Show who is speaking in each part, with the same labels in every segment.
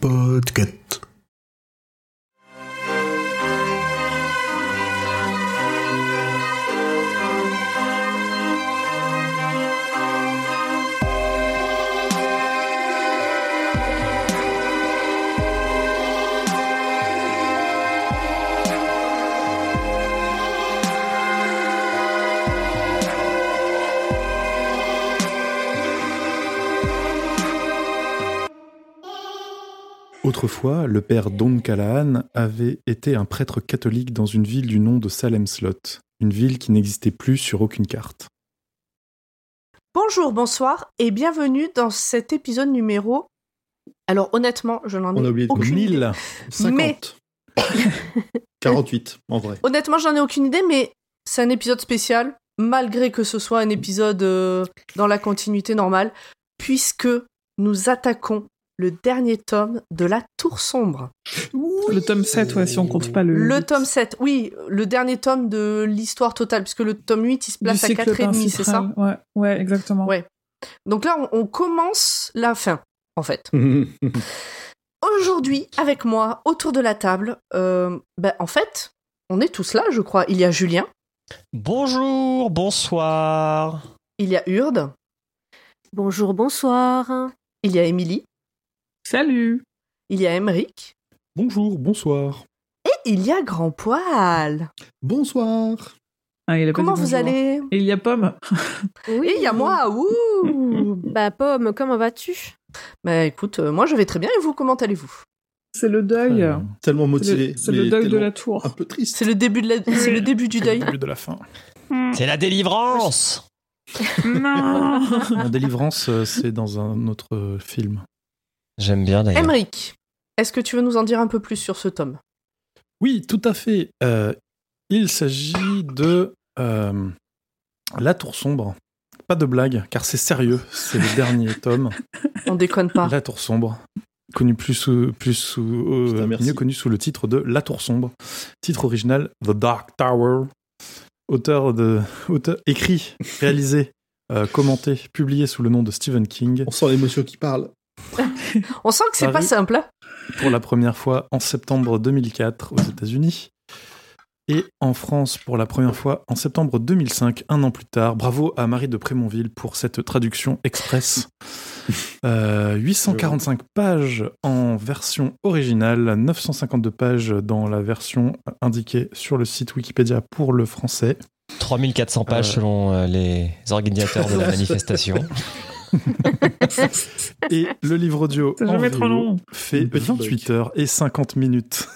Speaker 1: Podcast.
Speaker 2: Autrefois, le père Don Callahan avait été un prêtre catholique dans une ville du nom de Salem Slot, une ville qui n'existait plus sur aucune carte.
Speaker 3: Bonjour, bonsoir et bienvenue dans cet épisode numéro. Alors honnêtement, je n'en ai
Speaker 4: On a oublié de
Speaker 3: aucune idée.
Speaker 4: 1050.
Speaker 3: Mais-
Speaker 4: 48, en vrai.
Speaker 3: Honnêtement, j'en ai aucune idée, mais c'est un épisode spécial, malgré que ce soit un épisode euh, dans la continuité normale, puisque nous attaquons le dernier tome de La Tour Sombre.
Speaker 5: Le tome 7, ouais, si on compte pas le.
Speaker 3: Le tome 7, oui, le dernier tome de l'histoire totale, puisque le tome 8, il se
Speaker 5: du
Speaker 3: place à
Speaker 5: cycle
Speaker 3: 4,5, c'est ça.
Speaker 5: Ouais, ouais, exactement.
Speaker 3: Ouais. Donc là, on, on commence la fin, en fait. Aujourd'hui, avec moi, autour de la table, euh, ben, en fait, on est tous là, je crois. Il y a Julien,
Speaker 6: Bonjour, bonsoir.
Speaker 3: il y a Urde,
Speaker 7: Bonjour, bonsoir.
Speaker 3: il y a Émilie,
Speaker 5: Salut
Speaker 3: il y a Emeric,
Speaker 2: Bonjour, bonsoir.
Speaker 3: et il y a Grand Poil.
Speaker 4: Bonsoir.
Speaker 5: Ah, il a pas
Speaker 3: Comment vous
Speaker 5: bonjour.
Speaker 3: allez?
Speaker 5: Et il y a Pomme.
Speaker 7: Oui.
Speaker 3: Et il y a moi, ouh
Speaker 7: Bah, Pomme, comment vas-tu?
Speaker 3: Bah écoute, euh, moi je vais très bien, et vous, comment allez-vous?
Speaker 5: C'est le deuil.
Speaker 2: Euh,
Speaker 4: Tellement
Speaker 5: C'est
Speaker 4: motivé.
Speaker 5: le, c'est le
Speaker 4: mais
Speaker 5: deuil de
Speaker 4: tellement
Speaker 5: la tour.
Speaker 4: Un peu triste.
Speaker 3: C'est le début de la- c'est le début du deuil.
Speaker 2: début de la fin.
Speaker 6: C'est la délivrance.
Speaker 5: non
Speaker 2: En délivrance, euh, c'est dans un autre euh, film.
Speaker 6: J'aime bien d'ailleurs.
Speaker 3: Emeric, est-ce que tu veux nous en dire un peu plus sur ce tome?
Speaker 2: Oui, tout à fait. Euh, il s'agit de euh, La Tour Sombre. Pas de blague, car c'est sérieux. C'est le dernier tome.
Speaker 3: On déconne pas.
Speaker 2: La Tour Sombre. Connu plus sous, plus sous, euh,
Speaker 4: Putain,
Speaker 2: mieux connu sous le titre de La Tour Sombre. Titre original The Dark Tower. Auteur de, auteur, écrit, réalisé, euh, commenté, publié sous le nom de Stephen King.
Speaker 4: On sent l'émotion qui parle.
Speaker 3: On sent que c'est pas simple. hein
Speaker 2: pour la première fois en septembre 2004 aux États-Unis et en France pour la première fois en septembre 2005, un an plus tard. Bravo à Marie de Prémonville pour cette traduction express. Euh, 845 pages en version originale, 952 pages dans la version indiquée sur le site Wikipédia pour le français.
Speaker 6: 3400 pages
Speaker 2: Euh.
Speaker 6: selon euh, les organisateurs de la manifestation.
Speaker 2: Et le livre audio en
Speaker 5: jamais trop
Speaker 2: VO
Speaker 5: long.
Speaker 2: fait
Speaker 4: Une petite
Speaker 2: 28
Speaker 4: brique.
Speaker 2: heures et 50 minutes.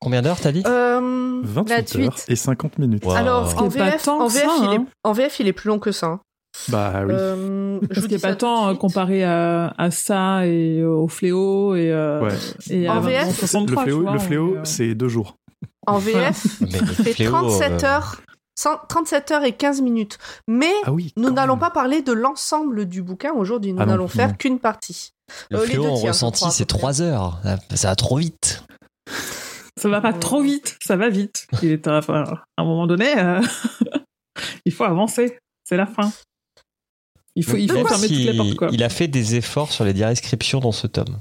Speaker 6: Combien d'heures t'as dit
Speaker 3: Euh,
Speaker 2: 28
Speaker 7: 28.
Speaker 2: heures et 50 minutes.
Speaker 6: Wow.
Speaker 3: Alors, en VF,
Speaker 5: tant
Speaker 3: en,
Speaker 5: que
Speaker 3: VF,
Speaker 5: ça,
Speaker 3: il est,
Speaker 5: hein.
Speaker 3: en VF, il est plus long que ça. hein.
Speaker 2: Bah oui.
Speaker 3: Euh, je vous dis
Speaker 5: pas tant
Speaker 3: suite.
Speaker 5: comparé à, à ça et au fléau et, euh,
Speaker 2: Ouais.
Speaker 5: et à
Speaker 3: En VF,
Speaker 5: 2363,
Speaker 2: le fléau,
Speaker 5: vois,
Speaker 2: le fléau
Speaker 5: euh,
Speaker 2: c'est deux jours.
Speaker 3: En VF, il fait
Speaker 6: Fléau,
Speaker 3: 37
Speaker 6: euh,
Speaker 3: heures. 100 37 heures et 15 minutes. Mais
Speaker 2: Ah oui.
Speaker 3: nous n'allons pas parler de l'ensemble du bouquin aujourd'hui. Nous
Speaker 2: Ah
Speaker 3: n'allons faire qu'une partie.
Speaker 6: Le
Speaker 3: Euh, les
Speaker 6: fléau
Speaker 3: deux
Speaker 6: en
Speaker 3: tiers, je
Speaker 6: ressenti,
Speaker 3: à
Speaker 6: c'est
Speaker 3: peu près.
Speaker 6: 3 heures. Ça- Ça va trop vite.
Speaker 5: Ça va pas trop vite, ça va vite. Il est, enfin, à un moment donné, euh, il faut avancer. C'est la fin. Il faut, il faut
Speaker 6: Même
Speaker 5: fermer
Speaker 6: si
Speaker 5: toutes les portes, quoi.
Speaker 6: Il a fait des efforts sur les descriptions dans ce tome.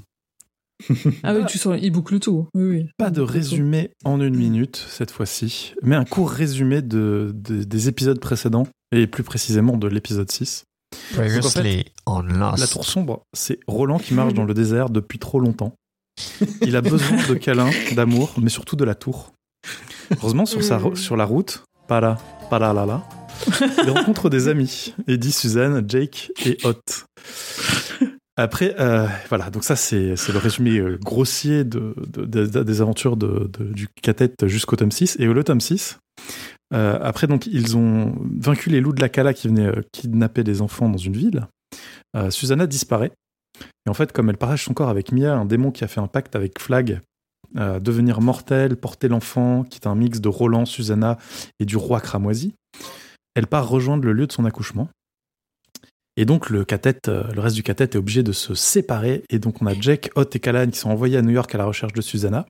Speaker 5: Ah oui, tu sens, il boucle tout. Oui, oui.
Speaker 2: Pas de résumé en une minute cette fois-ci, mais un court résumé de, de- des épisodes précédents, et plus précisément de l'épisode 6.
Speaker 6: Previously on Lost.
Speaker 2: La tour sombre, c'est Roland qui marche dans le désert depuis trop longtemps. Il a besoin de câlins, d'amour, mais surtout de la tour. Heureusement, sur, sa, sur la route, pas là, pas là, là, là, il rencontre des amis, Eddie, Suzanne, Jake et Hot. Après, euh, voilà, donc ça c'est le résumé euh, grossier de, de- de- des aventures du Catet jusqu'au tome 6. Et le tome 6, euh, après donc ils ont vaincu les loups de la Cala qui venaient kidnapper des enfants dans une ville. Susanna disparaît. Et en fait, comme elle partage son corps avec Mia, un démon qui a fait un pacte avec Flag, devenir mortel, porter l'enfant, qui est un mix de Roland, Susanna et du roi cramoisi, elle part rejoindre le lieu de son accouchement. Et donc le euh, le reste du catet est obligé de se séparer. Et donc on a Jack, Hot et Callahan qui sont envoyés à New York à la recherche de Susanna.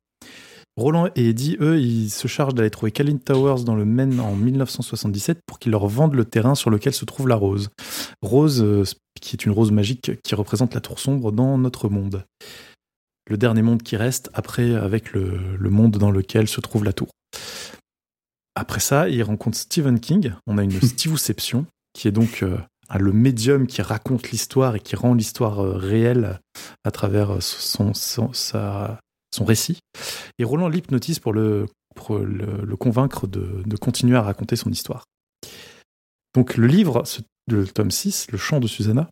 Speaker 2: Roland et Eddie, eux, ils se chargent d'aller trouver Kalin Towers dans le Maine en 1977 pour qu'ils leur vendent le terrain sur lequel se trouve la rose. Rose, euh, qui est une rose magique qui représente la tour sombre dans notre monde. Le dernier monde qui reste après avec le, le monde dans lequel se trouve la tour. Après ça, ils rencontrent Stephen King. On a une Steveception, qui est donc euh, le médium qui raconte l'histoire et qui rend l'histoire euh, réelle à travers euh, son, son, son récit. Et Roland l'hypnotise pour le, pour le, convaincre de, de continuer à raconter son histoire. Donc le livre, le tome 6, Le chant de Susanna,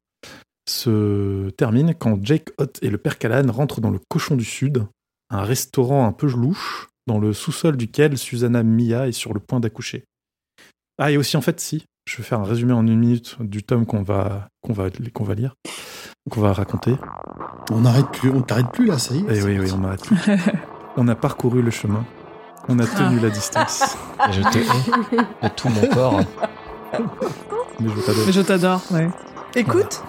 Speaker 2: se termine quand Jake Hott et le père Callahan rentrent dans le Cochon du Sud, un restaurant un peu louche, dans le sous-sol duquel Susanna Mia est sur le point d'accoucher. Ah, et aussi, en fait, si, je vais faire un résumé en une minute du tome qu'on va, qu'on va, qu'on va lire, qu'on va raconter.
Speaker 4: On n'arrête plus, on t'arrête plus là, ça y est.
Speaker 2: Eh oui, oui, on arrête. on a parcouru le chemin. On a tenu la distance.
Speaker 6: Et je te hais de tout mon corps.
Speaker 2: Mais je t'adore.
Speaker 5: Mais je t'adore, ouais.
Speaker 3: Écoute,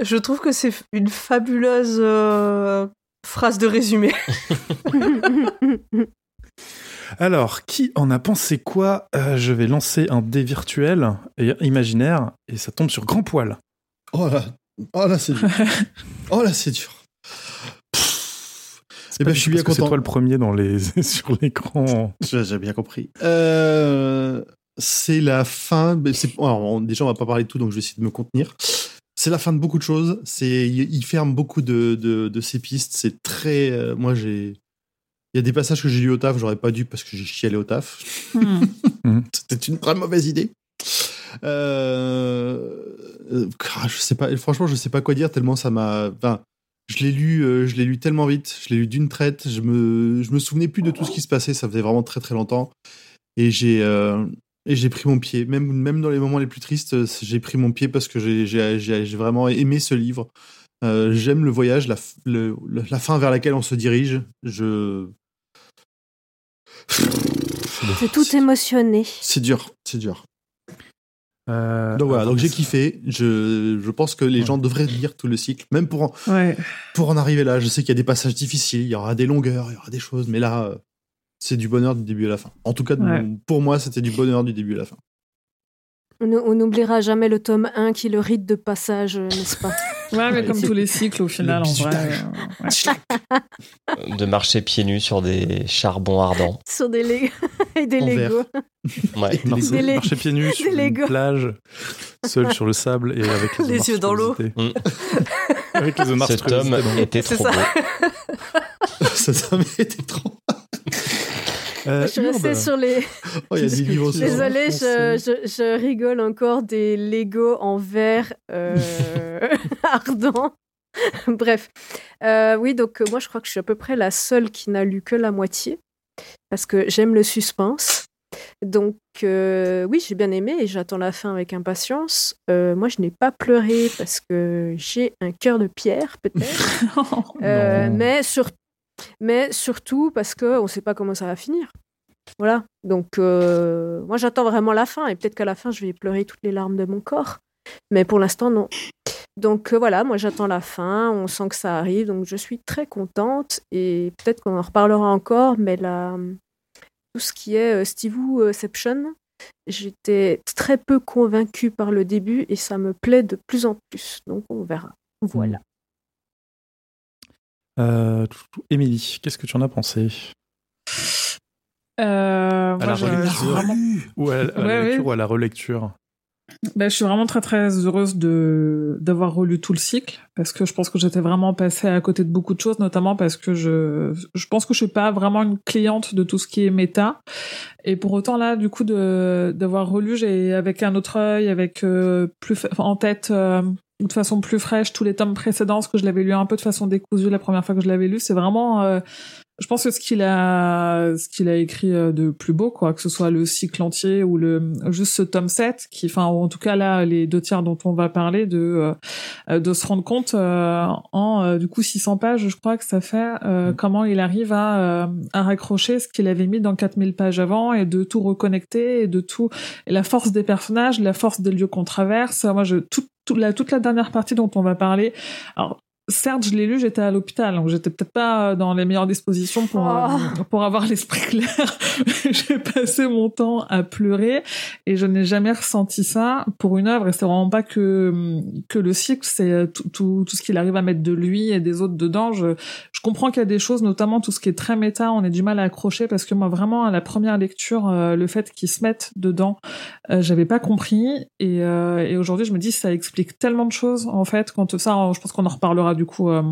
Speaker 3: je trouve que c'est une fabuleuse euh, phrase de résumé.
Speaker 2: Alors, qui en a pensé quoi? Euh, Je vais lancer un dé virtuel et imaginaire et ça tombe sur grand poil.
Speaker 4: Oh là, oh là, c'est dur. oh là, c'est dur. Eh ben, je suis bien
Speaker 2: que C'est
Speaker 4: content.
Speaker 2: toi le premier dans les sur l'écran.
Speaker 4: J'ai bien compris. Euh, c'est la fin. alors, on- déjà, on va pas parler de tout, donc je vais essayer de me contenir. C'est la fin de beaucoup de choses. C'est, il ferme beaucoup de, de, de ses pistes. C'est très. euh, moi, j'ai. Il y a des passages que j'ai lu au taf, j'aurais pas dû parce que j'ai chialé au taf.
Speaker 5: Hmm.
Speaker 4: C'était une très mauvaise idée. Euh, ah, je sais pas. Franchement, je sais pas quoi dire tellement ça m'a. Enfin, je l'ai lu, euh, je l'ai lu tellement vite. Je l'ai lu d'une traite. Je me, je me souvenais plus de tout ce qui se passait. Ça faisait vraiment très très longtemps. Et j'ai, euh, et j'ai pris mon pied. Même, même dans les moments les plus tristes, euh, j'ai pris mon pied parce que j'ai, j'ai, j'ai- vraiment aimé ce livre. Euh, j'aime le voyage, la, le- la fin vers laquelle on se dirige. Je.
Speaker 7: T'es tout émotionné.
Speaker 4: C'est dur, c'est dur.
Speaker 2: Euh,
Speaker 4: Donc voilà, donc j'ai kiffé. Je, je pense que les
Speaker 2: Ouais.
Speaker 4: gens devraient lire tout le cycle, même pour en,
Speaker 5: Ouais.
Speaker 4: pour en arriver là. Je sais qu'il y a des passages difficiles, il y aura des longueurs, il y aura des choses, mais là, euh, c'est du bonheur du début à la fin. En tout cas,
Speaker 5: Ouais.
Speaker 4: pour moi, c'était du bonheur du début à la fin.
Speaker 7: On on n'oubliera jamais le tome 1 qui est le rite de passage, euh, n'est-ce pas
Speaker 5: Ouais, mais comme tous les cycles, au final, en vrai. euh, ouais.
Speaker 6: De marcher pieds nus sur des charbons ardents.
Speaker 7: Sur des Lego et des
Speaker 4: En verre.
Speaker 7: Lego.
Speaker 6: Ouais.
Speaker 2: Marcher,
Speaker 7: Des lé-
Speaker 2: marcher pieds nus sur une plage, seul sur le sable et avec les,
Speaker 3: Les yeux dans l'eau.
Speaker 6: Mm.
Speaker 2: avec les
Speaker 6: Ce
Speaker 2: monstruosités
Speaker 6: tome était
Speaker 3: C'est
Speaker 6: trop
Speaker 3: ça.
Speaker 6: beau.
Speaker 4: ça, ça m'était trop.
Speaker 2: Euh,
Speaker 7: Je suis restée sur les.
Speaker 4: Oh, il y a
Speaker 2: Qu'est-ce
Speaker 4: des
Speaker 2: que
Speaker 4: livres
Speaker 2: tu-
Speaker 4: sur-
Speaker 7: Désolée, je,
Speaker 2: français.
Speaker 7: je, je rigole encore des Lego en verre euh, ardent. Bref. Euh, oui, donc euh, moi je crois que je suis à peu près la seule qui n'a lu que la moitié. Parce que j'aime le suspense. Donc euh, oui, j'ai bien aimé et j'attends la fin avec impatience. Euh, moi je n'ai pas pleuré parce que j'ai un cœur de pierre peut-être. Euh, mais, sur... mais surtout parce qu'on ne sait pas comment ça va finir. Voilà. Donc, euh, moi, j'attends vraiment la fin. Et peut-être qu'à la fin, je vais pleurer toutes les larmes de mon corps. Mais pour l'instant, non. Donc, euh, voilà, moi, j'attends la fin. On sent que ça arrive. Donc, je suis très contente. Et peut-être qu'on en reparlera encore. Mais là, tout ce qui est euh, Steve-Ception, j'étais très peu convaincue par le début. Et ça me plaît de plus en plus. Donc, on verra. Voilà.
Speaker 2: Euh, Émilie, qu'est-ce que tu en as pensé?
Speaker 5: Euh, moi,
Speaker 2: la
Speaker 5: je-
Speaker 2: relecture.
Speaker 5: vraiment-
Speaker 2: Ou à, la- à la
Speaker 5: Ouais,
Speaker 2: lecture
Speaker 5: ouais.
Speaker 2: ou à la relecture?
Speaker 5: Ben, je suis vraiment très très heureuse de d'avoir relu tout le cycle parce que je pense que j'étais vraiment passée à côté de beaucoup de choses, notamment parce que je je pense que je suis pas vraiment une cliente de tout ce qui est méta et pour autant là du coup de d'avoir relu j'ai avec un autre œil avec euh, plus en tête euh, de façon plus fraîche tous les tomes précédents parce que je l'avais lu un peu de façon décousue la première fois que je l'avais lu. C'est vraiment euh, je pense que ce qu'il a, ce qu'il a écrit euh, de plus beau, quoi, que ce soit le cycle entier ou le juste ce tome 7, qui, enfin, en tout cas là, les deux tiers dont on va parler, de euh, de se rendre compte euh, en euh, du coup 600 pages, je crois que ça fait euh, comment il arrive à euh, à raccrocher ce qu'il avait mis dans 4000 pages avant et de tout reconnecter et de tout et la force des personnages, la force des lieux qu'on traverse. Moi, je toute toute la toute la dernière partie dont on va parler. Alors certes, je l'ai lu, j'étais à l'hôpital, donc j'étais peut-être pas dans les meilleures dispositions pour,
Speaker 7: Oh.
Speaker 5: euh, pour avoir l'esprit clair. J'ai passé mon temps à pleurer et je n'ai jamais ressenti ça pour une œuvre. Et c'est vraiment pas que, que le cycle, c'est euh, tout, tout, tout ce qu'il arrive à mettre de lui et des autres dedans. Je, je comprends qu'il y a des choses, notamment tout ce qui est très méta, on a du mal à accrocher parce que moi, vraiment, à la première lecture, euh, le fait qu'ils se mettent dedans, euh, j'avais pas compris. Et, euh, et aujourd'hui, je me dis, ça explique tellement de choses, en fait, quand ça, je pense qu'on en reparlera du coup euh,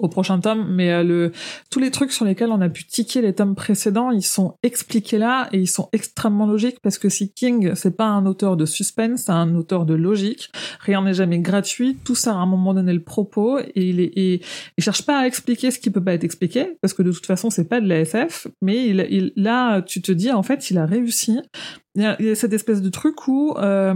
Speaker 5: au prochain tome, mais euh, le, tous les trucs sur lesquels on a pu tiquer les tomes précédents, ils sont expliqués là et ils sont extrêmement logiques parce que si King, c'est pas un auteur de suspense, c'est un auteur de logique. Rien n'est jamais gratuit. Tout ça, à un moment donné, le propos et il, est, cherche pas à expliquer ce qui peut pas être expliqué parce que de toute façon, c'est pas de la SF, mais il, là, tu te dis, en fait, il a réussi. Il y a, il y a cette espèce de truc où, euh,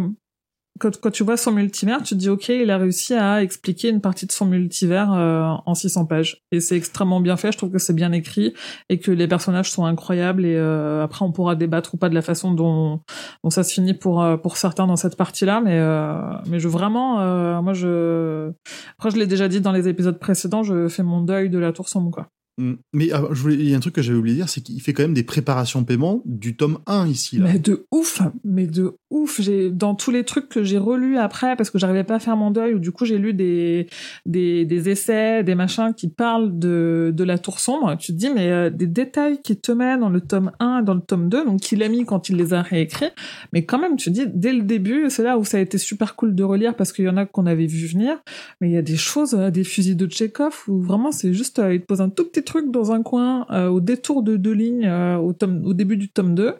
Speaker 5: quand, quand tu vois son multivers, tu te dis ok, il a réussi à expliquer une partie de son multivers euh, en 600 pages et c'est extrêmement bien fait. Je trouve que c'est bien écrit et que les personnages sont incroyables et euh, après on pourra débattre ou pas de la façon dont, dont ça se finit pour euh, pour certains dans cette partie-là, mais euh, mais je vraiment euh, moi je après je l'ai déjà dit dans les épisodes précédents, je fais mon deuil de la tour sombre quoi.
Speaker 4: Mm. Mais ah, je voulais- il y a un truc que j'avais oublié de dire, c'est qu'il fait quand même des préparations paiement du tome 1 ici. Là.
Speaker 5: Mais de ouf, mais de ouf. J'ai dans tous les trucs que j'ai relus après parce que j'arrivais pas à faire mon deuil ou du coup j'ai lu des des des essais, des machins qui parlent de de la tour sombre. Tu te dis mais euh, des détails qui te mènent dans le tome 1 et dans le tome 2 donc qu'il a mis quand il les a réécrits. Mais quand même tu te dis dès le début, c'est là où ça a été super cool de relire parce qu'il y en a qu'on avait vu venir, mais il y a des choses euh, des fusils de Tchekhov où vraiment c'est juste euh, il te pose un tout petit truc dans un coin euh, au détour de deux lignes au tome au début du tome 2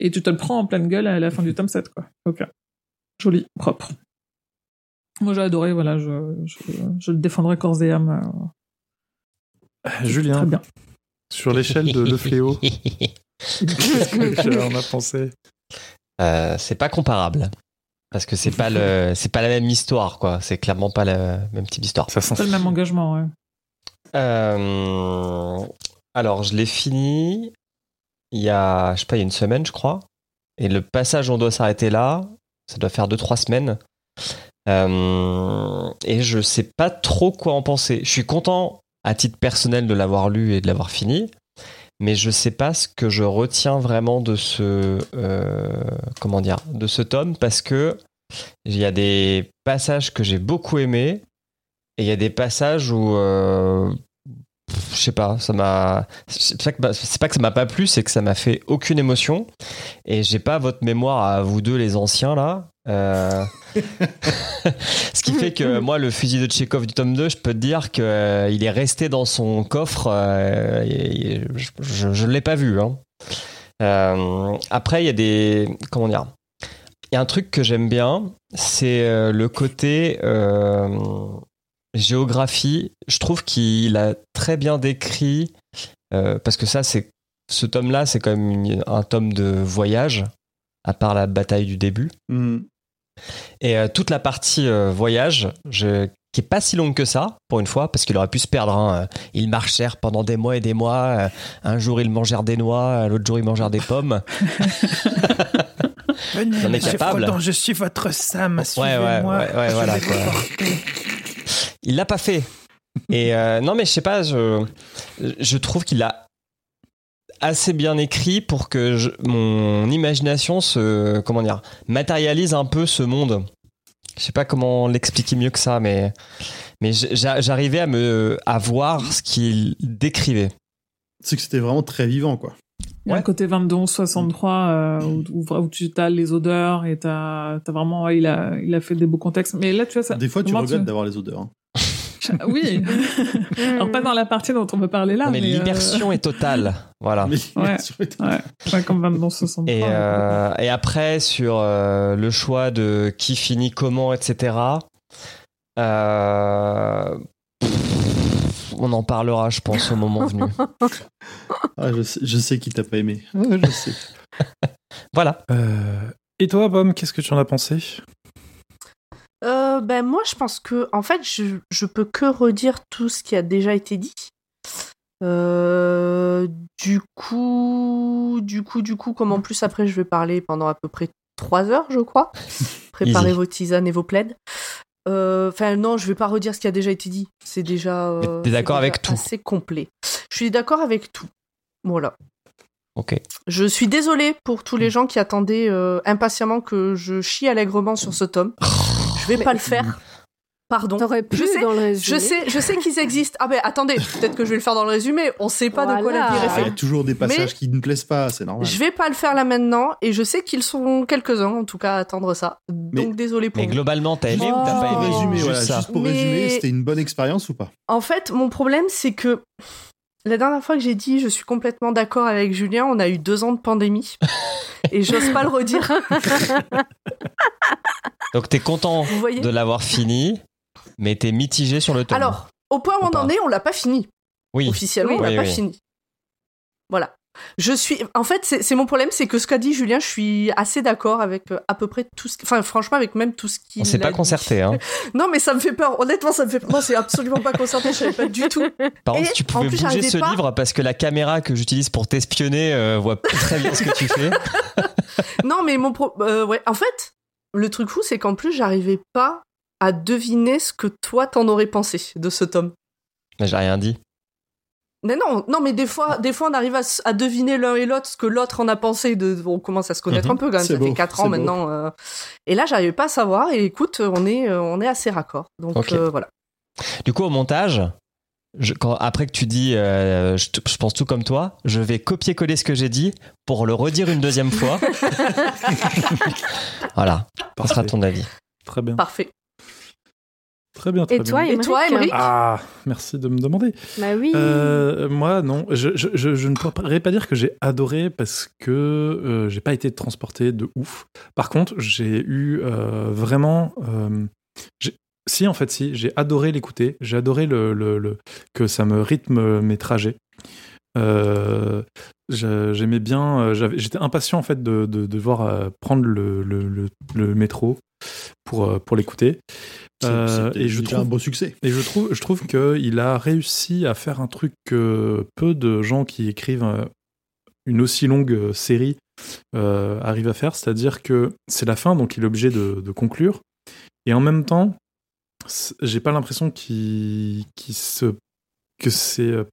Speaker 5: et tu te le prends en pleine gueule à la fin du tome 7 quoi. Ok. Joli, propre. Moi j'ai adoré, voilà, je, je, je le défendrai corps et âme. euh, Très
Speaker 2: Julien,
Speaker 5: bien.
Speaker 2: sur l'échelle de Le Fléau, qu'est-ce que tu en as pensé?
Speaker 6: Euh, c'est pas comparable. Parce que c'est pas le, c'est pas la même histoire, quoi. C'est clairement pas le même type d'histoire.
Speaker 2: Ça
Speaker 5: C'est le même engagement, ouais.
Speaker 6: Euh, alors, je l'ai fini il y a, je sais pas, il y a une semaine, je crois. Et le passage, on doit s'arrêter là. Ça doit faire deux, trois semaines. Euh, et je sais pas trop quoi en penser. Je suis content, à titre personnel, de l'avoir lu et de l'avoir fini. Mais je sais pas ce que je retiens vraiment de ce, euh, comment dire, de ce tome parce que il y a des passages que j'ai beaucoup aimés et il y a des passages où euh, je sais pas, ça m'a c'est pas que ça m'a pas plu, c'est que ça m'a fait aucune émotion et j'ai pas votre mémoire à vous deux les anciens là. Euh, Ce qui fait que moi, le fusil de Tchekhov du tome 2, je peux te dire qu'il est resté dans son coffre. euh, je je l'ai pas vu. hein. Euh, après, il y a des. Comment dire Il y a un truc que j'aime bien, c'est euh, le côté euh, géographie. Je trouve qu'il a très bien décrit. euh, parce que ça, c'est. Ce tome-là, c'est quand même une- un tome de voyage, à part la bataille du début.
Speaker 4: Mm.
Speaker 6: Et euh, toute la partie euh, voyage, je, qui est pas si longue que ça, pour une fois, parce qu'il aurait pu se perdre. hein. Euh, Ils marchèrent pendant des mois et des mois. Euh, Un jour, ils mangèrent des noix, euh, l'autre jour, ils mangèrent des pommes.
Speaker 2: Venez,
Speaker 6: On est capable.
Speaker 2: je suis votre Sam,
Speaker 6: Ouais, ouais, ouais, ouais, voilà, quoi. Il l'a pas fait. Et euh, non, mais je sais pas, je, je trouve qu'il a assez bien écrit pour que je- mon imagination se, comment dire, matérialise un peu ce monde. Je sais pas comment l'expliquer mieux que ça, mais, mais j'a- j'arrivais à me, à voir ce qu'il décrivait.
Speaker 4: C'est que c'était vraiment très vivant, quoi.
Speaker 5: Il y a
Speaker 6: Ouais.
Speaker 5: un côté 22-63 euh, où, où, tu as les odeurs et t'as as vraiment ouais, il a il a fait des beaux contextes mais là tu vois ça
Speaker 4: Des fois, tu regrettes d'avoir les odeurs. hein.
Speaker 5: oui alors pas dans la partie dont on veut parler là
Speaker 6: mais
Speaker 5: mais, euh,
Speaker 6: l'immersion est totale. Voilà.
Speaker 4: Mais
Speaker 5: Ouais.
Speaker 4: bien sûr, et-
Speaker 5: ouais, ouais, comme 22-63
Speaker 6: Et, euh, et après, sur euh, le choix de qui finit comment, etc., euh, pff, on en parlera, je pense, au moment venu.
Speaker 4: Ah, je, sais, je sais qui t'a pas aimé. Ah, je sais.
Speaker 6: Voilà.
Speaker 2: Euh, et toi, Bom, qu'est-ce que tu en as pensé?
Speaker 3: Euh, ben moi, je pense que, en fait, je, je peux que redire tout ce qui a déjà été dit. Euh, du coup, du coup, du coup, comme en plus après je vais parler pendant à peu près trois heures, je crois. Préparez vos tisanes et vos plaids. Euh, Enfin, non, je vais pas redire ce qui a déjà été dit. C'est déjà.
Speaker 6: t'es d'accord
Speaker 3: c'est
Speaker 6: avec tout
Speaker 3: Assez complet. Je suis d'accord avec tout. Voilà.
Speaker 6: Ok.
Speaker 3: Je suis désolée pour tous les gens qui attendaient euh, impatiemment que je chie allègrement sur ce tome. Je vais pas le faire. Pardon.
Speaker 7: T'aurais pu
Speaker 3: Je sais,
Speaker 7: dans le
Speaker 3: Je sais, je sais qu'ils existent. Ah ben attendez, peut-être que je vais le faire dans le résumé. On sait pas de quoi la
Speaker 7: Voilà.
Speaker 3: vie est
Speaker 4: Ah, Il y
Speaker 3: faite.
Speaker 4: a toujours des passages qui ne plaisent pas, c'est normal.
Speaker 3: Je vais pas le faire là maintenant et je sais qu'ils sont quelques-uns en tout cas à attendre ça.
Speaker 4: Mais-
Speaker 3: Donc désolé pour
Speaker 6: Mais
Speaker 3: vous.
Speaker 6: globalement, t'as aimé
Speaker 3: Oh.
Speaker 6: ou t'as pas
Speaker 4: Pour
Speaker 6: aimé Juste
Speaker 4: voilà,
Speaker 6: ça.
Speaker 4: juste pour
Speaker 3: Mais-
Speaker 4: résumer, c'était une bonne expérience ou pas
Speaker 3: En fait, mon problème c'est que la dernière fois que j'ai dit je suis complètement d'accord avec Julien, on a eu deux ans de pandémie et j'ose pas le redire.
Speaker 6: Donc t'es content de l'avoir fini, mais t'es mitigé sur le tome.
Speaker 3: Alors, au point où on en est, on l'a pas fini.
Speaker 6: oui.
Speaker 3: Officiellement,
Speaker 7: Oui.
Speaker 3: on l'a
Speaker 6: Oui,
Speaker 3: pas
Speaker 6: oui.
Speaker 3: fini. Voilà. Je suis. En fait, c'est mon problème, c'est que ce qu'a dit Julien, je suis assez d'accord avec euh, à peu près tout ce. Enfin, franchement, avec même tout ce qu'il.
Speaker 6: On s'est pas
Speaker 3: dit.
Speaker 6: concerté, hein.
Speaker 3: Non, mais ça me fait peur. Honnêtement, ça me fait. Non, c'est absolument pas concerté. Je savais pas du tout.
Speaker 6: Par contre, tu pouvais
Speaker 3: plus,
Speaker 6: bouger ce
Speaker 3: pas-
Speaker 6: livre parce que la caméra que j'utilise pour t'espionner euh, voit pas très bien ce que tu fais.
Speaker 3: Non, mais mon pro. euh, ouais. En fait, le truc fou, c'est qu'en plus, j'arrivais pas à deviner ce que toi t'en aurais pensé de ce tome.
Speaker 6: Mais j'ai rien dit.
Speaker 3: Mais non, non, mais des fois, des fois, on arrive à, deviner l'un et l'autre ce que l'autre en a pensé. De, on commence à se connaître
Speaker 6: Mhm.
Speaker 3: un peu quand même. Ça fait
Speaker 4: beau,
Speaker 3: 4 ans
Speaker 4: beau.
Speaker 3: maintenant. euh. Et là, j'arrivais pas à savoir. Et écoute, on est, euh, on est assez raccord. Donc euh, voilà.
Speaker 6: Du coup, au montage, je- quand, après que tu dis euh, je, pense tout comme toi, je vais copier-coller ce que j'ai dit pour le redire une deuxième fois. voilà, ça sera
Speaker 2: Parfait.
Speaker 6: ton avis.
Speaker 2: Très bien.
Speaker 3: Parfait.
Speaker 2: Très bien, très
Speaker 7: Et
Speaker 2: bien.
Speaker 7: toi,
Speaker 3: Et toi, Émeric
Speaker 2: Ah, merci de me demander.
Speaker 7: Bah oui.
Speaker 2: Euh, moi, non. Je, je, je, je ne pourrais pas dire que j'ai adoré parce que euh, j'ai pas été transporté de ouf. Par contre, j'ai eu euh, vraiment. Si, en fait, si. J'ai adoré l'écouter. J'ai adoré le, le, le- que ça me rythme mes trajets. Euh, J'aimais bien. euh, J'étais impatient en fait de, de, de devoir euh, prendre le, le, métro pour, pour l'écouter. Euh, et je trouve
Speaker 4: un beau succès.
Speaker 2: et je trouve, je trouve qu'il a réussi à faire un truc que peu de gens qui écrivent une aussi longue série euh, arrivent à faire, c'est-à-dire que c'est la fin, donc il est obligé de, de conclure. Et en même temps, j'ai pas l'impression qu'il se que c'est euh,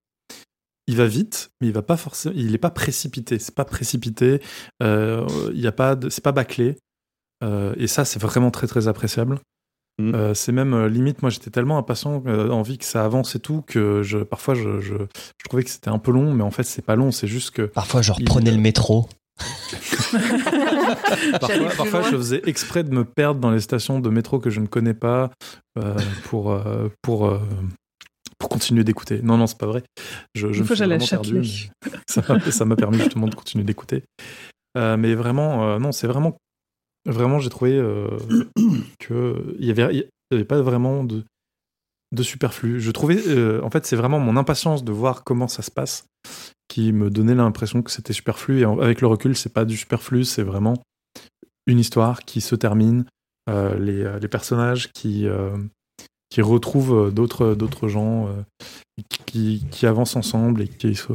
Speaker 2: il va vite, mais il va pas forcément, il est pas précipité. C'est pas précipité. euh, Il y a pas, c'est pas bâclé. Euh, et ça, c'est vraiment très très appréciable.
Speaker 4: Mm.
Speaker 2: Euh, c'est même euh, limite, moi j'étais tellement impatient, euh, envie que ça avance et tout, que je, parfois je, je, je trouvais que c'était un peu long, mais en fait c'est pas long, c'est juste que
Speaker 6: Parfois, je
Speaker 2: Il-
Speaker 6: reprenais le métro.
Speaker 2: parfois, je faisais exprès de me perdre dans les stations de métro que je ne connais pas euh, pour, euh, pour, euh, pour continuer d'écouter. Non, non, c'est pas vrai. Je, je
Speaker 5: Une
Speaker 2: me
Speaker 5: fois,
Speaker 2: suis vraiment perdu. Mais Ça m'a- permis justement de continuer d'écouter. Mais vraiment, non, c'est vraiment. Vraiment, j'ai trouvé que il y avait, il y avait pas vraiment de, de superflu. Je trouvais, euh, en fait, c'est vraiment mon impatience de voir comment ça se passe qui me donnait l'impression que c'était superflu. Et avec le recul, c'est pas du superflu, c'est vraiment une histoire qui se termine, euh, les, euh, les personnages qui, retrouvent d'autres gens, qui, qui avancent ensemble et qui se.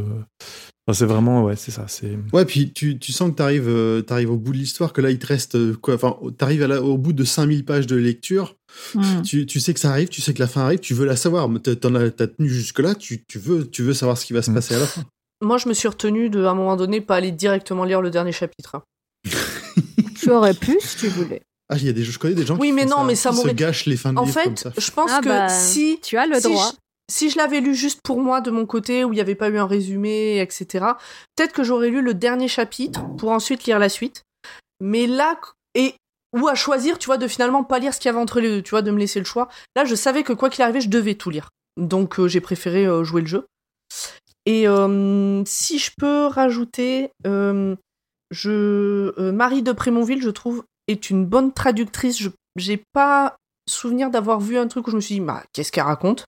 Speaker 2: Enfin, c'est vraiment, ouais, c'est ça. C'est
Speaker 4: Ouais, puis tu, tu sens que tu arrives, au bout de l'histoire, que là, il te reste euh, quoi Enfin, tu arrives au bout de 5000 pages de lecture,
Speaker 5: Hmm.
Speaker 4: tu, tu sais que ça arrive, tu sais que la fin arrive, tu veux la savoir. mais t'as- T'en as, t'as tenu jusque-là, tu, tu, veux, tu veux savoir ce qui va se
Speaker 2: Mm.
Speaker 4: passer à la fin.
Speaker 3: Moi, je me suis retenue de, à un moment donné, pas aller directement lire le dernier chapitre. hein.
Speaker 7: Tu aurais pu si tu voulais.
Speaker 4: Ah, il y a des, je connais des gens
Speaker 3: Oui,
Speaker 4: qui
Speaker 3: mais non, mais ça
Speaker 4: qui se gâchent les fins de
Speaker 3: En
Speaker 4: livres comme
Speaker 3: fait,
Speaker 4: ça.
Speaker 3: je pense
Speaker 7: Ah
Speaker 3: que
Speaker 7: bah,
Speaker 3: si
Speaker 7: Tu as le
Speaker 3: si
Speaker 7: droit.
Speaker 3: Si je l'avais lu juste pour moi de mon côté, où il n'y avait pas eu un résumé, etc., peut-être que j'aurais lu le dernier chapitre pour ensuite lire la suite. Mais là, et ou à choisir, tu vois, de finalement pas lire ce qu'il y avait entre les deux, tu vois, de me laisser le choix. Là, je savais que quoi qu'il arrivait, je devais tout lire. Donc, euh, j'ai préféré euh, jouer le jeu. Et euh, si je peux rajouter, Marie de Prémonville, je trouve, est une bonne traductrice. Je j'ai pas souvenir d'avoir vu un truc où je me suis dit, bah, qu'est-ce qu'elle raconte?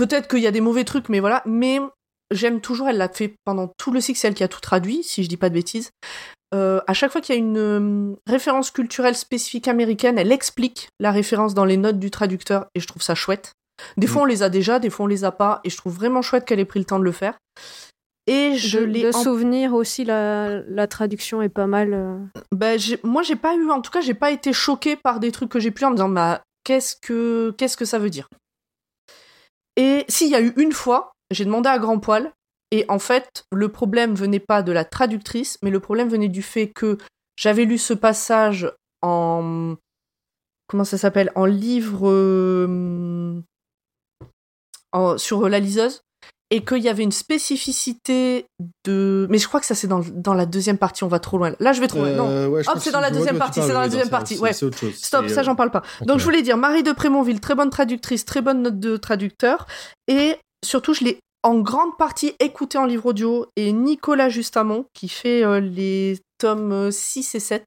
Speaker 3: Peut-être qu'il y a des mauvais trucs, mais voilà. Mais j'aime toujours, elle l'a fait pendant tout le cycle, c'est elle qui a tout traduit, si je dis pas de bêtises. Euh, à chaque fois qu'il y a une euh, référence culturelle spécifique américaine, elle explique la référence dans les notes du traducteur, et je trouve ça chouette. Des fois, on les a déjà, des fois, on les a pas, et je trouve vraiment chouette qu'elle ait pris le temps de le faire. Et je l'ai en-
Speaker 7: souvenir aussi, la, la traduction est pas mal. euh.
Speaker 3: Ben, moi, j'ai pas eu, en tout cas, j'ai pas été choquée par des trucs que j'ai pu en me disant, bah, qu'est-ce que qu'est-ce que ça veut dire? Et s'il y a eu une fois, j'ai demandé à Grand Poil, et en fait, le problème venait pas de la traductrice, mais le problème venait du fait que j'avais lu ce passage en comment ça s'appelle en livre euh, sur la liseuse et qu'il y avait une spécificité de mais je crois que ça c'est dans, dans la deuxième partie on va trop loin là je vais trop loin non
Speaker 4: Euh, ouais,
Speaker 3: Hop, c'est dans la deuxième partie, c'est dans la deuxième partie, ouais.
Speaker 4: Autre chose.
Speaker 3: Stop, ça
Speaker 4: euh,
Speaker 3: j'en parle pas. Donc je voulais dire Marie de Prémonville, très bonne traductrice, très bonne note de traducteur. Et surtout, je l'ai en grande partie écouté en livre audio. Et Nicolas Justamont, qui fait euh, les tomes euh, 6 et 7,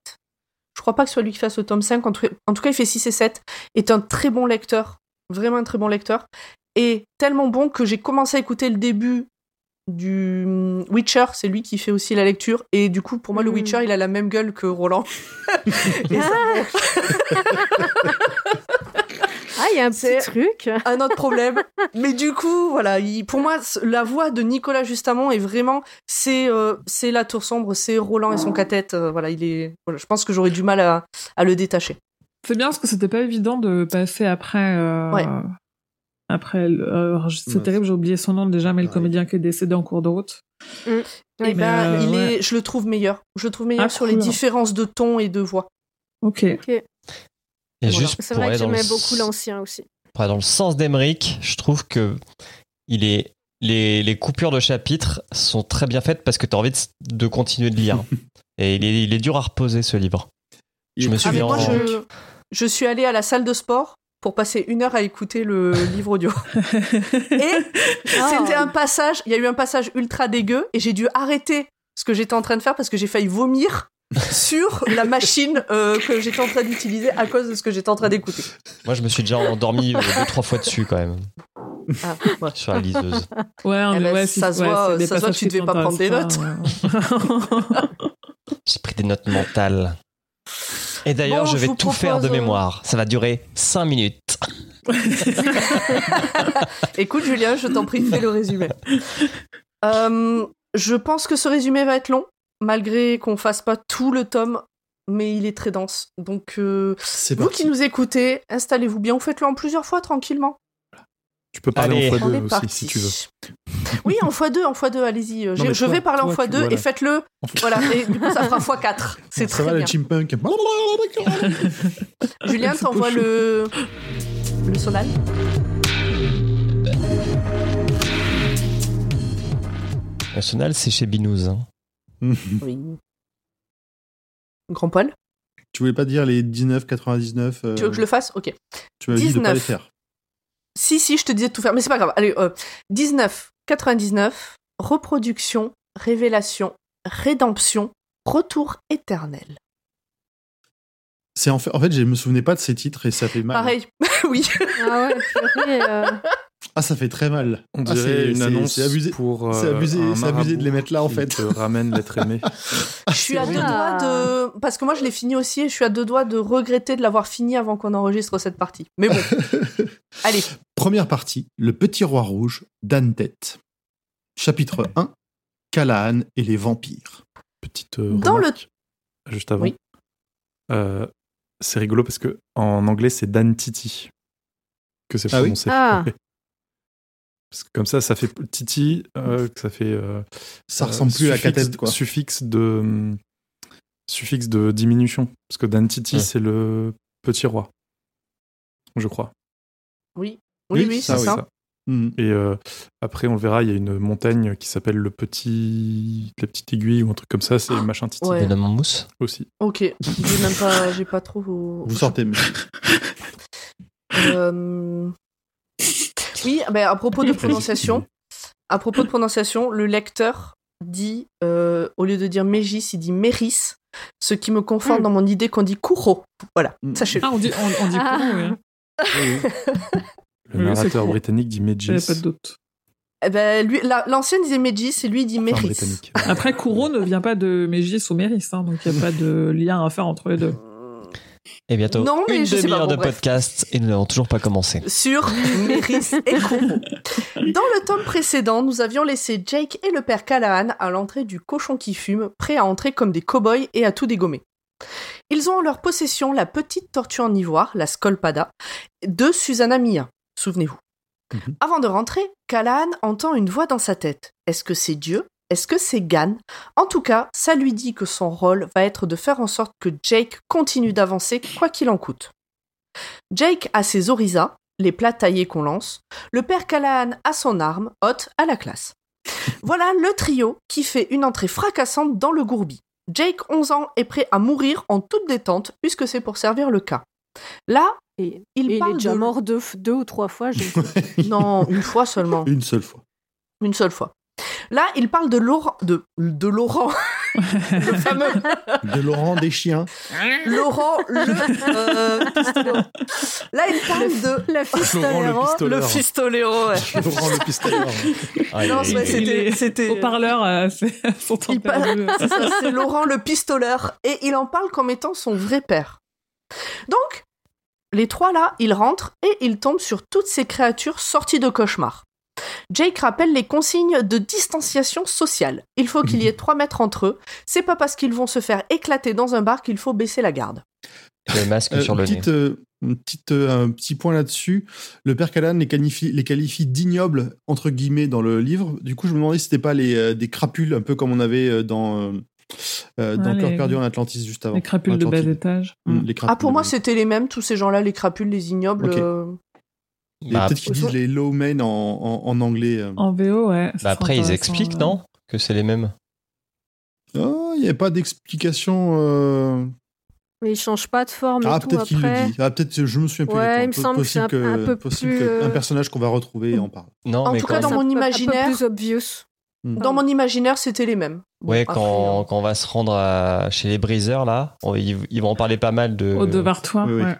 Speaker 3: je crois pas que ce soit lui qui fasse le tome 5, en tout, en tout cas il fait 6 et 7, est un très bon lecteur, vraiment un très bon lecteur. Et tellement bon que j'ai commencé à écouter le début du hum, Witcher, c'est lui qui fait aussi la lecture. Et du coup, pour moi, le
Speaker 7: Mm.
Speaker 3: Witcher, il a la même gueule que Roland. Et ça,
Speaker 7: Ah, il y a un petit truc.
Speaker 3: un autre problème. Mais du coup, voilà, il- pour moi, la voix de Nicolas Justamont est vraiment, c'est euh, c'est la tour sombre, c'est Roland et son cathette. euh, voilà, il est. Voilà, je pense que j'aurais du mal à, à le détacher.
Speaker 5: C'est bien parce que c'était pas évident de passer après. euh,
Speaker 3: Ouais.
Speaker 5: Après, euh, c'est
Speaker 4: Ouais.
Speaker 5: terrible, j'ai oublié son nom déjà, mais le
Speaker 4: Ouais.
Speaker 5: comédien qui est décédé en cours de route.
Speaker 3: Et
Speaker 5: Mais,
Speaker 3: ben,
Speaker 5: euh,
Speaker 3: il
Speaker 5: ouais.
Speaker 3: est, je le trouve meilleur. Je le trouve meilleur
Speaker 5: Ah,
Speaker 3: sur les différences de ton et de voix.
Speaker 5: Ok.
Speaker 6: Et
Speaker 3: Voilà.
Speaker 6: juste
Speaker 7: C'est vrai que
Speaker 6: le,
Speaker 7: j'aimais beaucoup l'ancien aussi.
Speaker 6: dans le sens d'Emeric, je trouve que il est les, les coupures de chapitres sont très bien faites parce que tu as envie de, de continuer de lire. Et il est, il est dur à reposer ce livre. Je me suis
Speaker 3: Ah, moi,
Speaker 6: en-
Speaker 3: je, je suis allée à la salle de sport pour passer une heure à écouter le livre audio. Et
Speaker 7: Ah.
Speaker 3: C'était un passage, il y a eu un passage ultra dégueu et j'ai dû arrêter ce que j'étais en train de faire parce que j'ai failli vomir sur la machine euh, que j'étais en train d'utiliser à cause de ce que j'étais en train d'écouter.
Speaker 6: Moi, je me suis déjà endormi euh, deux trois fois dessus quand même
Speaker 3: Ah, ouais.
Speaker 6: sur la liseuse.
Speaker 5: Ouais, on
Speaker 3: Eh ben,
Speaker 5: ouais,
Speaker 3: ça se
Speaker 5: ouais,
Speaker 3: voit, ça se voit que tu devais pas prendre des
Speaker 5: pas,
Speaker 6: J'ai pris des notes mentales. Et d'ailleurs,
Speaker 3: Bon,
Speaker 6: je vais tout faire de
Speaker 3: euh,
Speaker 6: mémoire. Ça va durer 5 minutes.
Speaker 3: Écoute Julien, je t'en prie, fais le résumé. Euh, je pense que ce résumé va être long, malgré qu'on fasse pas tout le tome, mais il est très dense. Donc euh, vous
Speaker 4: parti.
Speaker 3: qui nous écoutez, installez-vous bien, vous faites-le en plusieurs fois tranquillement.
Speaker 2: Tu peux parler
Speaker 6: Allez.
Speaker 2: en x2
Speaker 3: est
Speaker 2: aussi
Speaker 3: parti.
Speaker 2: si tu veux.
Speaker 3: Oui, en x2, en x2, allez-y.
Speaker 2: Non,
Speaker 3: Je,
Speaker 2: toi-
Speaker 3: vais parler en
Speaker 2: toi,
Speaker 3: x2
Speaker 2: tu- voilà.
Speaker 3: et faites-le. Voilà, et du coup, ça fera x4. C'est
Speaker 4: Ça
Speaker 3: très
Speaker 4: va
Speaker 3: bien.
Speaker 4: le chipmunk.
Speaker 3: Julien,
Speaker 5: C'est
Speaker 3: t'envoies le... le sonal
Speaker 6: National, c'est chez Binous. hein.
Speaker 3: Oui. Grand poil
Speaker 4: Tu voulais pas dire les 19,99 euh,
Speaker 3: Tu veux que je le fasse? Ok.
Speaker 4: Tu m'avais dit de pas
Speaker 3: 19.
Speaker 4: les faire.
Speaker 3: Si, si, je te disais de tout faire, mais c'est pas grave. Allez, euh, 19, 99, reproduction, révélation, rédemption, retour éternel.
Speaker 4: C'est en fait, en fait, je me souvenais pas de ces titres et ça fait mal.
Speaker 3: Pareil, oui.
Speaker 7: Ah ouais, purée, euh,
Speaker 4: Ah, ça fait très mal.
Speaker 2: On
Speaker 4: Ah,
Speaker 2: dirait
Speaker 4: c'est-
Speaker 2: une annonce
Speaker 4: C'est abusé.
Speaker 2: pour.
Speaker 4: c'est
Speaker 2: euh,
Speaker 4: abusé-
Speaker 2: un
Speaker 4: c'est abusé de les mettre là, en
Speaker 2: qui
Speaker 4: fait.
Speaker 2: te ramène l'être aimé.
Speaker 3: Je suis à deux doigts de. Parce que moi, je l'ai fini aussi et je suis à deux doigts de regretter de l'avoir fini avant qu'on enregistre cette partie. Mais bon, allez.
Speaker 4: Première partie, Le Petit Roi Rouge d'Antet. Chapitre 1, Callahan et les vampires.
Speaker 2: Petite euh,
Speaker 3: Dans le-
Speaker 2: juste avant.
Speaker 3: Oui.
Speaker 2: Euh, c'est rigolo parce que en anglais c'est Dan Titi que c'est
Speaker 4: Ah oui
Speaker 2: prononcé.
Speaker 7: Ah.
Speaker 2: Parce que comme ça, ça fait Titi, euh, que ça fait. euh,
Speaker 4: Ça
Speaker 2: euh,
Speaker 4: ressemble plus à
Speaker 2: suffixe-
Speaker 4: Catet, quoi.
Speaker 2: Suffixe de suffixe de diminution parce que Dan Titi
Speaker 6: Ouais.
Speaker 2: c'est le petit roi, je crois.
Speaker 3: Oui, oui,
Speaker 4: Oui,
Speaker 3: oui,
Speaker 4: ça,
Speaker 3: c'est
Speaker 4: oui,
Speaker 3: ça.
Speaker 2: Et euh, après, on le verra, il y a une montagne qui s'appelle le petit, la petite aiguille ou un truc comme ça. C'est machin Titi
Speaker 3: Ouais.
Speaker 6: En mousse.
Speaker 2: aussi.
Speaker 3: Ok, j'ai même pas, j'ai pas trop.
Speaker 4: Vous sortez, mais
Speaker 3: Euh, Oui, ben, à propos de prononciation, à propos de prononciation, le lecteur dit, euh, au lieu de dire Mégis, il dit Méris, ce qui me conforte
Speaker 7: Mm.
Speaker 3: dans mon idée qu'on dit Kouro. Voilà,
Speaker 4: Mm.
Speaker 3: sachez-le.
Speaker 5: Ah, on dit, on, on dit
Speaker 7: Ah.
Speaker 5: Oui. hein.
Speaker 2: Le
Speaker 5: Oui,
Speaker 2: narrateur britannique dit Megis.
Speaker 5: J'avais pas de doute.
Speaker 3: Eh ben, lui, la- l'ancien disait Mégis et lui il dit
Speaker 2: Enfin,
Speaker 3: Méris.
Speaker 5: Après, Kourou ne vient pas de Mégis ou Méris, hein, donc il n'y a pas de lien à faire entre les deux.
Speaker 6: Et bientôt,
Speaker 3: Non, mais
Speaker 6: une
Speaker 3: je sais pas,
Speaker 6: demi-heure
Speaker 3: bon,
Speaker 6: de
Speaker 3: bref.
Speaker 6: podcast et nous n'avons toujours pas commencé.
Speaker 3: sur Méris et Kourou. Dans le tome précédent, nous avions laissé Jake et le père Callahan à l'entrée du cochon qui fume, prêts à entrer comme des cow-boys et à tout dégommer. Ils ont en leur possession la petite tortue en ivoire, la Scolpada, de Susanna Mia. Souvenez-vous.
Speaker 4: Mhm.
Speaker 3: Avant de rentrer, Callahan entend une voix dans sa tête. Est-ce que c'est Dieu? Est-ce que c'est Gan? En tout cas, ça lui dit que son rôle va être de faire en sorte que Jake continue d'avancer quoi qu'il en coûte. Jake a ses orisas, les plats taillés qu'on lance. Le père Callahan a son arme, haute à la classe. Voilà le trio qui fait une entrée fracassante dans le gourbi. Jake, 11 ans, est prêt à mourir en toute détente puisque c'est pour servir le cas. Là,
Speaker 7: Et,
Speaker 3: il
Speaker 7: et il
Speaker 3: parle
Speaker 7: est déjà
Speaker 3: de-
Speaker 7: mort deux, deux ou trois fois. je-
Speaker 3: Non, une fois seulement.
Speaker 4: Une seule fois.
Speaker 3: Une seule fois. Là, il parle de Laurent, de, de Laurent, le fameux
Speaker 4: De Laurent des chiens.
Speaker 3: Laurent le euh, pistolero. Là, il parle de
Speaker 7: Le pistolero.
Speaker 3: le pistolero. ouais.
Speaker 4: Laurent le pistolet.
Speaker 6: Ah,
Speaker 3: Non, c'était-
Speaker 5: Au parleur, euh, c'est son temps
Speaker 3: Il parle- c'est Laurent le pistoleur et il en parle comme étant son vrai père. Donc, les trois là, ils rentrent et ils tombent sur toutes ces créatures sorties de cauchemar. Jake rappelle les consignes de distanciation sociale. Il faut qu'il y ait 3 mètres entre eux. C'est pas parce qu'ils vont se faire éclater dans un bar qu'il faut baisser la garde.
Speaker 6: Le masque
Speaker 4: Euh,
Speaker 6: sur le nez.
Speaker 4: petite, euh, petite, euh, un petit point là-dessus. Le père Callahan les qualifie, les qualifie d'ignobles, entre guillemets, dans le livre. Du coup, je me demandais si c'était pas les, euh, des crapules, un peu comme on avait dans, euh, euh, dans
Speaker 5: Ouais,
Speaker 4: Cœur
Speaker 5: les-
Speaker 4: perdu en Atlantis juste avant.
Speaker 5: Les crapules de bas étage.
Speaker 4: Mm,
Speaker 3: Ah, pour moi, c'était les mêmes, tous ces gens-là, les crapules, les ignobles. Euh,
Speaker 6: Bah,
Speaker 4: Peut-être qu'ils disent les low men en, en, en anglais. euh.
Speaker 5: En VO, ouais.
Speaker 6: Bah après, ils expliquent,
Speaker 5: ouais.
Speaker 6: non? Que c'est les mêmes.
Speaker 4: Oh, il n'y avait pas d'explication. euh,
Speaker 7: Mais il change pas de forme
Speaker 4: Ah, peut-être qu'il le dit. Ah, peut-être, je me souviens plus.
Speaker 7: Ouais, il me semble que
Speaker 4: possible
Speaker 7: c'est un- un peu
Speaker 4: possible
Speaker 7: plus,
Speaker 4: que
Speaker 7: euh,
Speaker 4: un personnage qu'on va retrouver en parle.
Speaker 6: Non,
Speaker 3: En
Speaker 6: mais
Speaker 3: tout cas, dans mon imaginaire-
Speaker 7: Un peu plus obvious.
Speaker 3: Dans mon imaginaire, c'était les mêmes.
Speaker 6: Ouais, quand,
Speaker 3: euh,
Speaker 6: quand on va se rendre à- chez les briseurs, là, on- ils, ils vont en parler pas mal de,
Speaker 5: Au devoir-toi,
Speaker 4: oui, oui.
Speaker 5: ouais.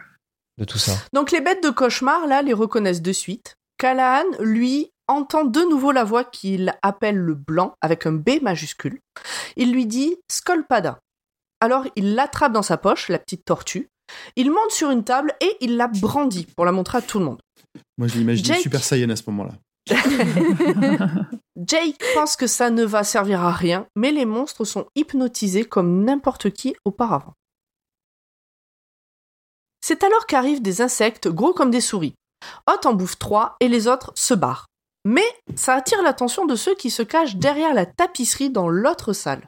Speaker 6: De tout ça.
Speaker 3: Donc les bêtes de cauchemar, là, les reconnaissent de suite. Callahan, lui, entend de nouveau la voix qu'il appelle le blanc, avec un B majuscule. Il lui dit Scolpada. Alors il l'attrape dans sa poche, la petite tortue. Il monte sur une table et il la brandit pour la montrer à tout le monde.
Speaker 4: Moi, j'ai imaginé
Speaker 3: Jake-
Speaker 4: Super Saiyan à ce moment-là.
Speaker 3: Jake pense que ça ne va servir à rien, mais les monstres sont hypnotisés comme n'importe qui auparavant. C'est alors qu'arrivent des insectes gros comme des souris. Hot en bouffe trois et les autres se barrent. Mais ça attire l'attention de ceux qui se cachent derrière la tapisserie dans l'autre salle.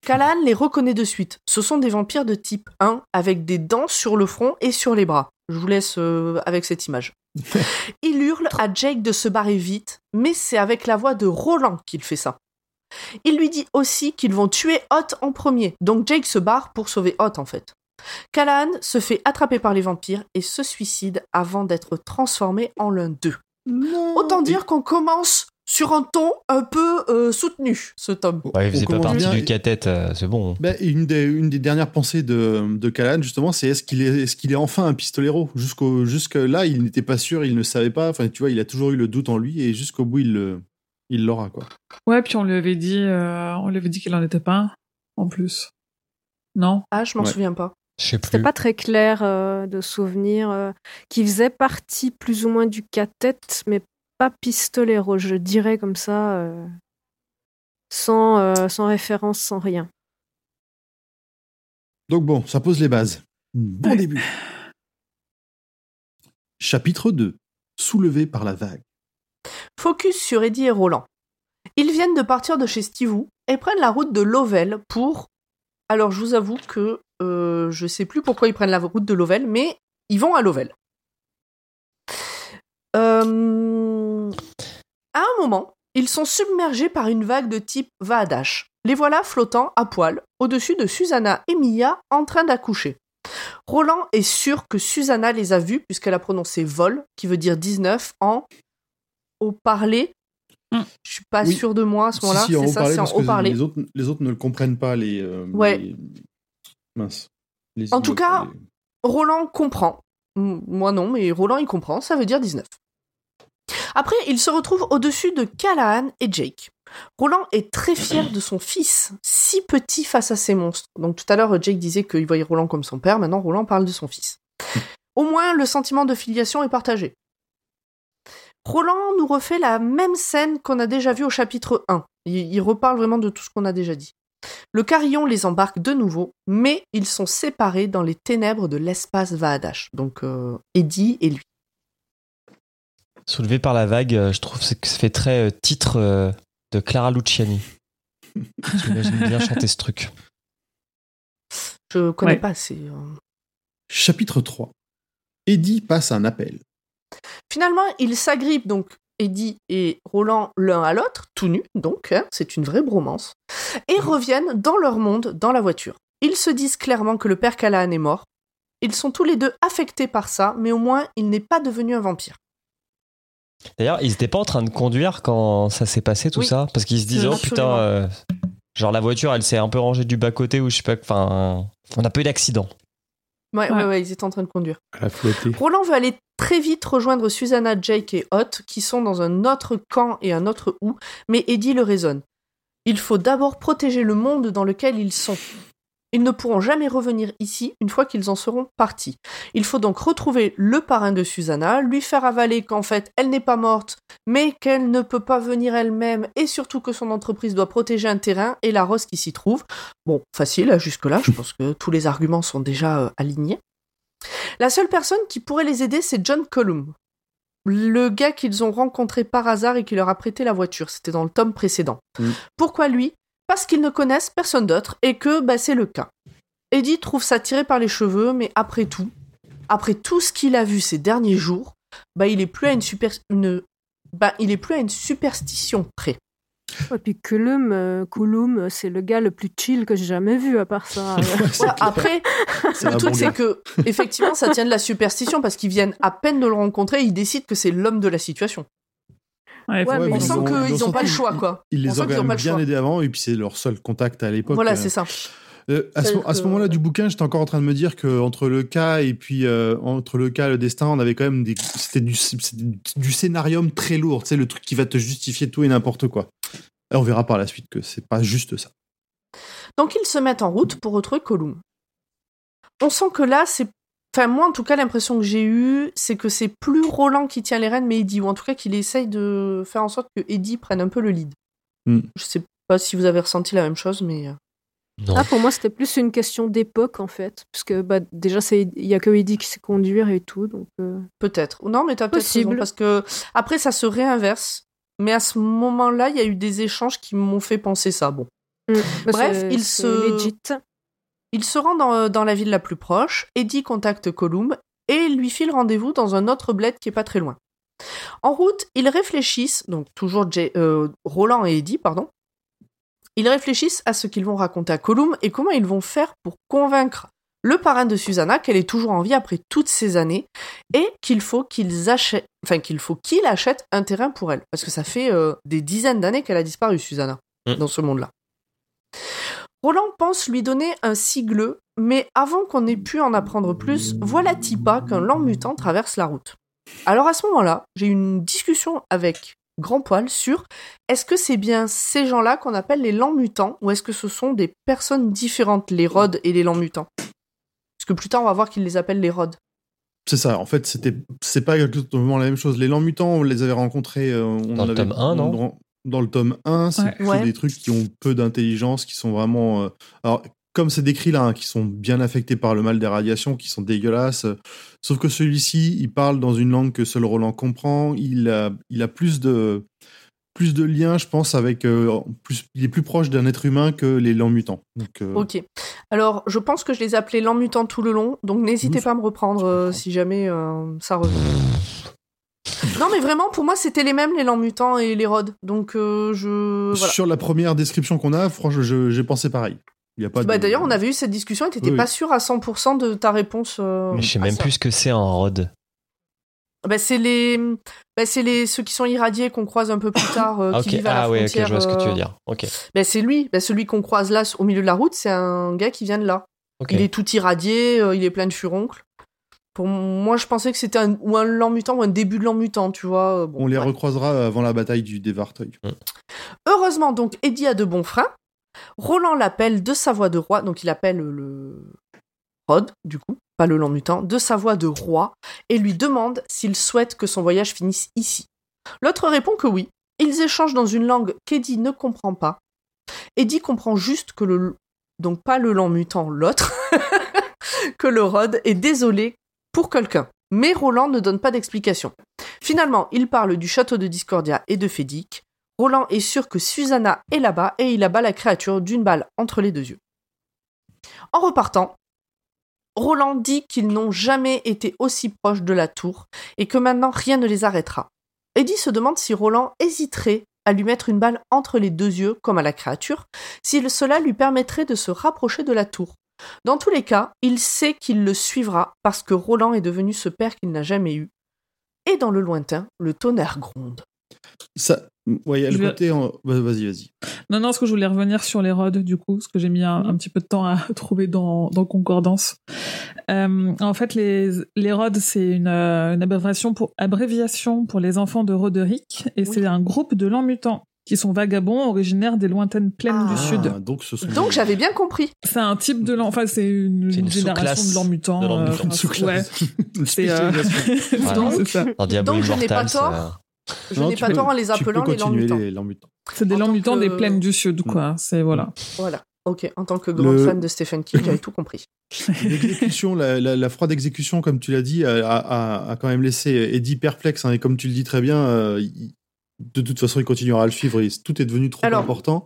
Speaker 3: Callahan les reconnaît de suite. Ce sont des vampires de type 1 avec des dents sur le front et sur les bras. Je vous laisse euh, avec cette image. Il hurle à Jake de se barrer vite, mais c'est avec la voix de Roland qu'il fait ça. Il lui dit aussi qu'ils vont tuer Hot en premier, donc Jake se barre pour sauver Hot en fait. Callahan se fait attraper par les vampires et se suicide avant d'être transformé en l'un d'eux. Autant dire qu'on commence sur un ton un peu euh, soutenu, ce tome.
Speaker 6: Ouais, il faisait pas partie
Speaker 4: bien
Speaker 6: du
Speaker 4: et-
Speaker 6: catet, euh, c'est bon.
Speaker 4: Une, des, une des dernières pensées de, de Callahan, justement, c'est est-ce qu'il est, est, qu'il est enfin un pistolero? Jusqu'au, Jusque là, il n'était pas sûr, il ne savait pas. Enfin, tu vois, il a toujours eu le doute en lui et jusqu'au bout, il le- il l'aura, quoi.
Speaker 5: Ouais, puis on lui avait dit, euh, on lui avait dit qu'il en était pas un, en plus. Non?
Speaker 3: Ah, je m'en
Speaker 4: Ouais.
Speaker 3: souviens pas.
Speaker 7: C'était pas très clair euh, de souvenir euh, qui faisait partie plus ou moins du catet, mais pas pistolero, je dirais comme ça, euh, sans, euh, sans référence, sans rien.
Speaker 4: Donc bon, ça pose les bases. Bon
Speaker 5: Ouais.
Speaker 4: début. Chapitre 2. Soulevé par la vague.
Speaker 3: Focus sur Eddie et Roland. Ils viennent de partir de chez Stivou et prennent la route de Lovell pour. Alors je vous avoue que euh, je sais plus pourquoi ils prennent la route de Lovell, mais ils vont à Lovell. Euh, À un moment, ils sont submergés par une vague de type Vaadash. Les voilà flottant à poil au-dessus de Susanna et Mia en train d'accoucher. Roland est sûr que Susanna les a vus puisqu'elle a prononcé vol, qui veut dire 19, en au parler.
Speaker 5: Mm.
Speaker 3: Je suis pas
Speaker 4: Oui.
Speaker 3: sûre de moi à ce moment-là.
Speaker 4: si, si, en
Speaker 3: c'est ça,
Speaker 4: haut-parler,
Speaker 3: c'est en
Speaker 4: parce que
Speaker 3: haut-parler.
Speaker 4: les autres, les autres ne le comprennent pas, les. euh,
Speaker 3: Ouais.
Speaker 4: les- Mince. Les
Speaker 3: En tout cas,
Speaker 4: les-
Speaker 3: Roland comprend. Moi non, mais Roland il comprend, ça veut dire 19. Après, il se retrouve au-dessus de Callahan et Jake. Roland est très fier de son fils, si petit face à ces monstres. Donc tout à l'heure, Jake disait qu'il voyait Roland comme son père, maintenant Roland parle de son fils. Au moins, le sentiment de filiation est partagé. Roland nous refait la même scène qu'on a déjà vue au chapitre 1. Il, il reparle vraiment de tout ce qu'on a déjà dit. Le carillon les embarque de nouveau, mais ils sont séparés dans les ténèbres de l'espace Vaadash. Donc euh, Eddie et lui.
Speaker 6: Soulevé par la vague, euh, je trouve que ça fait très euh, titre de Clara Luciani. J'imagine bien chanter ce truc.
Speaker 3: Je connais
Speaker 5: Ouais.
Speaker 3: pas assez.
Speaker 4: Chapitre 3. Eddie passe un appel.
Speaker 3: Finalement, ils s'agrippent donc Eddie et Roland l'un à l'autre, tout nus, donc hein, c'est une vraie bromance, et reviennent dans leur monde dans la voiture. Ils se disent clairement que le père Callahan est mort. Ils sont tous les deux affectés par ça, mais au moins il n'est pas devenu un vampire.
Speaker 6: D'ailleurs, ils étaient pas en train de conduire quand ça s'est passé tout
Speaker 3: Oui.
Speaker 6: ça? Parce qu'ils se disaient, oh putain, euh, genre la voiture, elle s'est un peu rangée du bas-côté ou je sais pas, enfin, on a pas eu d'accident.
Speaker 3: Ouais, ouais,
Speaker 5: Ouais.
Speaker 3: ouais, ils étaient en train de conduire.
Speaker 2: Elle a flotté.
Speaker 3: Roland veut aller très vite rejoindre Susanna, Jake et Hot, qui sont dans un autre camp et un autre où, mais Eddie le raisonne. Il faut d'abord protéger le monde dans lequel ils sont. Ils ne pourront jamais revenir ici une fois qu'ils en seront partis. Il faut donc retrouver le parrain de Susanna, lui faire avaler qu'en fait elle n'est pas morte, mais qu'elle ne peut pas venir elle-même, et surtout que son entreprise doit protéger un terrain et la rose qui s'y trouve. Bon, facile, hein, jusque-là, je pense que tous les arguments sont déjà euh, alignés. La seule personne qui pourrait les aider, c'est John Colum, le gars qu'ils ont rencontré par hasard et qui leur a prêté la voiture. C'était dans le tome précédent.
Speaker 4: Mm.
Speaker 3: Pourquoi lui? Parce qu'ils ne connaissent personne d'autre et que bah, c'est le cas. Eddie trouve ça tiré par les cheveux, mais après tout, après tout ce qu'il a vu ces derniers jours, bah, il est plus à une super... une- bah, il est plus à une superstition près.
Speaker 7: Et puis Kulum, euh, Kulum, c'est le gars le plus chill que j'ai jamais vu à part ça.
Speaker 4: Ouais,
Speaker 3: après, le truc
Speaker 4: bon
Speaker 3: c'est que effectivement ça tient de la superstition parce qu'ils viennent à peine de le rencontrer, ils décident que c'est l'homme de la situation.
Speaker 5: Ouais,
Speaker 7: Ouais, mais
Speaker 3: on
Speaker 7: ils
Speaker 3: sent
Speaker 7: ont-
Speaker 3: qu'ils
Speaker 4: ils
Speaker 3: n'ont
Speaker 4: ont
Speaker 3: pas le choix quoi.
Speaker 4: Ils les ont quand même bien aidés avant, et puis c'est leur seul contact à l'époque.
Speaker 3: Voilà,
Speaker 4: euh.
Speaker 3: c'est ça.
Speaker 4: Euh, à, ce, à moment-là du bouquin, j'étais encore en train de me dire que entre le cas et puis euh, entre le cas et le destin, on avait quand même des c'était du scénarium très lourd, tu sais le truc qui va te justifier tout et n'importe quoi. Et on verra par la suite que c'est pas juste ça.
Speaker 3: Donc ils se mettent en route pour retrouver Colum. On sent que là, c'est. Enfin, moi, en tout cas, l'impression que j'ai eue, c'est que c'est plus Roland qui tient les rênes, mais Eddie, ou en tout cas qu'il essaye de faire en sorte que Eddie prenne un peu le lead.
Speaker 4: Hmm.
Speaker 3: Je sais pas si vous avez ressenti la même chose, mais. euh,
Speaker 6: Non.
Speaker 7: Ah, pour moi, c'était plus une question d'époque, en fait. Parce que bah, déjà, c'est- il y a que Eddie qui sait conduire et tout. Donc, euh,
Speaker 3: Peut-être. Non, mais t'as peut-être
Speaker 7: Possible.
Speaker 3: raison, parce que après, ça se réinverse. Mais à ce moment-là, il y a eu des échanges qui m'ont fait penser ça. Bon.
Speaker 7: mm. Bah,
Speaker 3: Bref, il se-
Speaker 7: legit.
Speaker 3: Il se rend dans, dans la ville la plus proche, Eddie contacte Colum et lui file rendez-vous dans un autre bled qui est pas très loin. En route, ils réfléchissent, donc toujours Jay- euh, Roland et Eddie, pardon, ils réfléchissent à ce qu'ils vont raconter à Colum et comment ils vont faire pour convaincre le parrain de Susanna qu'elle est toujours en vie après toutes ces années et qu'il faut qu'ils achètent, enfin qu'il faut qu'il achète un terrain pour elle parce que ça fait euh, des dizaines d'années qu'elle a disparu Susanna
Speaker 6: Mm.
Speaker 3: dans ce monde-là. Roland pense lui donner un sigle, mais avant qu'on ait pu en apprendre plus, voilà-t-il pas qu'un lent mutant traverse la route. Alors à ce moment-là, j'ai eu une discussion avec Grand Poil sur est-ce que c'est bien ces gens-là qu'on appelle les lents mutants ou est-ce que ce sont des personnes différentes, les rods et les lents mutants? Parce que plus tard, on va voir qu'ils les appellent les rods.
Speaker 4: C'est ça. En fait, c'était c'est pas exactement la même chose. Les lents mutants, on les avait rencontrés euh, on
Speaker 6: Dans le
Speaker 4: avait-
Speaker 6: tome 1, non?
Speaker 4: Dans, le tome 1, c'est
Speaker 5: Ouais.
Speaker 4: plutôt
Speaker 3: Ouais.
Speaker 4: des trucs qui ont peu d'intelligence, qui sont vraiment euh, alors comme c'est décrit là, hein, qui sont bien affectés par le mal des radiations, qui sont dégueulasses. euh, Sauf que celui-ci, il parle dans une langue que seul Roland comprend. Il a, il a plus de plus de liens, je pense, avec euh, plus, il est plus proche d'un être humain que les lents mutants. Donc, euh,
Speaker 3: Ok. Alors, je pense que je les appelais lents mutants tout le long, donc n'hésitez pas à me reprendre euh, si jamais euh, ça revient. Non, mais vraiment, pour moi, c'était les mêmes, les lents mutants et les rods. Donc, euh, je. Voilà.
Speaker 4: Sur la première description qu'on a, franchement, j'ai pensé pareil. Il y a pas
Speaker 3: Bah,
Speaker 4: de-
Speaker 3: D'ailleurs, on avait eu cette discussion et t'étais
Speaker 4: Oui,
Speaker 3: pas
Speaker 4: oui.
Speaker 3: sûr à 100% de ta réponse. euh,
Speaker 6: Mais je sais même
Speaker 3: ça.
Speaker 6: plus ce que c'est un rod.
Speaker 3: Bah, c'est les, bah, c'est les ceux qui sont irradiés qu'on croise un peu plus tard, euh,
Speaker 6: Ah,
Speaker 3: qui vivent à la
Speaker 6: ah je vois ce que tu veux dire. Ok,
Speaker 3: Bah, c'est lui, bah, celui qu'on croise là au milieu de la route, c'est un gars qui vient de là. Il est tout irradié, euh, il est plein de furoncles. Pour moi, je pensais que c'était un, ou un lent mutant ou un début de lent mutant, tu vois. euh, bon,
Speaker 4: On les
Speaker 3: ouais.
Speaker 4: recroisera avant la bataille du Dévarteuil.
Speaker 3: Heureusement, donc, Eddie a de bons freins. Roland l'appelle de sa voix de roi, donc il appelle le Rod, du coup, pas le lent mutant, de sa voix de roi, et lui demande s'il souhaite que son voyage finisse ici. L'autre répond que oui. Ils échangent dans une langue qu'Eddie ne comprend pas. Eddie comprend juste que le... Donc pas le lent mutant, l'autre. que le Rod est désolé quelqu'un. Mais Roland ne donne pas d'explication. Finalement, il parle du château de Discordia et de Fédic. Roland est sûr que Susanna est là-bas et il abat la créature d'une balle entre les deux yeux. En repartant, Roland dit qu'ils n'ont jamais été aussi proches de la tour et que maintenant rien ne les arrêtera. Eddie se demande si Roland hésiterait à lui mettre une balle entre les deux yeux, comme à la créature, si cela lui permettrait de se rapprocher de la tour. Dans tous les cas, il sait qu'il le suivra parce que Roland est devenu ce père qu'il n'a jamais eu. Et dans le lointain, le tonnerre gronde.
Speaker 4: Ça, ouais, le côté. en- bah, Vas-y, vas-y.
Speaker 5: Non, non, parce que je voulais revenir sur les rods, du coup, parce que j'ai mis un, un petit peu de temps à trouver dans, dans Concordance. Euh, en fait, les, les rods, c'est une, euh, une abréviation, pour, abréviation pour les enfants de Roderick, et c'est un groupe de lents mutants qui sont vagabonds, originaires des lointaines plaines
Speaker 3: Ah.
Speaker 5: du Sud.
Speaker 4: donc ce sont.
Speaker 3: Donc j'avais bien compris.
Speaker 5: C'est un type de lent, enfin, c'est une,
Speaker 6: C'est une
Speaker 5: génération de lents mutants.
Speaker 6: de lents
Speaker 5: euh.
Speaker 4: Une
Speaker 5: C'est euh.
Speaker 6: Voilà. Dans Diablo
Speaker 3: Donc, je n'ai pas tort. Je
Speaker 4: Non,
Speaker 3: n'ai pas
Speaker 4: peux-
Speaker 3: tort en les appelant les mutants.
Speaker 5: C'est des mutants
Speaker 3: que-
Speaker 5: des plaines du Sud, quoi. C'est voilà.
Speaker 3: Voilà. Ok, en tant que grande
Speaker 4: Le-
Speaker 3: fan de Stephen King, j'avais tout compris.
Speaker 4: L'exécution, la, la- la froide exécution, comme tu l'as dit, a, a- a quand même laissé Eddie perplexe. hein, et comme tu le dis très bien, euh, il- de toute façon, il continuera à le suivre. et tout est devenu trop
Speaker 3: Alors-
Speaker 4: important.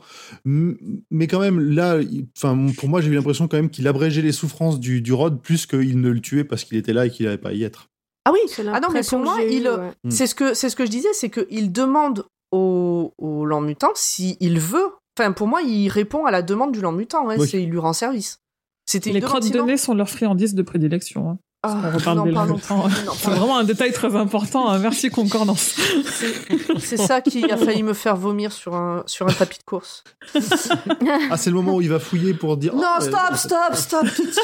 Speaker 4: Mais quand même, là, il- enfin, pour moi, j'ai eu l'impression quand même qu'il abrégeait les souffrances du, du Rod plus qu'il ne le tuait parce qu'il était là et qu'il n'avait pas à y être.
Speaker 3: Ah oui,
Speaker 7: C'est
Speaker 3: ah non, mais pour moi,
Speaker 7: que j'ai
Speaker 3: il,
Speaker 7: eue, ouais.
Speaker 4: Mm.
Speaker 3: c'est ce que c'est ce que je disais, c'est qu'il demande au, au lent mutant s'il veut. Enfin, pour moi, il répond à la demande du lent mutant. Hein,
Speaker 4: Oui.
Speaker 3: il lui rend service. C'était
Speaker 5: Les crottes de nez sont leurs friandises de prédilection. hein. On reparle
Speaker 3: n'en parlons plus,
Speaker 5: C'est vraiment un détail très important. hein. Merci Concordance.
Speaker 3: C'est- C'est ça qui a failli me faire vomir sur un, sur un tapis de course.
Speaker 4: Ah, c'est le moment où il va fouiller pour dire.
Speaker 3: non,
Speaker 4: oh,
Speaker 3: stop,
Speaker 4: euh,
Speaker 3: stop, stop, pitié,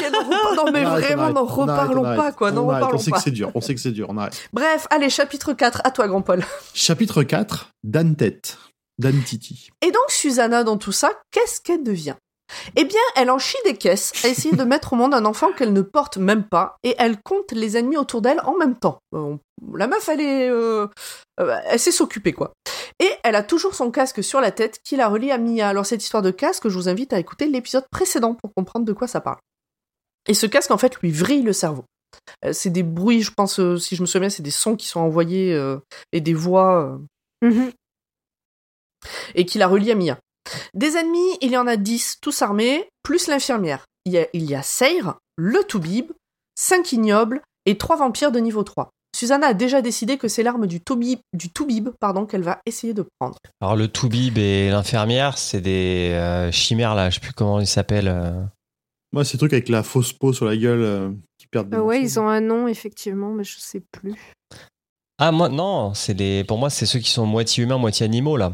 Speaker 3: Non, mais
Speaker 4: arrête,
Speaker 3: vraiment, n'en reparlons
Speaker 4: arrête.
Speaker 3: pas, quoi,
Speaker 4: On sait
Speaker 3: pas.
Speaker 4: que c'est dur, on sait que c'est dur, on arrête.
Speaker 3: Bref, allez, chapitre 4, à toi, grand Paul.
Speaker 4: Chapitre 4, Dan Tête. Dan Titi.
Speaker 3: Et donc, Susanna, dans tout ça, qu'est-ce qu'elle devient? Eh bien, elle en chie des caisses à essayer de mettre au monde un enfant qu'elle ne porte même pas, et elle compte les ennemis autour d'elle en même temps. Euh, la meuf, elle est... euh, euh, elle sait s'occuper, quoi. Et elle a toujours son casque sur la tête qui la relie à Mia. Alors, cette histoire de casque, je vous invite à écouter l'épisode précédent pour comprendre de quoi ça parle. Et ce casque, en fait, lui vrille le cerveau. Euh, c'est des bruits, je pense, si je me souviens, c'est des sons qui sont envoyés et des voix...
Speaker 7: Mhm.
Speaker 3: et qui la relie à Mia. Des ennemis, il y en a 10, tous armés, plus l'infirmière. Il y a, il y a Seyre, le Toubib, 5 ignobles et 3 vampires de niveau 3. Susanna a déjà décidé que c'est l'arme du Toubib, du Toubib pardon, qu'elle va essayer de prendre.
Speaker 6: Alors le Toubib et l'infirmière, c'est des euh, chimères là, je sais plus comment ils s'appellent. euh.
Speaker 4: Moi, ces trucs avec la fausse peau sur la gueule euh, qui perdent des
Speaker 7: Euh, ouais, ils ont un nom, effectivement, mais je sais plus.
Speaker 6: Ah moi non, c'est des pour moi c'est ceux qui sont moitié humains, moitié animaux là.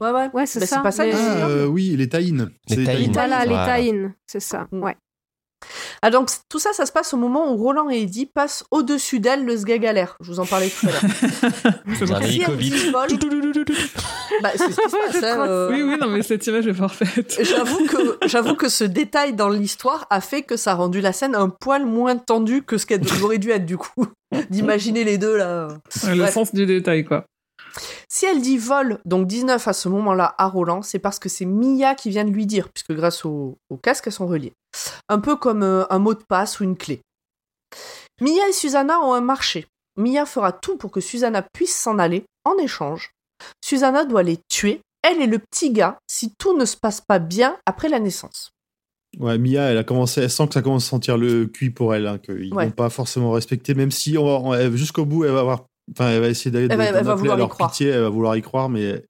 Speaker 3: Ouais, ouais.
Speaker 7: Ouais, c'est
Speaker 3: Bah,
Speaker 7: ça.
Speaker 3: c'est pas ça
Speaker 4: Ah, euh, oui, les taïnes.
Speaker 6: Les taïnes.
Speaker 7: Voilà, les
Speaker 6: Voilà.
Speaker 7: taïnes, c'est ça.
Speaker 3: Mm.
Speaker 7: Ouais.
Speaker 3: Ah, donc tout ça, ça se passe au moment où Roland et Eddie passent au-dessus d'elle le sgagalaire. Je vous en parlais tout à l'heure.
Speaker 6: C'est un
Speaker 3: Si bah, c'est ce qui se passe. hein, euh.
Speaker 5: Oui, oui, non, mais cette image est parfaite.
Speaker 3: J'avoue que, j'avoue que ce détail dans l'histoire a fait que ça a rendu la scène un poil moins tendue que ce qu'elle aurait dû être du coup. D'imaginer les deux là.
Speaker 5: Le
Speaker 3: Bref.
Speaker 5: sens du détail, quoi.
Speaker 3: Si elle dit vol, donc 19 à ce moment-là à Roland, c'est parce que c'est Mia qui vient de lui dire, puisque grâce au, au casque, elles sont reliées. Un peu comme euh, un mot de passe ou une clé. Mia et Susanna ont un marché. Mia fera tout pour que Susanna puisse s'en aller. En échange, Susanna doit les tuer, elle et le petit gars, si tout ne se passe pas bien après la naissance.
Speaker 4: Ouais, Mia, elle a commencé, elle sent que ça commence à sentir le cuit pour elle, hein, qu'ils
Speaker 3: Ouais.
Speaker 4: vont pas forcément respecter, même si jusqu'au bout, elle va avoir, enfin, elle va essayer d'aller,
Speaker 3: Elle elle va
Speaker 4: appeler
Speaker 3: vouloir
Speaker 4: à
Speaker 3: y
Speaker 4: leur
Speaker 3: croire.
Speaker 4: pitié, elle va vouloir y croire, mais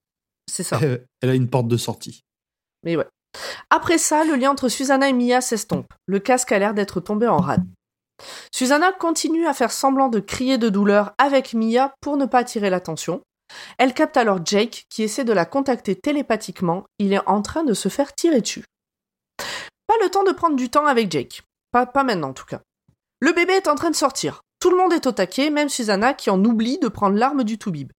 Speaker 3: C'est ça.
Speaker 4: elle, elle a une porte de sortie.
Speaker 3: Mais ouais. Après ça, le lien entre Susanna et Mia s'estompe. Le casque a l'air d'être tombé en rade. Susanna continue à faire semblant de crier de douleur avec Mia pour ne pas attirer l'attention. Elle capte alors Jake qui essaie de la contacter télépathiquement. Il est en train de se faire tirer dessus. Pas le temps de prendre du temps avec Jake. Pas, pas maintenant en tout cas. Le bébé est en train de sortir. Tout le monde est au taquet, même Susanna qui en oublie de prendre l'arme du Toubib.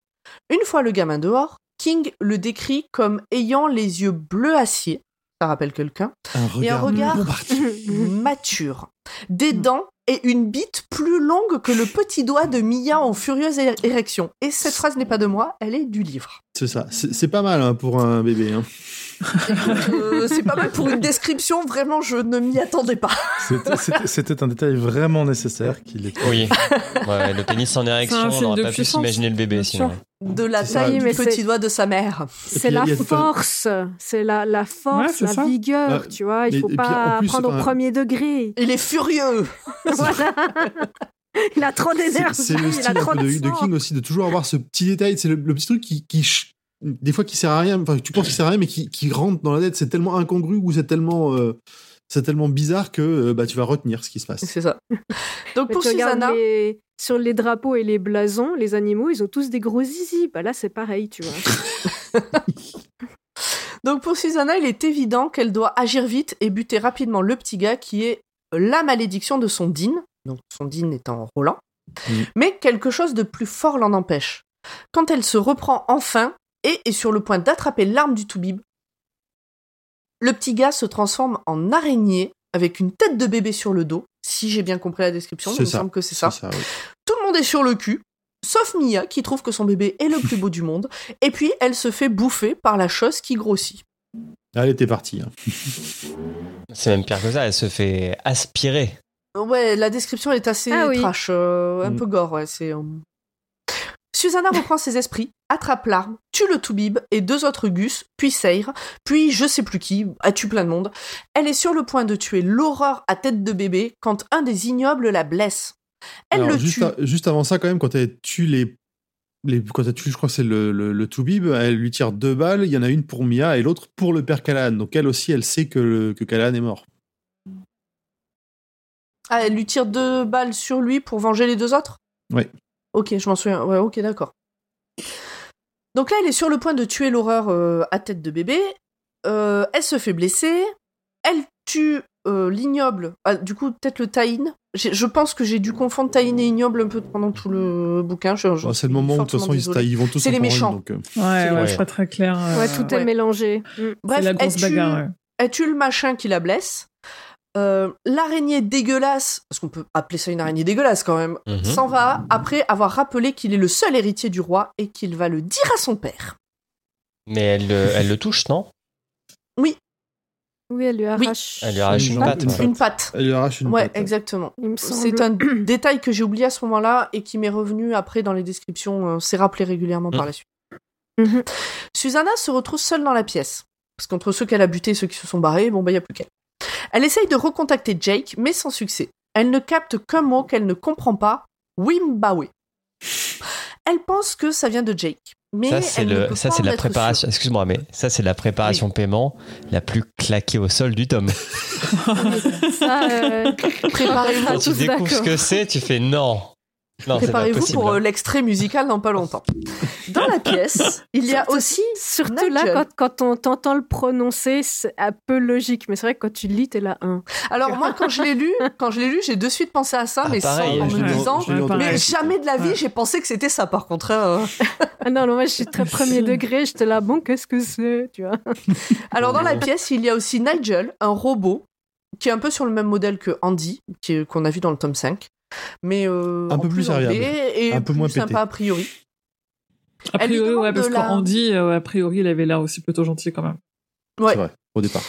Speaker 3: Une fois le gamin dehors, King le décrit comme ayant les yeux bleu acier, ça rappelle quelqu'un,
Speaker 4: Un
Speaker 3: et un regard mature, des dents et une bite plus longue que le petit doigt de Mia en furieuse érection. Et cette phrase n'est pas de moi, elle est du livre.
Speaker 4: C'est ça. C'est c'est pas mal hein, pour un bébé. hein.
Speaker 3: Euh, c'est pas mal pour une description, vraiment, je ne m'y attendais pas.
Speaker 2: C'était- un détail vraiment nécessaire qu'il est.
Speaker 6: Oui. Ouais, le pénis en érection, on n'aurait pas pu s'imaginer le bébé sinon.
Speaker 3: De la taille du
Speaker 7: mais c'est-
Speaker 3: petit doigt de sa mère.
Speaker 7: C'est la force, c'est la, la
Speaker 5: Ouais,
Speaker 7: force, la
Speaker 5: ça.
Speaker 7: vigueur,
Speaker 4: Ah,
Speaker 7: tu vois. Il
Speaker 4: mais-
Speaker 7: faut pas
Speaker 4: plus,
Speaker 7: prendre au premier degré.
Speaker 3: Il est furieux.
Speaker 7: voilà. Il a trop d'énergie,
Speaker 4: c'est le
Speaker 7: il
Speaker 4: style
Speaker 7: a trop
Speaker 4: de. King aussi, de toujours avoir ce petit détail. C'est le, le petit truc qui, des fois qui sert à rien. Enfin, tu penses qu'il sert à rien, mais qui, qui rentre dans la tête. C'est tellement incongru ou c'est tellement, euh, c'est tellement bizarre que euh, bah, tu vas retenir ce qui se passe.
Speaker 3: C'est ça. Donc
Speaker 7: Mais
Speaker 3: pour Susanna,
Speaker 7: les- Sur les drapeaux et les blasons, les animaux, ils ont tous des gros zizi. Bah là, c'est pareil, tu vois.
Speaker 3: donc pour Susanna, il est évident qu'elle doit agir vite et buter rapidement le petit gars qui est la malédiction de son Dean, donc son Dean étant Roland.
Speaker 4: Mm.
Speaker 3: Mais quelque chose de plus fort l'en empêche. Quand elle se reprend enfin et est sur le point d'attraper l'arme du Toubib, le petit gars se transforme en araignée avec une tête de bébé sur le dos, si j'ai bien compris la description, il me semble que c'est ça.
Speaker 4: C'est ça, oui.
Speaker 3: Tout le monde est sur le cul, sauf Mia qui trouve que son bébé est le plus beau du monde, et puis elle se fait bouffer par la chose qui grossit.
Speaker 4: Elle était partie. hein.
Speaker 6: C'est même pire que ça, elle se fait aspirer.
Speaker 3: Ouais, la description est assez
Speaker 7: Ah oui.
Speaker 3: trash, euh, un
Speaker 4: Mm.
Speaker 3: peu gore, ouais, c'est... euh. Susanna reprend ses esprits, attrape l'arme, tue le Toubib et deux autres Gus, puis Seyre, puis je sais plus qui, a tué plein de monde. Elle est sur le point de tuer l'horreur à tête de bébé quand un des ignobles la blesse. Elle
Speaker 4: Alors,
Speaker 3: le
Speaker 4: juste,
Speaker 3: tue.
Speaker 4: a- juste avant ça, quand même, quand elle tue les. les quand elle tue, je crois que c'est le, le, le Toubib, elle lui tire deux balles. Il y en a une pour Mia et l'autre pour le père Callahan. Donc elle aussi, elle sait que, le, que Callahan est mort.
Speaker 3: Ah, elle lui tire deux balles sur lui pour venger les deux autres?
Speaker 4: Ouais.
Speaker 3: Ok, je m'en souviens. Ouais, ok, d'accord. Donc là, elle est sur le point de tuer l'horreur euh, à tête de bébé. Euh, elle se fait blesser. Elle tue euh, l'ignoble. Ah, du coup, peut-être le Taïn. Je pense que j'ai dû confondre Taïn et ignoble un peu pendant tout le bouquin. Je- je
Speaker 4: Bon, c'est le moment où, de toute façon, ils, vont tous
Speaker 3: C'est les méchants.
Speaker 4: donc, euh,
Speaker 5: Ouais,
Speaker 3: C'est
Speaker 5: ouais, c'est pas très clair. euh,
Speaker 7: Ouais, tout
Speaker 3: ouais.
Speaker 7: est mélangé.
Speaker 3: Bref,
Speaker 5: la
Speaker 3: elle tue,
Speaker 5: bagarre. ouais.
Speaker 3: elle tue le machin qui la blesse. Euh, L'araignée dégueulasse, parce qu'on peut appeler ça une araignée dégueulasse quand même,
Speaker 6: Mhm.
Speaker 3: s'en va après avoir rappelé qu'il est le seul héritier du roi et qu'il va le dire à son père.
Speaker 6: Mais elle, le- elle le touche, non?
Speaker 7: Oui, elle lui arrache.
Speaker 6: Elle lui arrache une
Speaker 4: Une
Speaker 6: patte.
Speaker 4: patte.
Speaker 6: ouais.
Speaker 3: Une patte.
Speaker 4: elle lui arrache une
Speaker 3: Ouais,
Speaker 4: patte.
Speaker 3: exactement. C'est un détail que j'ai oublié à ce moment-là et qui m'est revenu après dans les descriptions. euh, C'est rappelé régulièrement par
Speaker 6: Mm.
Speaker 3: la suite. Susanna se retrouve seule dans la pièce. Parce qu'entre ceux qu'elle a butés et ceux qui se sont barrés, bon, bah, il n'y a plus qu'elle. Elle essaye de recontacter Jake, mais sans succès. Elle ne capte qu'un mot qu'elle ne comprend pas Wimbawe. Elle pense que ça vient de Jake. Mais
Speaker 6: Ça, c'est le, ça,
Speaker 3: pas
Speaker 6: c'est la préparation. Excuse-moi, mais ça, c'est la préparation paiement la plus claquée au sol du tome.
Speaker 7: Ça, euh,
Speaker 3: Préparez-vous.
Speaker 6: Quand tu découvres ce que c'est, tu fais non.
Speaker 3: Préparez-vous pour euh, l'extrait musical dans pas longtemps. Dans la pièce, il y a
Speaker 7: Surtout-
Speaker 3: aussi
Speaker 7: Surtout là, quand, quand on t'entend le prononcer, c'est un peu logique. Mais c'est vrai que quand tu le lis, t'es là, un.
Speaker 3: Alors moi, quand je l'ai lu, quand je l'ai lu, j'ai de suite pensé à ça,
Speaker 6: Ah,
Speaker 3: mais
Speaker 6: pareil,
Speaker 3: sans, en
Speaker 4: je
Speaker 3: me disant.
Speaker 5: Ouais,
Speaker 3: Mais jamais de la vie,
Speaker 5: Ouais.
Speaker 3: j'ai pensé que c'était ça. Par contre, hein.
Speaker 7: Ah non, non, moi, je suis très premier degré. J'étais là, bon, qu'est-ce que c'est, tu vois
Speaker 3: alors dans la pièce, il y a aussi Nigel, un robot qui est un peu sur le même modèle que Andy, qu'on a vu dans le tome 5, mais euh,
Speaker 4: Un peu plus serviable.
Speaker 3: et
Speaker 4: Un peu
Speaker 3: plus
Speaker 4: moins
Speaker 3: sympa
Speaker 4: pété.
Speaker 3: a priori.
Speaker 5: A priori, ouais, parce
Speaker 3: de la-
Speaker 5: qu'Andy, euh, a priori, il avait l'air aussi plutôt gentil quand même.
Speaker 3: Ouais.
Speaker 4: C'est vrai, au départ.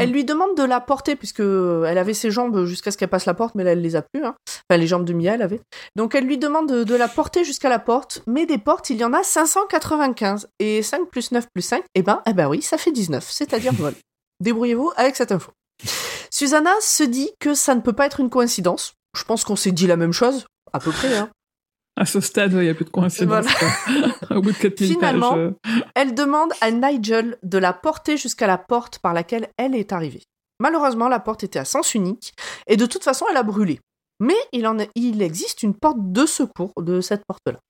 Speaker 3: Elle lui demande de la porter puisque euh, elle avait ses jambes jusqu'à ce qu'elle passe la porte, mais là elle les a plus. Hein. Enfin, les jambes de Mia, elle avait. Donc elle lui demande de, de la porter jusqu'à la porte, mais des portes, il y en a 595 et 5 plus 9 plus 5, eh ben, eh ben oui, ça fait 19, c'est-à-dire vol. Débrouillez-vous avec cette info. Susanna se dit que ça ne peut pas être une coïncidence. Je pense qu'on s'est dit la même chose, à peu près. Hein.
Speaker 5: À ce stade, ouais, il n'y a plus de coïncidence. quoi. Au bout de 4000
Speaker 3: Finalement,
Speaker 5: pages. euh,
Speaker 3: Elle demande à Nigel de la porter jusqu'à la porte par laquelle elle est arrivée. Malheureusement, la porte était à sens unique et de toute façon, elle a brûlé. Mais il, en a- il existe une porte de secours de cette porte-là.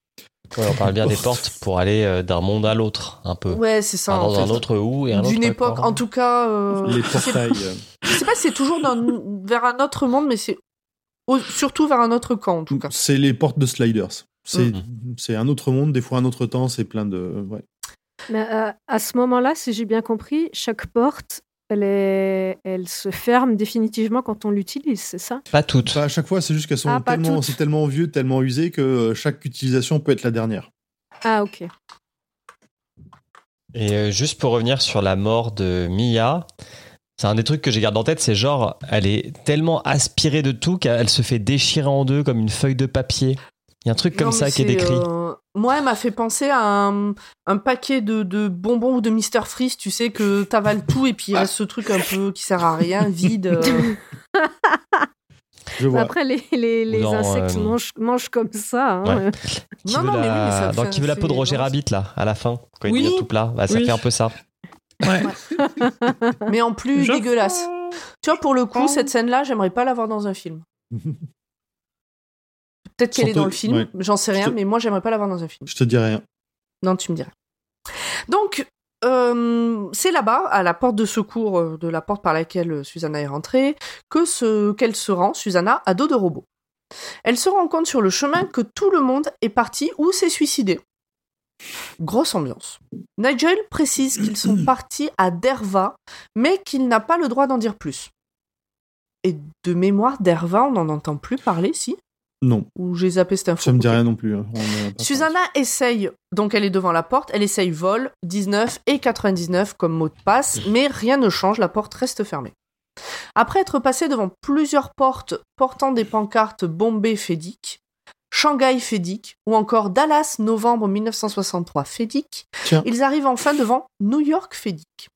Speaker 6: Ouais, on parle bien des portes pour aller euh, d'un monde à l'autre, un peu.
Speaker 3: Ouais, c'est ça.
Speaker 6: Enfin,
Speaker 3: en
Speaker 6: dans un autre où et un autre
Speaker 3: D'une époque, en tout cas. euh,
Speaker 4: Les portails.
Speaker 3: Je sais pas si c'est toujours dans- vers un autre monde, mais c'est au- surtout vers un autre camp, en tout cas.
Speaker 4: C'est les portes de Sliders. C'est
Speaker 6: Mhm.
Speaker 4: c'est un autre monde, des fois un autre temps, c'est plein de. Ouais.
Speaker 7: Mais euh, à ce moment-là, si j'ai bien compris, chaque porte, elle, est... elle se ferme définitivement quand on l'utilise, c'est ça?
Speaker 6: Pas toutes.
Speaker 4: À chaque fois, c'est juste qu'elles sont
Speaker 7: Ah,
Speaker 4: tellement, tellement vieux, tellement usé que euh, chaque utilisation peut être la dernière.
Speaker 7: Ah, ok.
Speaker 6: Et euh, juste pour revenir sur la mort de Mia, c'est un des trucs que j'ai gardé en tête, c'est genre, elle est tellement aspirée de tout qu'elle se fait déchirer en deux comme une feuille de papier. Il y a un truc comme
Speaker 3: Non,
Speaker 6: ça qui est décrit.
Speaker 3: euh, Moi, elle m'a fait penser à un, un paquet de, de bonbons ou de Mister Freeze, tu sais, que t'avales tout et puis il reste ce truc un peu qui sert à rien, vide. euh.
Speaker 4: Je vois.
Speaker 7: Après, les, les, les
Speaker 6: Dans,
Speaker 7: insectes
Speaker 6: euh,
Speaker 7: mangent, mangent comme ça. hein.
Speaker 6: Ouais. Qui
Speaker 3: Non,
Speaker 6: veut
Speaker 3: non, mais oui, mais ça
Speaker 6: Dans Qui veut la peau de Roger Rabbit, là, à la fin, quand
Speaker 5: Oui.
Speaker 6: il dit tout plat, bah, ça
Speaker 5: Oui.
Speaker 6: fait un peu ça.
Speaker 5: Ouais.
Speaker 3: Mais en plus
Speaker 5: Je-
Speaker 3: dégueulasse. Tu vois, pour le coup, cette scène-là, j'aimerais pas la voir dans un film. Peut-être qu'elle est dans le film,
Speaker 4: ouais.
Speaker 3: j'en sais rien,
Speaker 4: te-
Speaker 3: mais moi, j'aimerais pas la voir dans un film.
Speaker 4: Je te dis rien.
Speaker 3: Non, tu me dirais. Donc, euh, c'est là-bas, à la porte de secours euh, de la porte par laquelle euh, Susanna est rentrée, que ce qu'elle se rend, Susanna, à dos de robot. Elle se rend compte sur le chemin que tout le monde est parti ou s'est suicidé. Grosse ambiance. Nigel précise qu'ils sont partis à Derva, mais qu'il n'a pas le droit d'en dire plus. Et de mémoire, Derva, on n'en entend plus parler, si?
Speaker 4: Non,
Speaker 3: Ou j'ai zappé cette info
Speaker 4: ça me dit rien non plus. hein.
Speaker 3: Susanna essaye, donc elle est devant la porte, elle essaye vol, 19 et 99 comme mot de passe, mais rien ne change, la porte reste fermée. Après être passée devant plusieurs portes portant des pancartes Bombay Fédic, Shanghai Fédic ou encore Dallas novembre 1963 Fédic,
Speaker 4: Tiens.
Speaker 3: ils arrivent enfin devant New York Fédic.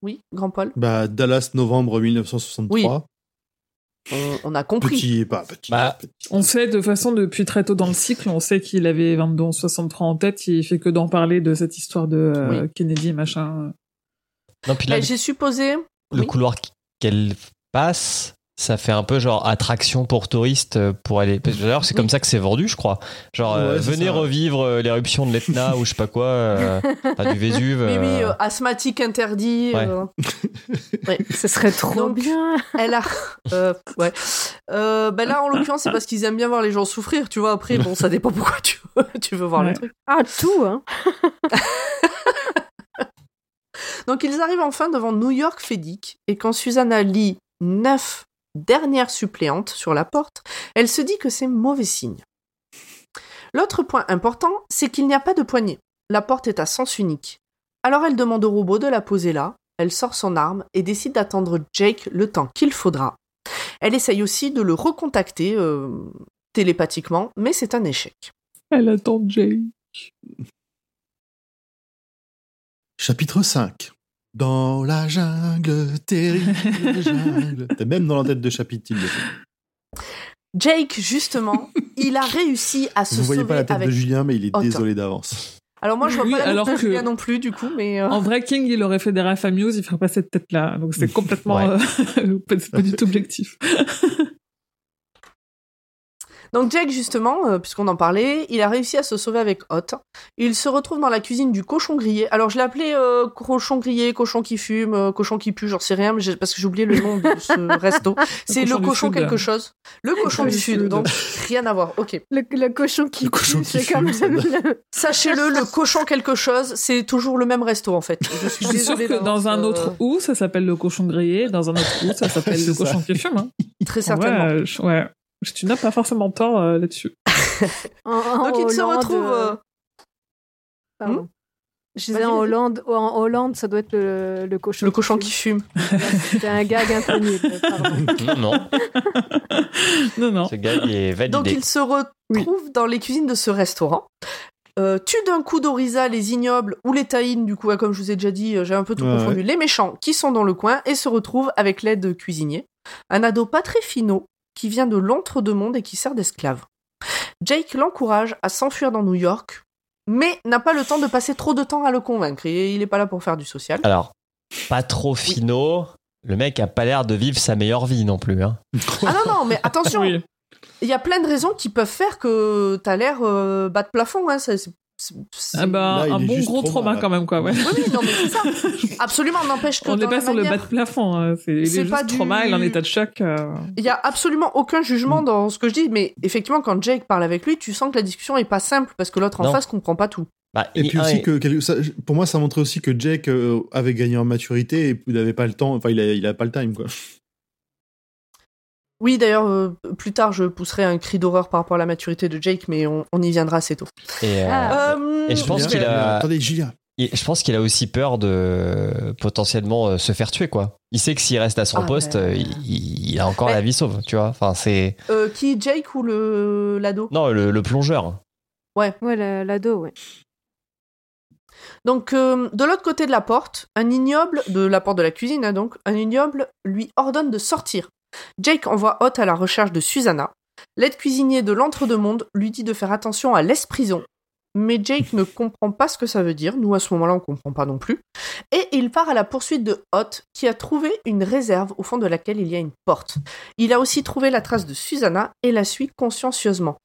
Speaker 3: Oui, Grand Paul,
Speaker 4: Bah, Dallas, novembre 1963.
Speaker 3: on, on a compris.
Speaker 4: Petit, pas petit.
Speaker 6: Bah,
Speaker 4: petit.
Speaker 5: On sait de toute façon depuis très tôt dans le cycle, on sait qu'il avait 22 63 en tête, il fait que d'en parler de cette histoire de euh,
Speaker 3: Oui.
Speaker 5: Kennedy machin.
Speaker 6: non, puis là,
Speaker 3: J'ai supposé,
Speaker 6: le
Speaker 3: oui.
Speaker 6: couloir qu'elle passe, ça fait un peu genre attraction pour touristes euh, pour aller. D'ailleurs, c'est comme ça que c'est vendu, je crois. Genre, euh,
Speaker 4: Ouais,
Speaker 6: venez
Speaker 4: ça.
Speaker 6: revivre euh, l'éruption de l'Etna ou je sais pas quoi, euh, enfin, du Vésuve.
Speaker 3: mais oui, asthmatique interdit.
Speaker 6: Ouais.
Speaker 3: euh, ouais.
Speaker 7: Ce serait trop
Speaker 3: Donc,
Speaker 7: bien.
Speaker 3: Elle a. Euh, ouais. Euh, ben là, en l'occurrence, c'est parce qu'ils aiment bien voir les gens souffrir, tu vois. Après, bon, ça dépend pourquoi tu veux, tu veux voir
Speaker 5: Ouais.
Speaker 3: le truc.
Speaker 7: Ah, tout, hein.
Speaker 3: Donc, ils arrivent enfin devant New York Fédic, et quand Susanna lit neuf dernières suppléantes sur la porte, elle se dit que c'est mauvais signe. L'autre point important, c'est qu'il n'y a pas de poignée. La porte est à sens unique. Alors elle demande au robot de la poser là, elle sort son arme et décide d'attendre Jake le temps qu'il faudra. Elle essaye aussi de le recontacter euh, télépathiquement, mais c'est un échec.
Speaker 5: Elle attend Jay.
Speaker 4: Chapitre 5. Dans la jungle, terrible jungle. T'es même dans la tête de chapitre, il le fait.
Speaker 3: Jake, justement, il a réussi à se
Speaker 4: Vous voyez
Speaker 3: sauver
Speaker 4: pas la tête
Speaker 3: avec...
Speaker 4: de Julien, mais il est désolé d'avance.
Speaker 3: Alors moi, je vois
Speaker 5: Oui,
Speaker 3: pas la
Speaker 5: alors
Speaker 3: tête de Julien non plus, du coup, mais... euh,
Speaker 5: En vrai, King, il aurait fait des Rafa News, il ferait pas cette tête-là. Donc c'est complètement.
Speaker 6: Ouais.
Speaker 5: euh, c'est pas du tout objectif.
Speaker 3: Donc Jake, justement, euh, puisqu'on en parlait, il a réussi à se sauver avec Hot. Il se retrouve dans la cuisine du cochon grillé. Alors je l'ai appelé euh, cochon grillé, cochon qui fume, euh, cochon qui pue, j'en sais rien, mais parce que j'ai oublié le nom de ce resto. C'est le
Speaker 5: cochon du
Speaker 3: cochon
Speaker 5: Sud.
Speaker 3: quelque chose. Le cochon
Speaker 5: du
Speaker 3: du Sud,
Speaker 5: Sud.
Speaker 3: donc rien à voir. Ok.
Speaker 7: Le, le cochon qui
Speaker 4: Le cochon
Speaker 7: pue,
Speaker 4: qui
Speaker 7: c'est quand
Speaker 4: fume,
Speaker 7: même
Speaker 4: ça
Speaker 7: le-
Speaker 3: Sachez-le, le cochon quelque chose, c'est toujours le même resto en fait. Je suis
Speaker 5: Je suis sûre
Speaker 3: désolée
Speaker 5: que dans un
Speaker 3: euh,
Speaker 5: autre ou ça s'appelle le cochon grillé, dans un autre ou ça s'appelle le
Speaker 4: ça.
Speaker 5: cochon qui fume. Hein.
Speaker 3: très certainement.
Speaker 5: euh, je- ouais. Tu n'as pas forcément tort euh, là-dessus.
Speaker 3: Donc il se
Speaker 7: Hollande,
Speaker 3: retrouve.
Speaker 7: euh,
Speaker 3: euh,
Speaker 7: pardon. Je disais en. Hollande, en Hollande, ça doit être le, le cochon.
Speaker 3: le cochon
Speaker 7: fume.
Speaker 3: qui fume.
Speaker 7: C'était un gag un peu nul. pardon.
Speaker 6: Non, non,
Speaker 5: non, non.
Speaker 6: ce gars il est validé.
Speaker 3: Donc il se retrouve dans les cuisines de ce restaurant. Euh, tue d'un coup d'Oriza les ignobles ou les taïnes, du coup, hein, comme je vous ai déjà dit, euh, j'ai un peu tout
Speaker 4: Ouais,
Speaker 3: confondu, les méchants qui sont dans le coin et se retrouve avec l'aide de cuisinier, un ado pas très finot qui vient de l'entre-deux-mondes et qui sert d'esclave. Jake l'encourage à s'enfuir dans New York, mais n'a pas le temps de passer trop de temps à le convaincre et il est pas là pour faire du social.
Speaker 6: Alors, pas trop finot. Le mec a pas l'air de vivre sa meilleure vie non plus. Hein.
Speaker 3: Ah non, non, mais attention,
Speaker 5: Oui.
Speaker 3: il y a plein de raisons qui peuvent faire que t'as l'air euh, bas de plafond. Hein, c'est-
Speaker 5: Ah bah,
Speaker 4: Là,
Speaker 5: un bon gros trauma quand même, quoi. Ouais.
Speaker 3: Oui, oui, non, mais c'est ça. Absolument, n'empêche que
Speaker 5: On n'est pas sur le bas de plafond. hein. C'est, il est
Speaker 3: C'est
Speaker 5: juste
Speaker 3: pas du-
Speaker 5: trauma, il est en état de choc. euh.
Speaker 3: Il y a absolument aucun
Speaker 5: Mm.
Speaker 3: jugement dans ce que je dis, mais effectivement, quand Jake parle avec lui, tu sens que la discussion est pas simple parce que l'autre en
Speaker 6: Non.
Speaker 3: face comprend pas tout.
Speaker 6: Bah,
Speaker 4: Et puis aussi que ça- pour moi ça montrait aussi que Jake euh, avait gagné en maturité et il n'avait pas le temps enfin il a, il a pas le time quoi.
Speaker 3: Oui, d'ailleurs, euh, plus tard, je pousserai un cri d'horreur par rapport à la maturité de Jake, mais on, on y viendra assez tôt.
Speaker 6: et, euh,
Speaker 7: Ah.
Speaker 3: Euh,
Speaker 6: Et je pense qu'il a-
Speaker 4: Attendez Julien,
Speaker 6: Et je pense qu'il a aussi peur de potentiellement euh, se faire tuer, quoi. Il sait que s'il reste à son
Speaker 3: Ah,
Speaker 6: poste,
Speaker 3: ben.
Speaker 6: euh, il, il a encore
Speaker 3: Mais-
Speaker 6: la vie sauve, tu vois. Enfin, c'est.
Speaker 3: Euh, qui, Jake ou le l'ado?
Speaker 6: Non, le, le plongeur.
Speaker 7: Ouais, la- l'ado, ouais.
Speaker 3: Donc, euh, de l'autre côté de la porte, un ignoble, de la porte de la cuisine, hein, donc, un ignoble lui ordonne de sortir. Jake envoie Hot à la recherche de Susanna. L'aide cuisinier de l'entre-deux-mondes lui dit de faire attention à l'esprit-prison. Mais Jake ne comprend pas ce que ça veut dire. Nous, à ce moment-là, on comprend pas non plus. Et il part à la poursuite de Hot, qui a trouvé une réserve au fond de laquelle il y a une porte. Il a aussi trouvé la trace de Susanna et la suit consciencieusement.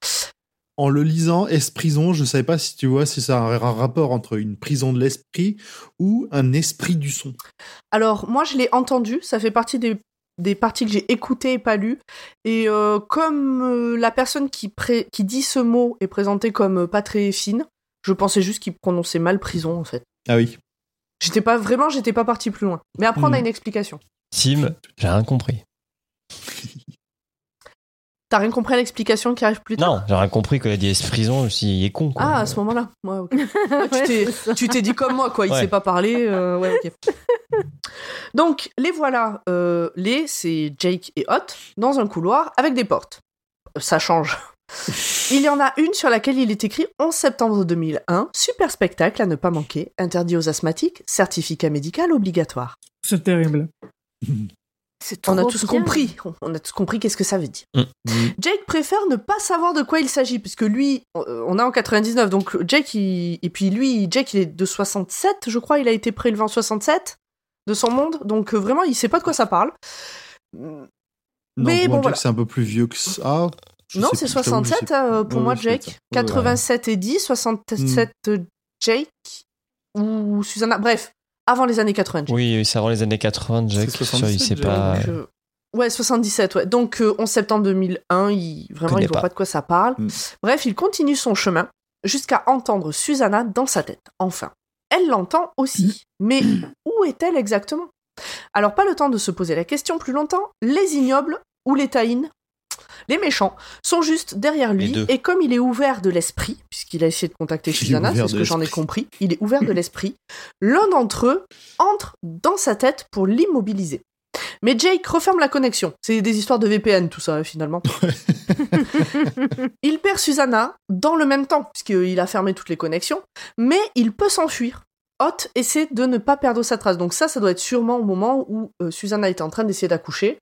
Speaker 4: En le lisant, Esprison, je savais pas si tu vois si ça a un rapport entre une prison de l'esprit ou un esprit du son.
Speaker 3: Alors, moi, je l'ai entendu, ça fait partie des, des parties que j'ai écoutées et pas lues. Et euh, comme euh, la personne qui, pré- qui dit ce mot est présentée comme euh, pas très fine, je pensais juste qu'il prononçait mal prison, en fait.
Speaker 4: Ah oui.
Speaker 3: J'étais pas, vraiment, j'étais pas parti plus loin. Mais après, on a
Speaker 4: Mhm.
Speaker 3: une explication.
Speaker 6: Tim, j'ai rien compris.
Speaker 3: T'as rien compris à l'explication qui arrive plus tard
Speaker 6: Non, j'ai rien compris qu'il a dit prison, je me suis dit, il est con, quoi.
Speaker 3: Ah, à ce moment-là. Ouais, ok.
Speaker 7: Ouais,
Speaker 3: tu t'es- dit comme moi, quoi. Il
Speaker 6: Ouais.
Speaker 3: sait pas parler. euh, ouais. Donc, les voilà. euh, les, c'est Jake et Hot dans un couloir avec des portes. Euh, Ça change. Il y en a une sur laquelle il est écrit 11 septembre 2001, super spectacle à ne pas manquer, interdit aux asthmatiques, certificat médical obligatoire.
Speaker 5: C'est terrible.
Speaker 7: C'est
Speaker 3: On a tous
Speaker 7: bien.
Speaker 3: compris. On- a tous compris qu'est-ce que ça veut dire.
Speaker 6: Mm.
Speaker 3: Jake préfère ne pas savoir de quoi il s'agit, puisque lui, euh, on est en 99, donc Jake, il- et puis lui, Jake, il est de 67, je crois, il a été prélevé en 67 de son monde, donc euh, vraiment, il sait pas de quoi ça parle. Mm,
Speaker 4: Non,
Speaker 3: Mais bon, voilà.
Speaker 4: c'est un peu plus vieux que ça. Je
Speaker 3: non, c'est
Speaker 4: plus, je t'avoue, je sais
Speaker 3: 67
Speaker 4: plus.
Speaker 3: euh, pour
Speaker 4: Ouais,
Speaker 3: moi,
Speaker 4: ouais,
Speaker 3: Jake.
Speaker 4: ça. Ouais, ouais.
Speaker 3: 87 et 10, 67 euh, Jake ou Susanna, bref, avant les années 90.
Speaker 6: Oui, oui, c'est avant les années 80, Jack. Sûr, il
Speaker 2: 77,
Speaker 6: sait pas.
Speaker 3: Donc, euh, Ouais, 77, ouais. Donc, euh, 11 septembre 2001, il, vraiment, il voit
Speaker 6: pas.
Speaker 3: pas de quoi ça parle.
Speaker 4: Mm.
Speaker 3: Bref, il continue son chemin jusqu'à entendre Susanna dans sa tête. Enfin, elle l'entend aussi. Mais où est-elle exactement? Alors, pas le temps de se poser la question plus longtemps. Les ignobles ou les taïnes, les méchants, sont juste derrière lui. Et comme il est ouvert de l'esprit, puisqu'il a essayé de contacter
Speaker 4: Il
Speaker 3: Susanna, c'est ce que j'en ai compris, il est ouvert de l'esprit, l'un d'entre eux entre dans sa tête pour l'immobiliser. Mais Jake referme la connexion. C'est des histoires de VPN, tout ça, finalement. il perd Susanna dans le même temps, puisqu'il a fermé toutes les connexions, mais il peut s'enfuir. Hot essaie de ne pas perdre sa trace. Donc ça, ça doit être sûrement au moment où euh, Susanna était en train d'essayer d'accoucher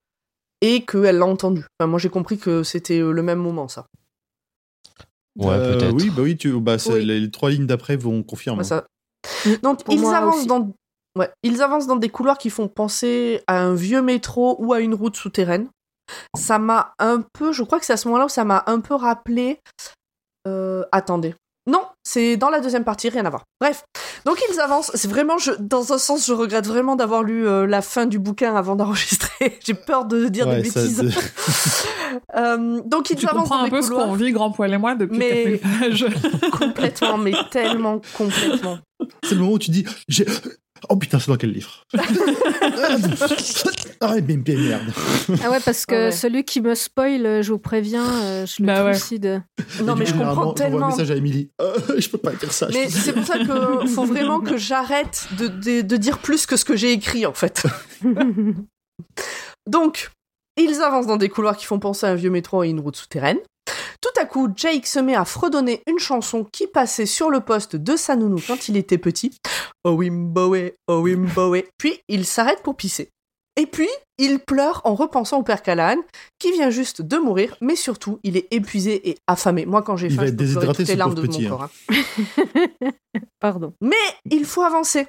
Speaker 3: et qu'elle l'a entendu. Enfin, moi, j'ai compris que c'était euh, le même moment, ça.
Speaker 6: Ouais,
Speaker 4: Euh,
Speaker 6: peut-être.
Speaker 4: Oui, bah oui, tu, bah,
Speaker 3: Oui.
Speaker 4: Les, les trois lignes d'après vont confirmer.
Speaker 3: Ouais, ça- Donc,
Speaker 7: Pour
Speaker 3: ils avancent
Speaker 7: aussi.
Speaker 3: dans... Ouais, ils avancent dans des couloirs qui font penser à un vieux métro ou à une route souterraine. Ça m'a un peu... Je crois que c'est à ce moment-là où ça m'a un peu rappelé... Euh, attendez. Non, c'est dans la deuxième partie, rien à voir. Bref, donc ils avancent. C'est vraiment, je, dans un sens, je regrette vraiment d'avoir lu euh, la fin du bouquin avant d'enregistrer. J'ai peur de dire
Speaker 4: Ouais,
Speaker 3: des
Speaker 4: ça-
Speaker 3: bêtises. Euh, donc ils
Speaker 5: Tu
Speaker 3: avancent
Speaker 5: comprends
Speaker 3: dans
Speaker 5: un peu ce qu'on vit, Grand Poil et moi, depuis
Speaker 3: Mais-
Speaker 5: 4000 pages.
Speaker 3: complètement, mais tellement complètement.
Speaker 4: C'est le moment où tu dis j'ai- Oh putain, c'est dans quel livre Ah, mais bien merde.
Speaker 7: Ah ouais, parce que
Speaker 3: Ah ouais.
Speaker 7: celui qui me spoil, euh, je vous préviens, euh, je le
Speaker 5: Bah ouais.
Speaker 7: trucide.
Speaker 3: Non, mais je comprends tellement.
Speaker 4: un message à Émilie. Euh, je peux pas dire ça.
Speaker 3: Mais c'est pour ça que faut vraiment que j'arrête de, de- de dire plus que ce que j'ai écrit en fait. Donc, ils avancent dans des couloirs qui font penser à un vieux métro et une route souterraine. Tout à coup, Jake se met à fredonner une chanson qui passait sur le poste de sa nounou quand il était petit. Oh Wimbowe, oh. Puis il s'arrête pour pisser. Et puis, il pleure en repensant au père Callahan, qui vient juste de mourir, mais surtout, il est épuisé et affamé. Moi, quand j'ai faim, je peux pleurer toutes les larmes de mon
Speaker 4: petit, hein.
Speaker 3: corps. hein.
Speaker 7: Pardon.
Speaker 3: Mais il faut avancer.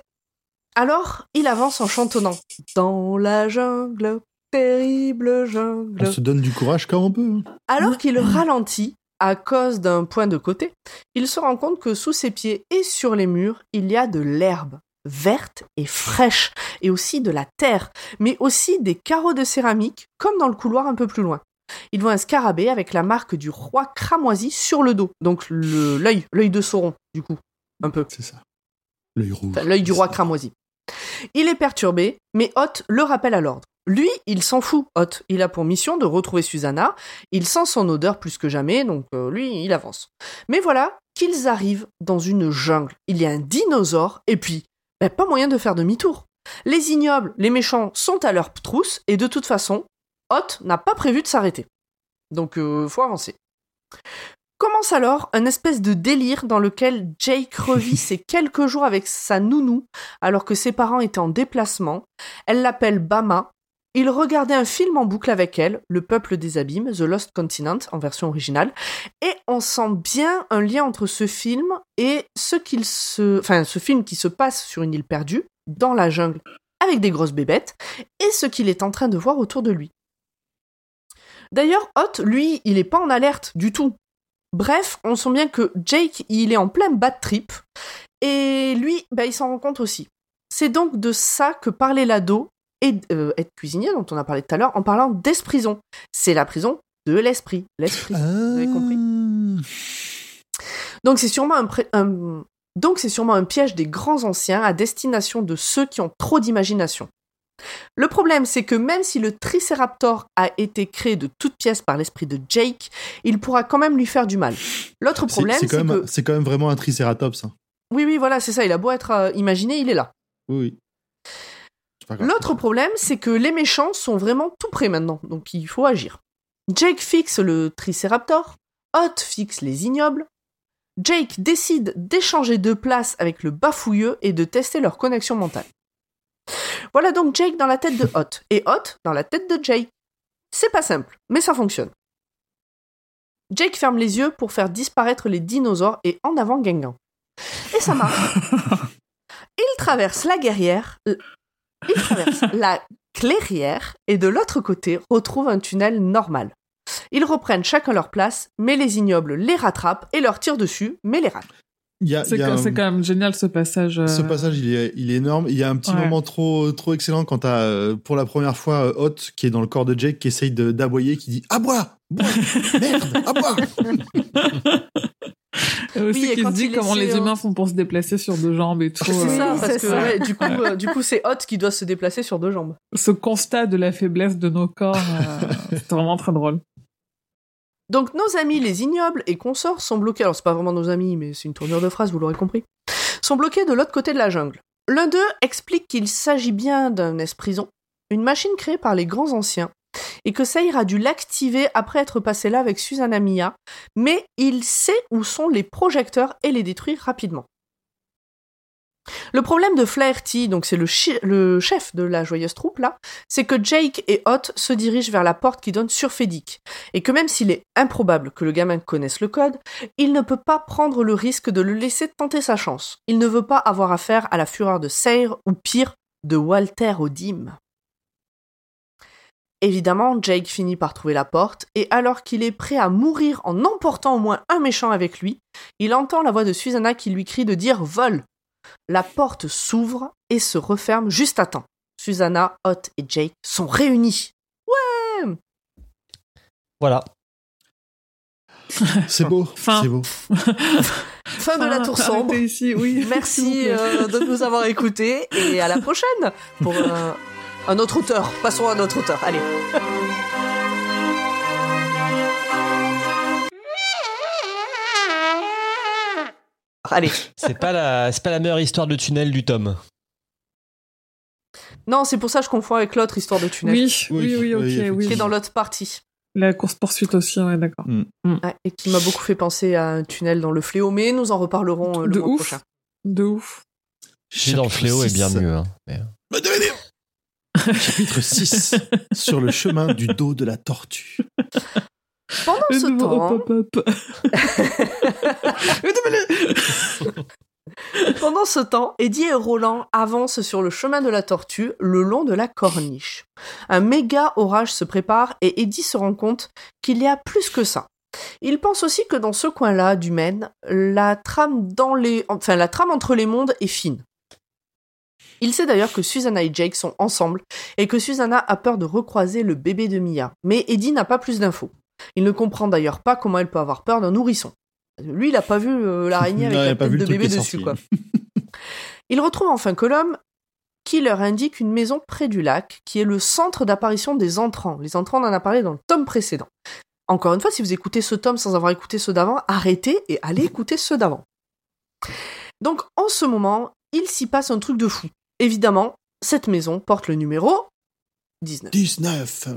Speaker 3: Alors, il avance en chantonnant. Dans la jungle, terrible jungle.
Speaker 4: On se donne du courage quand on peut. hein.
Speaker 3: Alors qu'il ralentit à cause d'un point de côté, il se rend compte que sous ses pieds et sur les murs, il y a de l'herbe verte et fraîche, et aussi de la terre, mais aussi des carreaux de céramique, comme dans le couloir un peu plus loin. Il voit un scarabée avec la marque du roi cramoisi sur le dos, donc l'œil, l'œil de Sauron, du coup, un peu.
Speaker 4: C'est ça. L'œil rouge.
Speaker 3: Enfin, l'œil du roi cramoisi. Il est perturbé, mais Hot le rappelle à l'ordre. Lui, il s'en fout, Hot. Il a pour mission de retrouver Susanna. Il sent son odeur plus que jamais, donc euh, lui, il avance. Mais voilà qu'ils arrivent dans une jungle. Il y a un dinosaure et puis ben, pas moyen de faire demi-tour. Les ignobles, les méchants sont à leur trousse et de toute façon, Hot n'a pas prévu de s'arrêter. Donc euh, faut avancer. Commence alors un espèce de délire dans lequel Jake revit ses quelques jours avec sa nounou alors que ses parents étaient en déplacement. Elle l'appelle Bama. Il regardait un film en boucle avec elle, Le Peuple des Abîmes, The Lost Continent en version originale, et on sent bien un lien entre ce film et ce qu'il se, enfin ce film qui se passe sur une île perdue dans la jungle avec des grosses bébêtes et ce qu'il est en train de voir autour de lui. D'ailleurs, Hot, lui, il est pas en alerte du tout. Bref, on sent bien que Jake, il est en plein bad trip. Et lui, bah, il s'en rend compte aussi. C'est donc de ça que parlait l'ado et euh, être cuisinier, dont on a parlé tout à l'heure, en parlant d'esprison. C'est la prison de l'esprit. L'esprit. Vous avez compris Donc c'est sûrement un, donc c'est sûrement un piège des grands anciens à destination de ceux qui ont trop d'imagination. Le problème, c'est que même si le Triceraptor a été créé de toutes pièces par l'esprit de Jake, il pourra quand même lui faire du mal. L'autre problème,
Speaker 4: C'est
Speaker 3: c'est
Speaker 4: quand, même-
Speaker 3: que...
Speaker 4: c'est quand même vraiment un tricératops. hein.
Speaker 3: Oui, oui, voilà, c'est ça, il a beau être euh, imaginé, il est là.
Speaker 4: Oui, oui.
Speaker 3: L'autre problème, c'est que les méchants sont vraiment tout prêts maintenant, donc il faut agir. Jake fixe le Triceraptor, Hot fixe les ignobles, Jake décide d'échanger de place avec le bafouilleux et de tester leur connexion mentale. Voilà donc Jake dans la tête de Hot, et Hot dans la tête de Jake. C'est pas simple, mais ça fonctionne. Jake ferme les yeux pour faire disparaître les dinosaures et en avant Gengan. Et ça marche. Il traverse la guerrière, il traverse la clairière et de l'autre côté retrouve un tunnel normal. Ils reprennent chacun leur place, mais les ignobles les rattrapent et leur tirent dessus, mais les ratent.
Speaker 5: C'est
Speaker 4: un-
Speaker 5: quand même génial ce passage. euh,
Speaker 4: Ce passage, il est, il est énorme. Il y a un petit
Speaker 5: Ouais.
Speaker 4: moment trop, trop excellent quand t'as, euh, pour la première fois, euh, Hot, qui est dans le corps de Jake, qui essaye d'aboyer, qui dit Aboie Bois Merde Aboie
Speaker 3: Oui, et quand
Speaker 5: se dit comment les
Speaker 3: euh,
Speaker 5: humains font pour se déplacer sur deux jambes et tout.
Speaker 3: C'est
Speaker 5: euh,
Speaker 3: ça, parce que ouais, du coup, euh, du coup, c'est Hot qui doit se déplacer sur deux jambes.
Speaker 5: Ce constat de la faiblesse de nos corps, euh, c'est vraiment très drôle.
Speaker 3: Donc nos amis les ignobles et consorts sont bloqués, alors c'est pas vraiment nos amis, mais c'est une tournure de phrase, vous l'aurez compris, sont bloqués de l'autre côté de la jungle. L'un d'eux explique qu'il s'agit bien d'un esprison, une machine créée par les grands anciens, et que Saïr a dû l'activer après être passé là avec Susanna Mia, mais il sait où sont les projecteurs et les détruire rapidement. Le problème de Flaherty, donc c'est le chef de la joyeuse troupe là, c'est que Jake et Hot se dirigent vers la porte qui donne sur Fedic, et que même s'il est improbable que le gamin connaisse le code, il ne peut pas prendre le risque de le laisser tenter sa chance. Il ne veut pas avoir affaire à la fureur de Sayre ou pire, de Walter Odim. Évidemment, Jake finit par trouver la porte, et alors qu'il est prêt à mourir en emportant au moins un méchant avec lui, il entend la voix de Susanna qui lui crie de dire Vol La porte s'ouvre et se referme juste à temps. Susanna, Hot et Jake sont réunis. Ouais
Speaker 6: Voilà.
Speaker 4: C'est beau.
Speaker 5: Fin.
Speaker 4: C'est beau.
Speaker 3: Fin de la tour sombre.
Speaker 5: ici, oui.
Speaker 3: Merci euh, de nous avoir écoutés et à la prochaine pour euh, un autre auteur. Passons à un autre auteur. Allez. Allez.
Speaker 6: C'est pas la, c'est pas la meilleure histoire de tunnel du tome.
Speaker 3: Non, c'est pour ça que je confonds avec l'autre histoire de tunnel.
Speaker 5: Oui, oui,
Speaker 4: Oui,
Speaker 5: oui, ok,
Speaker 4: oui,
Speaker 5: oui.
Speaker 3: Qui est dans l'autre partie.
Speaker 5: La course-poursuite aussi, ouais, d'accord.
Speaker 3: Ouais, et qui m'a beaucoup fait penser à un tunnel dans le fléau, mais nous en reparlerons euh, le
Speaker 5: De
Speaker 3: mois
Speaker 5: ouf.
Speaker 3: prochain.
Speaker 5: De ouf.
Speaker 6: Celui dans le fléau est bien mieux. hein. Mais-
Speaker 4: devenez- Chapitre 6 Sur le chemin du dos de la tortue.
Speaker 3: Pendant
Speaker 5: Le
Speaker 3: ce temps,
Speaker 5: hop, hop, hop.
Speaker 3: Pendant ce temps, Eddie et Roland avancent sur le chemin de la tortue le long de la corniche. Un méga orage se prépare et Eddie se rend compte qu'il y a plus que ça. Il pense aussi que dans ce coin-là du Maine, la trame dans les, enfin la trame entre les mondes est fine. Il sait d'ailleurs que Susanna et Jake sont ensemble et que Susanna a peur de recroiser le bébé de Mia. Mais Eddie n'a pas plus d'infos. Il ne comprend d'ailleurs pas comment elle peut avoir peur d'un nourrisson. Lui, il a pas vu euh, l'araignée avec
Speaker 4: Non,
Speaker 3: la tête de bébé dessus, quoi. Il retrouve enfin Colum qui leur indique une maison près du lac qui est le centre d'apparition des entrants. Les entrants, on en a parlé dans le tome précédent. Encore une fois, si vous écoutez ce tome sans avoir écouté ceux d'avant, arrêtez et allez écouter ceux d'avant. Donc, en ce moment, il s'y passe un truc de fou. Évidemment, cette maison porte le numéro 19.
Speaker 4: 19.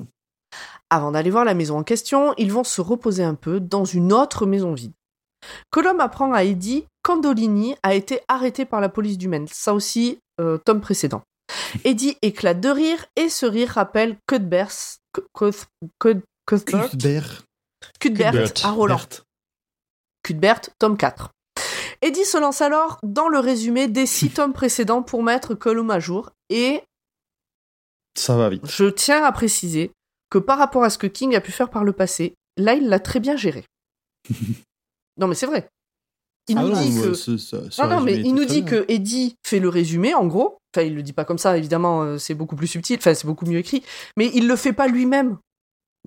Speaker 3: Avant d'aller voir la maison en question, ils vont se reposer un peu dans une autre maison vide. Colom apprend à Eddie qu'Andolini a été arrêté par la police du Maine. Ça aussi, euh, tome précédent. Eddie éclate de rire et ce rire rappelle Cuthbert, Cuth- Cuth- Cuthbert,
Speaker 4: Cuthbert.
Speaker 3: Cuthbert
Speaker 6: Cuthbert.
Speaker 3: à Roland.
Speaker 4: Bert.
Speaker 3: Cuthbert, tome 4. Eddie se lance alors dans le résumé des six tomes précédents pour mettre Colum à jour et
Speaker 4: Ça va vite.
Speaker 3: je tiens à préciser que par rapport à ce que King a pu faire par le passé, là il l'a très bien géré. non mais c'est vrai. Il
Speaker 4: Ah
Speaker 3: nous
Speaker 4: non,
Speaker 3: dit que
Speaker 4: ce- ce- ce
Speaker 3: non, non, mais il nous dit
Speaker 4: bien.
Speaker 3: que Eddie fait le résumé, en gros. Enfin, il le dit pas comme ça, évidemment, euh, c'est beaucoup plus subtil, enfin, c'est beaucoup mieux écrit. Mais il le fait pas lui-même,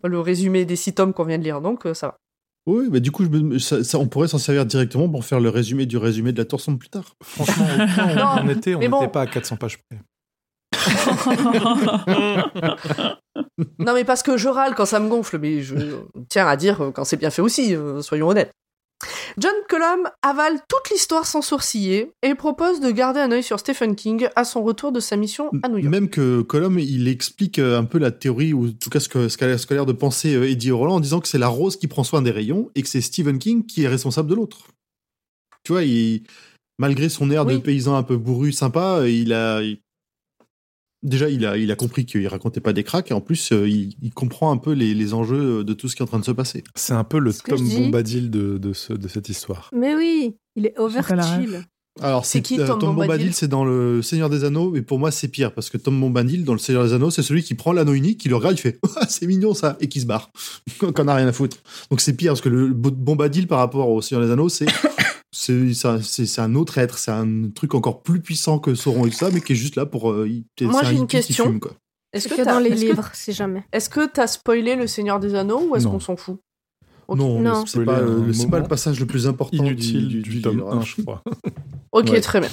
Speaker 3: le résumé des six tomes qu'on vient de lire, donc euh, ça va.
Speaker 4: Oui, bah du coup, je me- ça- ça- on pourrait s'en servir directement pour faire le résumé du résumé de la torsion plus tard.
Speaker 2: Franchement, on était, on
Speaker 3: mais
Speaker 2: n'était
Speaker 3: bon.
Speaker 2: pas à 400 pages près.
Speaker 3: Non, mais parce que je râle quand ça me gonfle, mais je tiens à dire euh, quand c'est bien fait aussi, euh, soyons honnêtes. John Cullum avale toute l'histoire sans sourciller et propose de garder un œil sur Stephen King à son retour de sa mission à New York.
Speaker 4: Même que Colom, il explique euh, un peu la théorie, ou en tout cas ce qu'a ce l'air de penser euh, Eddie Roland en disant que c'est la rose qui prend soin des rayons et que c'est Stephen King qui est responsable de l'autre. Tu vois, il, malgré son air de paysan un peu bourru, sympa, il a. il- Déjà, il a, il a compris qu'il racontait pas des cracks, et en plus, euh, il, il comprend un peu les, les enjeux de tout ce qui est en train de se passer.
Speaker 2: C'est un peu le Tom. Bombadil de, de, ce- de cette histoire.
Speaker 7: Mais oui, il est over
Speaker 5: fait la ref.
Speaker 7: chill.
Speaker 4: Alors,
Speaker 3: C'est qui,
Speaker 4: euh,
Speaker 3: Tom
Speaker 4: Tom,
Speaker 3: Bombadil
Speaker 4: Bombadil, c'est dans le Seigneur des Anneaux, mais pour moi, c'est pire, parce que Tom Bombadil, dans le Seigneur des Anneaux, c'est celui qui prend l'anneau unique, qui le regarde, il fait Ah, c'est mignon ça, et qui se barre, qu'on a rien à foutre. Donc c'est pire, parce que le Bo- Bombadil par rapport au Seigneur des Anneaux, c'est. C'est ça- c'est- c'est un autre être, c'est un truc encore plus puissant que Sauron et tout ça, mais qui est juste là pour. euh, il-
Speaker 3: Moi,
Speaker 4: un
Speaker 3: j'ai une question.
Speaker 4: fume, quoi.
Speaker 3: Est-ce que
Speaker 7: dans les livres, c'est jamais.
Speaker 3: Est-ce que t'as spoilé le Seigneur des Anneaux ou est-ce qu'on s'en fout Ok.
Speaker 4: Non,
Speaker 7: Non.
Speaker 4: c'est pas, c'est pas le passage le plus important
Speaker 2: Inutile
Speaker 4: du,
Speaker 2: du,
Speaker 4: du
Speaker 2: tome
Speaker 4: livre.
Speaker 2: 1, je crois.
Speaker 3: Ok,
Speaker 4: Ouais.
Speaker 3: très bien.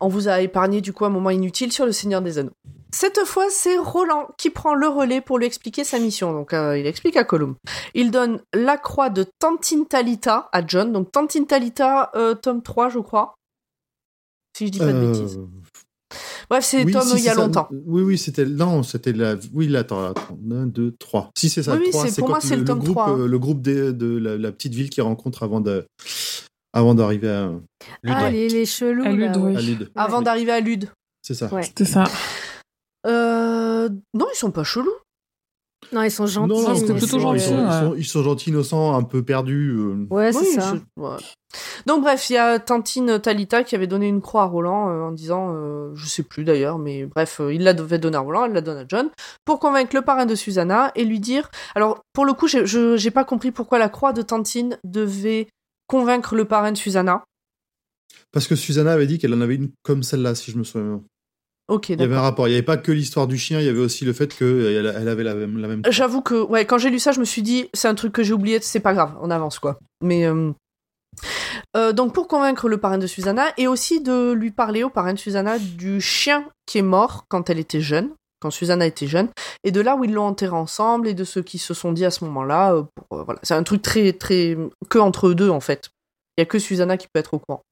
Speaker 3: On vous a épargné du coup un moment inutile sur le Seigneur des Anneaux. Cette fois, c'est Roland qui prend le relais pour lui expliquer sa mission. Donc, euh, il explique à Colum. Il donne la croix de Tantine Talita à John. Donc, Tantine Talita, euh, tome 3, je crois. Si je dis pas de
Speaker 4: Euh,
Speaker 3: bêtises. Bref, c'est
Speaker 4: oui,
Speaker 3: tome
Speaker 4: si,
Speaker 3: il y a
Speaker 4: ça.
Speaker 3: longtemps.
Speaker 4: Oui, oui, c'était. Non, c'était la. Oui, là, attends, attends. 1, 2, 3. Si, c'est ça.
Speaker 3: Oui, c'est- pour moi, c'est le tome
Speaker 4: groupe,
Speaker 3: 3, hein.
Speaker 4: euh, le groupe de la, la petite ville qui rencontre avant de. Avant d'arriver à,
Speaker 6: Ludwig.
Speaker 7: Ah, les, les chelous.
Speaker 5: À
Speaker 7: là,
Speaker 5: Lude,
Speaker 7: ouais.
Speaker 5: oui.
Speaker 4: à Lude.
Speaker 3: Avant d'arriver à Lude.
Speaker 4: C'est ça.
Speaker 7: Ouais.
Speaker 5: C'était ça.
Speaker 3: Euh... Non, ils sont pas chelous.
Speaker 7: Non, ils sont gentils.
Speaker 4: Non, non, Ils sont,
Speaker 5: ouais.
Speaker 4: ils sont- ils sont gentils, innocents, un peu perdus. euh.
Speaker 7: Ouais, c'est
Speaker 3: Oui,
Speaker 7: ça.
Speaker 3: ouais. Donc bref, il y a Tantine Talita qui avait donné une croix à Roland euh, en disant, euh, je sais plus d'ailleurs, mais bref, euh, il la devait donner à Roland, elle la donne à John, pour convaincre le parrain de Susanna et lui dire... Alors, pour le coup, j'ai- je j'ai pas compris pourquoi la croix de Tantine devait convaincre le parrain de Susanna.
Speaker 4: Parce que Susanna avait dit qu'elle en avait une comme celle-là, si je me souviens bien.
Speaker 3: Ok,
Speaker 4: Il y avait un rapport. Il n'y avait pas que l'histoire du chien, il y avait aussi le fait qu'elle elle avait la même. La même croix.
Speaker 3: J'avoue que, ouais, quand j'ai lu ça, je me suis dit, c'est un truc que j'ai oublié, c'est pas grave, on avance quoi. Mais euh, euh, donc pour convaincre le parrain de Susanna et aussi de lui parler au parrain de Susanna du chien qui est mort quand elle était jeune, quand Susanna était jeune, et de là où ils l'ont enterré ensemble et de ce qu'ils se sont dit à ce moment-là. euh, euh, voilà, c'est un truc très très que entre eux deux en fait. Il y a que Susanna qui peut être au courant.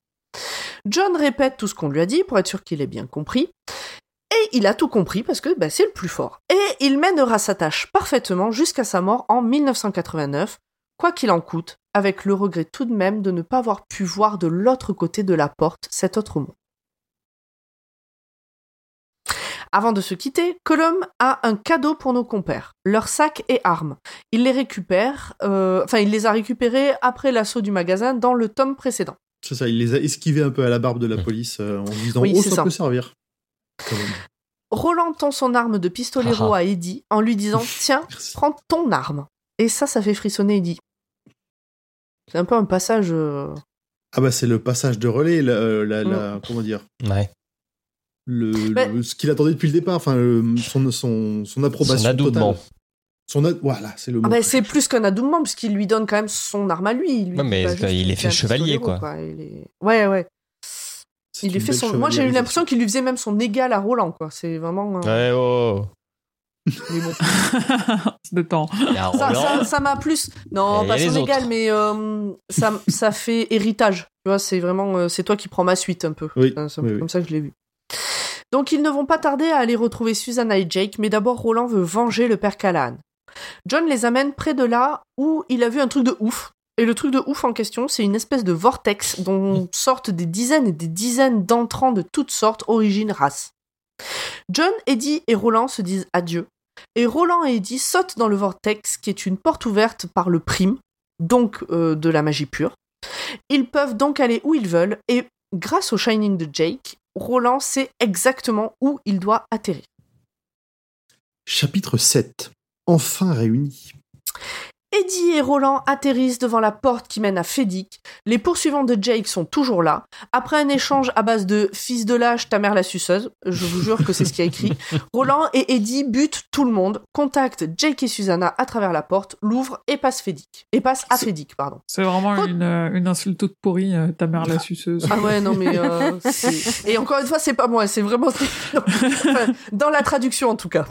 Speaker 3: John répète tout ce qu'on lui a dit pour être sûr qu'il ait bien compris. Et il a tout compris parce que bah, c'est le plus fort. Et il mènera sa tâche parfaitement jusqu'à sa mort en 1989, quoi qu'il en coûte, avec le regret tout de même de ne pas avoir pu voir de l'autre côté de la porte cet autre monde. Avant de se quitter, Colum a un cadeau pour nos compères, leurs sacs et armes. Il les récupère, euh, enfin il les a récupérés après l'assaut du magasin dans le tome précédent.
Speaker 4: C'est ça, il les a esquivés un peu à la barbe de la police euh, en disant
Speaker 3: Oui,
Speaker 4: Oh,
Speaker 3: c'est
Speaker 4: ça,
Speaker 3: ça.
Speaker 4: peut servir. Quand même.
Speaker 3: Roland tend son arme de pistolero
Speaker 6: Ah ah.
Speaker 3: à Eddie en lui disant Tiens,
Speaker 4: Merci.
Speaker 3: prends ton arme. Et ça, ça fait frissonner Eddie. C'est un peu un passage. euh,
Speaker 4: Ah bah c'est le passage de relais, la, la-
Speaker 3: Mm.
Speaker 4: la- comment dire,
Speaker 6: Ouais.
Speaker 4: Le,
Speaker 3: Mais-
Speaker 4: le- ce qu'il attendait depuis le départ, enfin son, son, son approbation
Speaker 6: Son adoubement.
Speaker 4: totale. Son ad- voilà, c'est le mot.
Speaker 3: Ah bah, c'est plus qu'un adoubement, puisqu'il lui donne quand même son arme à lui. Il lui
Speaker 6: Ouais,
Speaker 3: dit
Speaker 6: mais
Speaker 3: juste
Speaker 6: il est
Speaker 3: qu'il
Speaker 6: fait chevalier, quoi.
Speaker 3: Il est- Ouais, ouais. Il est fait son... Moi, j'ai eu l'impression qu'il lui faisait même son égal à Roland, quoi. C'est vraiment. euh,
Speaker 6: Ouais, oh.
Speaker 3: Mais bon.
Speaker 5: C'est de temps.
Speaker 3: Ça-
Speaker 6: Roland.
Speaker 3: ça ça m'a plus. Non,
Speaker 6: Et
Speaker 3: pas son
Speaker 6: autres.
Speaker 3: égal, mais euh, ça, ça fait héritage. Tu vois, c'est vraiment. euh, c'est toi qui prends ma suite un peu.
Speaker 4: Oui,
Speaker 3: Enfin, C'est
Speaker 4: oui, oui.
Speaker 3: comme ça que je l'ai vu. Donc ils ne vont pas tarder à aller retrouver Susanna et Jake, mais d'abord Roland veut venger le père Callahan. John les amène près de là où il a vu un truc de ouf. Et le truc de ouf en question, c'est une espèce de vortex dont sortent des dizaines et des dizaines d'entrants de toutes sortes, origines, races. John, Eddie et Roland se disent adieu. Et Roland et Eddie sautent dans le vortex qui est une porte ouverte par le prime, donc euh, de la magie pure. Ils peuvent donc aller où ils veulent et grâce au Shining de Jake, Roland sait exactement où il doit atterrir.
Speaker 4: Chapitre 7. Enfin réunis.
Speaker 3: Eddie et Roland atterrissent devant la porte qui mène à Fédic. Les poursuivants de Jake sont toujours là. Après un échange à base de fils de lâche, ta mère la suceuse, je vous jure que c'est ce qui a écrit, Roland et Eddie butent tout le monde, contactent Jake et Susanna à travers la porte, l'ouvrent et passent Fédic. Et passent à Fédic, pardon.
Speaker 5: C'est vraiment une, euh, une insulte toute pourrie, euh, ta mère la suceuse.
Speaker 3: Ah ouais, non mais... euh, et encore une fois, c'est pas moi, c'est vraiment... Enfin, dans la traduction en tout cas.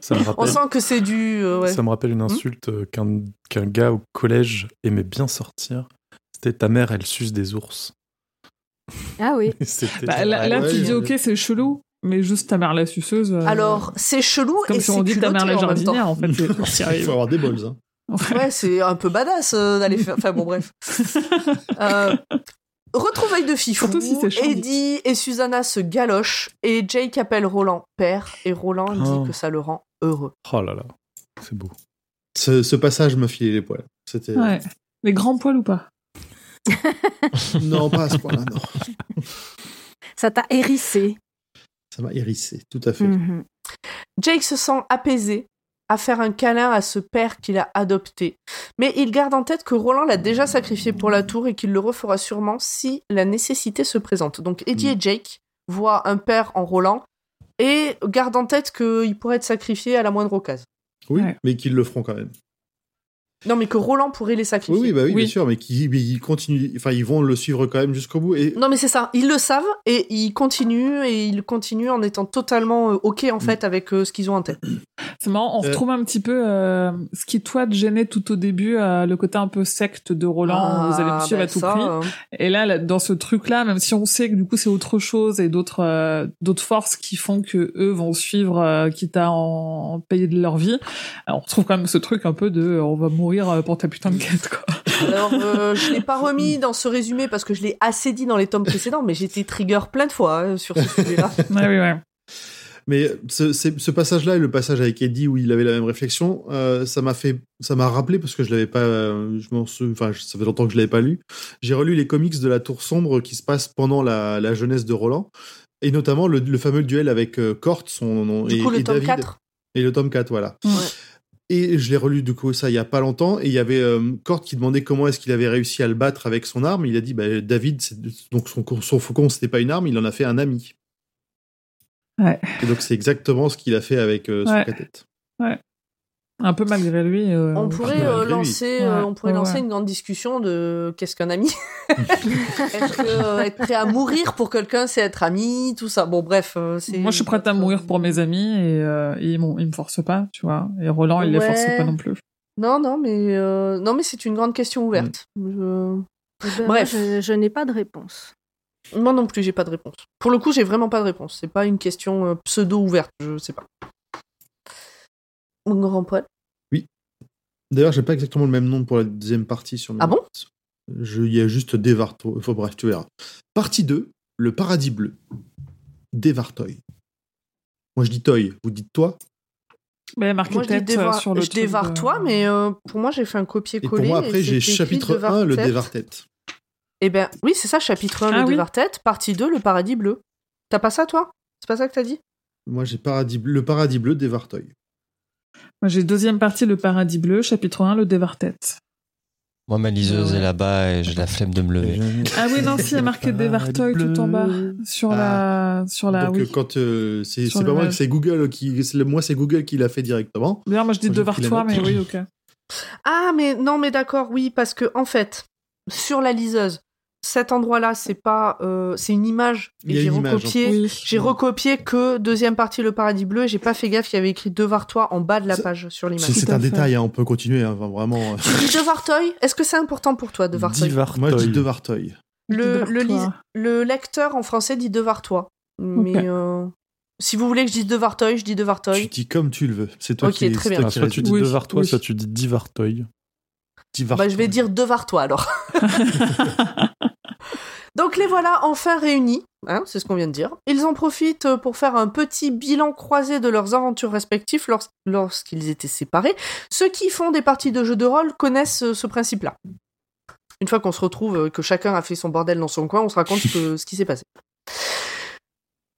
Speaker 2: Ça me
Speaker 3: On sent que c'est du... euh, ouais.
Speaker 2: ça me rappelle une insulte euh, qu'un qu'un gars au collège aimait bien sortir. C'était ta mère, elle suce des ours.
Speaker 7: Ah oui.
Speaker 5: Bah, là, là,
Speaker 4: Ouais,
Speaker 5: tu dis ok, c'est chelou, mais juste ta mère la suceuse. euh,
Speaker 3: Alors, c'est chelou
Speaker 5: comme
Speaker 3: et
Speaker 5: si on dit ta mère la
Speaker 3: en
Speaker 5: jardinière, en fait.
Speaker 4: Il faut avoir des balls. Hein.
Speaker 3: Ouais, c'est un peu badass euh, d'aller faire. Enfin bon, bref. Euh, retrouvailles de Fifou.
Speaker 5: Si.
Speaker 3: Eddie et Susanna se galochent et Jake appelle Roland père et Roland
Speaker 2: Oh.
Speaker 3: dit que ça le rend heureux.
Speaker 2: Oh là là, c'est beau.
Speaker 4: Ce, ce passage m'a filé les poils. C'était.
Speaker 5: Ouais. Les grands poils ou pas?
Speaker 4: Non, pas à ce point-là, non.
Speaker 7: Ça t'a hérissé.
Speaker 4: Ça m'a hérissé, tout à fait.
Speaker 7: Mhm.
Speaker 3: Jake se sent apaisé à faire un câlin à ce père qu'il a adopté. Mais il garde en tête que Roland l'a déjà sacrifié pour la tour et qu'il le refera sûrement si la nécessité se présente. Donc Eddie
Speaker 4: Mm.
Speaker 3: et Jake voient un père en Roland et gardent en tête qu'il pourrait être sacrifié à la moindre occasion.
Speaker 4: Oui,
Speaker 5: Ouais.
Speaker 4: mais qu'ils le feront quand même.
Speaker 3: Non, mais que Roland pourrait les sacrifier.
Speaker 4: oui, bah oui,
Speaker 5: Oui.
Speaker 4: bien sûr, mais qu'ils continuent. Enfin, ils vont le suivre quand même jusqu'au bout. Et
Speaker 3: Non, mais c'est ça. Ils le savent et ils continuent et ils continuent en étant totalement euh, ok en fait avec euh, ce qu'ils ont en tête.
Speaker 5: C'est marrant, on
Speaker 4: Euh.
Speaker 5: retrouve un petit peu euh, ce qui, toi, te gênait tout au début, euh, le côté un peu secte de Roland, vous allez me suivre
Speaker 3: bah,
Speaker 5: à tout
Speaker 3: ça,
Speaker 5: prix.
Speaker 3: euh,
Speaker 5: Et là, là, dans ce truc-là, même si on sait que du coup c'est autre chose et d'autres euh, d'autres forces qui font que eux vont suivre, euh, quitte à en, en payer de leur vie, on retrouve quand même ce truc un peu de on va mourir euh, pour ta putain de quête quoi.
Speaker 3: Alors, euh, je l'ai pas remis dans ce résumé parce que je l'ai assez dit dans les tomes précédents, mais j'étais trigger plein de fois hein, sur ce sujet-là.
Speaker 5: ouais, ouais, ouais.
Speaker 4: Mais ce, passage-là et le passage avec Eddie où il avait la même réflexion, euh, ça m'a fait, ça m'a rappelé parce que je l'avais pas, euh, je m'en enfin, ça fait longtemps que je l'avais pas lu. J'ai relu les comics de la Tour Sombre qui se passent pendant la, la jeunesse de Roland et notamment le, le fameux duel avec euh, Cort, son nom,
Speaker 3: Du
Speaker 4: et,
Speaker 3: coup, le
Speaker 4: et
Speaker 3: tome
Speaker 4: David,
Speaker 3: 4.
Speaker 4: et le tome 4, voilà.
Speaker 5: Ouais.
Speaker 4: Et je l'ai relu du coup ça il y a pas longtemps et il y avait euh, qui demandait comment est-ce qu'il avait réussi à le battre avec son arme. Il a dit bah, David, donc son, son faucon c'était pas une arme, il en a fait un ami.
Speaker 5: Ouais.
Speaker 4: Et donc c'est exactement ce qu'il a fait avec euh,
Speaker 5: Ouais.
Speaker 4: son tête.
Speaker 5: Un peu malgré lui. euh,
Speaker 3: On pourrait euh, lancer, euh,
Speaker 5: Ouais,
Speaker 3: on pourrait
Speaker 5: ouais,
Speaker 3: lancer une grande discussion de qu'est-ce qu'un ami. être, euh, être prêt à mourir pour quelqu'un, c'est être ami, tout ça. Bon, bref. euh, c'est-
Speaker 5: Moi, je suis prête à mourir pour mes amis et, euh, et ils, m'ont- ils me forcent pas, tu vois. Et Roland, il les
Speaker 3: Ouais.
Speaker 5: force pas non plus.
Speaker 3: Non, non, mais euh, non, mais c'est une grande question ouverte. Je-
Speaker 7: Eh ben,
Speaker 3: Bref.
Speaker 7: moi, je, je n'ai pas de réponse.
Speaker 3: Moi non plus, j'ai pas de réponse. Pour le coup, j'ai vraiment pas de réponse. C'est pas une question euh, pseudo ouverte. Je sais pas. Mon grand poil.
Speaker 4: D'ailleurs, j'ai pas exactement le même nom pour la deuxième partie sur mes
Speaker 3: Ah bon.
Speaker 4: Je- Il y a juste Devarto. Enfin bref, tu verras. Partie 2, le paradis bleu. Devartoy. Moi je dis Toy, vous dites toi?
Speaker 5: Mais marqué
Speaker 3: Moi, je, dévar-
Speaker 5: sur le
Speaker 3: je dévare
Speaker 5: de-
Speaker 3: toi, mais euh, pour moi, j'ai fait un
Speaker 4: Et
Speaker 3: copier-coller.
Speaker 4: pour moi après j'ai chapitre
Speaker 3: Devar
Speaker 4: 1, le
Speaker 3: tête.
Speaker 4: Devartête.
Speaker 3: Eh ben, oui, c'est ça, chapitre 1,
Speaker 5: Ah
Speaker 3: le
Speaker 5: oui.
Speaker 3: Partie 2, le paradis bleu. T'as pas ça, toi? C'est pas ça que t'as dit?
Speaker 4: Moi j'ai paradis bleu- le paradis bleu Devartoy.
Speaker 5: Moi, j'ai deuxième partie, le paradis bleu, chapitre 1, le dévar-tête.
Speaker 6: Moi, ma liseuse
Speaker 5: Ouais.
Speaker 6: est là-bas et j'ai la flemme de me lever.
Speaker 5: Ah oui, non, si, il y a marqué Devartoy tout en bas. Sur la. Sur la.
Speaker 4: Donc
Speaker 5: oui.
Speaker 4: quand euh, c'est pas moi, c'est Google qui moi c'est Google qui l'a fait directement.
Speaker 5: D'ailleurs, moi, je dis Devartoy, mais oui, ok.
Speaker 3: Ah, mais non, mais d'accord, oui, parce que en fait, sur la liseuse, cet endroit-là, c'est pas, euh, c'est une image. Et j'ai
Speaker 4: image,
Speaker 3: recopié,
Speaker 5: Oui.
Speaker 3: j'ai recopié que deuxième partie le paradis bleu. et J'ai pas fait gaffe, il y avait écrit Devartois en bas de la page sur l'image.
Speaker 4: C'est un
Speaker 5: fait.
Speaker 4: détail, hein, on peut continuer, hein, enfin, vraiment. euh.
Speaker 3: Tu dis Devartoy Est-ce que c'est important pour toi, Devartoy
Speaker 2: Divartoy.
Speaker 4: Moi, je dis de Vartoy.
Speaker 3: le, le, le lecteur en français dit Devartois. Mais euh, si vous voulez que je dise Devartoy, je dis
Speaker 4: Tu
Speaker 3: Devartoy.
Speaker 4: dis comme tu le veux. C'est toi
Speaker 3: Ok,
Speaker 4: qui
Speaker 3: très bien.
Speaker 4: toi
Speaker 2: Ah,
Speaker 4: qui
Speaker 2: soit tu dis
Speaker 5: Oui,
Speaker 2: soit tu dis Divartoy.
Speaker 4: dis
Speaker 3: Bah,
Speaker 4: Vartoy.
Speaker 3: je vais dire Devartois alors. Donc les voilà enfin réunis, hein, c'est ce qu'on vient de dire. Ils en profitent euh, pour faire un petit bilan croisé de leurs aventures respectives lors- lorsqu'ils étaient séparés. Ceux qui font des parties de jeux de rôle connaissent euh, ce principe-là. Une fois qu'on se retrouve, euh, que chacun a fait son bordel dans son coin, on se raconte ce, que- ce qui s'est passé.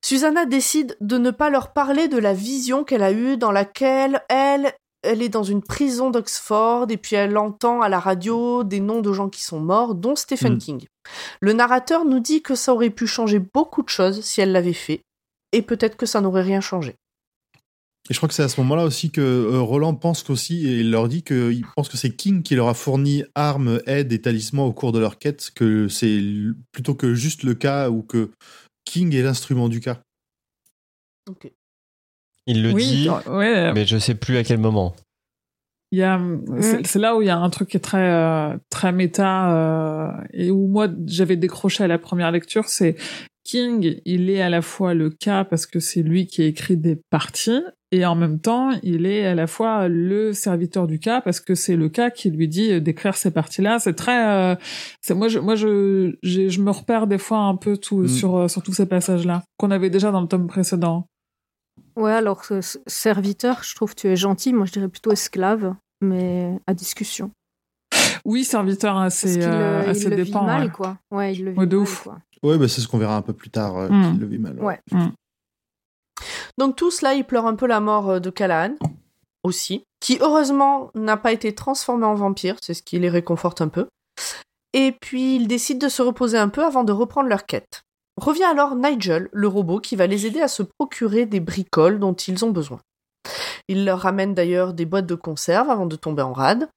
Speaker 3: Susanna décide de ne pas leur parler de la vision qu'elle a eue dans laquelle elle, elle est dans une prison d'Oxford et puis elle entend à la radio des noms de gens qui sont morts, dont Stephen
Speaker 4: Mm.
Speaker 3: King. Le narrateur nous dit que ça aurait pu changer beaucoup de choses si elle l'avait fait, et peut-être que ça n'aurait rien changé.
Speaker 4: Et je crois que c'est à ce moment-là aussi que euh, Roland pense qu'aussi, et il leur dit qu'il pense que c'est King qui leur a fourni armes, aides et talismans au cours de leur quête, que c'est plutôt que juste le cas où que King est l'instrument du cas.
Speaker 3: Ok.
Speaker 6: Il le
Speaker 5: oui,
Speaker 6: dit,
Speaker 5: ouais,
Speaker 6: mais je sais plus à quel moment.
Speaker 5: Il y a, c'est c'est là où il y a un truc qui est très, euh, très méta euh, et où moi j'avais décroché à la première lecture, c'est King, il est à la fois le cas parce que c'est lui qui a écrit des parties et en même temps il est à la fois le serviteur du cas parce que c'est le cas qui lui dit d'écrire ces parties-là. C'est très, euh, c'est moi je, moi je, je me repère des fois un peu tout
Speaker 4: Mm.
Speaker 5: sur sur tous ces passages-là qu'on avait déjà dans le tome précédent.
Speaker 7: Ouais, alors serviteur, je trouve que tu es gentil. Moi, je dirais plutôt esclave, mais à discussion.
Speaker 5: Oui, serviteur à
Speaker 7: Parce
Speaker 5: ses,
Speaker 7: qu'il
Speaker 5: euh,
Speaker 7: euh, il le vit mal,
Speaker 5: ouais.
Speaker 7: quoi. Ouais, il le vit
Speaker 5: Ouais, de
Speaker 7: mal,
Speaker 5: ouf.
Speaker 7: quoi.
Speaker 4: Ouais, bah, c'est ce qu'on verra un peu plus tard, euh,
Speaker 5: Mm.
Speaker 4: qu'il le vit mal.
Speaker 7: Ouais.
Speaker 3: Donc tous là, ils pleurent un peu la mort de Callahan, aussi, qui heureusement n'a pas été transformé en vampire, c'est ce qui les réconforte un peu. Et puis ils décident de se reposer un peu avant de reprendre leur quête. Revient alors Nigel, le robot, qui va les aider à se procurer des bricoles dont ils ont besoin. Il leur ramène d'ailleurs des boîtes de conserve avant de tomber en rade.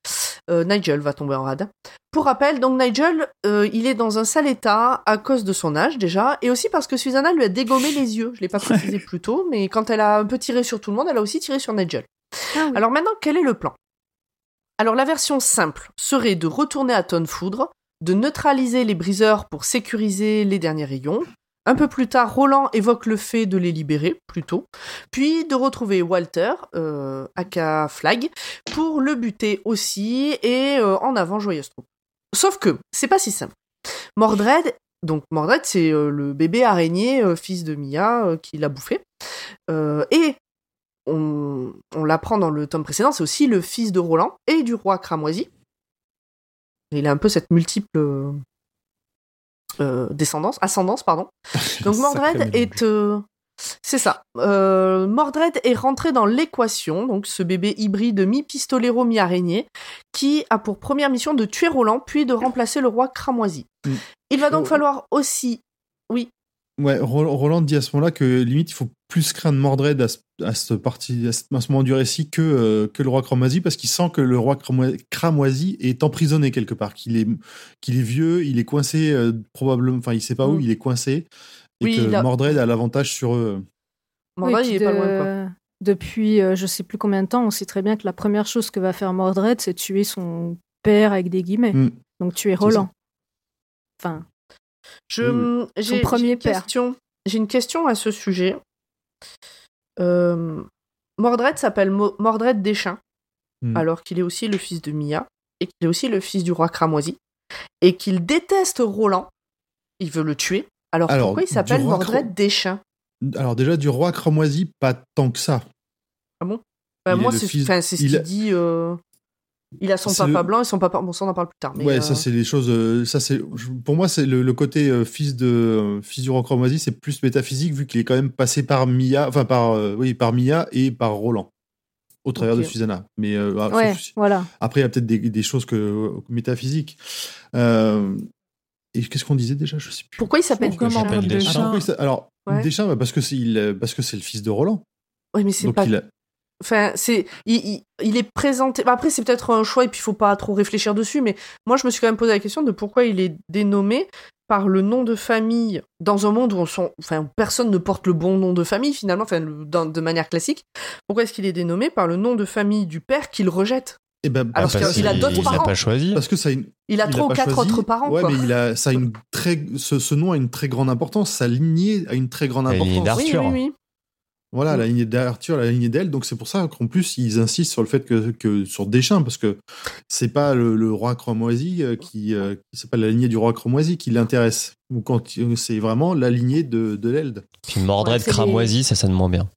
Speaker 3: Euh, Nigel va tomber en rade. Pour rappel, donc Nigel, euh, il est dans un sale état à cause de son âge déjà, et aussi parce que Susanna lui a dégommé les yeux. Je l'ai pas précisé plus tôt, mais quand elle a un peu tiré sur tout le monde, elle a aussi tiré sur Nigel.
Speaker 7: Ah oui.
Speaker 3: Alors maintenant, quel est le plan? Alors la version simple serait de retourner à Tonne Foudre, de neutraliser les briseurs pour sécuriser les derniers rayons. Un peu plus tard, Roland évoque le fait de les libérer, plutôt, puis de retrouver Walter, euh, aka Flag, pour le buter aussi, et euh, en avant Joyeuse Troupe. Sauf que, c'est pas si simple. Mordred, donc Mordred, c'est euh, le bébé araignée, fils de Mia, qui l'a bouffé. Et on l'apprend dans le tome précédent, c'est aussi le fils de Roland et du roi cramoisi. Il a un peu cette multiple euh, euh, descendance, ascendance, pardon. Donc Mordred est, euh, c'est ça. Euh, Mordred est rentré dans l'équation, donc ce bébé hybride mi-pistolero mi-araignée, qui a pour première mission de tuer Roland, puis de remplacer le roi cramoisi.
Speaker 4: Mm.
Speaker 3: Il va donc
Speaker 4: Oh.
Speaker 3: falloir aussi
Speaker 4: Ouais, Ro- Roland dit à ce moment-là que limite il faut plus craindre Mordred à ce, à ce, parti, à ce, à ce moment du récit que, euh, que le roi cramoisi parce qu'il sent que le roi cramo- cramoisi est emprisonné quelque part, qu'il est, qu'il est vieux, il est coincé euh, probablement, enfin il sait pas où,
Speaker 3: Mm.
Speaker 4: il est coincé et
Speaker 3: Oui,
Speaker 4: que
Speaker 3: il a-
Speaker 4: Mordred a l'avantage sur eux.
Speaker 3: Mordred,
Speaker 7: Oui,
Speaker 3: il est pas
Speaker 7: de-
Speaker 3: loin quoi.
Speaker 7: Depuis euh, je sais plus combien de temps, on sait très bien que la première chose que va faire Mordred, c'est tuer son père avec des guillemets.
Speaker 4: Mm.
Speaker 7: Donc tuer. Roland. Enfin,
Speaker 3: Je, j'ai,
Speaker 7: Son premier
Speaker 3: j'ai une
Speaker 7: père.
Speaker 3: question. J'ai une question à ce sujet. Euh, Mordred s'appelle Mo- Mordred Deschamps,
Speaker 4: Mm.
Speaker 3: alors qu'il est aussi le fils de Mia, et qu'il est aussi le fils du roi cramoisi, et qu'il déteste Roland. Il veut le tuer. Alors,
Speaker 4: Alors,
Speaker 3: pourquoi il s'appelle Mordred
Speaker 4: Cra-
Speaker 3: Deschamps?
Speaker 4: Alors déjà du roi cramoisi, pas tant que ça.
Speaker 3: Bah,
Speaker 4: Il
Speaker 3: Moi,
Speaker 4: est le
Speaker 3: c'est,
Speaker 4: fils-
Speaker 3: ce
Speaker 4: il
Speaker 3: qu'il dit. euh, Il a son papa
Speaker 4: le-
Speaker 3: blanc et son papa. Bon, ça, on en parle plus tard. Mais,
Speaker 4: ouais,
Speaker 3: euh,
Speaker 4: ça c'est les choses. euh, ça c'est pour moi c'est le, le côté euh, fils de euh, fils du c'est plus métaphysique vu qu'il est quand même passé par Mia, enfin par euh, oui par Mia et par Roland au travers de Susanna. Mais euh, ah,
Speaker 7: ouais,
Speaker 4: sauf-
Speaker 7: voilà.
Speaker 4: après il y a peut-être des, des choses que métaphysiques. Euh, et qu'est-ce qu'on disait déjà? Je sais plus.
Speaker 3: Pourquoi il s'appelle
Speaker 5: Pourquoi
Speaker 6: Deschamps.
Speaker 4: Ah, alors
Speaker 3: Ouais.
Speaker 4: Deschamps bah, parce que c'est il parce que c'est le fils de Roland.
Speaker 3: Ouais, mais c'est pas
Speaker 4: il a-
Speaker 3: Enfin, c'est, il, il- il est présenté. bah, Après, c'est peut-être un choix et puis il faut pas trop réfléchir dessus. Mais moi, je me suis quand même posé la question de pourquoi il est dénommé. par le nom de famille dans un monde où, on sont, enfin, personne ne porte le bon nom de famille finalement, enfin, dans- de manière classique Pourquoi est-ce qu'il est dénommé par le nom de famille du père qu'il rejette?
Speaker 4: Et ben,
Speaker 3: Alors
Speaker 4: parce,
Speaker 3: qu'il a d'autres
Speaker 6: il
Speaker 3: parents.
Speaker 6: n'a pas choisi.
Speaker 4: parce que ça a une,
Speaker 3: Il a
Speaker 4: il
Speaker 3: trois ou quatre
Speaker 4: choisi.
Speaker 3: autres parents.
Speaker 4: Ouais,
Speaker 3: quoi.
Speaker 4: mais il a, ça a une très, ce, ce nom a une très grande importance. Sa lignée a une très grande importance.
Speaker 3: Oui, oui, oui.
Speaker 4: Voilà,
Speaker 3: Mm.
Speaker 4: la lignée d'Arthur, la lignée d'elle. Donc c'est pour ça qu'en plus ils insistent sur le fait que, que sur Deschamps, parce que c'est pas le, le roi cramoisi euh, qui, euh, c'est pas la lignée du roi cramoisi qui l'intéresse. Ou quand il- c'est vraiment la lignée de, de l'Elde.
Speaker 6: Puis Mordred
Speaker 7: Ouais,
Speaker 6: cramoisi, ça sonne moins bien.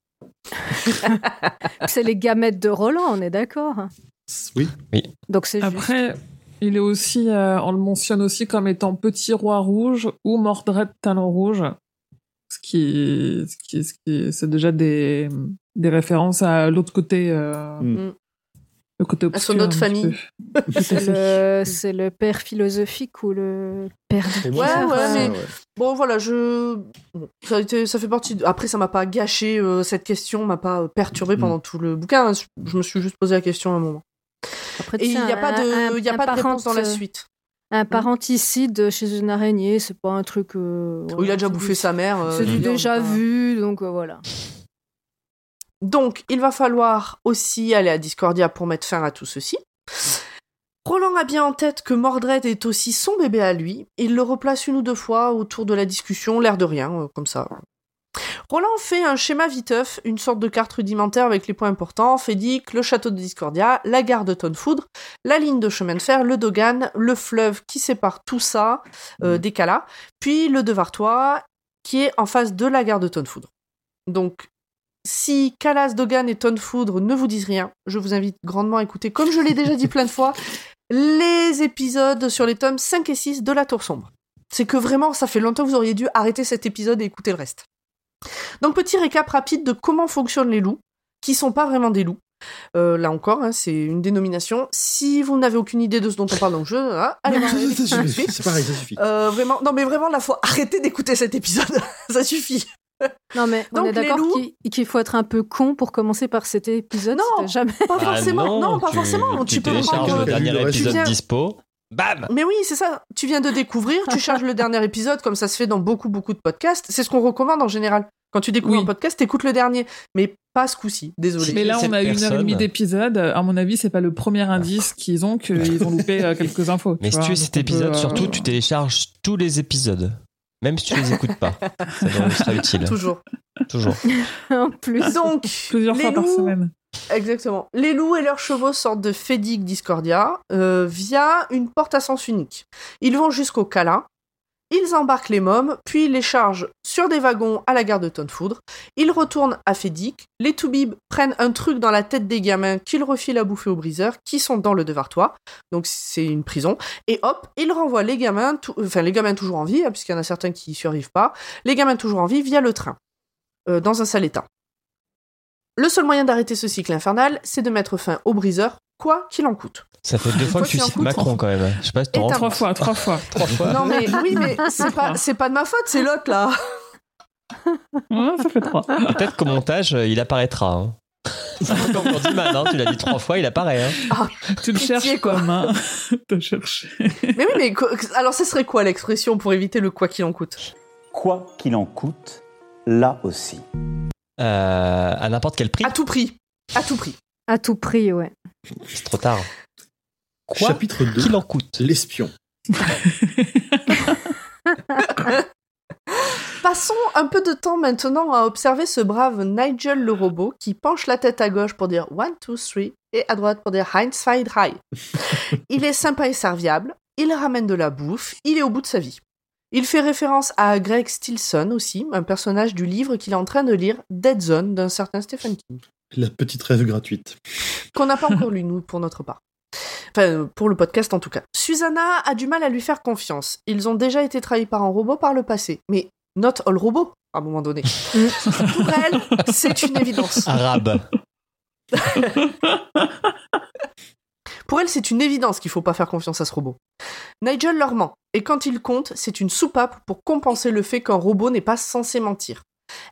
Speaker 7: C'est les gamètes de Roland, on est d'accord. hein.
Speaker 4: Oui.
Speaker 7: Donc c'est juste.
Speaker 5: Après, il est aussi, euh, on le mentionne aussi comme étant Petit Roi Rouge ou Mordred Talon Rouge. Ce qui, ce qui, ce qui c'est déjà des, des références à l'autre côté, euh,
Speaker 4: Mm.
Speaker 5: le côté
Speaker 3: À
Speaker 5: obscur.
Speaker 3: son autre
Speaker 5: un petit
Speaker 3: famille.
Speaker 5: à
Speaker 7: C'est le, père philosophique ou le père de
Speaker 3: Ouais, ouais,
Speaker 7: euh,
Speaker 3: mais- Bon, voilà, je. ça, a été, ça fait partie. de- Après, ça m'a pas gâché euh, cette question, m'a pas perturbé
Speaker 4: Mm.
Speaker 3: pendant tout le bouquin. Je, je me suis juste posé la question à un moment.
Speaker 7: Après,
Speaker 3: Et il n'y a pas de,
Speaker 7: un-
Speaker 3: il y a pas de réponse dans la
Speaker 7: parent-
Speaker 3: suite.
Speaker 7: Un parenticide chez une araignée, c'est pas un truc. euh,
Speaker 3: il a déjà bouffé
Speaker 7: du-
Speaker 3: sa mère. euh,
Speaker 7: C'est du déjà vu, donc euh, voilà.
Speaker 3: Donc, il va falloir aussi aller à Discordia pour mettre fin à tout ceci. Roland a bien en tête que Mordred est aussi son bébé à lui. Il le replace une ou deux fois autour de la discussion, l'air de rien, comme ça. Roland fait un schéma viteuf, une sorte de carte rudimentaire avec les points importants. Fédic, le château de Discordia, la gare de Tonnefoudre, la ligne de chemin de fer, le Dogan, le fleuve qui sépare tout ça euh, des Calas, puis le Devartois qui est en face de la gare de Tonnefoudre. Donc, si Calas, Dogan et Tonnefoudre ne vous disent rien, je vous invite grandement à écouter, comme je l'ai déjà dit plein de fois, les épisodes sur les tomes 5 et 6 de La Tour Sombre. C'est que vraiment, ça fait longtemps que vous auriez dû arrêter cet épisode et écouter le reste. Donc, petit récap rapide de comment fonctionnent les loups, qui sont pas vraiment des loups. Euh, là encore, hein, c'est une dénomination. Si vous n'avez aucune idée de ce dont on parle dans le jeu, hein, allez voir
Speaker 4: c'est pareil, ça suffit.
Speaker 3: Euh, vraiment, non mais vraiment, là, faut arrêter d'écouter cet épisode. ça suffit.
Speaker 7: Non, mais on
Speaker 3: Donc,
Speaker 7: est
Speaker 3: les
Speaker 7: d'accord
Speaker 3: loups-
Speaker 7: qu'il faut être un peu con pour commencer par cet épisode.
Speaker 3: Non.
Speaker 7: jamais.
Speaker 3: Pas forcément, non, pas
Speaker 6: tu,
Speaker 3: forcément.
Speaker 6: Tu,
Speaker 3: Tu, peux prendre.
Speaker 6: le dernier
Speaker 4: Tu
Speaker 6: épisode
Speaker 3: viens-
Speaker 6: dispo. Bam
Speaker 3: Mais oui, c'est ça. Tu viens de découvrir, tu charges le dernier épisode, comme ça se fait dans beaucoup, beaucoup de podcasts. C'est ce qu'on recommande en général. Quand tu découvres
Speaker 5: Oui.
Speaker 3: un podcast, écoute le dernier. Mais pas ce coup-ci, désolé.
Speaker 5: Mais là, on a une heure et
Speaker 6: personne-
Speaker 5: demie d'épisode. À mon avis, c'est pas le premier indice qu'ils ont qu'ils ont loupé euh, quelques infos.
Speaker 6: Mais si
Speaker 5: vois.
Speaker 6: tu veux
Speaker 5: Donc,
Speaker 6: cet
Speaker 5: on
Speaker 6: épisode,
Speaker 5: peut, euh,
Speaker 6: surtout, tu télécharges tous les épisodes. Même si tu les écoutes pas. Ça sera utile.
Speaker 3: Toujours.
Speaker 6: Toujours.
Speaker 7: en plus.
Speaker 3: Donc,
Speaker 5: plusieurs
Speaker 3: les
Speaker 5: fois par semaine.
Speaker 3: Exactement. Les loups et leurs chevaux sortent de Fédic Discordia euh, via une porte à sens unique. Ils vont jusqu'au Cala, ils embarquent les mômes, puis les chargent sur des wagons à la gare de Tonnefoudre. Ils retournent à Fédic. Les Toubibs prennent un truc dans la tête des gamins qu'ils refilent à bouffer aux briseurs, qui sont dans le Devartois. Donc c'est une prison. Et hop, ils renvoient les gamins, enfin les gamins toujours en vie, hein, puisqu'il y en a certains qui survivent pas, les gamins toujours en vie via le train, euh, dans un sale état. Le seul moyen d'arrêter ce cycle infernal, c'est de mettre fin aux briseurs, quoi qu'il en coûte.
Speaker 6: Ça fait deux fois que tu cites. Macron quand même. Je sais pas si t'en
Speaker 5: Trois
Speaker 6: compte.
Speaker 5: fois, trois fois.
Speaker 6: Trois fois.
Speaker 3: Non mais oui, mais c'est pas, c'est pas de ma faute, c'est l'autre là.
Speaker 5: Ouais, ça fait trois.
Speaker 6: Peut-être qu'au montage, euh, il apparaîtra. Hein. C'est Comme pour Diman, hein, tu l'as dit trois fois, il apparaît. Hein.
Speaker 5: Tu le cherches
Speaker 3: quoi.
Speaker 5: comme un. T'as cherché.
Speaker 3: Mais oui, mais alors ce serait quoi l'expression pour éviter le quoi qu'il en coûte?
Speaker 8: Quoi qu'il en coûte, là aussi.
Speaker 6: Euh, à n'importe quel prix.
Speaker 3: À tout prix, à tout prix.
Speaker 7: À tout prix, ouais.
Speaker 6: C'est trop tard. Quoi
Speaker 4: Chapitre 2.
Speaker 6: qu'il en coûte
Speaker 4: L'espion.
Speaker 3: Passons un peu de temps maintenant à observer ce brave Nigel le robot qui penche la tête à gauche pour dire one, two, three et à droite pour dire Heinz drei. Il est sympa et serviable, il ramène de la bouffe, il est au bout de sa vie. Il fait référence à Greg Stilson aussi, un personnage du livre qu'il est en train de lire, Dead Zone, d'un certain Stephen King,
Speaker 4: La petite rêve gratuite.
Speaker 3: qu'on n'a pas encore lu, nous, pour notre part. Enfin, pour le podcast en tout cas. Susanna a du mal à lui faire confiance. Ils ont déjà été trahis par un robot par le passé. Mais not all robot, à un moment donné. pour elle, c'est une évidence.
Speaker 6: Arabe.
Speaker 3: Pour elle, c'est une évidence qu'il ne faut pas faire confiance à ce robot. Nigel leur ment, et quand il compte, c'est une soupape pour compenser le fait qu'un robot n'est pas censé mentir.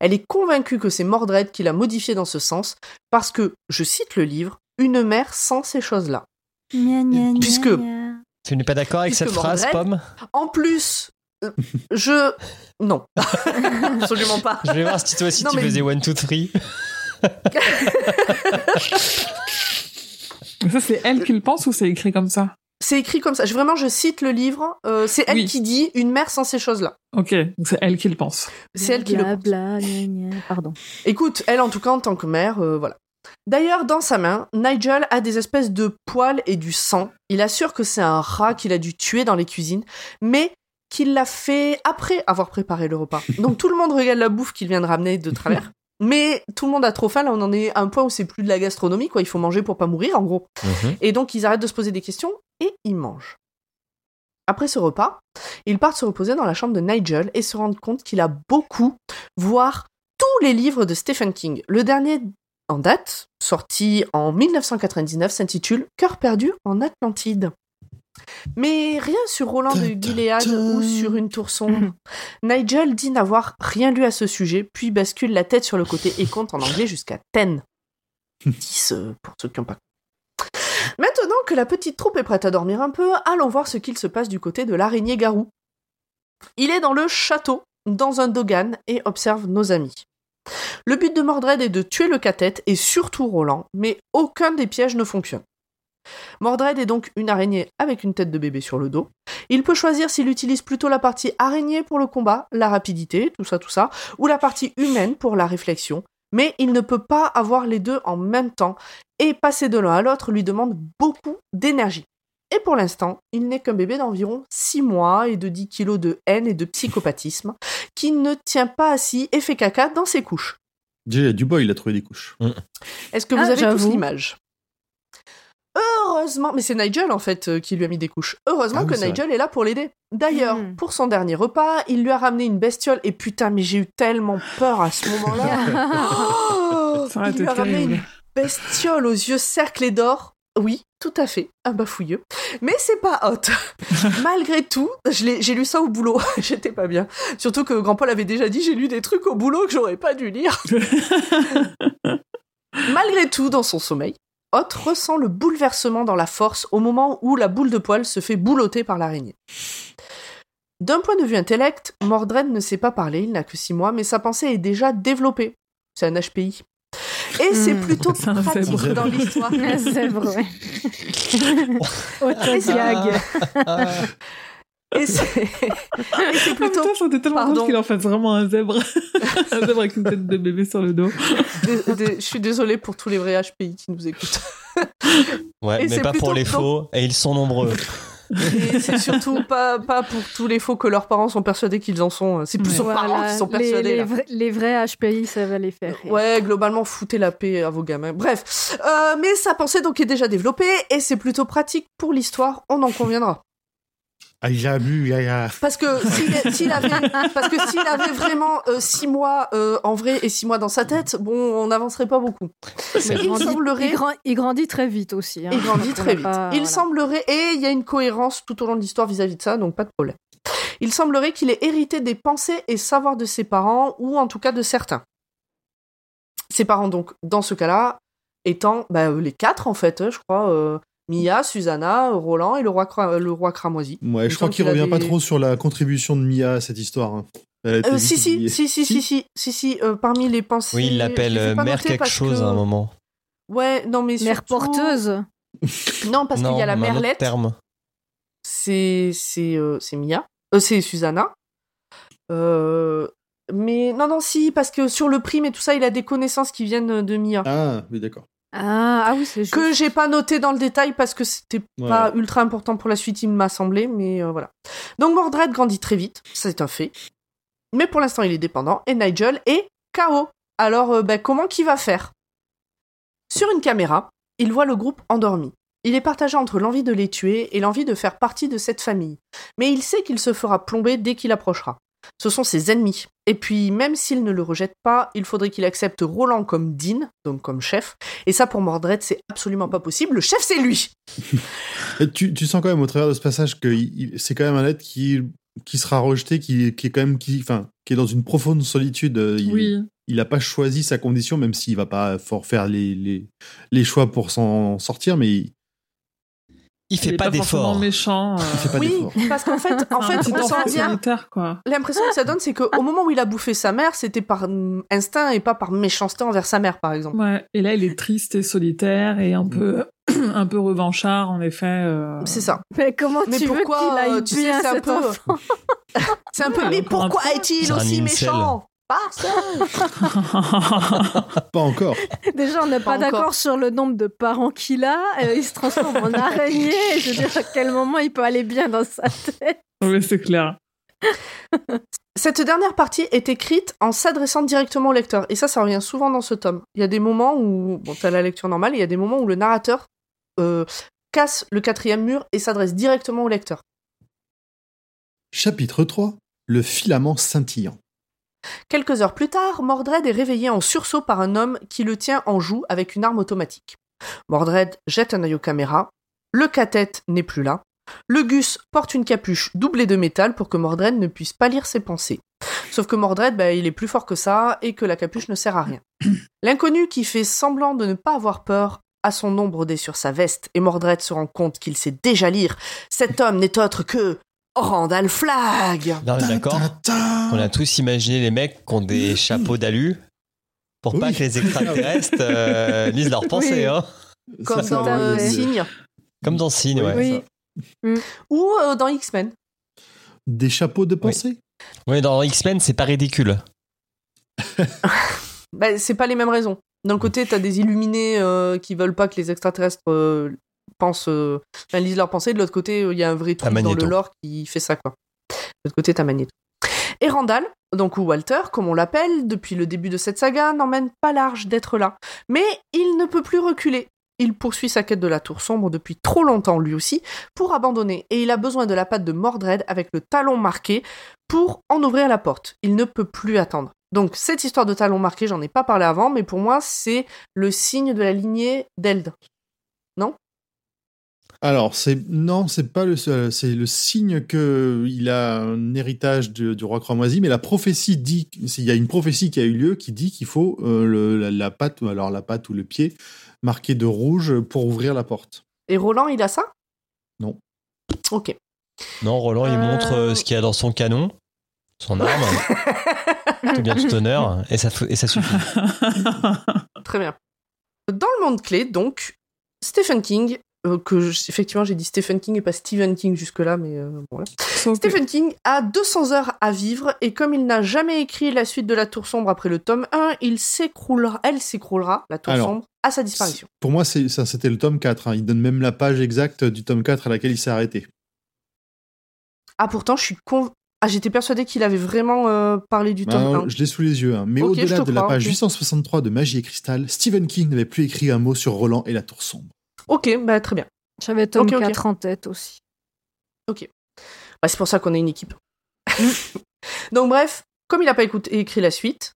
Speaker 3: Elle est convaincue que c'est Mordred qui l'a modifié dans ce sens, parce que, je cite le livre, une mère sent ces choses-là. Puisque.
Speaker 6: Tu n'es pas d'accord avec cette phrase, Pomme?
Speaker 3: En plus, euh, je. Non. Absolument pas.
Speaker 6: Je vais voir si toi aussi
Speaker 3: non,
Speaker 6: tu
Speaker 3: mais...
Speaker 6: faisais 1, 2,
Speaker 5: 3 ça, c'est elle qui le pense ou c'est écrit comme ça?
Speaker 3: C'est écrit comme ça. Je, vraiment, je cite le livre. euh, c'est elle
Speaker 5: Oui.
Speaker 3: qui dit une mère sans ces choses-là.
Speaker 5: Ok, donc c'est elle qui le pense.
Speaker 3: C'est elle qui le pense.
Speaker 7: Bla, gna, gna. Pardon.
Speaker 3: Écoute, elle en tout cas en tant que mère, euh, voilà. D'ailleurs, dans sa main, Nigel a des espèces de poils et du sang. Il assure que c'est un rat qu'il a dû tuer dans les cuisines, mais qu'il l'a fait après avoir préparé le repas. Donc tout le monde regarde la bouffe qu'il vient de ramener de travers. Mais tout le monde a trop faim, là on en est à un point où c'est plus de la gastronomie, quoi. Il faut manger pour pas mourir, en gros. Et donc ils arrêtent de se poser des questions et ils mangent. Après ce repas, ils partent se reposer dans la chambre de Nigel et se rendent compte qu'il a beaucoup, voire tous les livres de Stephen King. Le dernier en date, sorti en 1999, s'intitule Cœur perdu en Atlantide. Mais rien sur Roland de Gilead ou sur une tour sombre. Nigel dit n'avoir rien lu à ce sujet, puis bascule la tête sur le côté et compte en anglais jusqu'à 10. 10 euh, pour ceux qui n'ont pas Maintenant que la petite troupe est prête à dormir un peu, allons voir ce qu'il se passe du côté de l'araignée garou. Il est dans le château, dans un dogan, et observe nos amis. Le but de Mordred est de tuer le cathète et surtout Roland, mais aucun des pièges ne fonctionne. Mordred est donc une araignée avec une tête de bébé sur le dos. Il peut choisir s'il utilise plutôt la partie araignée pour le combat, la rapidité, tout ça, tout ça, ou la partie humaine pour la réflexion, mais il ne peut pas avoir les deux en même temps, et passer de l'un à l'autre lui demande beaucoup d'énergie. Et pour l'instant, il n'est qu'un bébé d'environ 6 mois et de 10 kilos de haine et de psychopathisme, qui ne tient pas assis et fait caca dans ses couches.
Speaker 4: Il a du bois, il a trouvé des couches.
Speaker 3: Est-ce que vous
Speaker 7: Ah,
Speaker 3: avez tous l'image? Heureusement, mais c'est Nigel en fait euh, qui lui a mis des couches. Heureusement
Speaker 4: Ah oui,
Speaker 3: que Nigel est là pour l'aider. D'ailleurs,
Speaker 7: Hmm.
Speaker 3: pour son dernier repas, il lui a ramené une bestiole et putain, mais j'ai eu tellement peur à ce moment-là. Oh
Speaker 5: Ça
Speaker 3: il lui a ramené
Speaker 5: terrible.
Speaker 3: une bestiole aux yeux cerclés d'or. Oui, tout à fait, un bafouilleux. Mais c'est pas hot. Malgré tout, j'ai lu ça au boulot. J'étais pas bien. Surtout que Grand Paul avait déjà dit j'ai lu des trucs au boulot que j'aurais pas dû lire. Malgré tout, dans son sommeil, Hot ressent le bouleversement dans la force au moment où la boule de poil se fait boulotter par l'araignée. D'un point de vue intellect, Mordred ne sait pas parler, il n'a que 6 mois, mais sa pensée est déjà développée. C'est un HPI. Et c'est
Speaker 7: Hmm.
Speaker 3: plutôt pratique dans l'histoire.
Speaker 7: c'est vrai. Autogag.
Speaker 3: Et c'est
Speaker 5: Ah,
Speaker 3: plutôt...
Speaker 5: putain, sentais tellement
Speaker 3: Pardon.
Speaker 5: qu'il en fasse vraiment un zèbre. un zèbre avec une tête de bébé sur le dos.
Speaker 3: Dé- dé- Je suis désolée pour tous les vrais HPI qui nous écoutent.
Speaker 6: Ouais,
Speaker 3: Et
Speaker 6: mais pas pour les faux, et ils sont nombreux.
Speaker 3: Et c'est surtout pas, pas pour tous les faux que leurs parents sont persuadés qu'ils en sont. C'est plus
Speaker 5: Ouais.
Speaker 3: aux parents qui sont
Speaker 7: les,
Speaker 3: persuadés.
Speaker 7: les
Speaker 3: là.
Speaker 7: vrais, les vrais HPI, ça va les faire. rire.
Speaker 3: Ouais, globalement, foutez la paix à vos gamins. Bref, Euh, mais sa pensée donc est déjà développée et c'est plutôt pratique pour l'histoire, on en conviendra.
Speaker 4: Ah, il a bu, il a...
Speaker 3: Parce que s'il s'il avait, parce que s'il avait vraiment euh, six mois euh, en vrai et six mois dans sa tête, bon, on n'avancerait pas beaucoup.
Speaker 7: Mais
Speaker 3: il
Speaker 7: grandit,
Speaker 3: semblerait-
Speaker 7: il, grand- il grandit très vite aussi. hein.
Speaker 3: Il grandit très
Speaker 7: a
Speaker 3: vite.
Speaker 7: pas-
Speaker 3: il
Speaker 7: voilà.
Speaker 3: semblerait, et il y a une cohérence tout au long de l'histoire vis-à-vis de ça, donc pas de problème. Il semblerait qu'il ait hérité des pensées et savoirs de ses parents, ou en tout cas de certains. Ses parents, donc, dans ce cas-là, étant bah, euh, les quatre, en fait, euh, je crois, euh, Mia, Susanna, Roland et le roi, cra- le roi cramoisi.
Speaker 4: Ouais, je crois qu'il
Speaker 3: a
Speaker 4: revient pas trop sur la contribution de Mia à cette histoire. hein.
Speaker 3: Euh, si, si, si, si, si, si, si, si, euh, parmi les pensées...
Speaker 6: Oui, il l'appelle euh, mère quelque chose
Speaker 3: que-
Speaker 6: à un moment.
Speaker 3: Ouais, non, mais
Speaker 7: Mère
Speaker 3: surtout-
Speaker 7: porteuse.
Speaker 3: Non, parce qu'il y a la merlette.
Speaker 6: terme.
Speaker 3: c'est c'est euh, c'est Mia, Euh, c'est Susanna. Euh, mais non non si parce que sur le prime et tout ça, il a des connaissances qui viennent de Mia
Speaker 4: Ah, oui, d'accord.
Speaker 7: Ah, ah oui, c'est juste.
Speaker 3: que j'ai pas noté dans le détail parce que c'était
Speaker 4: Ouais.
Speaker 3: pas ultra important pour la suite, il m'a semblé, mais euh, voilà. Donc Mordred grandit très vite, c'est un fait. Mais pour l'instant, il est dépendant et Nigel est KO. Alors euh, ben, comment qu'il va faire? Sur une caméra, il voit le groupe endormi. Il est partagé entre l'envie de les tuer et l'envie de faire partie de cette famille. Mais il sait qu'il se fera plomber dès qu'il approchera. Ce sont ses ennemis. Et puis, même s'il ne le rejette pas, il faudrait qu'il accepte Roland comme Dean, donc comme chef. Et ça, pour Mordred, c'est absolument pas possible. Le chef, c'est lui
Speaker 4: Et Tu, tu sens quand même au travers de ce passage que c'est quand même un être qui, qui sera rejeté, qui, qui est quand même qui, enfin, qui est dans une profonde solitude. Euh, Il,
Speaker 5: Oui.
Speaker 4: il a pas choisi sa condition, même s'il va pas faire les, les, les choix pour s'en sortir, mais il,
Speaker 6: Il fait
Speaker 5: est
Speaker 6: pas
Speaker 5: forcément
Speaker 6: d'effort.
Speaker 5: méchant. euh,
Speaker 4: Il fait pas
Speaker 3: Oui, parce qu'en fait, en fait, on sent
Speaker 5: quoi.
Speaker 3: L'impression que ça donne, c'est qu'au moment où il a bouffé sa mère, c'était par instinct et pas par méchanceté envers sa mère, par exemple.
Speaker 5: Ouais. Et là, il est triste et solitaire et un peu, un peu revanchard, en effet. euh.
Speaker 3: C'est ça.
Speaker 7: Mais comment
Speaker 3: Mais
Speaker 7: tu
Speaker 3: pourquoi,
Speaker 7: veux qu'il
Speaker 3: euh,
Speaker 7: aille
Speaker 3: tu sais, c'est un peu-
Speaker 7: enfant
Speaker 3: C'est un peu. Mais pourquoi est-il aussi méchant? Parce que-
Speaker 4: Pas encore.
Speaker 7: Déjà, on n'est
Speaker 3: Pas
Speaker 7: pas, d'accord sur le nombre de parents qu'il a. euh, il se transforme en araignée. Je veux dire, à quel moment il peut aller bien dans sa tête
Speaker 5: Oui, c'est clair.
Speaker 3: Cette dernière partie est écrite en s'adressant directement au lecteur. Et ça, ça revient souvent dans ce tome. Il y a des moments où, bon, t'as la lecture normale, il y a des moments où le narrateur euh, casse le quatrième mur et s'adresse directement au lecteur.
Speaker 4: Chapitre 3. Le filament scintillant.
Speaker 3: Quelques heures plus tard, Mordred est réveillé en sursaut par un homme qui le tient en joue avec une arme automatique. Mordred jette un œil aux caméras. Le cathète n'est plus là. Le Gus porte une capuche doublée de métal pour que Mordred ne puisse pas lire ses pensées. Sauf que Mordred, bah, il est plus fort que ça et que la capuche ne sert à rien. L'inconnu qui fait semblant de ne pas avoir peur a son nom brodé sur sa veste et Mordred se rend compte qu'il sait déjà lire. Cet homme n'est autre que Randall Flagg.
Speaker 6: Là, on est d'accord. On a tous imaginé les mecs qui ont des chapeaux d'alu pour pas
Speaker 4: Oui.
Speaker 6: que les extraterrestres euh, lisent leurs pensées,
Speaker 7: Oui.
Speaker 6: hein.
Speaker 3: Comme
Speaker 4: Ça,
Speaker 3: dans
Speaker 4: ça,
Speaker 3: euh,
Speaker 4: oui.
Speaker 3: Signe
Speaker 6: Comme dans Signe, ouais.
Speaker 7: Oui.
Speaker 3: ou euh, dans X-Men.
Speaker 4: Des chapeaux de pensée?
Speaker 6: Ouais, dans X-Men, c'est pas ridicule.
Speaker 3: Bah, c'est pas les mêmes raisons. D'un côté, t'as des illuminés euh, qui veulent pas que les extraterrestres euh, pensent, euh, enfin, lisent leurs pensées. De l'autre côté, il y a un vrai truc dans le lore qui fait ça, quoi. De l'autre côté, t'as Magneto. Et Randall, donc ou Walter, comme on l'appelle, depuis le début de cette saga, n'emmène pas large d'être là. Mais il ne peut plus reculer. Il poursuit sa quête de la tour sombre depuis trop longtemps, lui aussi, pour abandonner. Et il a besoin de la patte de Mordred avec le talon marqué pour en ouvrir la porte. Il ne peut plus attendre. Donc cette histoire de talon marqué, j'en ai pas parlé avant, mais pour moi c'est le signe de la lignée d'Eld.
Speaker 4: Alors, c'est non, c'est pas le seul. C'est le signe que il a un héritage de- du roi cramoisi, mais la prophétie dit, il y a une prophétie qui a eu lieu qui dit qu'il faut euh, le- la, la patte, ou alors la patte ou le pied marqué de rouge pour ouvrir la porte.
Speaker 3: Et Roland, il a ça?
Speaker 4: Non.
Speaker 3: Ok.
Speaker 6: Non, Roland, il
Speaker 3: Euh.
Speaker 6: montre euh, ce qu'il y a dans son canon, son arme, tout bien tout honneur, et ça, et ça suffit.
Speaker 3: Très bien. Dans le monde clé, donc, Stephen King, euh, que je- effectivement j'ai dit Stephen King et pas Stephen King jusque-là, mais euh, bon, voilà. Stephen King a 200 heures à vivre et comme il n'a jamais écrit la suite de la Tour Sombre après le tome 1, il s'écroulera, elle s'écroulera, la Tour
Speaker 4: Alors,
Speaker 3: Sombre, à sa disparition.
Speaker 4: Pour moi, ça, c'était le tome 4. hein. Il donne même la page exacte du tome 4 à laquelle il s'est arrêté.
Speaker 3: Ah pourtant, je suis con... Ah, j'étais persuadée qu'il avait vraiment euh, parlé du tome
Speaker 4: non,
Speaker 3: 1.
Speaker 4: je l'ai sous les yeux. hein. Mais au-delà de la page
Speaker 3: ok.
Speaker 4: 863 de Magie et Cristal, Stephen King n'avait plus écrit un mot sur Roland et la Tour Sombre.
Speaker 3: Ok, bah très bien.
Speaker 7: J'avais tome
Speaker 3: Ok, ok.
Speaker 7: 4 en tête aussi.
Speaker 3: Bah, c'est pour ça qu'on est une équipe. Donc bref, comme il n'a pas écouté, écrit la suite,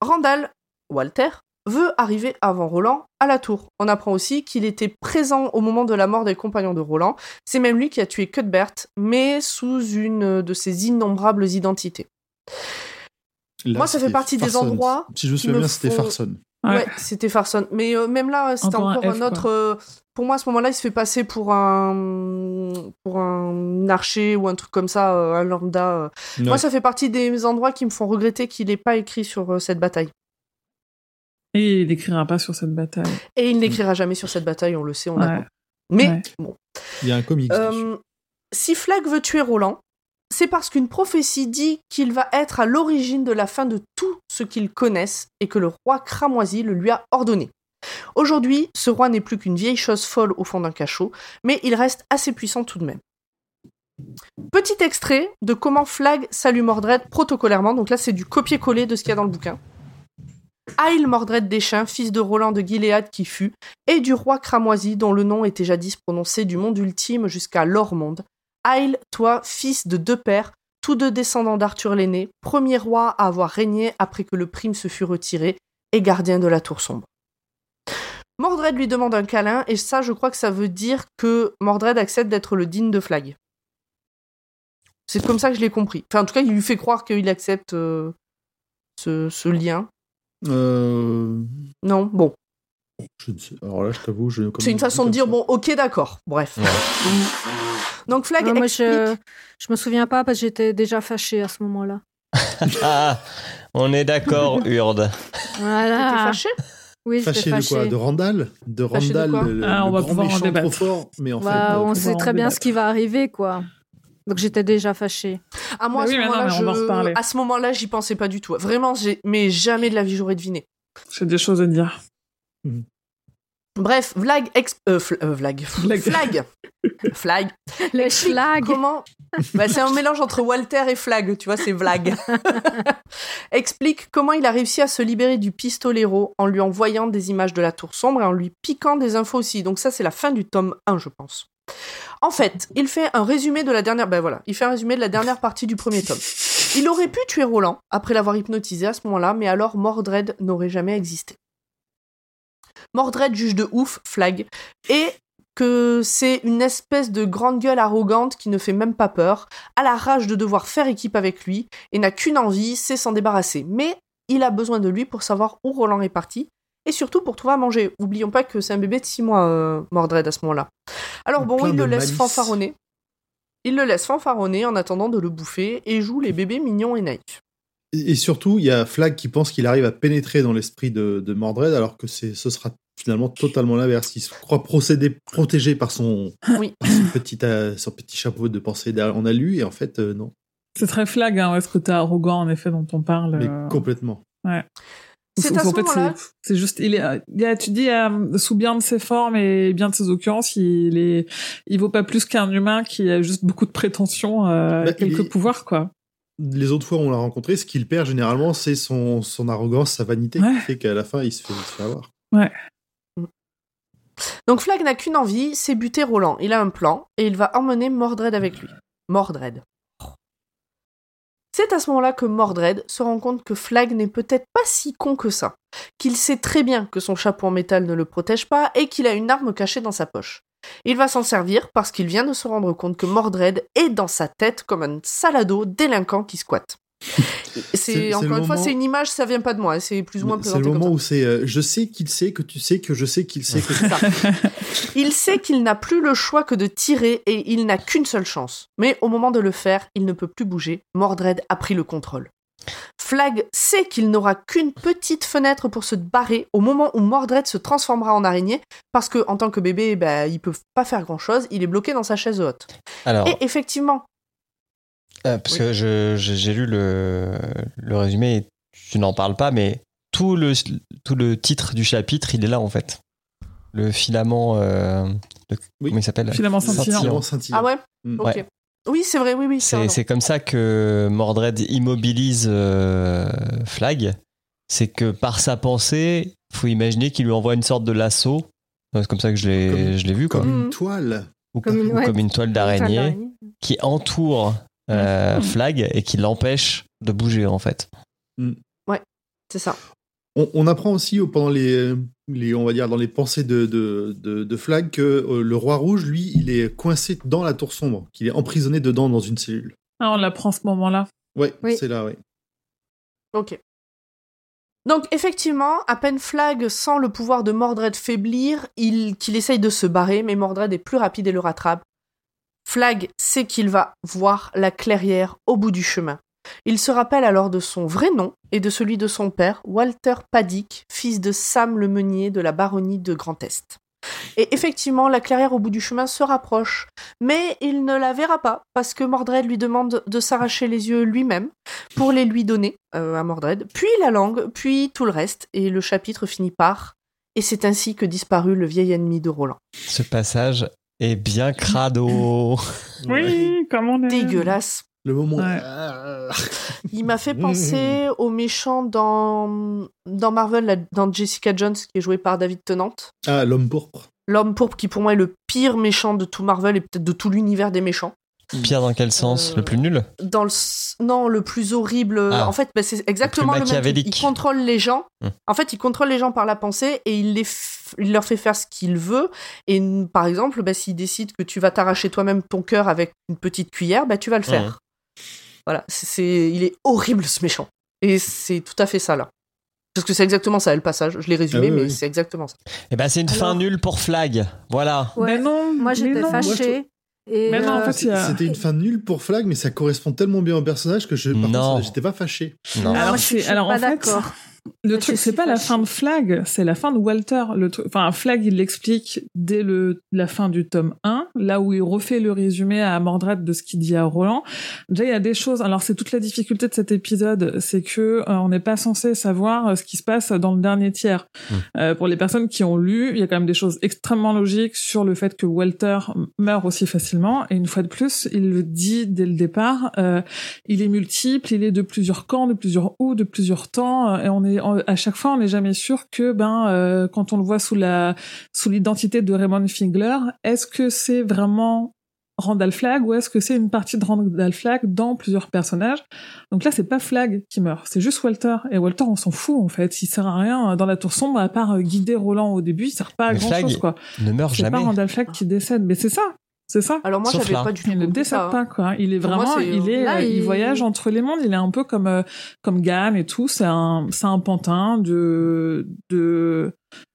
Speaker 3: Randall, Walter, veut arriver avant Roland à la tour. On apprend aussi qu'il était présent au moment de la mort des compagnons de Roland. C'est même lui qui a tué Cuthbert, mais sous une de ses innombrables identités.
Speaker 4: Là,
Speaker 3: Moi, ça fait partie des endroits
Speaker 4: Si je me souviens bien, c'était
Speaker 3: font-
Speaker 4: Farson.
Speaker 3: Ouais,
Speaker 5: Ouais.
Speaker 3: c'était Farson. Mais euh, même là, c'était
Speaker 5: Encore un
Speaker 3: encore un,
Speaker 5: F, quoi.
Speaker 3: autre. euh, pour moi, à ce moment-là, il se fait passer pour un pour un archer ou un truc comme ça, euh, un lambda. euh. Moi, ça fait partie des endroits qui me font regretter qu'il n'ait pas écrit sur euh, cette bataille.
Speaker 5: Et il n'écrira pas sur cette bataille.
Speaker 3: Et il n'écrira jamais sur cette bataille, on le sait, on
Speaker 5: Ouais.
Speaker 3: Mais
Speaker 5: Ouais.
Speaker 3: bon.
Speaker 4: Il y a un comics.
Speaker 3: Euh, si Flag veut tuer Roland, c'est parce qu'une prophétie dit qu'il va être à l'origine de la fin de tout ce qu'ils connaissent et que le roi cramoisi le lui a ordonné. Aujourd'hui, ce roi n'est plus qu'une vieille chose folle au fond d'un cachot, mais il reste assez puissant tout de même. Petit extrait de comment Flag salue Mordred protocolairement, donc là c'est du copier-coller de ce qu'il y a dans le bouquin. Aïl Mordred Deschamps, fils de Roland de Gilead qui fut, et du roi cramoisi dont le nom était jadis prononcé du monde ultime jusqu'à l'or-monde. Aïl, toi, fils de deux pères, tous deux descendants d'Arthur l'aîné, premier roi à avoir régné après que le prime se fut retiré, et gardien de la tour sombre. Mordred lui demande un câlin, et ça, je crois que ça veut dire que Mordred accepte d'être le digne de Flag. C'est comme ça que je l'ai compris. Enfin, en tout cas, il lui fait croire qu'il accepte euh, ce, ce lien.
Speaker 4: Euh,
Speaker 3: Non, bon.
Speaker 4: Je ne sais- Alors là, je t'avoue, je. comme-
Speaker 3: C'est une façon de dire
Speaker 4: ça.
Speaker 3: bon, ok, d'accord. Bref. Donc Flag
Speaker 7: moi, je, je me souviens pas parce que j'étais déjà fâchée à ce moment-là.
Speaker 6: Ah, on est d'accord, Urde.
Speaker 3: T'étais
Speaker 7: Voilà.
Speaker 3: fâché
Speaker 7: Oui,
Speaker 4: Fâché de
Speaker 7: fâchée.
Speaker 4: quoi De Randall? De Randall, le,
Speaker 5: Ah, on
Speaker 4: le
Speaker 5: va
Speaker 4: grand
Speaker 5: pouvoir en
Speaker 4: méchant trop fort. Mais en
Speaker 7: Bah,
Speaker 4: fait,
Speaker 7: on
Speaker 4: euh,
Speaker 7: sait
Speaker 5: en
Speaker 7: très bien ce qui va arriver, quoi. Donc j'étais déjà fâchée.
Speaker 3: Ah moi
Speaker 5: Bah
Speaker 3: à
Speaker 5: oui,
Speaker 3: ce
Speaker 5: non, on
Speaker 3: je- à ce moment-là, j'y pensais pas du tout. Vraiment, mais jamais de la vie j'aurais deviné.
Speaker 5: J'ai des choses à dire.
Speaker 3: Bref, Vlag ex... euh, fl- euh, Vlag.
Speaker 5: Flag.
Speaker 3: Flag. Flag.
Speaker 7: Le
Speaker 3: Explique
Speaker 7: schlag.
Speaker 3: Comment Bah, C'est un mélange entre Walter et Flag, tu vois, c'est Vlag. Explique comment il a réussi à se libérer du pistolero en lui envoyant des images de la tour sombre et en lui piquant des infos aussi. Donc ça, c'est la fin du tome 1, je pense. En fait, il fait un résumé de la dernière... Ben voilà, il fait un résumé de la dernière partie du premier tome. Il aurait pu tuer Roland après l'avoir hypnotisé à ce moment-là, mais alors Mordred n'aurait jamais existé. Mordred juge de ouf Flag et que c'est une espèce de grande gueule arrogante qui ne fait même pas peur, a la rage de devoir faire équipe avec lui et n'a qu'une envie, c'est s'en débarrasser. Mais il a besoin de lui pour savoir où Roland est parti et surtout pour trouver à manger. Oublions pas que c'est un bébé de 6 mois, euh, Mordred, à ce moment-là. Alors bon, il le laisse
Speaker 4: malice.
Speaker 3: fanfaronner. Il le laisse fanfaronner en attendant de le bouffer et joue les bébés mignons et naïfs.
Speaker 4: Et surtout, il y a Flag qui pense qu'il arrive à pénétrer dans l'esprit de, de Mordred, alors que ce sera finalement totalement l'inverse. Il se croit procéder, protégé par son,
Speaker 3: Oui.
Speaker 4: par son, petit, euh, son petit chapeau de pensée en alu, et en fait, euh, non.
Speaker 5: C'est très flag, hein, est-ce que t'es arrogant, en effet, dont on parle.
Speaker 4: Mais
Speaker 5: euh,
Speaker 4: complètement.
Speaker 3: C'est
Speaker 5: Ou-
Speaker 3: à ce
Speaker 5: en fait,
Speaker 3: moment-là-
Speaker 5: c'est- C'est juste, il est, il est- tu dis, euh, sous bien de ses formes et bien de ses occurrences, il est, il vaut pas plus qu'un humain qui a juste beaucoup de prétentions, euh,
Speaker 4: Bah,
Speaker 5: et quelques
Speaker 4: est-
Speaker 5: pouvoirs, quoi.
Speaker 4: Les autres fois où on l'a rencontré, ce qu'il perd généralement, c'est son, son arrogance, sa vanité,
Speaker 5: Ouais.
Speaker 4: qui fait qu'à la fin, il se fait, il se fait avoir.
Speaker 3: Donc Flag n'a qu'une envie, c'est buter Roland. Il a un plan et il va emmener Mordred avec lui. Mordred. C'est à ce moment-là que Mordred se rend compte que Flag n'est peut-être pas si con que ça, qu'il sait très bien que son chapeau en métal ne le protège pas et qu'il a une arme cachée dans sa poche. Il va s'en servir parce qu'il vient de se rendre compte que Mordred est dans sa tête comme un salado délinquant qui squatte.
Speaker 4: C'est-
Speaker 3: C'est
Speaker 4: c'est
Speaker 3: encore
Speaker 4: le
Speaker 3: une fois,
Speaker 4: moment-
Speaker 3: c'est une image, ça vient pas de moi, c'est plus ou moins
Speaker 4: C'est le
Speaker 3: présenté comme
Speaker 4: moment
Speaker 3: ça.
Speaker 4: où c'est euh, je sais qu'il sait que tu sais que je sais qu'il sait que tu
Speaker 3: Ça. Il sait qu'il n'a plus le choix que de tirer et il n'a qu'une seule chance. Mais au moment de le faire, il ne peut plus bouger. Mordred a pris le contrôle. Flag sait qu'il n'aura qu'une petite fenêtre pour se barrer au moment où Mordred se transformera en araignée parce que en tant que bébé, bah, il peut pas faire grand chose. Il est bloqué dans sa chaise haute.
Speaker 6: Alors,
Speaker 3: Et effectivement,
Speaker 6: euh, parce
Speaker 3: oui.
Speaker 6: que je- je- j'ai lu le, le résumé et tu n'en parles pas, mais tout le, tout le titre du chapitre, il est là en fait. Le filament. euh, le-
Speaker 4: Oui.
Speaker 6: Comment il s'appelle?
Speaker 5: Filament scintillant.
Speaker 3: Ah ouais,
Speaker 4: Mm.
Speaker 6: Ouais.
Speaker 3: Oui, c'est vrai, oui, oui.
Speaker 6: C'est comme ça que Mordred immobilise euh, Flag. C'est que par sa pensée, faut imaginer qu'il lui envoie une sorte de lasso. C'est comme ça que je l'ai vu, quoi.
Speaker 4: Comme
Speaker 3: Mhm.
Speaker 4: une toile.
Speaker 6: Ou
Speaker 7: Comme une-
Speaker 6: ou
Speaker 7: ouais.
Speaker 6: comme une toile d'araignée qui entoure euh, Flag et qui l'empêche de bouger, en fait.
Speaker 3: C'est ça.
Speaker 4: On, on apprend aussi euh, pendant les, les, on va dire, dans les pensées de, de, de, de Flag que euh, le roi rouge, lui, il est coincé dans la tour sombre, qu'il est emprisonné dedans dans une cellule.
Speaker 5: Ah, on l'apprend ce moment-là.
Speaker 4: Ouais,
Speaker 7: Oui.
Speaker 4: c'est là, ouais.
Speaker 3: Ok. Donc effectivement, à peine Flag sent le pouvoir de Mordred faiblir, il qu'il essaye de se barrer, mais Mordred est plus rapide et le rattrape. Flag sait qu'il va voir la clairière au bout du chemin. Il se rappelle alors de son vrai nom et de celui de son père, Walter Paddick, fils de Sam le meunier de la baronnie de Grand Est. Et effectivement, la clairière au bout du chemin se rapproche, mais il ne la verra pas parce que Mordred lui demande de s'arracher les yeux lui-même pour les lui donner euh, à Mordred, puis la langue, puis tout le reste, et le chapitre finit par Et c'est ainsi que disparut le vieil ennemi de Roland.
Speaker 6: Ce passage est bien crado.
Speaker 5: Oui, comme on est.
Speaker 3: Dégueulasse.
Speaker 4: Le moment.
Speaker 5: Ouais.
Speaker 3: Il m'a fait penser au méchant dans, dans Marvel, là, dans Jessica Jones, qui est joué par David Tennant.
Speaker 4: Ah, l'homme pourpre.
Speaker 3: L'homme pourpre, qui pour moi est le pire méchant de tout Marvel et peut-être de tout l'univers des méchants.
Speaker 6: Pire dans quel sens
Speaker 3: Euh,
Speaker 6: Le plus nul
Speaker 3: Dans le s- non, le plus horrible.
Speaker 6: Ah.
Speaker 3: En fait, bah, c'est exactement le, même. truc. Il contrôle les gens.
Speaker 6: Hmm.
Speaker 3: En fait, il contrôle les gens par la pensée et il les, f- il leur fait faire ce qu'il veut. Et par exemple, bah, s'il décide que tu vas t'arracher toi-même ton cœur avec une petite cuillère, bah, tu vas le faire.
Speaker 6: Mhm.
Speaker 3: Voilà, c'est, il est horrible ce méchant. Et c'est tout à fait ça là. Parce que c'est exactement ça, le passage. Je l'ai résumé,
Speaker 4: Ah oui,
Speaker 3: mais
Speaker 4: oui.
Speaker 3: c'est exactement ça.
Speaker 6: Eh ben, c'est une fin nulle pour Flag. Voilà.
Speaker 7: Ouais.
Speaker 5: Mais non,
Speaker 7: Moi, j'étais fâchée. Et
Speaker 5: Mais non, en
Speaker 7: euh,
Speaker 5: fait, il y a-
Speaker 4: C'était une fin nulle pour Flag, mais ça correspond tellement bien au personnage que je, par
Speaker 6: Non.
Speaker 4: j'étais pas fâché.
Speaker 6: Non.
Speaker 5: Alors,
Speaker 7: je suis-
Speaker 5: c'est-
Speaker 7: je suis
Speaker 5: alors,
Speaker 7: pas
Speaker 5: en fait,
Speaker 7: d'accord.
Speaker 5: Le truc, c'est pas la fin de Flag, c'est la fin de Walter. Le truc, enfin, Flag, il l'explique dès le, la fin du tome 1, là où il refait le résumé à Mordred de ce qu'il dit à Roland. Déjà, il y a des choses. Alors, c'est toute la difficulté de cet épisode, c'est que euh, on n'est pas censé savoir euh, ce qui se passe dans le dernier tiers.
Speaker 6: Mm.
Speaker 5: Euh, pour les personnes qui ont lu, il y a quand même des choses extrêmement logiques sur le fait que Walter meurt aussi facilement. Et une fois de plus, il le dit dès le départ. euh, il est multiple, il est de plusieurs camps, de plusieurs où, de plusieurs temps, euh, et on est on- à chaque fois on n'est jamais sûr que ben euh, quand on le voit sous la sous l'identité de Raymond Fingler, est-ce que c'est vraiment Randall Flagg ou est-ce que c'est une partie de Randall Flagg dans plusieurs personnages? Donc là c'est pas Flagg qui meurt, c'est juste Walter et Walter on s'en fout en fait, il sert à rien dans la tour sombre à part euh, guider Roland au début, il sert pas à
Speaker 6: Mais
Speaker 5: grand
Speaker 6: Flagg,
Speaker 5: chose quoi.
Speaker 6: Ne meurt
Speaker 5: C'est
Speaker 6: jamais.
Speaker 5: pas Randall Flagg qui décède, mais c'est ça, c'est ça.
Speaker 3: Alors moi, j'avais pas du tout
Speaker 5: Il ne décède
Speaker 3: ça,
Speaker 5: pas quoi. Il est
Speaker 3: moi,
Speaker 5: vraiment, il est,
Speaker 7: Là,
Speaker 5: euh, il...
Speaker 7: il-
Speaker 5: voyage entre les mondes. Il est un peu comme euh, comme Gann et tout. C'est un, c'est un pantin de de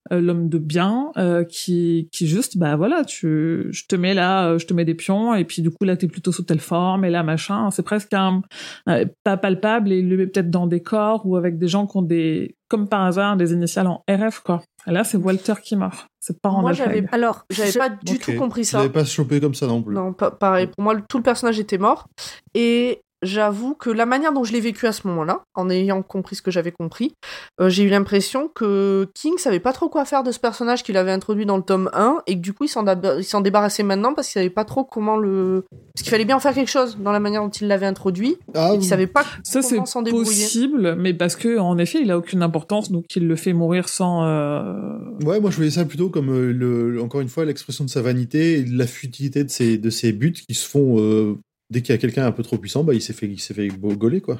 Speaker 5: l'homme de bien euh, qui qui juste bah voilà, tu, je te mets là, euh, je te mets des pions et puis du coup là t'es plutôt sous telle forme et là machin. C'est presque un euh, pas palpable et il le met peut-être dans des corps ou avec des gens qui ont des comme par hasard des initiales en RF quoi. Et là c'est Walter qui meurt. C'est pas
Speaker 3: Moi,
Speaker 5: Randall
Speaker 3: j'avais-.
Speaker 7: Alors,
Speaker 3: J'avais pas du tout compris ça.
Speaker 4: l'avais pas chopé comme ça non plus.
Speaker 3: Non, pas, pareil. Pour moi, tout le personnage était mort. Et j'avoue que la manière dont je l'ai vécu à ce moment-là, en ayant compris ce que j'avais compris, euh, j'ai eu l'impression que King savait pas trop quoi faire de ce personnage qu'il avait introduit dans le tome 1 et que du coup, il s'en dab- il s'en débarrassait maintenant parce qu'il savait pas trop comment le. Parce qu'il fallait bien en faire quelque chose dans la manière dont il l'avait introduit.
Speaker 4: Ah,
Speaker 3: et qu'il savait pas
Speaker 5: Ça c'est
Speaker 3: comment s'en débrouiller.
Speaker 5: possible, mais parce que en effet il a aucune importance, donc il le fait mourir sans. euh,
Speaker 4: Ouais, moi je voyais ça plutôt comme euh, le, le- encore une fois l'expression de sa vanité et de la futilité de ses, de ses buts qui se font euh, dès qu'il y a quelqu'un un peu trop puissant, bah il s'est fait il s'est fait gauler quoi.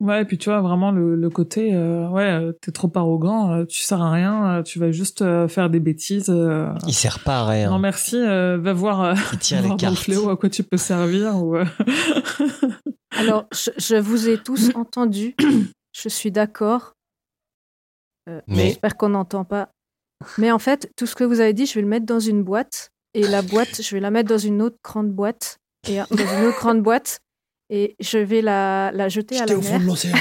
Speaker 5: Ouais, et puis tu vois vraiment le, le côté, euh, ouais, euh, t'es trop arrogant, euh, tu sers à rien, euh, tu vas juste euh, faire des bêtises. euh.
Speaker 6: Il sert pas à rien.
Speaker 5: Non merci, euh, va voir,
Speaker 6: Il tire
Speaker 5: va
Speaker 6: les
Speaker 5: voir fléau à quoi tu peux servir. Ou, euh.
Speaker 7: Alors, je, je vous ai tous entendus. Je suis d'accord. Euh,
Speaker 6: Mais-
Speaker 7: J'espère qu'on n'entend pas. Mais en fait, tout ce que vous avez dit, je vais le mettre dans une boîte. Et la boîte, je vais la mettre dans une autre grande boîte. Et dans une autre grande boîte. Et je vais la, la jeter à la
Speaker 4: au fond
Speaker 7: mer.
Speaker 4: de l'océan.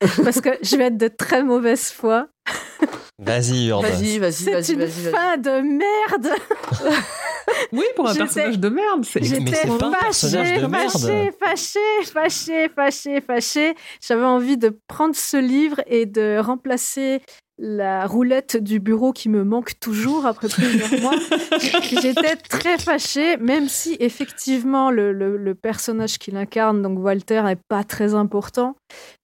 Speaker 7: Parce que je vais être de très mauvaise foi.
Speaker 6: Vas-y, Urbe.
Speaker 3: Vas-y, vas-y,
Speaker 7: C'est
Speaker 3: vas-y,
Speaker 7: une
Speaker 3: vas-y. vas-y.
Speaker 7: fin de merde.
Speaker 5: Oui, pour un personnage de merde, c'est
Speaker 7: J'étais
Speaker 6: c'est
Speaker 7: fâchée, fâchée, fâchée, fâchée, fâchée, fâchée. J'avais envie de prendre ce livre et de remplacer la roulette du bureau qui me manque toujours après plusieurs mois. J'étais très fâchée, même si effectivement le, le- le personnage qu'il incarne, donc Walter, n'est pas très important.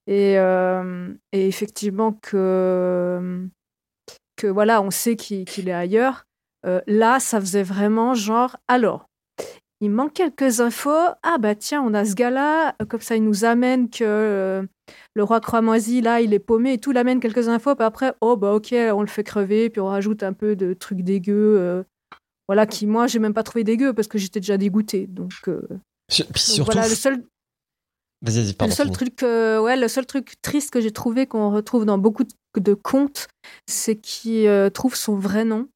Speaker 7: Et, euh, et effectivement que, que voilà, on sait qu'il qu'il est ailleurs. Euh, là, ça faisait vraiment genre, alors, il manque quelques infos. Ah bah tiens, on a ce gars-là, comme ça il nous amène que euh, le roi cramoisi, là, il est paumé et tout, il amène quelques infos, puis après, oh bah ok, on le fait crever, puis on rajoute un peu de trucs dégueux. euh, voilà, qui moi, j'ai même pas trouvé dégueu parce que j'étais déjà dégoûtée. Donc, euh,
Speaker 6: Sur- Puis
Speaker 7: donc
Speaker 6: surtout,
Speaker 7: voilà, le seul,
Speaker 6: vas-y, vas-y,
Speaker 7: le
Speaker 6: pardon.
Speaker 7: seul truc, euh, ouais, le seul truc triste que j'ai trouvé qu'on retrouve dans beaucoup de, de contes, c'est qu'il euh, trouve son vrai nom.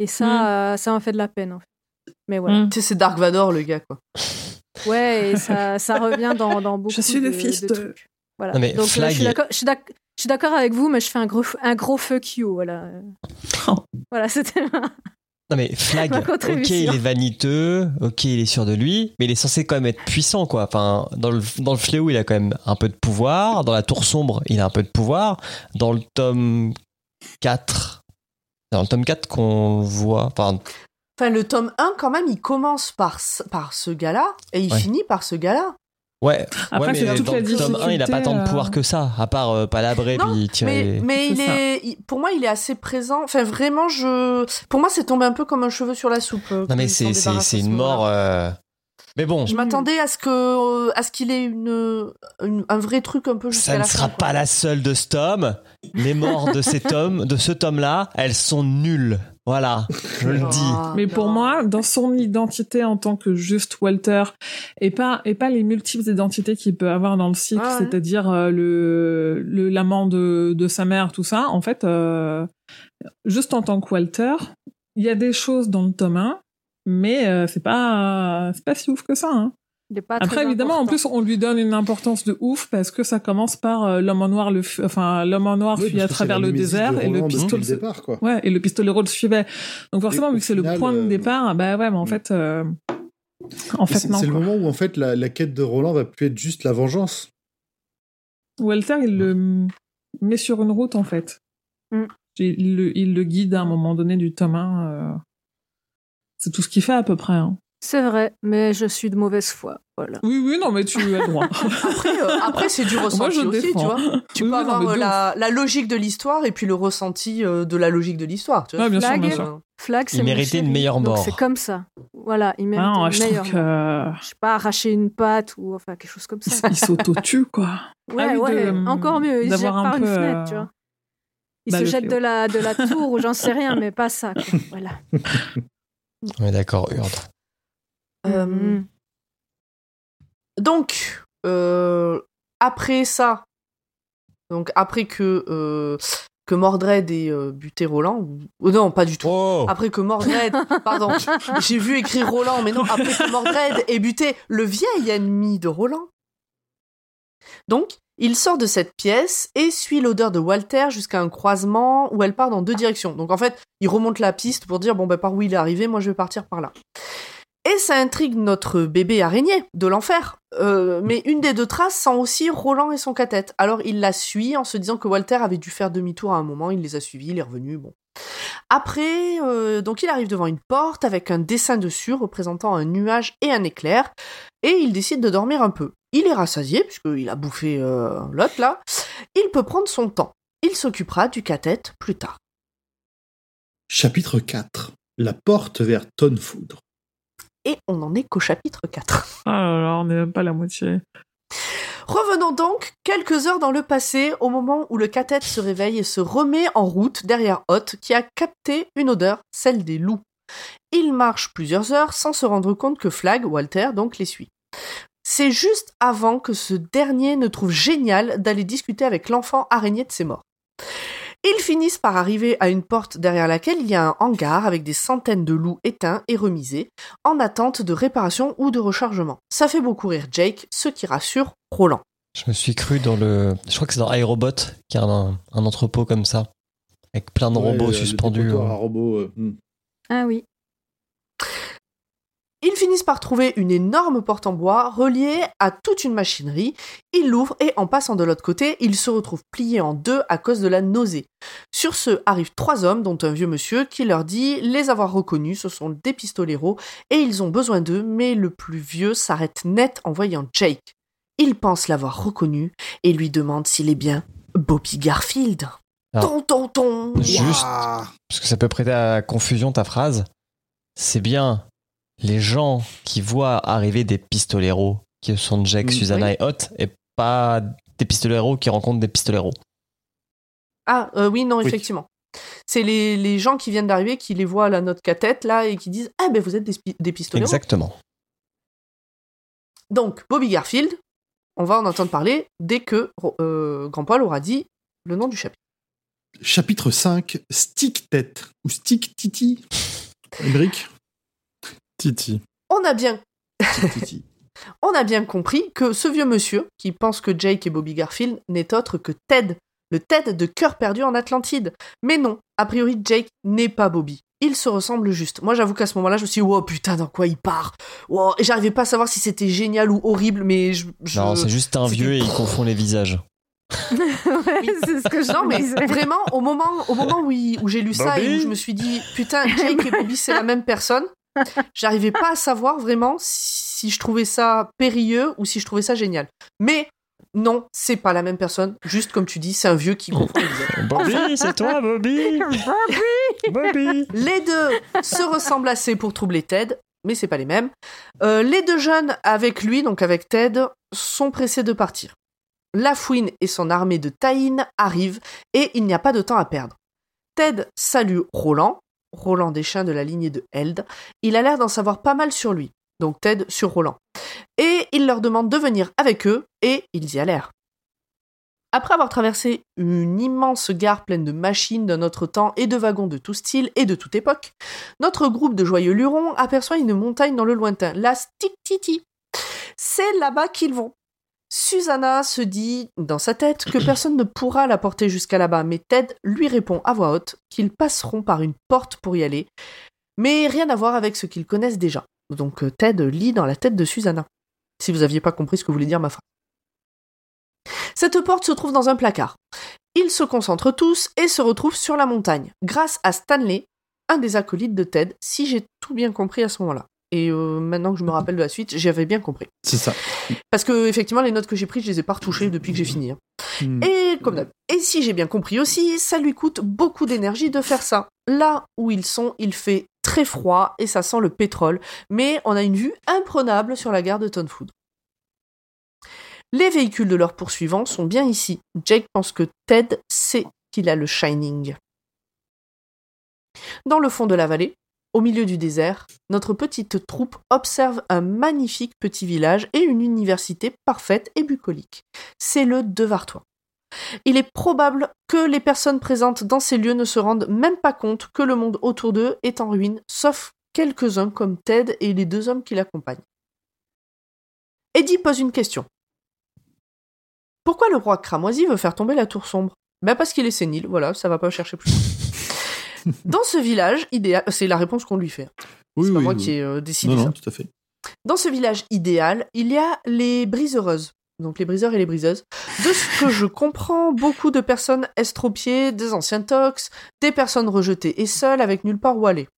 Speaker 7: Et ça,
Speaker 5: Mm.
Speaker 7: euh, ça m'a fait de la peine. En fait. Mais voilà.
Speaker 5: Mm.
Speaker 3: Tu sais, c'est Dark Vador, le gars, quoi.
Speaker 7: Ouais, et ça, ça revient dans, dans beaucoup
Speaker 5: suis le
Speaker 7: de,
Speaker 5: fils
Speaker 7: de
Speaker 5: de-
Speaker 7: trucs. Voilà.
Speaker 6: Non, mais
Speaker 7: Donc euh,
Speaker 6: Flag-
Speaker 7: je suis d'accord- je suis d'ac- je suis d'accord avec vous, mais je fais un gros, un gros fuck you. Voilà,
Speaker 5: Oh.
Speaker 7: voilà c'était.
Speaker 6: Non mais Flag,
Speaker 7: Ma
Speaker 6: ok il est vaniteux, ok il est sûr de lui, mais il est censé quand même être puissant quoi. Enfin dans le dans le fléau il a quand même un peu de pouvoir, dans la tour sombre il a un peu de pouvoir, dans le tome 4 dans le tome 4 qu'on voit, enfin
Speaker 3: Enfin, le tome 1, quand même, il commence par, ce- par ce gars-là et il
Speaker 6: Ouais.
Speaker 3: finit par ce gars-là.
Speaker 6: ouais,
Speaker 5: Après,
Speaker 6: ouais
Speaker 5: c'est
Speaker 6: mais
Speaker 5: toute
Speaker 6: dans
Speaker 5: la
Speaker 6: le tome 1 il a pas tant de pouvoir
Speaker 5: euh,
Speaker 6: que ça, à part euh, palabrer
Speaker 3: Non,
Speaker 6: puis tirer.
Speaker 3: Mais, mais
Speaker 5: C'est
Speaker 3: il
Speaker 5: ça.
Speaker 3: est, il- pour moi, il est assez présent. Enfin, vraiment, je, pour moi, c'est tombé un peu comme un cheveu sur la soupe. euh,
Speaker 6: Non mais c'est une mort euh, Mais bon,
Speaker 3: Je m'attendais à ce que à ce qu'il ait une, une- un vrai truc un peu jusqu'à
Speaker 6: ça
Speaker 3: la
Speaker 6: ne sera
Speaker 3: quoi.
Speaker 6: pas la seule de ce tome. Les morts de cet homme, de ce tome-là, elles sont nulles. Voilà, je le dis.
Speaker 3: Ah,
Speaker 5: Mais pour moi, dans son identité en tant que juste Walter, et pas et pas les multiples identités qu'il peut avoir dans le cycle,
Speaker 3: Ah ouais.
Speaker 5: c'est-à-dire euh, le le l'amant de de sa mère, tout ça. En fait, euh, juste en tant que Walter, il y a des choses dans le tome 1, mais euh, c'est pas c'est pas si ouf que ça. Hein.
Speaker 7: Il est pas très
Speaker 5: Après, évidemment, en plus, on lui donne une importance de ouf parce que ça commence par euh, l'homme en noir, le enfin l'homme en noir
Speaker 4: Oui,
Speaker 5: fuit à travers le désert et le pistolet.
Speaker 4: le départ, quoi.
Speaker 5: Ouais, et le pistolero le suivait. Donc forcément, vu que c'est le point de
Speaker 4: euh,
Speaker 5: départ, bah ouais, mais en
Speaker 4: mm.
Speaker 5: fait, euh, en fait
Speaker 4: C'est
Speaker 5: non.
Speaker 4: c'est le moment où en fait la, la quête de Roland va plus être juste la vengeance.
Speaker 5: Walter, il le met sur une route en fait.
Speaker 7: Mm.
Speaker 5: Il, le, il le guide à un moment donné du tome 1. C'est tout ce qu'il fait à peu près. hein.
Speaker 7: C'est vrai, mais je suis de mauvaise foi. Voilà.
Speaker 5: Oui, oui, non, mais tu as le droit.
Speaker 3: Après, euh, après c'est du ressenti
Speaker 5: je
Speaker 3: aussi, tu
Speaker 5: défends.
Speaker 3: vois. Tu
Speaker 5: Oui,
Speaker 3: peux
Speaker 5: oui,
Speaker 3: avoir euh, la, la logique de l'histoire et puis le ressenti euh, de la logique de l'histoire. tu vois.
Speaker 5: Ouais, bien sûr, bien sûr.
Speaker 7: Flag,
Speaker 6: Il méritait une meilleure mort.
Speaker 7: C'est comme ça. Voilà, il mérite
Speaker 5: Ah, non,
Speaker 7: une
Speaker 5: je trouve
Speaker 7: meilleure
Speaker 5: que
Speaker 7: mort. Je sais pas, arracher une patte ou enfin quelque chose comme ça.
Speaker 5: il s'auto-tue, quoi.
Speaker 7: Ouais,
Speaker 5: Ah oui,
Speaker 7: ouais,
Speaker 5: de-
Speaker 7: encore mieux. Il se jette
Speaker 5: d'avoir un
Speaker 7: par une
Speaker 5: peu,
Speaker 7: fenêtre,
Speaker 5: euh,
Speaker 7: tu vois. Il
Speaker 5: bah,
Speaker 7: se jette de la, de la tour ou j'en sais rien, mais pas ça. quoi. Voilà.
Speaker 6: On est d'accord, Urde.
Speaker 3: Euh,
Speaker 7: Mhm.
Speaker 3: Donc, euh, après ça, donc après que, euh, que Mordred ait euh, buté Roland, ou ou non, pas du tout.
Speaker 6: Oh
Speaker 3: Après que Mordred, pardon, j'ai vu écrire Roland, mais non, après que Mordred ait buté le vieil ennemi de Roland. Donc, il sort de cette pièce et suit l'odeur de Walter jusqu'à un croisement où elle part dans deux directions. Donc en fait, il remonte la piste pour dire bon ben par où il est arrivé, moi je vais partir par là. Et ça intrigue notre bébé araignée de l'enfer. Euh, mais une des deux traces sent aussi Roland et son cathète. Alors il la suit en se disant que Walter avait dû faire demi-tour à un moment, il les a suivis, il est revenu, bon. Après, euh, donc il arrive devant une porte avec un dessin dessus représentant un nuage et un éclair, et il décide de dormir un peu. Il est rassasié, puisqu'il a bouffé euh, l'autre là. Il peut prendre son temps. Il s'occupera du cathète plus tard.
Speaker 4: Chapitre 4. La porte vers Tonnefoudre.
Speaker 3: Et on en est qu'au chapitre 4.
Speaker 5: Ah là là, on n'est même pas à la moitié.
Speaker 3: Revenons donc quelques heures dans le passé, au moment où le cathète se réveille et se remet en route derrière Hot, qui a capté une odeur, celle des loups. Il marche plusieurs heures sans se rendre compte que Flag, Walter, donc les suit. C'est juste avant que ce dernier ne trouve génial d'aller discuter avec l'enfant araignée de ses morts. Ils finissent par arriver à une porte derrière laquelle il y a un hangar avec des centaines de loups éteints et remisés, en attente de réparation ou de rechargement. Ça fait beaucoup rire Jake, ce qui rassure Roland.
Speaker 6: Je me suis cru dans le. Je crois que c'est dans iRobot, qui a un, un entrepôt comme ça, avec plein de
Speaker 4: Ouais,
Speaker 6: robots
Speaker 4: le
Speaker 6: suspendus. euh.
Speaker 4: robots, euh, hmm.
Speaker 7: Ah oui.
Speaker 3: Ils finissent par trouver une énorme porte en bois reliée à toute une machinerie. Ils l'ouvrent et en passant de l'autre côté, ils se retrouvent pliés en deux à cause de la nausée. Sur ce arrivent trois hommes, dont un vieux monsieur, qui leur dit les avoir reconnus, ce sont des pistoleros et ils ont besoin d'eux, mais le plus vieux s'arrête net en voyant Jake. Il pense l'avoir reconnu et lui demande s'il est bien Bobby Garfield.
Speaker 6: Alors,
Speaker 3: Ton ton ton
Speaker 6: Juste, parce que ça peut prêter à confusion ta phrase, c'est bien les gens qui voient arriver des pistoleros, qui sont Jack,
Speaker 4: Mm,
Speaker 6: Susanna
Speaker 3: oui.
Speaker 6: et Hot, et pas des pistoleros qui rencontrent des pistoleros.
Speaker 3: Ah euh, oui, non,
Speaker 4: Oui.
Speaker 3: effectivement. C'est les, les gens qui viennent d'arriver qui les voient à la note tête là et qui disent Ah ben vous êtes des, des pistoleros.
Speaker 6: Exactement.
Speaker 3: Donc, Bobby Garfield, on va en entendre parler dès que euh, Grand Paul aura dit le nom du chapitre.
Speaker 4: Chapitre 5. Stick tête. Ou stick titi. Emric
Speaker 2: Titi.
Speaker 3: On a bien,
Speaker 4: titi.
Speaker 3: on a bien compris que ce vieux monsieur, qui pense que Jake et Bobby Garfield n'est autre que Ted, le Ted de Cœur perdu en Atlantide. Mais non, a priori Jake n'est pas Bobby. Ils se ressemblent juste. Moi, j'avoue qu'à ce moment-là, je me suis dit, wow, putain, dans quoi il part? Wow. Et j'arrivais pas à savoir si c'était génial ou horrible, mais je. je-
Speaker 6: Non, c'est juste un vieux et il confond les visages.
Speaker 7: Ouais, c'est ce que je
Speaker 3: Non, mais vraiment, au moment, au moment où j'ai lu ça et où je me suis dit, putain, Jake et Bobby, c'est la même personne, j'arrivais pas à savoir vraiment si je trouvais ça périlleux ou si je trouvais ça génial. Mais non, c'est pas la même personne. Juste comme tu dis, c'est un vieux qui confond les visages.
Speaker 6: Bobby, c'est toi, Bobby Bobby
Speaker 3: Les deux se ressemblent assez pour troubler Ted, mais c'est pas les mêmes. Euh, les deux jeunes avec lui, donc avec Ted, sont pressés de partir. La Fouine et son armée de Taïn arrivent et il n'y a pas de temps à perdre. Ted salue Roland, Roland des chiens de la lignée de Eld. Il a l'air d'en savoir pas mal sur lui, donc Ted sur Roland. Et il leur demande de venir avec eux et ils y allèrent. Après avoir traversé une immense gare pleine de machines d'un autre temps et de wagons de tout style et de toute époque, notre groupe de joyeux lurons aperçoit une montagne dans le lointain, la Stiktiti. C'est là-bas qu'ils vont. Susanna se dit dans sa tête que personne ne pourra la porter jusqu'à là-bas, mais Ted lui répond à voix haute qu'ils passeront par une porte pour y aller, mais rien à voir avec ce qu'ils connaissent déjà. Donc euh, Ted lit dans la tête de Susanna. Si vous n'aviez pas compris ce que voulait dire ma phrase. Cette porte se trouve dans un placard. Ils se concentrent tous et se retrouvent sur la montagne, grâce à Stanley, un des acolytes de Ted, si j'ai tout bien compris à ce moment-là. Et euh, maintenant que je me rappelle de la suite, j'avais bien compris.
Speaker 4: C'est ça.
Speaker 3: Parce que effectivement, les notes que j'ai prises, je les ai pas retouchées depuis que j'ai fini. hein.
Speaker 4: Hmm.
Speaker 3: Et comme d'hab. Et si j'ai bien compris aussi, ça lui coûte beaucoup d'énergie de faire ça. Là où ils sont, il fait très froid et ça sent le pétrole, mais on a une vue imprenable sur la gare de Tonfood. Les véhicules de leurs poursuivants sont bien ici. Jake pense que Ted sait qu'il a le Shining. Dans le fond de la vallée, au milieu du désert, notre petite troupe observe un magnifique petit village et une université parfaite et bucolique. C'est le Devartois. Il est probable que les personnes présentes dans ces lieux ne se rendent même pas compte que le monde autour d'eux est en ruine, sauf quelques-uns comme Ted et les deux hommes qui l'accompagnent. Eddie pose une question. Pourquoi le roi cramoisi veut faire tomber la tour sombre? Ben parce qu'il est sénile, voilà, ça va pas chercher plus. Dans ce village idéal, c'est la réponse qu'on lui fait.
Speaker 4: Oui,
Speaker 3: C'est pas
Speaker 4: oui,
Speaker 3: moi
Speaker 4: oui.
Speaker 3: qui ai euh, décidé
Speaker 4: Non,
Speaker 3: ça.
Speaker 4: non, tout à fait.
Speaker 3: Dans ce village idéal, il y a les briseuses. Donc les briseurs et les briseuses. De ce que je comprends, beaucoup de personnes estropiées, des anciens tox, des personnes rejetées et seules avec nulle part où aller.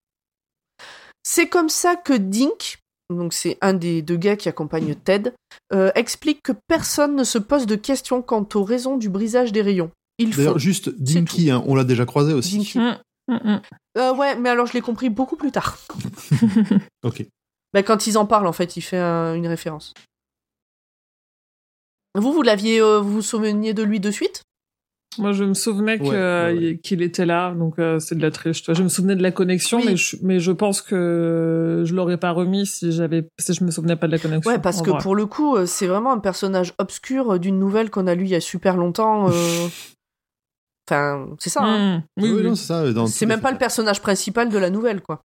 Speaker 3: C'est comme ça que Dink, donc c'est un des deux gars qui accompagne Ted, euh, explique que personne ne se pose de questions quant aux raisons du brisage des rayons. Il faut.
Speaker 4: D'ailleurs, juste Dinky, hein, on l'a déjà croisé aussi.
Speaker 3: Dinky.
Speaker 5: Mm, mm, mm.
Speaker 3: Euh, ouais, mais alors je l'ai compris beaucoup plus tard.
Speaker 4: Ok.
Speaker 3: Bah, quand ils en parlent, en fait, il fait un- une référence. Vous, vous l'aviez, euh, vous vous souveniez de lui de suite?
Speaker 5: Moi, je me souvenais que,
Speaker 4: Ouais, ouais, ouais.
Speaker 5: qu'il était là, donc euh, c'est de la triche. tu vois. Je me souvenais de la connexion,
Speaker 3: Oui.
Speaker 5: mais, je, mais je pense que je l'aurais pas remis si j'avais, si je me souvenais pas de la connexion.
Speaker 3: Ouais, parce que
Speaker 5: vrai.
Speaker 3: pour le coup, c'est vraiment un personnage obscur d'une nouvelle qu'on a lue il y a super longtemps. euh. Enfin, c'est ça. hein.
Speaker 5: Mm. Oui,
Speaker 4: Oui,
Speaker 5: oui.
Speaker 4: non, c'est ça.
Speaker 3: C'est même pas le personnage principal de la nouvelle, quoi.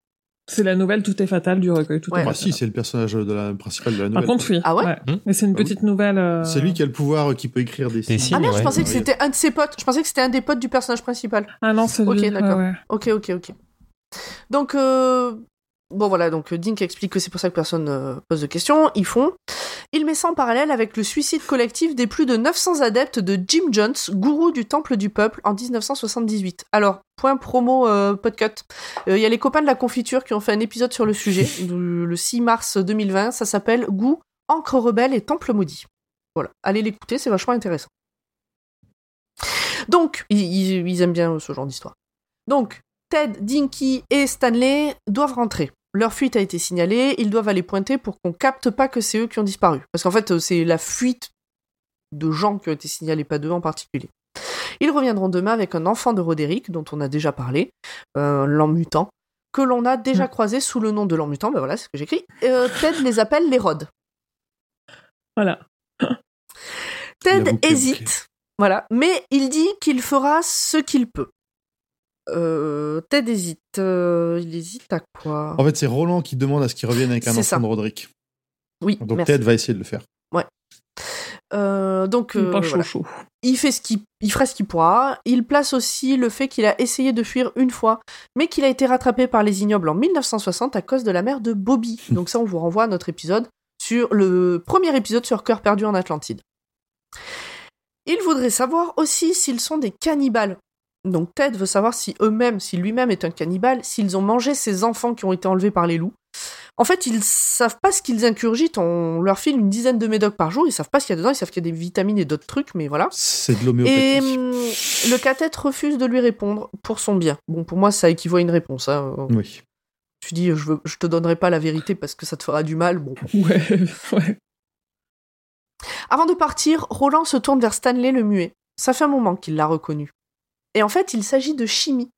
Speaker 5: C'est la nouvelle Tout est fatal du recueil. Tout
Speaker 3: Ouais.
Speaker 5: est
Speaker 4: Ah si, c'est le personnage de la principal de la
Speaker 5: Par
Speaker 4: nouvelle.
Speaker 5: contre, oui.
Speaker 3: Ah ouais.
Speaker 5: Mais c'est une
Speaker 4: Ah oui.
Speaker 5: petite nouvelle. euh,
Speaker 4: C'est lui qui a le pouvoir, euh, qui peut écrire des
Speaker 6: Des signes.
Speaker 3: Ah merde, je pensais que c'était un de ses potes. Je pensais que c'était un des potes du personnage principal.
Speaker 5: Ah non, c'est
Speaker 3: Ok,
Speaker 5: lui.
Speaker 3: d'accord.
Speaker 5: ouais, ouais.
Speaker 3: Ok, ok, ok. Donc, euh, bon voilà, donc euh, Dink explique que c'est pour ça que personne ne pose de questions. Ils font. Il met ça en parallèle avec le suicide collectif des plus de 900 adeptes de Jim Jones, gourou du Temple du Peuple, en 1978. Alors, point promo euh, podcut. Euh, Il y a les copains de la confiture qui ont fait un épisode sur le sujet, le 6 mars 2020. Ça s'appelle Goût, Encre rebelle et Temple maudit. Voilà, allez l'écouter, c'est vachement intéressant. Donc, ils, ils- ils aiment bien ce genre d'histoire. Donc, Ted, Dinky et Stanley doivent rentrer. Leur fuite a été signalée, ils doivent aller pointer pour qu'on capte pas que c'est eux qui ont disparu. Parce qu'en fait, euh, c'est la fuite de gens qui ont été signalés, pas d'eux en particulier. Ils reviendront demain avec un enfant de Roderick, dont on a déjà parlé, euh, l'an mutant, que l'on a déjà croisé sous le nom de l'an mutant, ben voilà, c'est ce que j'écris. Euh, Ted les appelle les Rods.
Speaker 5: Voilà.
Speaker 3: Ted hésite, voilà, mais il dit qu'il fera ce qu'il peut. Euh, Ted hésite. euh, il hésite à quoi?
Speaker 4: En fait, c'est Roland qui demande à ce qu'il revienne avec un enfant
Speaker 3: ça.
Speaker 4: de Roderick.
Speaker 3: Oui,
Speaker 4: Donc
Speaker 3: merci.
Speaker 4: Ted va essayer de le faire.
Speaker 3: Euh, donc,
Speaker 5: Il
Speaker 3: euh, voilà.
Speaker 5: chaud chaud.
Speaker 3: il fait ce qu'il, il fera ce qu'il pourra. Il place aussi le fait qu'il a essayé de fuir une fois, mais qu'il a été rattrapé par les ignobles en 1960 à cause de la mère de Bobby. Donc ça, on vous renvoie à notre épisode sur le premier épisode sur Cœur perdu en Atlantide. Il voudrait savoir aussi s'ils sont des cannibales. Donc Ted veut savoir si eux-mêmes, si lui-même est un cannibale, s'ils ont mangé ces enfants qui ont été enlevés par les loups. En fait, ils savent pas ce qu'ils ingurgitent. On leur file une dizaine de médocs par jour. Ils savent pas ce qu'il y a dedans. Ils savent qu'il y a des vitamines et d'autres trucs, mais voilà.
Speaker 4: C'est de
Speaker 3: Et
Speaker 4: l'homéopathie.
Speaker 3: hum, le cathète refuse de lui répondre pour son bien. Bon, pour moi, ça équivaut à une réponse. hein.
Speaker 4: Oui.
Speaker 3: Tu dis, je, veux, je te donnerai pas la vérité parce que ça te fera du mal. Bon.
Speaker 5: Ouais, ouais.
Speaker 3: Avant de partir, Roland se tourne vers Stanley le muet. Ça fait un moment qu'il l'a reconnu. Et en fait, il s'agit de Chimie,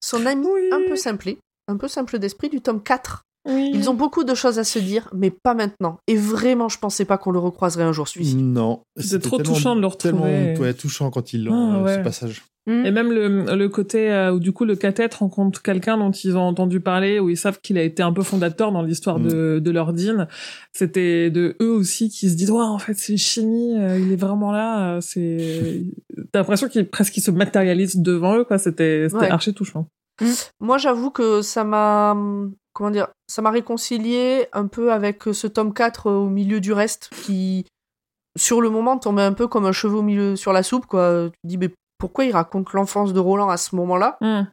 Speaker 3: son ami
Speaker 5: Oui.
Speaker 3: un peu simplé, un peu simple d'esprit du tome 4.
Speaker 5: Oui.
Speaker 3: Ils ont beaucoup de choses à se dire, mais pas maintenant. Et vraiment, je pensais pas qu'on le recroiserait un jour celui-ci.
Speaker 4: Non.
Speaker 5: C'était trop touchant de le retrouver.
Speaker 4: Tellement ouais, touchant quand il l'ont,
Speaker 5: Ah,
Speaker 4: euh,
Speaker 5: ouais.
Speaker 4: ce passage.
Speaker 5: Et même le, le côté euh, où du coup le cathète rencontre quelqu'un dont ils ont entendu parler, où ils savent qu'il a été un peu fondateur dans l'histoire de, de leur Dean. C'était de eux aussi qui se disent ouais en fait c'est chimie, euh, il est vraiment là. euh, C'est t'as l'impression qu'il presque qu'il se matérialise devant eux quoi. C'était c'était
Speaker 3: Ouais.
Speaker 5: archi touchant.
Speaker 3: Moi, j'avoue que ça m'a. Comment dire Ça m'a réconcilié un peu avec ce tome 4 au milieu du reste, qui, sur le moment, tombait un peu comme un cheveu au milieu sur la soupe, quoi. Tu te dis, mais pourquoi il raconte l'enfance de Roland à ce moment-là?
Speaker 5: Hum.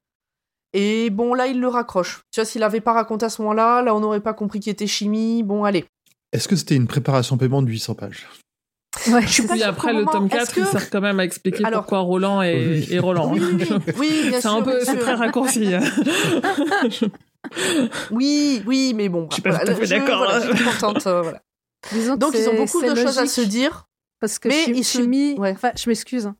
Speaker 3: Et bon, là, il le raccroche. Tu vois, s'il l'avait pas raconté à ce moment-là, là, on n'aurait pas compris qu'il était chimie. Bon, allez.
Speaker 4: Est-ce que c'était une préparation paiement de 800 pages?
Speaker 7: Ouais,
Speaker 3: Je suis pas
Speaker 5: Puis
Speaker 3: sûre
Speaker 5: après le tome
Speaker 3: est-ce
Speaker 5: 4 il
Speaker 3: que-
Speaker 5: sert quand même à expliquer
Speaker 3: Alors-
Speaker 5: pourquoi Roland est,
Speaker 4: Oui.
Speaker 5: est Roland.
Speaker 3: Oui, oui, oui.
Speaker 5: C'est un peu
Speaker 3: bien
Speaker 5: c'est
Speaker 3: sûr.
Speaker 5: très raccourci. hein.
Speaker 3: Oui, oui, mais bon.
Speaker 5: Je suis pas
Speaker 3: voilà,
Speaker 5: tout à fait d'accord.
Speaker 3: voilà, je suis contente. euh, voilà.
Speaker 7: Disons que
Speaker 3: Donc, ils ont beaucoup de choses à se dire.
Speaker 7: Parce que
Speaker 3: mais
Speaker 7: chi-
Speaker 3: ils se-
Speaker 7: chimie,
Speaker 3: ouais.
Speaker 7: enfin, je m'excuse. hein.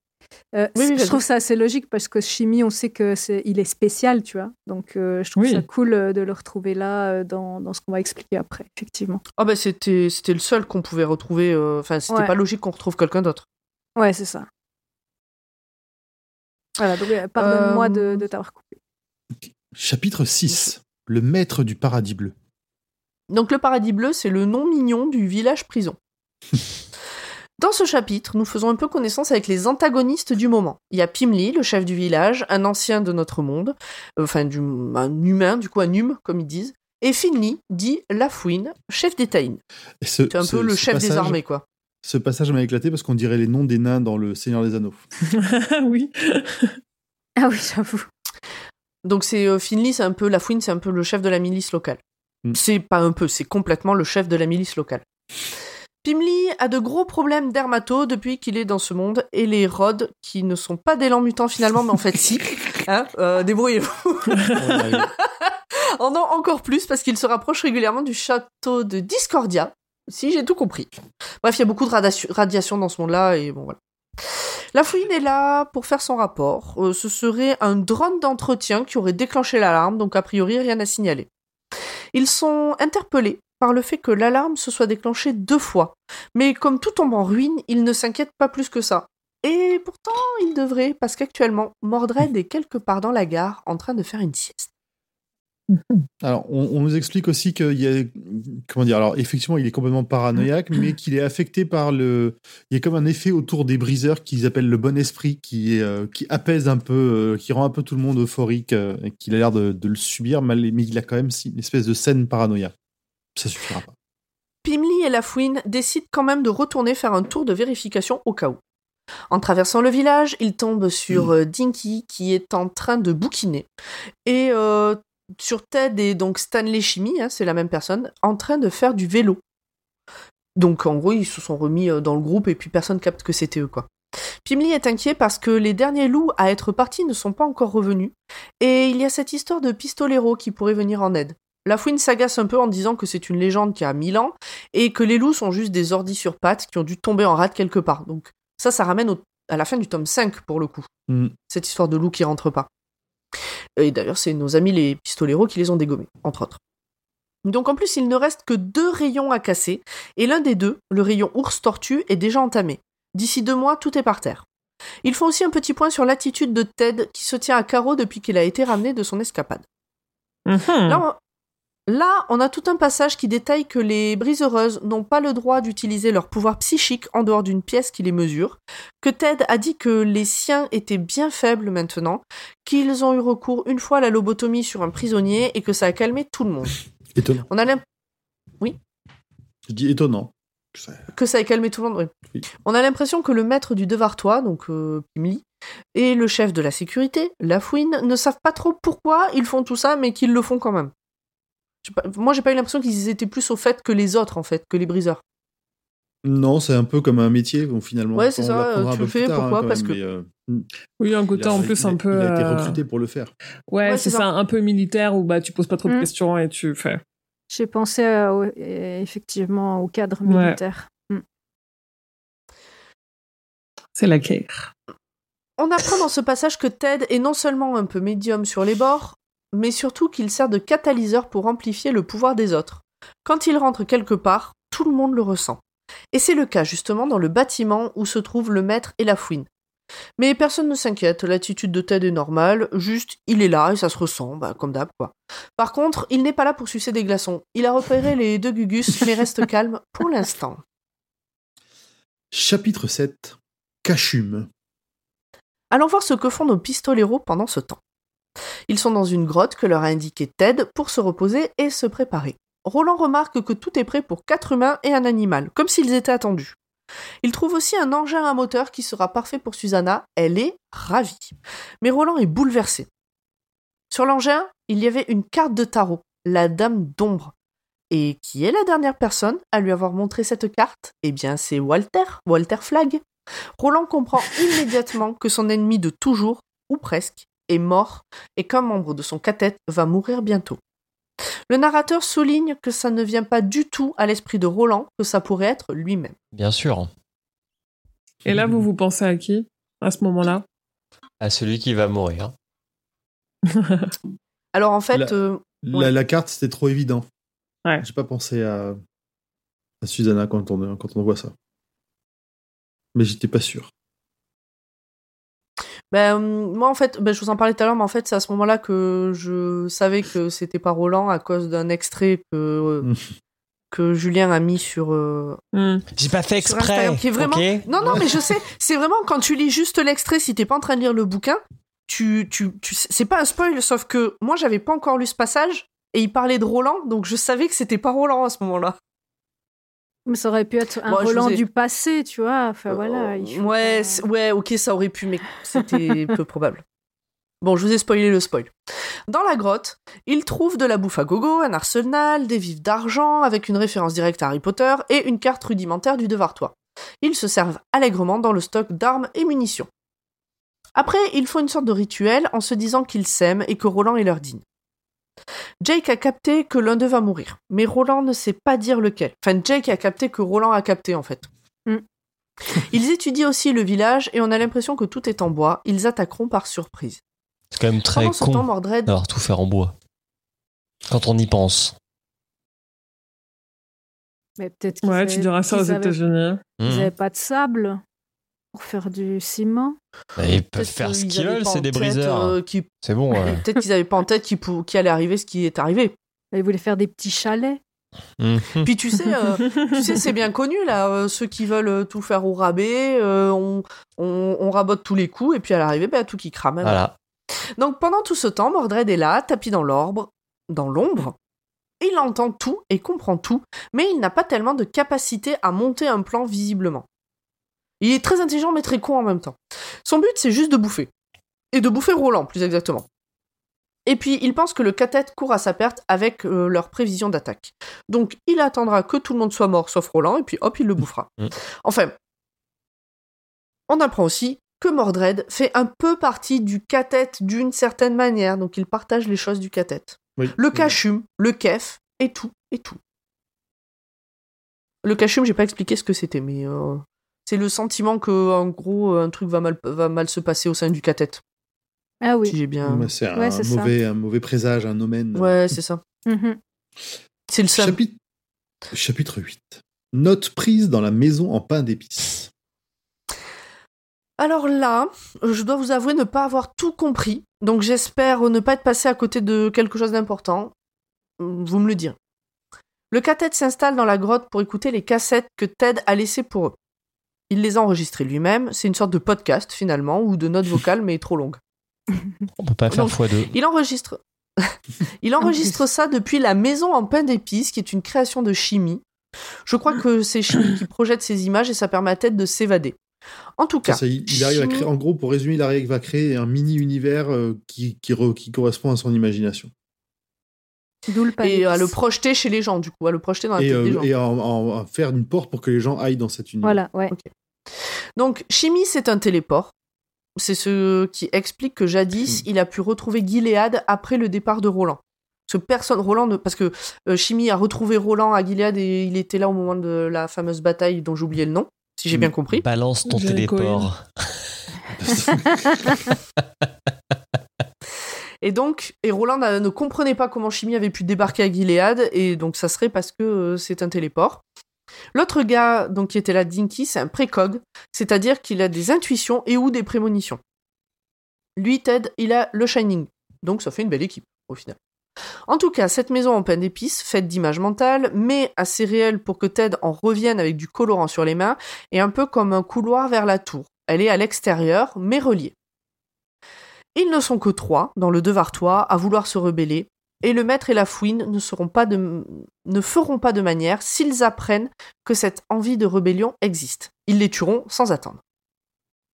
Speaker 7: Euh,
Speaker 3: Oui, oui,
Speaker 7: je trouve ça assez logique parce que chimie, on sait que c'est, il est spécial, tu vois. Donc, euh, je trouve
Speaker 5: Oui.
Speaker 7: ça cool de le retrouver là dans, dans ce qu'on va expliquer après, effectivement.
Speaker 3: Ah ben c'était c'était le seul qu'on pouvait retrouver. euh, Enfin, c'était
Speaker 7: Ouais.
Speaker 3: pas logique qu'on retrouve quelqu'un d'autre.
Speaker 7: Ouais, c'est ça. Voilà, donc pardonne-moi de,
Speaker 3: Euh,
Speaker 7: de t'avoir coupé.
Speaker 4: Chapitre 6. Le maître du paradis bleu.
Speaker 3: Donc le paradis bleu, c'est le nom mignon du village prison. Dans ce chapitre, nous faisons un peu connaissance avec les antagonistes du moment. Il y a Pimli, le chef du village, un ancien de notre monde, euh, enfin du, un humain, du coup un hume, comme ils disent, et Finley, dit Lafouine, chef des Taïns.
Speaker 4: Et ce-
Speaker 3: C'est un
Speaker 4: ce-
Speaker 3: peu le chef des
Speaker 4: passage-
Speaker 3: armées, quoi.
Speaker 4: Ce passage m'a éclaté parce qu'on dirait les noms des nains dans Le Seigneur des Anneaux.
Speaker 5: oui.
Speaker 7: Ah oui, j'avoue.
Speaker 3: Donc c'est euh, Finley, c'est un peu Lafouine, c'est un peu le chef de la milice locale.
Speaker 4: Mm.
Speaker 3: C'est pas un peu, c'est complètement le chef de la milice locale. Pimli a de gros problèmes dermato depuis qu'il est dans ce monde et les rods qui ne sont pas d'élan mutant finalement mais en fait si hein, euh, débrouillez-vous en ont encore plus parce qu'il se rapproche régulièrement du château de Discordia si j'ai tout compris bref il y a beaucoup de radiation, dans ce monde là et bon voilà la fouine est là pour faire son rapport. Euh, ce serait un drone d'entretien qui aurait déclenché l'alarme, donc a priori rien à signaler. Ils sont interpellés par le fait que l'alarme se soit déclenchée deux fois. Mais comme tout tombe en ruine, ils ne s'inquiètent pas plus que ça. Et pourtant, ils devraient, parce qu'actuellement, Mordred est quelque part dans la gare en train de faire une sieste.
Speaker 4: Alors, on, on nous explique aussi qu'il y a. Comment dire Alors, effectivement, il est complètement paranoïaque, mais qu'il est affecté par le. Il y a comme un effet autour des briseurs qu'ils appellent le bon esprit, qui, est, euh, qui apaise un peu, euh, qui rend un peu tout le monde euphorique, euh, et qu'il a l'air de, de le subir, mal- mais il a quand même une espèce de scène paranoïa. Ça suffira pas.
Speaker 3: Pimli et Lafouine décident quand même de retourner faire un tour de vérification au cas où. En traversant le village, ils tombent sur euh, Dinky qui est en train de bouquiner. Et euh, sur Ted et donc Stanley Chimie, hein, c'est la même personne, en train de faire du vélo. Donc en gros, ils se sont remis euh, dans le groupe et puis personne capte que c'était eux quoi. Pimli est inquiet parce que les derniers loups à être partis ne sont pas encore revenus. Et il y a cette histoire de pistolero qui pourrait venir en aide. Lafouine s'agace un peu en disant que c'est une légende qui a mille ans et que les loups sont juste des ordis sur pattes qui ont dû tomber en rade quelque part. Donc ça, ça ramène au- à la fin du tome 5 pour le coup,
Speaker 4: Mm.
Speaker 3: cette histoire de loups qui rentrent pas. Et d'ailleurs, c'est nos amis les pistoleros qui les ont dégommés, entre autres. Donc en plus, il ne reste que deux rayons à casser, et l'un des deux, le rayon ours-tortue, est déjà entamé. D'ici deux mois, tout est par terre. Ils font aussi un petit point sur l'attitude de Ted, qui se tient à carreau depuis qu'il a été ramené de son escapade.
Speaker 5: Mhm.
Speaker 3: Là, on... là, on a tout un passage qui détaille que les briseureuses n'ont pas le droit d'utiliser leur pouvoir psychique en dehors d'une pièce qui les mesure, que Ted a dit que les siens étaient bien faibles maintenant, qu'ils ont eu recours une fois à la lobotomie sur un prisonnier et que ça a calmé tout le monde.
Speaker 4: Étonnant.
Speaker 3: On a l'impression
Speaker 4: Je dis étonnant. Ça-
Speaker 3: que ça ait calmé tout le monde. oui.
Speaker 4: Oui.
Speaker 3: On a l'impression que le maître du Devartois, donc euh, Pimli, et le chef de la sécurité, Lafouine, ne savent pas trop pourquoi ils font tout ça, mais qu'ils le font quand même. Je sais pas- moi, j'ai pas eu l'impression qu'ils étaient plus au fait que les autres, en fait, que les briseurs.
Speaker 4: Non, c'est un peu comme un métier, bon, finalement.
Speaker 3: Ouais, c'est
Speaker 4: On
Speaker 3: ça, tu
Speaker 4: peu
Speaker 3: le
Speaker 4: plus
Speaker 3: fais,
Speaker 4: tard,
Speaker 3: pourquoi
Speaker 4: quand
Speaker 3: Parce
Speaker 4: même,
Speaker 3: que-
Speaker 4: euh,
Speaker 5: Oui, un côté en plus
Speaker 4: il a-
Speaker 5: un peu.
Speaker 4: Il a été
Speaker 5: euh,
Speaker 4: recruté pour le faire.
Speaker 5: Ouais,
Speaker 3: Ouais,
Speaker 5: c'est ça, un peu militaire où bah tu poses pas trop de
Speaker 7: Mm.
Speaker 5: questions et tu fais.
Speaker 7: J'ai pensé euh, au- effectivement au cadre
Speaker 5: Ouais.
Speaker 7: militaire. Mm.
Speaker 5: C'est la guerre.
Speaker 3: On apprend dans ce passage que Ted est non seulement un peu médium sur les bords, mais surtout qu'il sert de catalyseur pour amplifier le pouvoir des autres. Quand il rentre quelque part, tout le monde le ressent. Et c'est le cas justement dans le bâtiment où se trouvent le maître et la fouine. Mais personne ne s'inquiète, l'attitude de Ted est normale, juste il est là et ça se ressent, bah, comme d'hab quoi. Par contre, il n'est pas là pour sucer des glaçons. Il a repéré les deux gugus, mais reste calme pour l'instant.
Speaker 4: Chapitre 7. Cachume.
Speaker 3: Allons voir ce que font nos pistoleros pendant ce temps. Ils sont dans une grotte que leur a indiqué Ted pour se reposer et se préparer. Roland remarque que tout est prêt pour quatre humains et un animal, comme s'ils étaient attendus. Il trouve aussi un engin à moteur qui sera parfait pour Susanna, elle est ravie. Mais Roland est bouleversé. Sur l'engin, il y avait une carte de tarot, la Dame d'ombre. Et qui est la dernière personne à lui avoir montré cette carte? Eh bien, c'est Walter, Walter Flagg. Roland comprend immédiatement que son ennemi de toujours, ou presque, est mort et qu'un membre de son cathète va mourir bientôt. Le narrateur souligne que ça ne vient pas du tout à l'esprit de Roland, que ça pourrait être lui-même.
Speaker 6: Bien sûr.
Speaker 5: Et là, vous vous pensez à qui à ce moment-là?
Speaker 6: À celui qui va mourir.
Speaker 3: Alors en fait,
Speaker 4: La-
Speaker 3: euh,
Speaker 4: La,
Speaker 3: Ouais.
Speaker 4: la carte, c'était trop évident.
Speaker 5: Ouais.
Speaker 4: J'ai pas pensé à, à Susanna quand on, quand on voit ça. Mais j'étais pas sûr.
Speaker 3: Ben, euh, moi en fait, ben, je vous en parlais tout à l'heure, mais en fait c'est à ce moment-là que je savais que c'était pas Roland à cause d'un extrait que, euh, que Julien a mis sur, euh,
Speaker 5: Hmm.
Speaker 6: J'ai pas fait exprès.
Speaker 3: Instagram, qui est vraiment-
Speaker 6: ok
Speaker 3: Non, non, mais je sais, c'est vraiment quand tu lis juste l'extrait, si t'es pas en train de lire le bouquin, tu, tu, tu, c'est pas un spoil, sauf que moi j'avais pas encore lu ce passage et il parlait de Roland, donc je savais que c'était pas Roland à ce moment-là.
Speaker 7: Mais ça aurait pu être un Roland
Speaker 3: ai-
Speaker 7: du passé, tu vois. Enfin voilà. il faut
Speaker 3: ouais,
Speaker 7: pas-
Speaker 3: ouais, ok, ça aurait pu, mais c'était peu probable. Bon, je vous ai spoilé le spoil. Dans la grotte, ils trouvent de la bouffe à gogo, un arsenal, des vifs d'argent avec une référence directe à Harry Potter et une carte rudimentaire du Devartois. Ils se servent allègrement dans le stock d'armes et munitions. Après, ils font une sorte de rituel en se disant qu'ils s'aiment et que Roland est leur digne. Jake a capté que l'un d'eux va mourir, mais Roland ne sait pas dire lequel. Enfin, Jake a capté que Roland a capté en fait.
Speaker 7: Mm.
Speaker 3: Ils étudient aussi le village et on a l'impression que tout est en bois. Ils attaqueront par surprise.
Speaker 6: C'est quand même très
Speaker 3: Pendant temps,
Speaker 6: con
Speaker 3: Mordred.
Speaker 6: d'avoir tout fait en bois. Quand on y pense.
Speaker 7: Mais peut-être qu'ils
Speaker 5: Ouais, tu diras ça aux États-Unis.
Speaker 7: Ils n'avaient pas de sable pour faire du ciment.
Speaker 6: Bah, Ils peuvent
Speaker 3: peut-être
Speaker 6: faire ce
Speaker 3: qu'ils
Speaker 6: veulent, c'est des
Speaker 3: tête,
Speaker 6: briseurs.
Speaker 3: euh, qui-
Speaker 6: C'est bon. ouais.
Speaker 3: Peut-être qu'ils avaient pas en tête qu'il allait arriver ce qui est arrivé.
Speaker 7: Ils voulaient faire des petits chalets.
Speaker 6: Mhm.
Speaker 3: Puis tu sais, euh, tu sais, c'est bien connu là, euh, ceux qui veulent euh, tout faire au rabais, euh, on, on, on rabote tous les coups et puis à l'arrivée, bah, tout qui crame. hein.
Speaker 6: Voilà.
Speaker 3: Donc pendant tout ce temps, Mordred est là, tapis dans l'ombre, dans l'ombre. Il entend tout et comprend tout, mais il n'a pas tellement de capacité à monter un plan visiblement. Il est très intelligent mais très con en même temps. Son but c'est juste de bouffer. Et de bouffer Roland, plus exactement. Et puis il pense que le cathète court à sa perte avec euh, leur prévision d'attaque. Donc il attendra que tout le monde soit mort sauf Roland et puis hop, il le bouffera.
Speaker 6: Mm.
Speaker 3: Enfin, on apprend aussi que Mordred fait un peu partie du cathète d'une certaine manière, donc il partage les choses du cathète.
Speaker 4: Oui.
Speaker 3: Le cachume, le kef, et tout, et tout. Le cachume, j'ai pas expliqué ce que c'était, mais euh, c'est le sentiment que, en gros, un truc va mal, va mal se passer au sein du cathète.
Speaker 7: Ah oui.
Speaker 3: Si j'ai bien.
Speaker 4: C'est un,
Speaker 7: Ouais, c'est ça.
Speaker 4: mauvais, un mauvais présage, un omen.
Speaker 3: Ouais, c'est ça.
Speaker 7: Mhm.
Speaker 3: C'est le seul.
Speaker 4: Chapitre... Chapitre 8. Note prise dans la maison en pain d'épices.
Speaker 3: Alors là, je dois vous avouer ne pas avoir tout compris, donc j'espère ne pas être passé à côté de quelque chose d'important. Vous me le direz. Le cathète s'installe dans la grotte pour écouter les cassettes que Ted a laissées pour eux. Il les a enregistrées lui-même, c'est une sorte de podcast finalement, ou de note vocale, mais trop longue.
Speaker 6: On peut pas faire
Speaker 3: Donc,
Speaker 6: x2.
Speaker 3: Il enregistre. il enregistre ça depuis la maison en pain d'épices, qui est une création de chimie. Je crois que c'est chimie qui projette ces images et ça permet à Ted de s'évader. En tout cas,
Speaker 4: Ça, il, il arrive à
Speaker 3: Chimie-
Speaker 4: créer, en gros, pour résumer, il arrive à créer un mini-univers euh, qui, qui, re- qui correspond à son imagination.
Speaker 7: D'où le
Speaker 3: et à le projeter chez les gens, du coup, à le projeter dans la
Speaker 4: Et,
Speaker 3: tête
Speaker 4: euh,
Speaker 3: des gens.
Speaker 4: et en faire une porte pour que les gens aillent dans cet univers.
Speaker 7: Voilà, ouais.
Speaker 3: Donc, Chimie, c'est un téléport. c'est ce qui explique que jadis, il a pu retrouver Gilead après le départ de Roland. Parce que personne, Roland, ne- parce que euh, Chimie a retrouvé Roland à Gilead et il était là au moment de la fameuse bataille dont oublié le nom, si j'ai bien compris.
Speaker 6: Balance ton
Speaker 5: Jericho
Speaker 6: téléport.
Speaker 3: Et donc, et Roland ne comprenait pas comment Chimie avait pu débarquer à Gilead, et donc ça serait parce que euh, c'est un téléport. L'autre gars, donc qui était là, Dinky, c'est un précog, c'est-à-dire qu'il a des intuitions et ou des prémonitions. Lui, Ted, il a le Shining, donc ça fait une belle équipe au final. En tout cas, cette maison en pain d'épices, faite d'images mentales, mais assez réelle pour que Ted en revienne avec du colorant sur les mains, est un peu comme un couloir vers la tour. Elle est à l'extérieur, mais reliée. Ils ne sont que trois dans le Devartois à vouloir se rebeller, et le maître et la fouine ne, seront pas de, ne feront pas de manière s'ils apprennent que cette envie de rébellion existe. Ils les tueront sans attendre.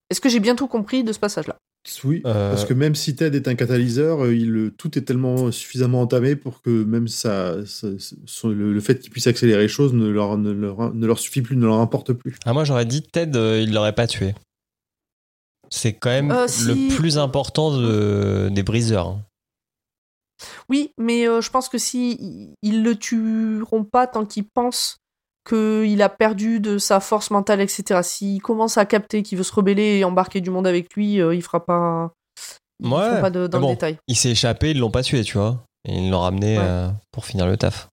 Speaker 3: Est-ce que j'ai bien tout compris de ce passage-là?
Speaker 4: Oui,
Speaker 6: Euh,
Speaker 4: parce que même si Ted est un catalyseur, euh, il, tout est tellement suffisamment entamé pour que même ça, le, le fait qu'il puisse accélérer les choses ne leur, ne, leur, ne leur suffit plus, ne leur importe plus.
Speaker 6: Ah, moi, j'aurais dit Ted, euh, il l'aurait pas tué. C'est quand même
Speaker 3: Euh,
Speaker 6: le plus important de- des briseurs. Hein.
Speaker 3: Oui, mais euh, je pense que si ils le tueront pas tant qu'ils pensent qu'il a perdu de sa force mentale, etc. S'il commence à capter qu'il veut se rebeller et embarquer du monde avec lui, euh, il fera pas.
Speaker 6: Ouais,
Speaker 3: pas de- dans
Speaker 6: bon.
Speaker 3: le détail.
Speaker 6: Il s'est échappé, ils l'ont pas tué, tu vois. Et ils l'ont ramené
Speaker 3: Ouais.
Speaker 6: euh, pour finir le taf.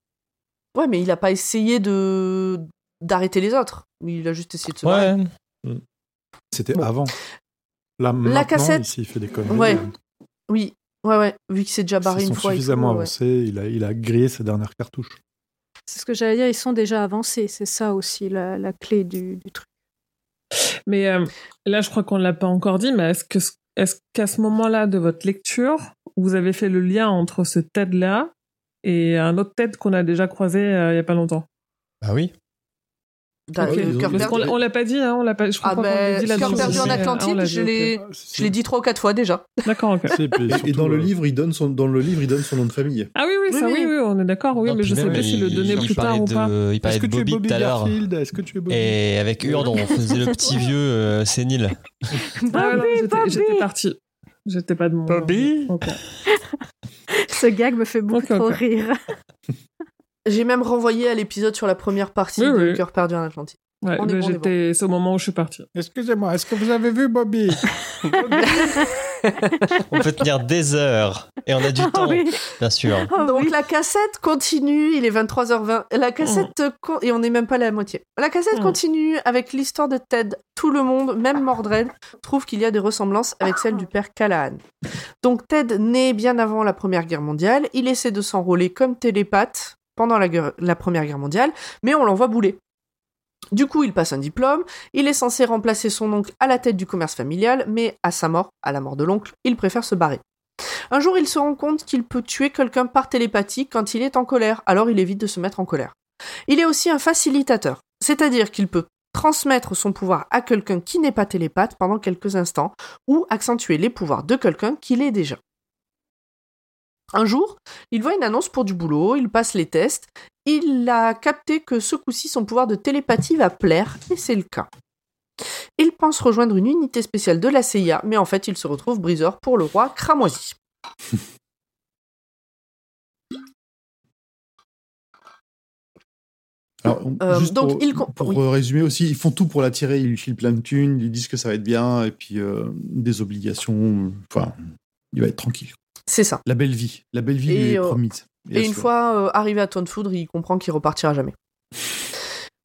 Speaker 3: Ouais, mais il a pas essayé de d'arrêter les autres. Il a juste essayé de se barrer.
Speaker 6: Ouais.
Speaker 2: C'était
Speaker 3: Bon.
Speaker 2: avant. Là, maintenant,
Speaker 3: cassette-
Speaker 2: ici, il fait des conneries.
Speaker 3: Ouais. Oui, ouais, ouais. Vu qu'il s'est déjà
Speaker 2: Ils
Speaker 3: barré une
Speaker 2: sont
Speaker 3: fois. et tout,
Speaker 2: suffisamment
Speaker 3: ouais.
Speaker 2: avancés, il, a, il a grillé ses dernières cartouches.
Speaker 7: C'est ce que j'allais dire, ils sont déjà avancés. C'est ça aussi la, la clé du, du truc.
Speaker 5: Mais euh, là, je crois qu'on ne l'a pas encore dit, mais est-ce que est-ce qu'à ce moment-là de votre lecture, vous avez fait le lien entre ce TED-là et un autre TED qu'on a déjà croisé euh, il y a pas longtemps?
Speaker 6: Bah oui.
Speaker 3: Da-
Speaker 4: Ok, ils ont-
Speaker 3: Cœur
Speaker 5: Parce l'a- on l'a pas dit, hein, on l'a pas. Je crois
Speaker 3: Ah
Speaker 5: pas
Speaker 3: ben,
Speaker 5: dit
Speaker 3: Cœur
Speaker 5: là-dessus.
Speaker 3: perdu en
Speaker 5: on
Speaker 3: Atlantique,
Speaker 5: l'a
Speaker 3: je l'ai,
Speaker 2: Ah,
Speaker 3: je l'ai dit trois ou quatre fois déjà.
Speaker 5: D'accord, ok.
Speaker 2: Si, puis
Speaker 4: Et, et dans le
Speaker 2: euh,
Speaker 4: livre, il donne son, dans le livre, il donne son nom de famille.
Speaker 5: Ah oui, oui,
Speaker 3: Oui,
Speaker 5: ça,
Speaker 3: oui.
Speaker 5: oui, oui, on est d'accord, oui,
Speaker 6: Non,
Speaker 5: mais je sais pas s'il le donnait plus tard
Speaker 6: parlait
Speaker 5: ou
Speaker 6: de-
Speaker 5: pas.
Speaker 6: Il
Speaker 2: Est-ce
Speaker 6: parlait
Speaker 2: que
Speaker 6: de Bobby
Speaker 2: Bobby
Speaker 6: tout à l'heure.
Speaker 2: Garfield Est-ce que tu es Bobby
Speaker 6: Et avec Urde, on faisait le petit vieux euh, sénile.
Speaker 5: Ah ouais, non, j'étais- partie. J'étais pas de mon.
Speaker 6: Bobby
Speaker 5: Ok.
Speaker 7: Ce gag me fait beaucoup trop rire.
Speaker 3: J'ai même renvoyé à l'épisode sur la première partie
Speaker 5: Oui,
Speaker 3: de
Speaker 5: oui.
Speaker 3: Cœur perdu en Atlantique.
Speaker 5: Ouais,
Speaker 3: On est
Speaker 5: mais
Speaker 3: bon,
Speaker 5: j'étais. C'est au moment où je suis partie.
Speaker 2: Excusez-moi, est-ce que vous avez vu Bobby?
Speaker 6: On peut tenir des heures. Et on a du temps,
Speaker 7: oui.
Speaker 6: bien sûr.
Speaker 7: Ah
Speaker 3: Donc
Speaker 7: oui.
Speaker 3: la cassette continue, il est 23h20. La cassette, con- et on n'est même pas à la moitié. La cassette
Speaker 5: Mm.
Speaker 3: continue avec l'histoire de Ted. Tout le monde, même Mordred, trouve qu'il y a des ressemblances avec celle du père Callahan. Donc Ted naît bien avant la Première Guerre mondiale. Il essaie de s'enrôler comme télépathe pendant la, Première Guerre mondiale, mais on l'envoie bouler. Du coup, il passe un diplôme, il est censé remplacer son oncle à la tête du commerce familial, mais à sa mort, à la mort de l'oncle, il préfère se barrer. Un jour, il se rend compte qu'il peut tuer quelqu'un par télépathie quand il est en colère, alors il évite de se mettre en colère. Il est aussi un facilitateur, c'est-à-dire qu'il peut transmettre son pouvoir à quelqu'un qui n'est pas télépathe pendant quelques instants, ou accentuer les pouvoirs de quelqu'un qui l'est déjà. Un jour, il voit une annonce pour du boulot, il passe les tests, il a capté que ce coup-ci son pouvoir de télépathie va plaire, et c'est le cas. Il pense rejoindre une unité spéciale de la CIA, mais en fait il se retrouve briseur pour le roi cramoisi.
Speaker 4: Alors,
Speaker 3: Euh,
Speaker 4: juste
Speaker 3: donc,
Speaker 4: pour,
Speaker 3: il com-
Speaker 4: pour
Speaker 3: oui.
Speaker 4: résumer aussi, ils font tout pour l'attirer, ils lui filent plein de thunes, ils disent que ça va être bien, et puis euh, des obligations, enfin, il va être tranquille.
Speaker 3: C'est ça.
Speaker 4: La belle vie, la belle vie
Speaker 3: Et,
Speaker 4: lui est
Speaker 3: euh,
Speaker 4: promise.
Speaker 3: Et une fois euh, arrivé à Tonefoudre, il comprend qu'il repartira jamais.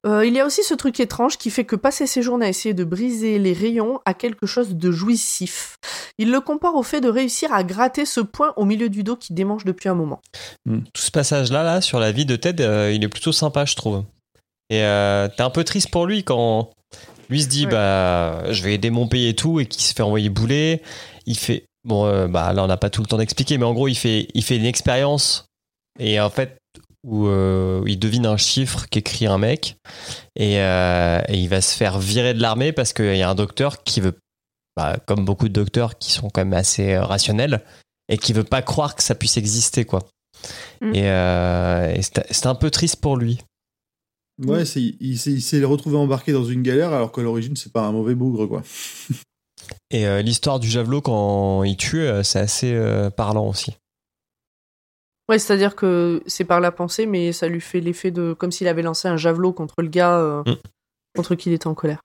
Speaker 3: Euh, il y a aussi ce truc étrange qui fait que passer ses journées à essayer de briser les rayons a quelque chose de jouissif. Il le compare au fait de réussir à gratter ce point au milieu du dos qui démange depuis un moment.
Speaker 6: Tout ce passage-là, là, sur la vie de Ted, euh, il est plutôt sympa, je trouve. Et euh, t'es un peu triste pour lui quand lui se dit,
Speaker 3: Ouais.
Speaker 6: bah, je vais aider mon pays et tout, et qu'il se fait envoyer bouler. Il fait, bon, euh, bah, là, on n'a pas tout le temps d'expliquer, mais en gros, il fait, il fait une expérience, et en fait, où euh, il devine un chiffre qu'écrit un mec, et, euh, et il va se faire virer de l'armée parce qu'il y a un docteur qui veut, bah, comme beaucoup de docteurs qui sont quand même assez rationnels, et qui veut pas croire que ça puisse exister, quoi.
Speaker 7: Mm.
Speaker 6: Et, euh, c'était un peu triste pour lui.
Speaker 4: Ouais, c'est- il, s'est- il s'est retrouvé embarqué dans une galère alors qu'à l'origine, c'est pas un mauvais bougre, quoi.
Speaker 6: Et euh, l'histoire du javelot quand il tue, euh, c'est assez euh, parlant aussi.
Speaker 3: Ouais, c'est-à-dire que c'est par la pensée, mais ça lui fait l'effet de comme s'il avait lancé un javelot contre le gars euh,
Speaker 6: Mm.
Speaker 3: contre qui il était en colère.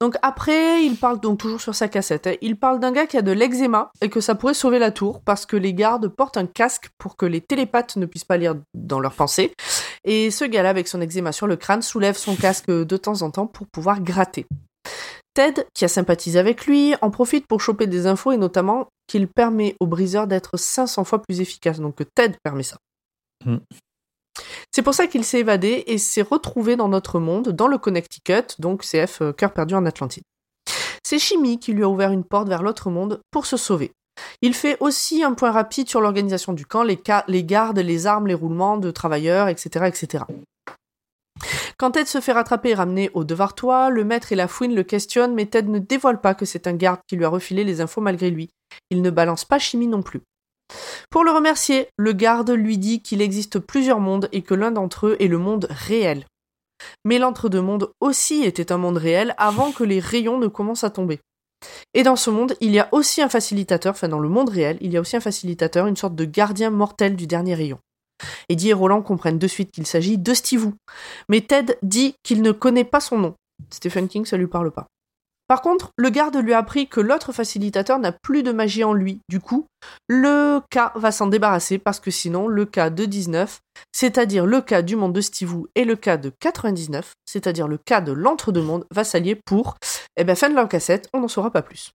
Speaker 3: Donc après, il parle donc toujours sur sa cassette. hein, il parle d'un gars qui a de l'eczéma et que ça pourrait sauver la tour parce que les gardes portent un casque pour que les télépathes ne puissent pas lire dans leurs pensées. Et ce gars-là, avec son eczéma sur le crâne, soulève son casque de temps en temps pour pouvoir gratter. Ted, qui a sympathisé avec lui, en profite pour choper des infos et notamment qu'il permet au briseur d'être 500 fois plus efficace. Donc que Ted permet ça.
Speaker 2: Hmm.
Speaker 3: C'est pour ça qu'il s'est évadé et s'est retrouvé dans notre monde, dans le Connecticut, donc CF euh, Cœur perdu en Atlantide. C'est Chimie qui lui a ouvert une porte vers l'autre monde pour se sauver. Il fait aussi un point rapide sur l'organisation du camp, les, les gardes, les armes, les roulements de travailleurs, etc., etc. Quand Ted se fait rattraper et ramener au devoir-toi, le maître et la fouine le questionnent, mais Ted ne dévoile pas que c'est un garde qui lui a refilé les infos malgré lui. Il ne balance pas Chimie non plus. Pour le remercier, le garde lui dit qu'il existe plusieurs mondes et que l'un d'entre eux est le monde réel. Mais l'entre-deux-mondes aussi était un monde réel avant que les rayons ne commencent à tomber. Et dans ce monde, il y a aussi un facilitateur, enfin dans le monde réel, il y a aussi un facilitateur, une sorte de gardien mortel du dernier rayon. Eddie et Roland comprennent de suite qu'il s'agit de Steve Mais Ted dit qu'il ne connaît pas son nom. Stephen King, ça lui parle pas. Par contre, le garde lui a appris que l'autre facilitateur n'a plus de magie en lui. Du coup, le cas va s'en débarrasser parce que sinon, le cas de 19, c'est-à-dire le cas du monde de Steve et le cas de 99, c'est-à-dire le cas de l'entre-deux-mondes, va s'allier pour, eh ben, fin de l'encassette, on n'en saura pas plus.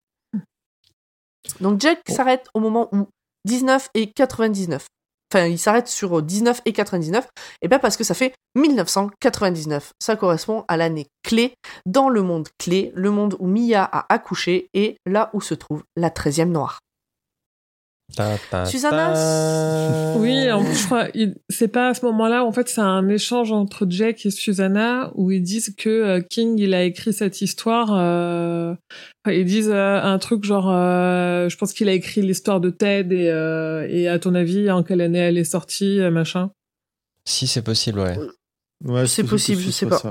Speaker 3: Donc Jack s'arrête au moment où 19 et 99. Enfin, il s'arrête sur 19 et 99, et bien parce que ça fait 1999. Ça correspond à l'année clé dans le monde clé, le monde où Mia a accouché et là où se trouve la 13e noire. Susanna.
Speaker 5: Oui, en plus, je crois, il- c'est pas à ce moment-là. En fait, c'est un échange entre Jack et Susanna où ils disent que euh, King, il a écrit cette histoire. euh, enfin, ils disent euh, un truc genre, euh, je pense qu'il a écrit l'histoire de Ted et, euh, et à ton avis, en quelle année elle est sortie, machin.
Speaker 6: Si, c'est possible, ouais.
Speaker 4: Ouais,
Speaker 3: C'est possible, je sais pas.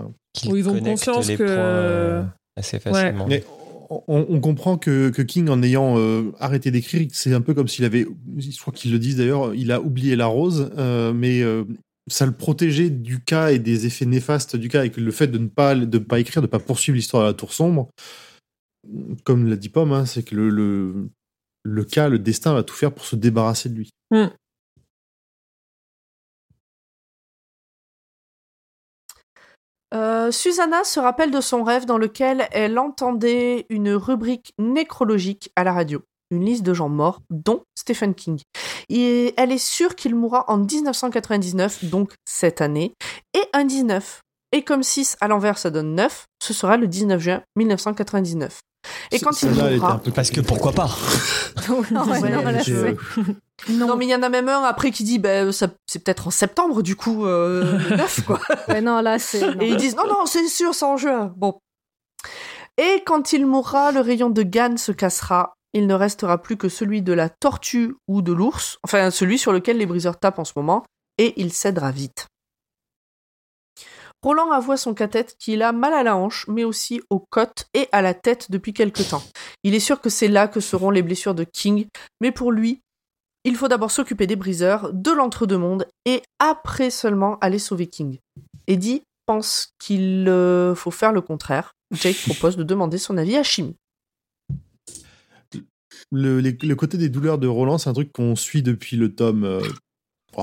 Speaker 5: Où ils ont conscience
Speaker 6: les
Speaker 5: que-
Speaker 6: points assez facilement.
Speaker 4: Mais on, comprend que, King, en ayant euh, arrêté d'écrire, c'est un peu comme s'il avait, je crois qu'ils le disent d'ailleurs, il a oublié la rose, euh, mais euh, ça le protégeait du cas et des effets néfastes du cas, et que le fait de ne pas, de ne pas écrire, de ne pas poursuivre l'histoire de la Tour Sombre, comme l'a dit Pomme, hein, c'est que le, le, le cas, le destin va tout faire pour se débarrasser de lui.
Speaker 3: Euh, Susanna se rappelle de son rêve dans lequel elle entendait une rubrique nécrologique à la radio, une liste de gens morts, dont Stephen King. Et elle est sûre qu'il mourra en 1999, donc cette année, et un 19. Et comme 6 à l'envers ça donne 9, ce sera le 19 juin 1999. Et quand il mourra...
Speaker 4: un peu
Speaker 6: Parce que pourquoi pas
Speaker 7: non, ouais, non,
Speaker 3: je- Non, mais il y en a même un après qui dit, ben, ça- c'est peut-être en septembre, du coup, euh, le 9, quoi.
Speaker 7: ouais, non, là, c'est. non.
Speaker 3: Et ils disent non, non, c'est sûr, c'est en juin. Bon. Et quand il mourra, le rayon de Gann se cassera. Il ne restera plus que celui de la tortue ou de l'ours, enfin celui sur lequel les briseurs tapent en ce moment, et il cédera vite. Roland avoue à son cathète qu'il a mal à la hanche, mais aussi aux côtes et à la tête depuis quelque temps. Il est sûr que c'est là que seront les blessures de King, mais pour lui, il faut d'abord s'occuper des briseurs, de l'entre-deux-mondes, et après seulement aller sauver King. Eddie pense qu'il euh, faut faire le contraire. Jake propose de demander son avis à Chimie.
Speaker 4: Le, les- le côté des douleurs de Roland, c'est un truc qu'on suit depuis le tome euh,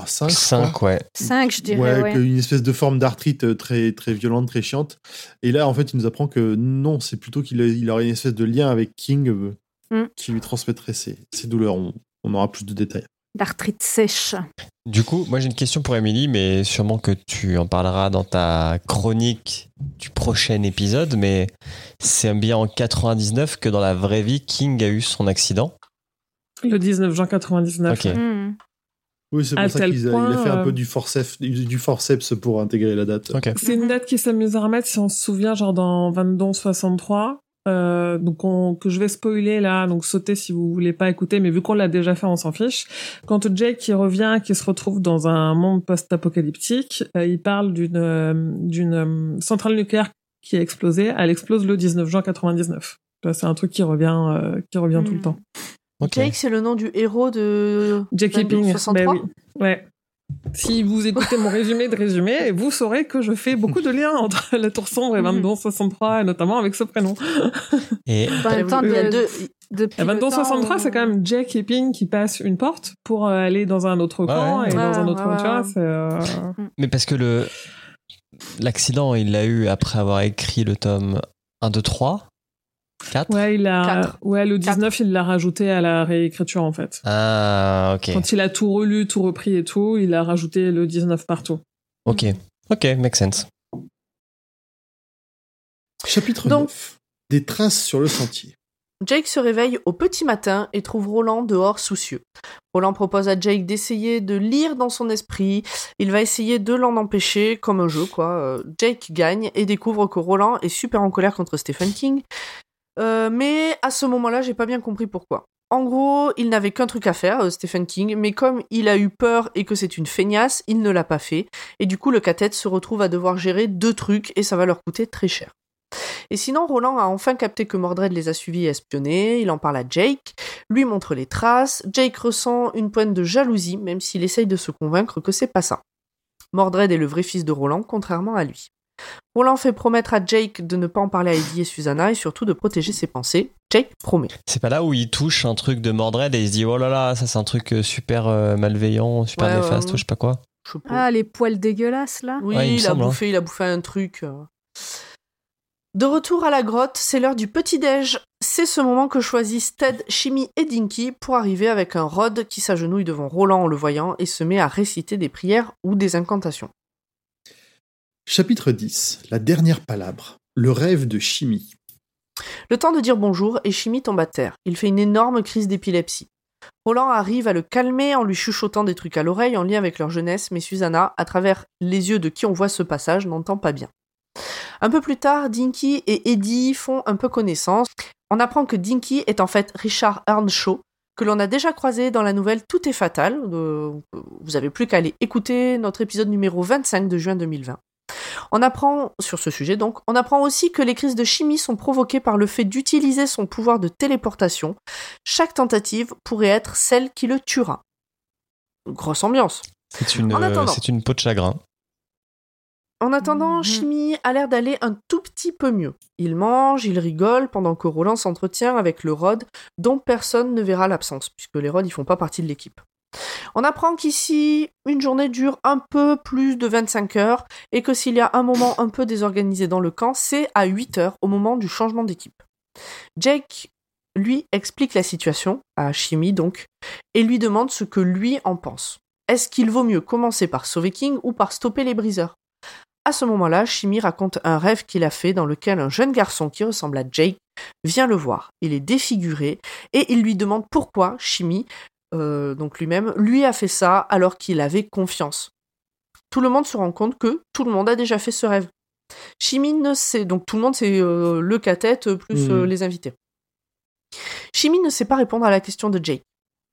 Speaker 4: 5.
Speaker 6: 5, ouais.
Speaker 7: 5, je dirais,
Speaker 4: Ouais, une espèce de forme d'arthrite euh, très, très violente, très chiante. Et là, en fait, il nous apprend que non, c'est plutôt qu'il il aurait une espèce de lien avec King euh,
Speaker 7: Mm.
Speaker 4: qui lui transmettrait ses, ses douleurs. On, on aura plus de détails.
Speaker 7: D'arthrite sèche.
Speaker 6: Du coup, moi j'ai une question pour Émilie, mais sûrement que tu en parleras dans ta chronique du prochain épisode. Mais c'est bien en 99 que dans la vraie vie, King a eu son accident.
Speaker 5: Le 19 juin 99.
Speaker 6: Ok.
Speaker 7: Hmm.
Speaker 4: Oui, c'est
Speaker 5: À
Speaker 4: pour ça qu'il a,
Speaker 5: point,
Speaker 4: il a fait un
Speaker 5: euh,
Speaker 4: peu du forceps, du forceps pour intégrer la date.
Speaker 6: Ok.
Speaker 5: C'est une date qui s'amuse à remettre, si on se souvient, genre dans 22-63. Euh, donc on, que je vais spoiler là, donc sautez si vous voulez pas écouter, mais vu qu'on l'a déjà fait, on s'en fiche. Quand Jake qui revient, qui se retrouve dans un monde post-apocalyptique, euh, il parle d'une euh, d'une euh, centrale nucléaire qui a explosé. Elle explose le 19 juin 99. Ça, C'est un truc qui revient, euh, qui revient tout le
Speaker 7: Hmm.
Speaker 5: temps.
Speaker 3: Jake, c'est le nom du héros de
Speaker 5: Jackie Ping.
Speaker 3: 63
Speaker 5: Ben oui. Ouais. Si vous écoutez mon résumé de résumé, vous saurez que je fais beaucoup de liens entre la Tour Sombre et 2263, et notamment avec ce prénom.
Speaker 6: Et
Speaker 7: En même temps,
Speaker 3: Il y a
Speaker 7: de-
Speaker 3: deux-
Speaker 7: depuis
Speaker 5: À
Speaker 7: le
Speaker 5: 2263,
Speaker 7: temps
Speaker 5: c'est quand même Jack et Ping qui passent une porte pour euh, aller dans un autre camp
Speaker 6: ouais.
Speaker 5: et dans un autre
Speaker 3: ouais,
Speaker 5: tu vois,
Speaker 3: ouais.
Speaker 5: c'est, euh,
Speaker 6: Mais parce que le l'accident, il l'a eu après avoir écrit le tome 1, 2, 3, 4.
Speaker 5: Ouais, il a,
Speaker 3: Quatre.
Speaker 5: ouais, le 19, il l'a rajouté à la réécriture, en fait.
Speaker 6: Ah, ok.
Speaker 5: Quand il a tout relu, tout repris et tout, il a rajouté le 19 partout.
Speaker 6: Ok. Ok, make sense.
Speaker 4: Chapitre
Speaker 3: Donc-
Speaker 4: 9. Des traces sur le sentier.
Speaker 3: Jake se réveille au petit matin et trouve Roland dehors soucieux. Roland propose à Jake d'essayer de lire dans son esprit. Il va essayer de l'en empêcher, comme un jeu, quoi. Euh, Jake gagne et découvre que Roland est super en colère contre Stephen King. Euh, mais à ce moment-là, j'ai pas bien compris pourquoi. En gros, il n'avait qu'un truc à faire, euh, Stephen King, mais comme il a eu peur et que c'est une feignasse, il ne l'a pas fait. Et du coup, le cathète se retrouve à devoir gérer deux trucs et ça va leur coûter très cher. Et sinon, Roland a enfin capté que Mordred les a suivis et espionnés, il en parle à Jake, lui montre les traces, Jake ressent une pointe de jalousie, même s'il essaye de se convaincre que c'est pas ça. Mordred est le vrai fils de Roland, contrairement à lui. Roland fait promettre à Jake de ne pas en parler à Eddie et Susanna et surtout de protéger ses pensées. Jake promet.
Speaker 6: C'est pas là où il touche un truc de Mordred et il se dit oh là là, ça c'est un truc euh, super euh, malveillant, super
Speaker 3: Ouais,
Speaker 6: néfaste,
Speaker 3: ouais.
Speaker 6: ou je sais pas quoi.
Speaker 3: Je sais pas.
Speaker 7: Ah, les poils dégueulasses, là
Speaker 3: Oui,
Speaker 6: Ouais, il
Speaker 3: a
Speaker 6: semble, hein.
Speaker 3: bouffé, il a bouffé un truc. euh. De retour à la grotte, c'est l'heure du petit-déj. C'est ce moment que choisissent Ted, Shimi et Dinky pour arriver avec un Rod qui s'agenouille devant Roland en le voyant et se met à réciter des prières ou des incantations.
Speaker 4: Chapitre 10. La dernière palabre. Le rêve de Chimie.
Speaker 3: Le temps de dire bonjour et Shimi tombe à terre. Il fait une énorme crise d'épilepsie. Roland arrive à le calmer en lui chuchotant des trucs à l'oreille en lien avec leur jeunesse, mais Susanna, à travers les yeux de qui on voit ce passage, n'entend pas bien. Un peu plus tard, Dinky et Eddie font un peu connaissance. On apprend que Dinky est en fait Richard Earnshaw, que l'on a déjà croisé dans la nouvelle Tout est fatal. Euh, vous avez plus qu'à aller écouter notre épisode numéro 25 de juin 2020. On apprend, sur ce sujet donc, on apprend aussi que les crises de chimie sont provoquées par le fait d'utiliser son pouvoir de téléportation. Chaque tentative pourrait être celle qui le tuera. Grosse ambiance.
Speaker 6: C'est une, euh,
Speaker 3: attendant.
Speaker 6: c'est une peau de chagrin.
Speaker 3: En attendant,
Speaker 7: Mhm.
Speaker 3: Chimie a l'air d'aller un tout petit peu mieux. Il mange, il rigole, pendant que Roland s'entretient avec le Rod, dont personne ne verra l'absence, puisque les Rods, ils font pas partie de l'équipe. On apprend qu'ici, une journée dure un peu plus de 25 heures, et que s'il y a un moment un peu désorganisé dans le camp, c'est à 8 heures, au moment du changement d'équipe. Jake, lui, explique la situation, à Chimie donc, et lui demande ce que lui en pense. Est-ce qu'il vaut mieux commencer par sauver King ou par stopper les briseurs? À ce moment-là, Chimie raconte un rêve qu'il a fait dans lequel un jeune garçon qui ressemble à Jake vient le voir. Il est défiguré et il lui demande pourquoi Chimie, euh, donc lui-même, lui a fait ça alors qu'il avait confiance. Tout le monde se rend compte que tout le monde a déjà fait ce rêve. Chimie ne sait, donc tout le monde c'est euh, le plus
Speaker 4: Mhm.
Speaker 3: euh, les invités. Chimie ne sait pas répondre à la question de Jake.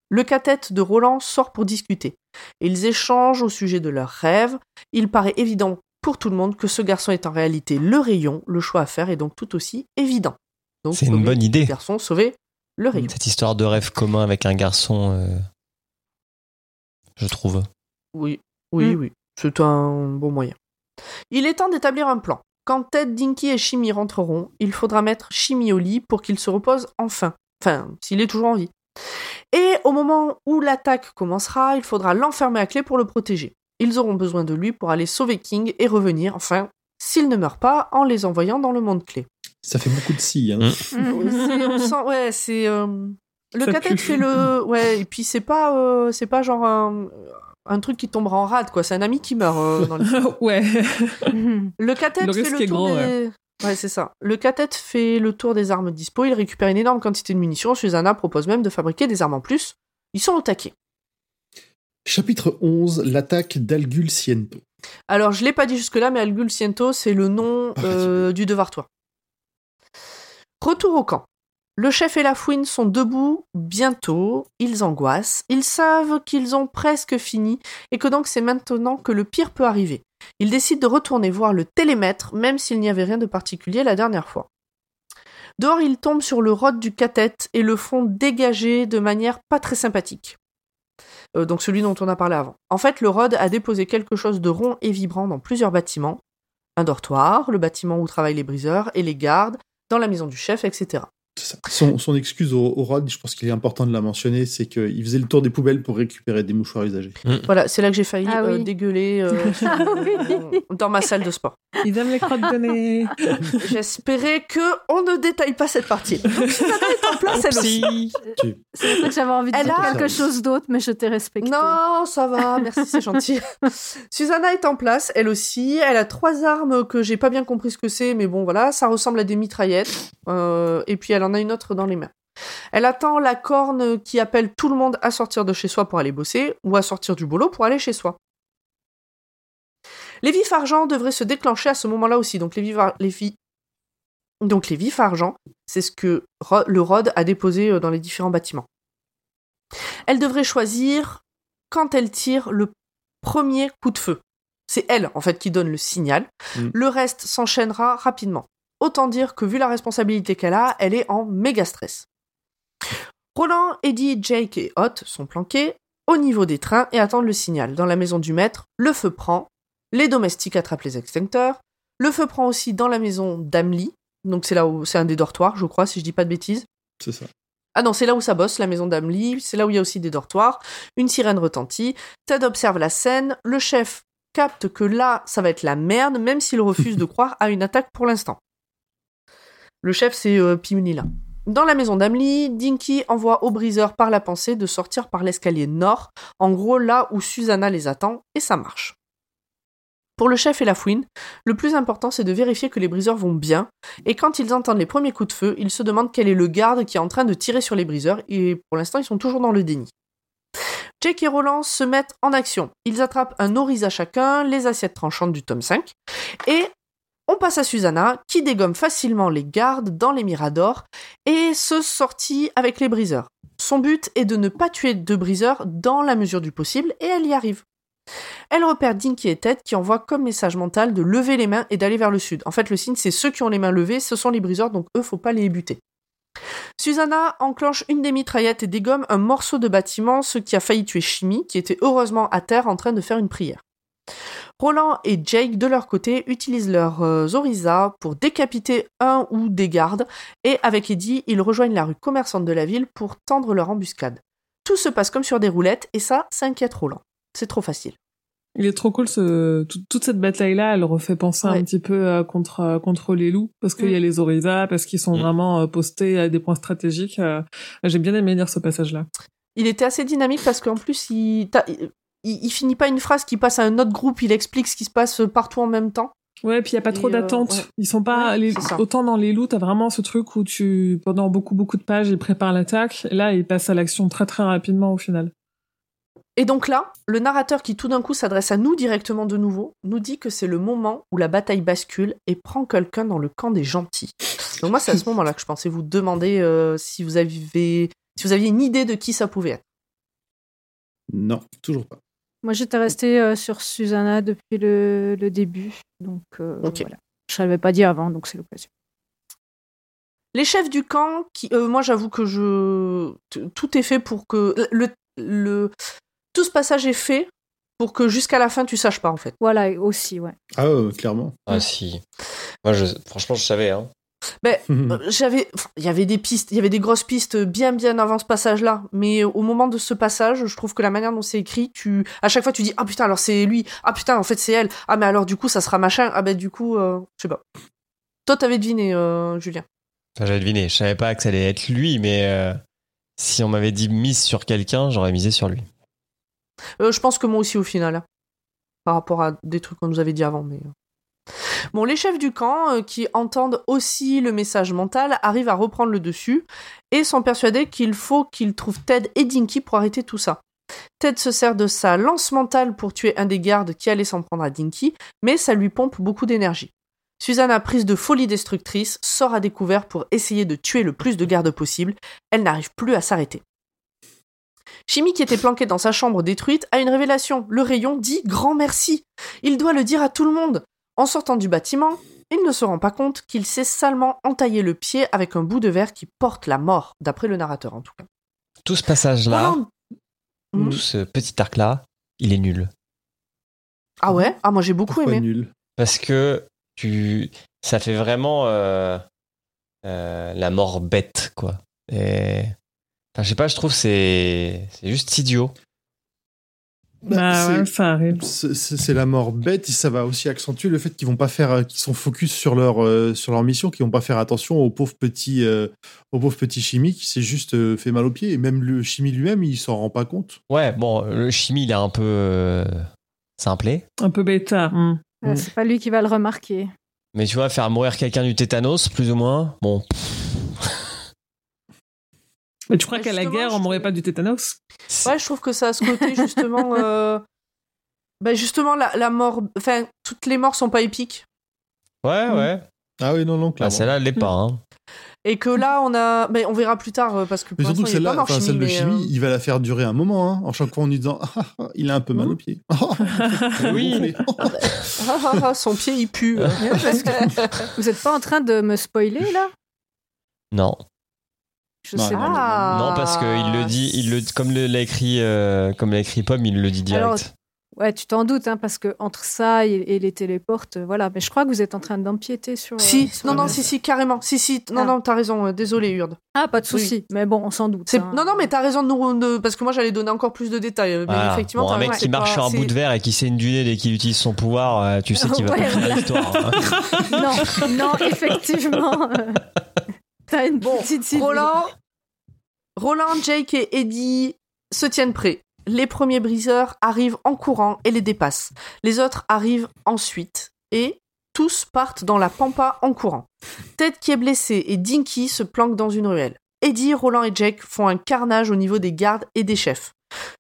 Speaker 3: Le cathète de Roland sort pour discuter. Ils échangent au sujet de leurs rêves. Il paraît évident pour tout le monde que ce garçon est en réalité le rayon, le choix à faire est donc tout aussi évident. Donc,
Speaker 6: C'est une bonne idée.
Speaker 3: garçon, le rayon.
Speaker 6: Cette histoire de rêve commun avec un garçon, euh, je trouve.
Speaker 3: Oui, oui,
Speaker 7: Mm.
Speaker 3: oui. C'est un bon moyen. Il est temps d'établir un plan. Quand Ted, Dinky et Chimie rentreront, il faudra mettre Chimie au lit pour qu'il se repose enfin. Enfin, s'il est toujours en vie. Et au moment où l'attaque commencera, il faudra l'enfermer à clé pour le protéger. Ils auront besoin de lui pour aller sauver King et revenir, enfin, s'il ne meurt pas, en les envoyant dans le monde clé.
Speaker 4: Ça fait beaucoup de si. Hein.
Speaker 6: Mm.
Speaker 3: C'est- on sent- ouais, c'est euh, le cathète fait le ouais et puis c'est pas euh, c'est pas genre un, un truc qui tombera en rade quoi, c'est un ami qui meurt euh, dans les...
Speaker 5: ouais.
Speaker 3: Le cathète
Speaker 5: Le
Speaker 3: fait le
Speaker 5: est
Speaker 3: tour
Speaker 5: grand,
Speaker 3: des ouais, c'est ça. Le cathète fait le tour des armes dispo, il récupère une énorme quantité de munitions, Susanna propose même de fabriquer des armes en plus. Ils sont au taquet.
Speaker 4: Chapitre 11. L'attaque d'Algul Siento.
Speaker 3: Alors, je l'ai pas dit jusque-là, mais Algul Siento, c'est le nom euh, du Devartois. Retour au camp. Le chef et la fouine sont debout bientôt, ils angoissent, ils savent qu'ils ont presque fini et que donc c'est maintenant que le pire peut arriver. Ils décident de retourner voir le télémètre, même s'il n'y avait rien de particulier la dernière fois. Dehors, ils tombent sur le rod du cathète et le font dégager de manière pas très sympathique. Euh, donc celui dont on a parlé avant. En fait, le rod a déposé quelque chose de rond et vibrant dans plusieurs bâtiments. Un dortoir, le bâtiment où travaillent les briseurs et les gardes, dans la maison du chef, etc.
Speaker 4: Son, son excuse au, au Rod, je pense qu'il est important de la mentionner, c'est qu'il faisait le tour des poubelles pour récupérer des mouchoirs usagés.
Speaker 3: Voilà, c'est là que j'ai failli
Speaker 7: Ah
Speaker 3: euh,
Speaker 7: oui.
Speaker 3: dégueuler euh, sur-
Speaker 7: Ah oui.
Speaker 3: dans ma salle de sport.
Speaker 5: Ils aiment les crottes de nez.
Speaker 3: J'espérais que on ne détaille pas cette partie. Donc Susanna est en place, elle aussi.
Speaker 7: C'est vrai que j'avais envie de
Speaker 3: Elle
Speaker 7: dire
Speaker 3: a-
Speaker 7: quelque chose d'autre, mais je t'ai respecté.
Speaker 3: Non, ça va, merci, c'est gentil. Susanna est en place, elle aussi. Elle a trois armes que j'ai pas bien compris ce que c'est, mais bon, voilà, ça ressemble à des mitraillettes. Euh, et puis elle en a une autre dans les mains. Elle attend la corne qui appelle tout le monde à sortir de chez soi pour aller bosser, ou à sortir du boulot pour aller chez soi. Les vifs argent devraient se déclencher à ce moment-là aussi. Donc les vifs, ar- les vi- donc les vifs argent, c'est ce que le Rod a déposé euh, dans les différents bâtiments. Elle devrait choisir quand elle tire le premier coup de feu. C'est elle, en fait, qui donne le signal.
Speaker 4: Mm.
Speaker 3: Le reste s'enchaînera rapidement. Autant dire que vu la responsabilité qu'elle a, elle est en méga stress. Roland, Eddie, Jake et Hot sont planqués au niveau des trains et attendent le signal. Dans la maison du maître, le feu prend, les domestiques attrapent les extincteurs, le feu prend aussi dans la maison d'Amelie, donc c'est là où c'est un des dortoirs, je crois, si je dis pas de bêtises.
Speaker 4: C'est ça.
Speaker 3: Ah non, c'est là où ça bosse, la maison d'Amelie, c'est là où il y a aussi des dortoirs. Une sirène retentit, Ted observe la scène, le chef capte que là, ça va être la merde, même s'il refuse de croire à une attaque pour l'instant. Le chef, c'est euh. Dans la maison d'Amelie, Dinky envoie au briseur par la pensée de sortir par l'escalier nord, en gros là où Susanna les attend, et ça marche. Pour le chef et la fouine, le plus important c'est de vérifier que les briseurs vont bien, et quand ils entendent les premiers coups de feu, ils se demandent quel est le garde qui est en train de tirer sur les briseurs, et pour l'instant ils sont toujours dans le déni. Jake et Roland se mettent en action. Ils attrapent un oriza chacun, les assiettes tranchantes du tome 5, et on passe à Susanna, qui dégomme facilement les gardes dans les miradors, et se sortit avec les briseurs. Son but est de ne pas tuer de briseurs dans la mesure du possible, et elle y arrive. Elle repère Dinky et Ted qui envoient comme message mental de lever les mains et d'aller vers le sud. En fait, le signe, c'est ceux qui ont les mains levées, ce sont les briseurs, donc eux, faut pas les buter. Susanna enclenche une des mitraillettes et dégomme un morceau de bâtiment, ce qui a failli tuer Chimie, qui était heureusement à terre en train de faire une prière. Roland et Jake, de leur côté, utilisent leurs euh, Oriza pour décapiter un ou des gardes, et avec Eddie, ils rejoignent la rue commerçante de la ville pour tendre leur embuscade. Tout se passe comme sur des roulettes, et ça, ça inquiète Roland. C'est trop facile.
Speaker 5: Il est trop cool, ce... toute cette bataille-là, elle refait penser
Speaker 3: Ouais.
Speaker 5: un petit peu euh, contre, euh, contre les loups, parce qu'il y a
Speaker 3: Mm.
Speaker 5: les Oriza, parce qu'ils sont
Speaker 6: Mm.
Speaker 5: vraiment euh, postés à des points stratégiques. J'ai bien aimé lire ce passage-là.
Speaker 3: Il était assez dynamique parce qu'en plus, il, il, il finit pas une phrase qui passe à un autre groupe, il explique ce qui se passe partout en même temps.
Speaker 5: Ouais, puis il y a pas
Speaker 3: Et,
Speaker 5: trop
Speaker 3: euh,
Speaker 5: d'attente.
Speaker 3: ouais.
Speaker 5: Ils sont pas
Speaker 3: Ouais,
Speaker 5: les- autant dans les loups, t'as vraiment ce truc où tu pendant beaucoup beaucoup de pages, ils préparent l'attaque. Et Là, ils passent à l'action très très rapidement au final.
Speaker 3: Et donc là, le narrateur qui tout d'un coup s'adresse à nous directement de nouveau, nous dit que c'est le moment où la bataille bascule et prend quelqu'un dans le camp des gentils. Donc moi, c'est à ce moment-là que je pensais vous demander euh, si vous aviez si vous aviez une idée de qui ça pouvait être.
Speaker 4: Non, toujours pas.
Speaker 7: Moi, j'étais restée euh, sur Susanna depuis le, le début. Donc, euh, voilà. Je ne l'avais pas dit avant, donc c'est l'occasion.
Speaker 3: Les chefs du camp, qui, euh, moi j'avoue que je tout est fait pour que le, le tout ce passage est fait pour que jusqu'à la fin tu saches pas en fait.
Speaker 7: Voilà, aussi, ouais.
Speaker 4: Ah, ouais, clairement.
Speaker 6: Ah si. Moi, je, franchement, je savais. Hein.
Speaker 3: Euh, J'avais, il y avait des pistes, il y avait des grosses pistes bien bien avant ce passage-là, mais au moment de ce passage, je trouve que la manière dont c'est écrit, tu, à chaque fois tu dis ah putain alors c'est lui, ah putain en fait c'est elle, ah mais alors du coup ça sera machin, ah ben du coup euh, je sais pas. Toi t'avais deviné euh, Julien.
Speaker 6: Enfin, j'avais deviné. Je savais pas que ça allait être lui, mais euh, si on m'avait dit mise sur quelqu'un, j'aurais misé sur lui.
Speaker 3: Euh, je pense que moi aussi au final, hein, par rapport à des trucs qu'on nous avait dit avant. Mais euh. Bon, les chefs du camp euh, qui entendent aussi le message mental arrivent à reprendre le dessus et sont persuadés qu'il faut qu'ils trouvent Ted et Dinky pour arrêter tout ça. Ted se sert de sa lance mentale pour tuer un des gardes qui allait s'en prendre à Dinky, mais ça lui pompe beaucoup d'énergie. Susanna, prise de folie destructrice, sort à découvert pour essayer de tuer le plus de gardes possible. Elle n'arrive plus à s'arrêter. Chimie, qui était planqué dans sa chambre détruite, a une révélation. Le rayon dit grand merci. Il doit le dire à tout le monde. En sortant du bâtiment, il ne se rend pas compte qu'il s'est salement entaillé le pied avec un bout de verre qui porte la mort, d'après le narrateur en tout cas.
Speaker 6: Tout ce passage-là, tout ce petit arc-là, il est nul.
Speaker 3: Ah ouais? Ah moi j'ai beaucoup
Speaker 4: Pourquoi
Speaker 3: aimé.
Speaker 4: nul?
Speaker 6: Parce que tu, ça fait vraiment euh, euh, la mort bête, quoi. Et, enfin, je sais pas, je trouve que c'est, c'est juste idiot.
Speaker 5: Bah
Speaker 4: c'est-
Speaker 5: ouais, ça arrive.
Speaker 4: C'est la mort bête et ça va aussi accentuer le fait qu'ils vont pas faire, euh, qu'ils sont focus sur leur euh, sur leur mission, qu'ils vont pas faire attention au pauvre petit euh, au pauvre petit chimie qui s'est juste euh, fait mal au pied et même le chimie lui-même il s'en rend pas compte.
Speaker 6: Ouais, bon, le chimie, il est un peu euh, simplé.
Speaker 5: Un peu bêta. hmm.
Speaker 7: Euh, C'est pas lui qui va le remarquer.
Speaker 6: Mais tu vois, faire mourir quelqu'un du tétanos, plus ou moins, bon,
Speaker 5: Mais tu crois
Speaker 3: Mais
Speaker 5: qu'à la guerre,
Speaker 3: je
Speaker 5: on mourrait
Speaker 3: trouve-
Speaker 5: pas du tétanos?
Speaker 3: Ouais, je trouve que ça a ce côté justement. euh, bah, justement, la, la mort. Enfin, toutes les morts sont pas épiques.
Speaker 6: ouais, ouais.
Speaker 4: Ah oui non non
Speaker 6: Bah,
Speaker 4: clairement.
Speaker 6: celle-là, elle l'est pas. Hein.
Speaker 3: Et que là, on a. Mais on verra plus tard, euh, parce que
Speaker 4: mais surtout
Speaker 3: pas
Speaker 4: celle-là, enfin celle de chimie,
Speaker 3: euh,
Speaker 4: il va la faire durer un moment hein, en chaque fois en lui disant ah, ah, il a un peu mal
Speaker 3: Mhm.
Speaker 4: au pied.
Speaker 6: Oui.
Speaker 3: Ah, ah, ah, son pied, il pue.
Speaker 7: Que- Vous êtes pas en train de me spoiler là?
Speaker 6: Non.
Speaker 7: Je
Speaker 4: Non,
Speaker 7: sais
Speaker 4: non,
Speaker 7: pas.
Speaker 4: non.
Speaker 6: Non, parce qu'il le dit, il le, comme le- l'a écrit, euh, comme l'a écrit Pomme, il le dit direct.
Speaker 7: Alors, Ouais, tu t'en doutes, hein, parce que entre ça et, et les téléportes, euh, voilà. Mais je crois que vous êtes en train d'empiéter sur. euh,
Speaker 3: Si,
Speaker 7: sur
Speaker 3: non, non, si, si, carrément. Si, si, non,
Speaker 7: Ah.
Speaker 3: non, t'as raison, euh, désolé, Urde.
Speaker 7: Ah, pas de
Speaker 3: Oui.
Speaker 7: souci. Mais bon, on s'en doute.
Speaker 3: C'est-
Speaker 7: hein.
Speaker 3: Non, non, mais t'as raison de nous. de- Parce que moi, j'allais donner encore plus de détails. euh, Mais
Speaker 6: Voilà.
Speaker 3: effectivement,
Speaker 6: Bon, un mec qui marche
Speaker 3: pas-
Speaker 6: sur un bout de verre et qui saigne du nez dès qu'il utilise son pouvoir, euh, tu sais qu'il va
Speaker 7: Ouais,
Speaker 6: pas
Speaker 7: voilà.
Speaker 6: l'histoire. hein.
Speaker 7: non, non, effectivement. T'as une
Speaker 3: Bon,
Speaker 7: petite.
Speaker 3: Roland, Roland, Jake et Eddie se tiennent prêts. Les premiers briseurs arrivent en courant et les dépassent. Les autres arrivent ensuite et tous partent dans la pampa en courant. Ted qui est blessé et Dinky se planquent dans une ruelle. Eddie, Roland et Jake font un carnage au niveau des gardes et des chefs.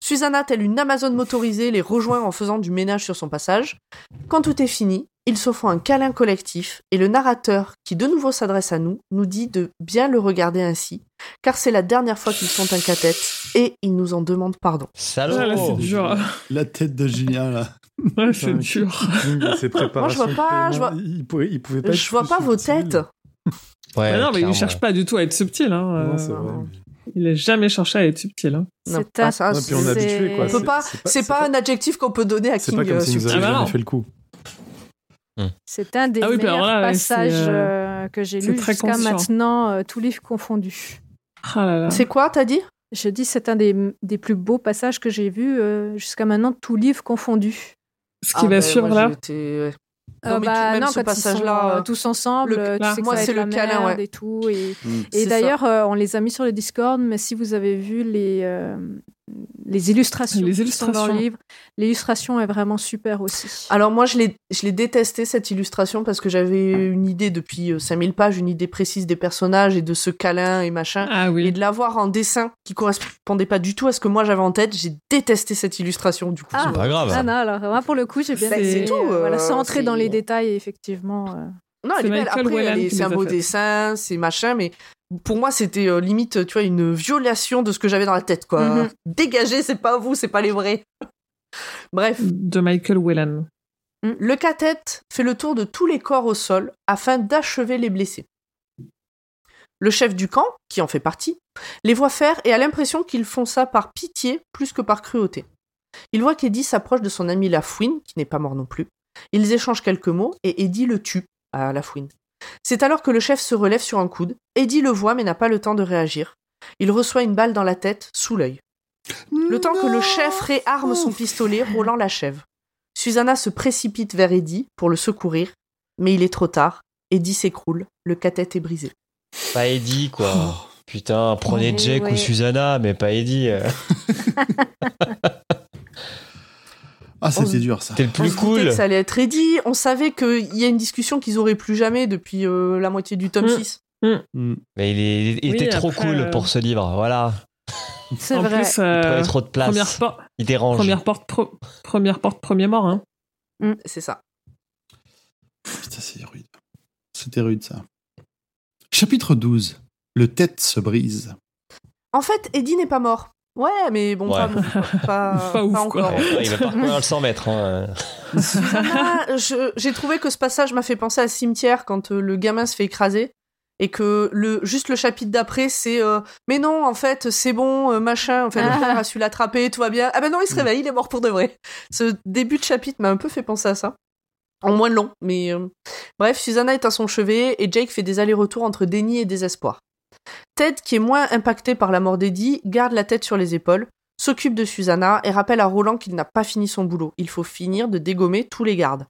Speaker 3: Susanna, telle une Amazone motorisée, les rejoint en faisant du ménage sur son passage. Quand tout est fini, ils se font un câlin collectif et le narrateur, qui de nouveau s'adresse à nous, nous dit de bien le regarder ainsi, car c'est la dernière fois qu'ils sont un cathète et ils nous en demandent pardon.
Speaker 6: Salaud
Speaker 5: Ah, là, c'est dur.
Speaker 4: La tête de Julien là.
Speaker 5: Ouais, c'est dur.
Speaker 2: Ses préparations
Speaker 3: Moi, je vois pas, je vois-
Speaker 2: Il pouvait, il pouvait pas
Speaker 3: Je vois pas vos têtes.
Speaker 6: Ouais,
Speaker 5: Mais non, mais il
Speaker 6: clairement.
Speaker 5: cherche pas du tout à être subtil. Hein.
Speaker 2: Non, c'est
Speaker 5: euh,
Speaker 2: vrai.
Speaker 5: Il a jamais cherché à être subtil. Hein.
Speaker 7: C'est
Speaker 3: ça,
Speaker 2: puis on est
Speaker 7: c'est-
Speaker 2: habitué, quoi. C'est-
Speaker 3: pas,
Speaker 2: c'est pas-
Speaker 3: c'est
Speaker 2: c'est
Speaker 3: pas
Speaker 2: pas-
Speaker 3: un adjectif qu'on peut donner à
Speaker 2: C'est
Speaker 3: King.
Speaker 2: pas comme
Speaker 3: euh,
Speaker 2: si nous avions
Speaker 5: Ah bah
Speaker 2: fait le coup.
Speaker 7: C'est un des
Speaker 5: Ah oui,
Speaker 7: meilleurs
Speaker 5: là,
Speaker 7: passages
Speaker 5: c'est,
Speaker 7: euh, que j'ai lu jusqu'à maintenant, euh, tous livres confondus.
Speaker 5: Ah là là.
Speaker 3: C'est quoi, t'as dit?
Speaker 7: Je dis, c'est un des, des plus beaux passages que j'ai vus euh, jusqu'à maintenant, tous livres confondus.
Speaker 5: Ce qui
Speaker 3: Ah,
Speaker 5: va
Speaker 3: ben,
Speaker 5: suivre là.
Speaker 3: été-.
Speaker 7: Euh,
Speaker 3: Non, mais tout-
Speaker 7: bah,
Speaker 3: même
Speaker 7: non,
Speaker 3: ce
Speaker 7: quand ils sont
Speaker 3: passage-là,
Speaker 7: euh, tous ensemble,
Speaker 3: le-
Speaker 7: euh, tu
Speaker 5: là.
Speaker 7: sais que
Speaker 3: Moi, c'est le câlin, ouais.
Speaker 7: et tout. Et,
Speaker 3: C'est
Speaker 7: et d'ailleurs, euh, on les a mis sur le Discord, mais si vous avez vu les, euh, les illustrations
Speaker 5: Les
Speaker 7: qui sont dans
Speaker 5: illustrations.
Speaker 7: le livre, l'illustration est vraiment super aussi.
Speaker 3: Alors moi, je l'ai, je l'ai détesté cette illustration parce que j'avais une idée depuis euh, 5000 pages, une idée précise des personnages et de ce câlin et machin.
Speaker 5: Ah
Speaker 3: Et de l'avoir en dessin qui correspondait pas du tout à ce que moi j'avais en tête, j'ai détesté cette illustration du coup.
Speaker 7: Ah,
Speaker 6: C'est pas grave.
Speaker 7: Ah non, alors moi pour le coup, j'ai bien
Speaker 3: C'est-
Speaker 7: aimé.
Speaker 3: c'est tout,
Speaker 7: euh, voilà,
Speaker 3: euh,
Speaker 7: sans entrer dans les détails, effectivement. euh.
Speaker 3: Non, elle est belle. Après, c'est un beau
Speaker 5: fait.
Speaker 3: dessin, c'est machin, mais pour moi, c'était euh, limite, tu vois, une violation de ce que j'avais dans la tête, quoi.
Speaker 7: Mhm.
Speaker 3: Dégagez, c'est pas vous, c'est pas les vrais. Bref,
Speaker 5: De Michael Whelan.
Speaker 3: le cathète fait le tour de tous les corps au sol afin d'achever les blessés. Le chef du camp, qui en fait partie, les voit faire et a l'impression qu'ils font ça par pitié plus que par cruauté. Il voit qu'Eddie s'approche de son ami Lafouine, qui n'est pas mort non plus. Ils échangent quelques mots et Eddie le tue à Lafouine. C'est alors que le chef se relève sur un coude. Eddie le voit mais n'a pas le temps de réagir. Il reçoit une balle dans la tête, sous l'œil. Le temps que le chef réarme son pistolet, Roland l'achève. Susanna se précipite vers Eddie pour le secourir, mais il est trop tard. Eddie s'écroule, le cathète est brisé.
Speaker 6: Pas Eddie, quoi.
Speaker 4: Oh.
Speaker 6: Putain, prenez
Speaker 7: Ouais,
Speaker 6: Jake
Speaker 7: ouais.
Speaker 6: ou Susanna, mais pas Eddie.
Speaker 4: Ah, c'était
Speaker 3: On-
Speaker 4: dur ça.
Speaker 6: T'es le
Speaker 3: On
Speaker 6: plus
Speaker 3: doutait
Speaker 6: cool.
Speaker 3: que ça allait être Eddie. On savait qu'il y a une discussion qu'ils auraient plus jamais depuis euh, la moitié du tome
Speaker 5: Mm.
Speaker 3: 6.
Speaker 4: Mm.
Speaker 6: Mais il, est- il
Speaker 5: Oui,
Speaker 6: était trop
Speaker 5: après,
Speaker 6: cool
Speaker 5: euh,
Speaker 6: pour ce livre, voilà.
Speaker 7: C'est
Speaker 5: en
Speaker 7: vrai.
Speaker 5: plus,
Speaker 6: Il
Speaker 5: euh,
Speaker 6: prenait trop de place.
Speaker 5: première, por-
Speaker 6: Il dérange.
Speaker 5: première porte, pro- première porte, premier mort. Hein.
Speaker 3: C'est ça.
Speaker 4: Putain, c'est rude. C'était rude ça. Chapitre 12. Le tête se brise.
Speaker 3: En fait, Eddie n'est pas mort. Ouais, mais bon,
Speaker 6: Ouais.
Speaker 3: pas, pas,
Speaker 5: Pas ouf,
Speaker 3: pas
Speaker 5: quoi.
Speaker 3: encore.
Speaker 6: Ouais, il va pas courir le 100 mètres. hein.
Speaker 3: J'ai trouvé que ce passage m'a fait penser à Cimetière quand euh, le gamin se fait écraser et que le juste le chapitre d'après c'est euh, mais non en fait c'est bon euh, machin enfin le
Speaker 7: Ah.
Speaker 3: père a su l'attraper tout va bien ah ben non il se
Speaker 4: Mm.
Speaker 3: réveille il est mort pour de vrai ce début de chapitre m'a un peu fait penser à ça en moins long mais euh, bref Susanna est à son chevet et Jake fait des allers-retours entre déni et désespoir Ted qui est moins impacté par la mort d'Eddie garde la tête sur les épaules s'occupe de Susanna et rappelle à Roland qu'il n'a pas fini son boulot. Il faut finir de dégommer tous les gardes.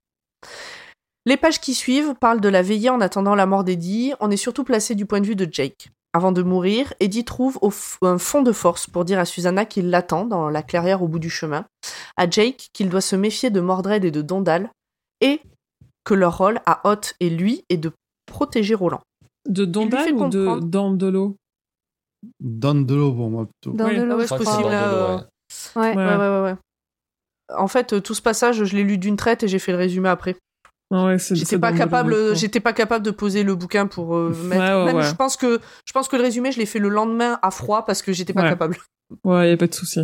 Speaker 3: Les pages qui suivent parlent de la veillée en attendant la mort d'Eddie. On est surtout placé du point de vue de Jake. Avant de mourir, Eddie trouve un fond de force pour dire à Susanna qu'il l'attend dans la clairière au bout du chemin, à Jake qu'il doit se méfier de Mordred et de Dondal, et que leur rôle à Hot et lui est de protéger Roland.
Speaker 5: De Dondal
Speaker 3: fait
Speaker 5: ou de. Dandolo?
Speaker 4: Dandelo pour moi plutôt.
Speaker 7: L'eau.
Speaker 3: ouais, c'est
Speaker 6: que c'est
Speaker 3: possible,
Speaker 6: ouais.
Speaker 7: Ouais.
Speaker 5: Ouais.
Speaker 3: Ouais, ouais, ouais, ouais. En fait, euh, tout ce passage, je l'ai lu d'une traite et j'ai fait le résumé après.
Speaker 5: Ah ouais,
Speaker 3: J'étais pas
Speaker 5: Dandolo,
Speaker 3: capable, j'étais pas capable de poser le bouquin pour euh, mettre.
Speaker 5: Ouais, ouais,
Speaker 3: Même,
Speaker 5: ouais.
Speaker 3: je pense que, je pense que le résumé, je l'ai fait le lendemain à froid parce que j'étais pas
Speaker 5: Ouais.
Speaker 3: capable.
Speaker 5: Ouais, y a pas de souci.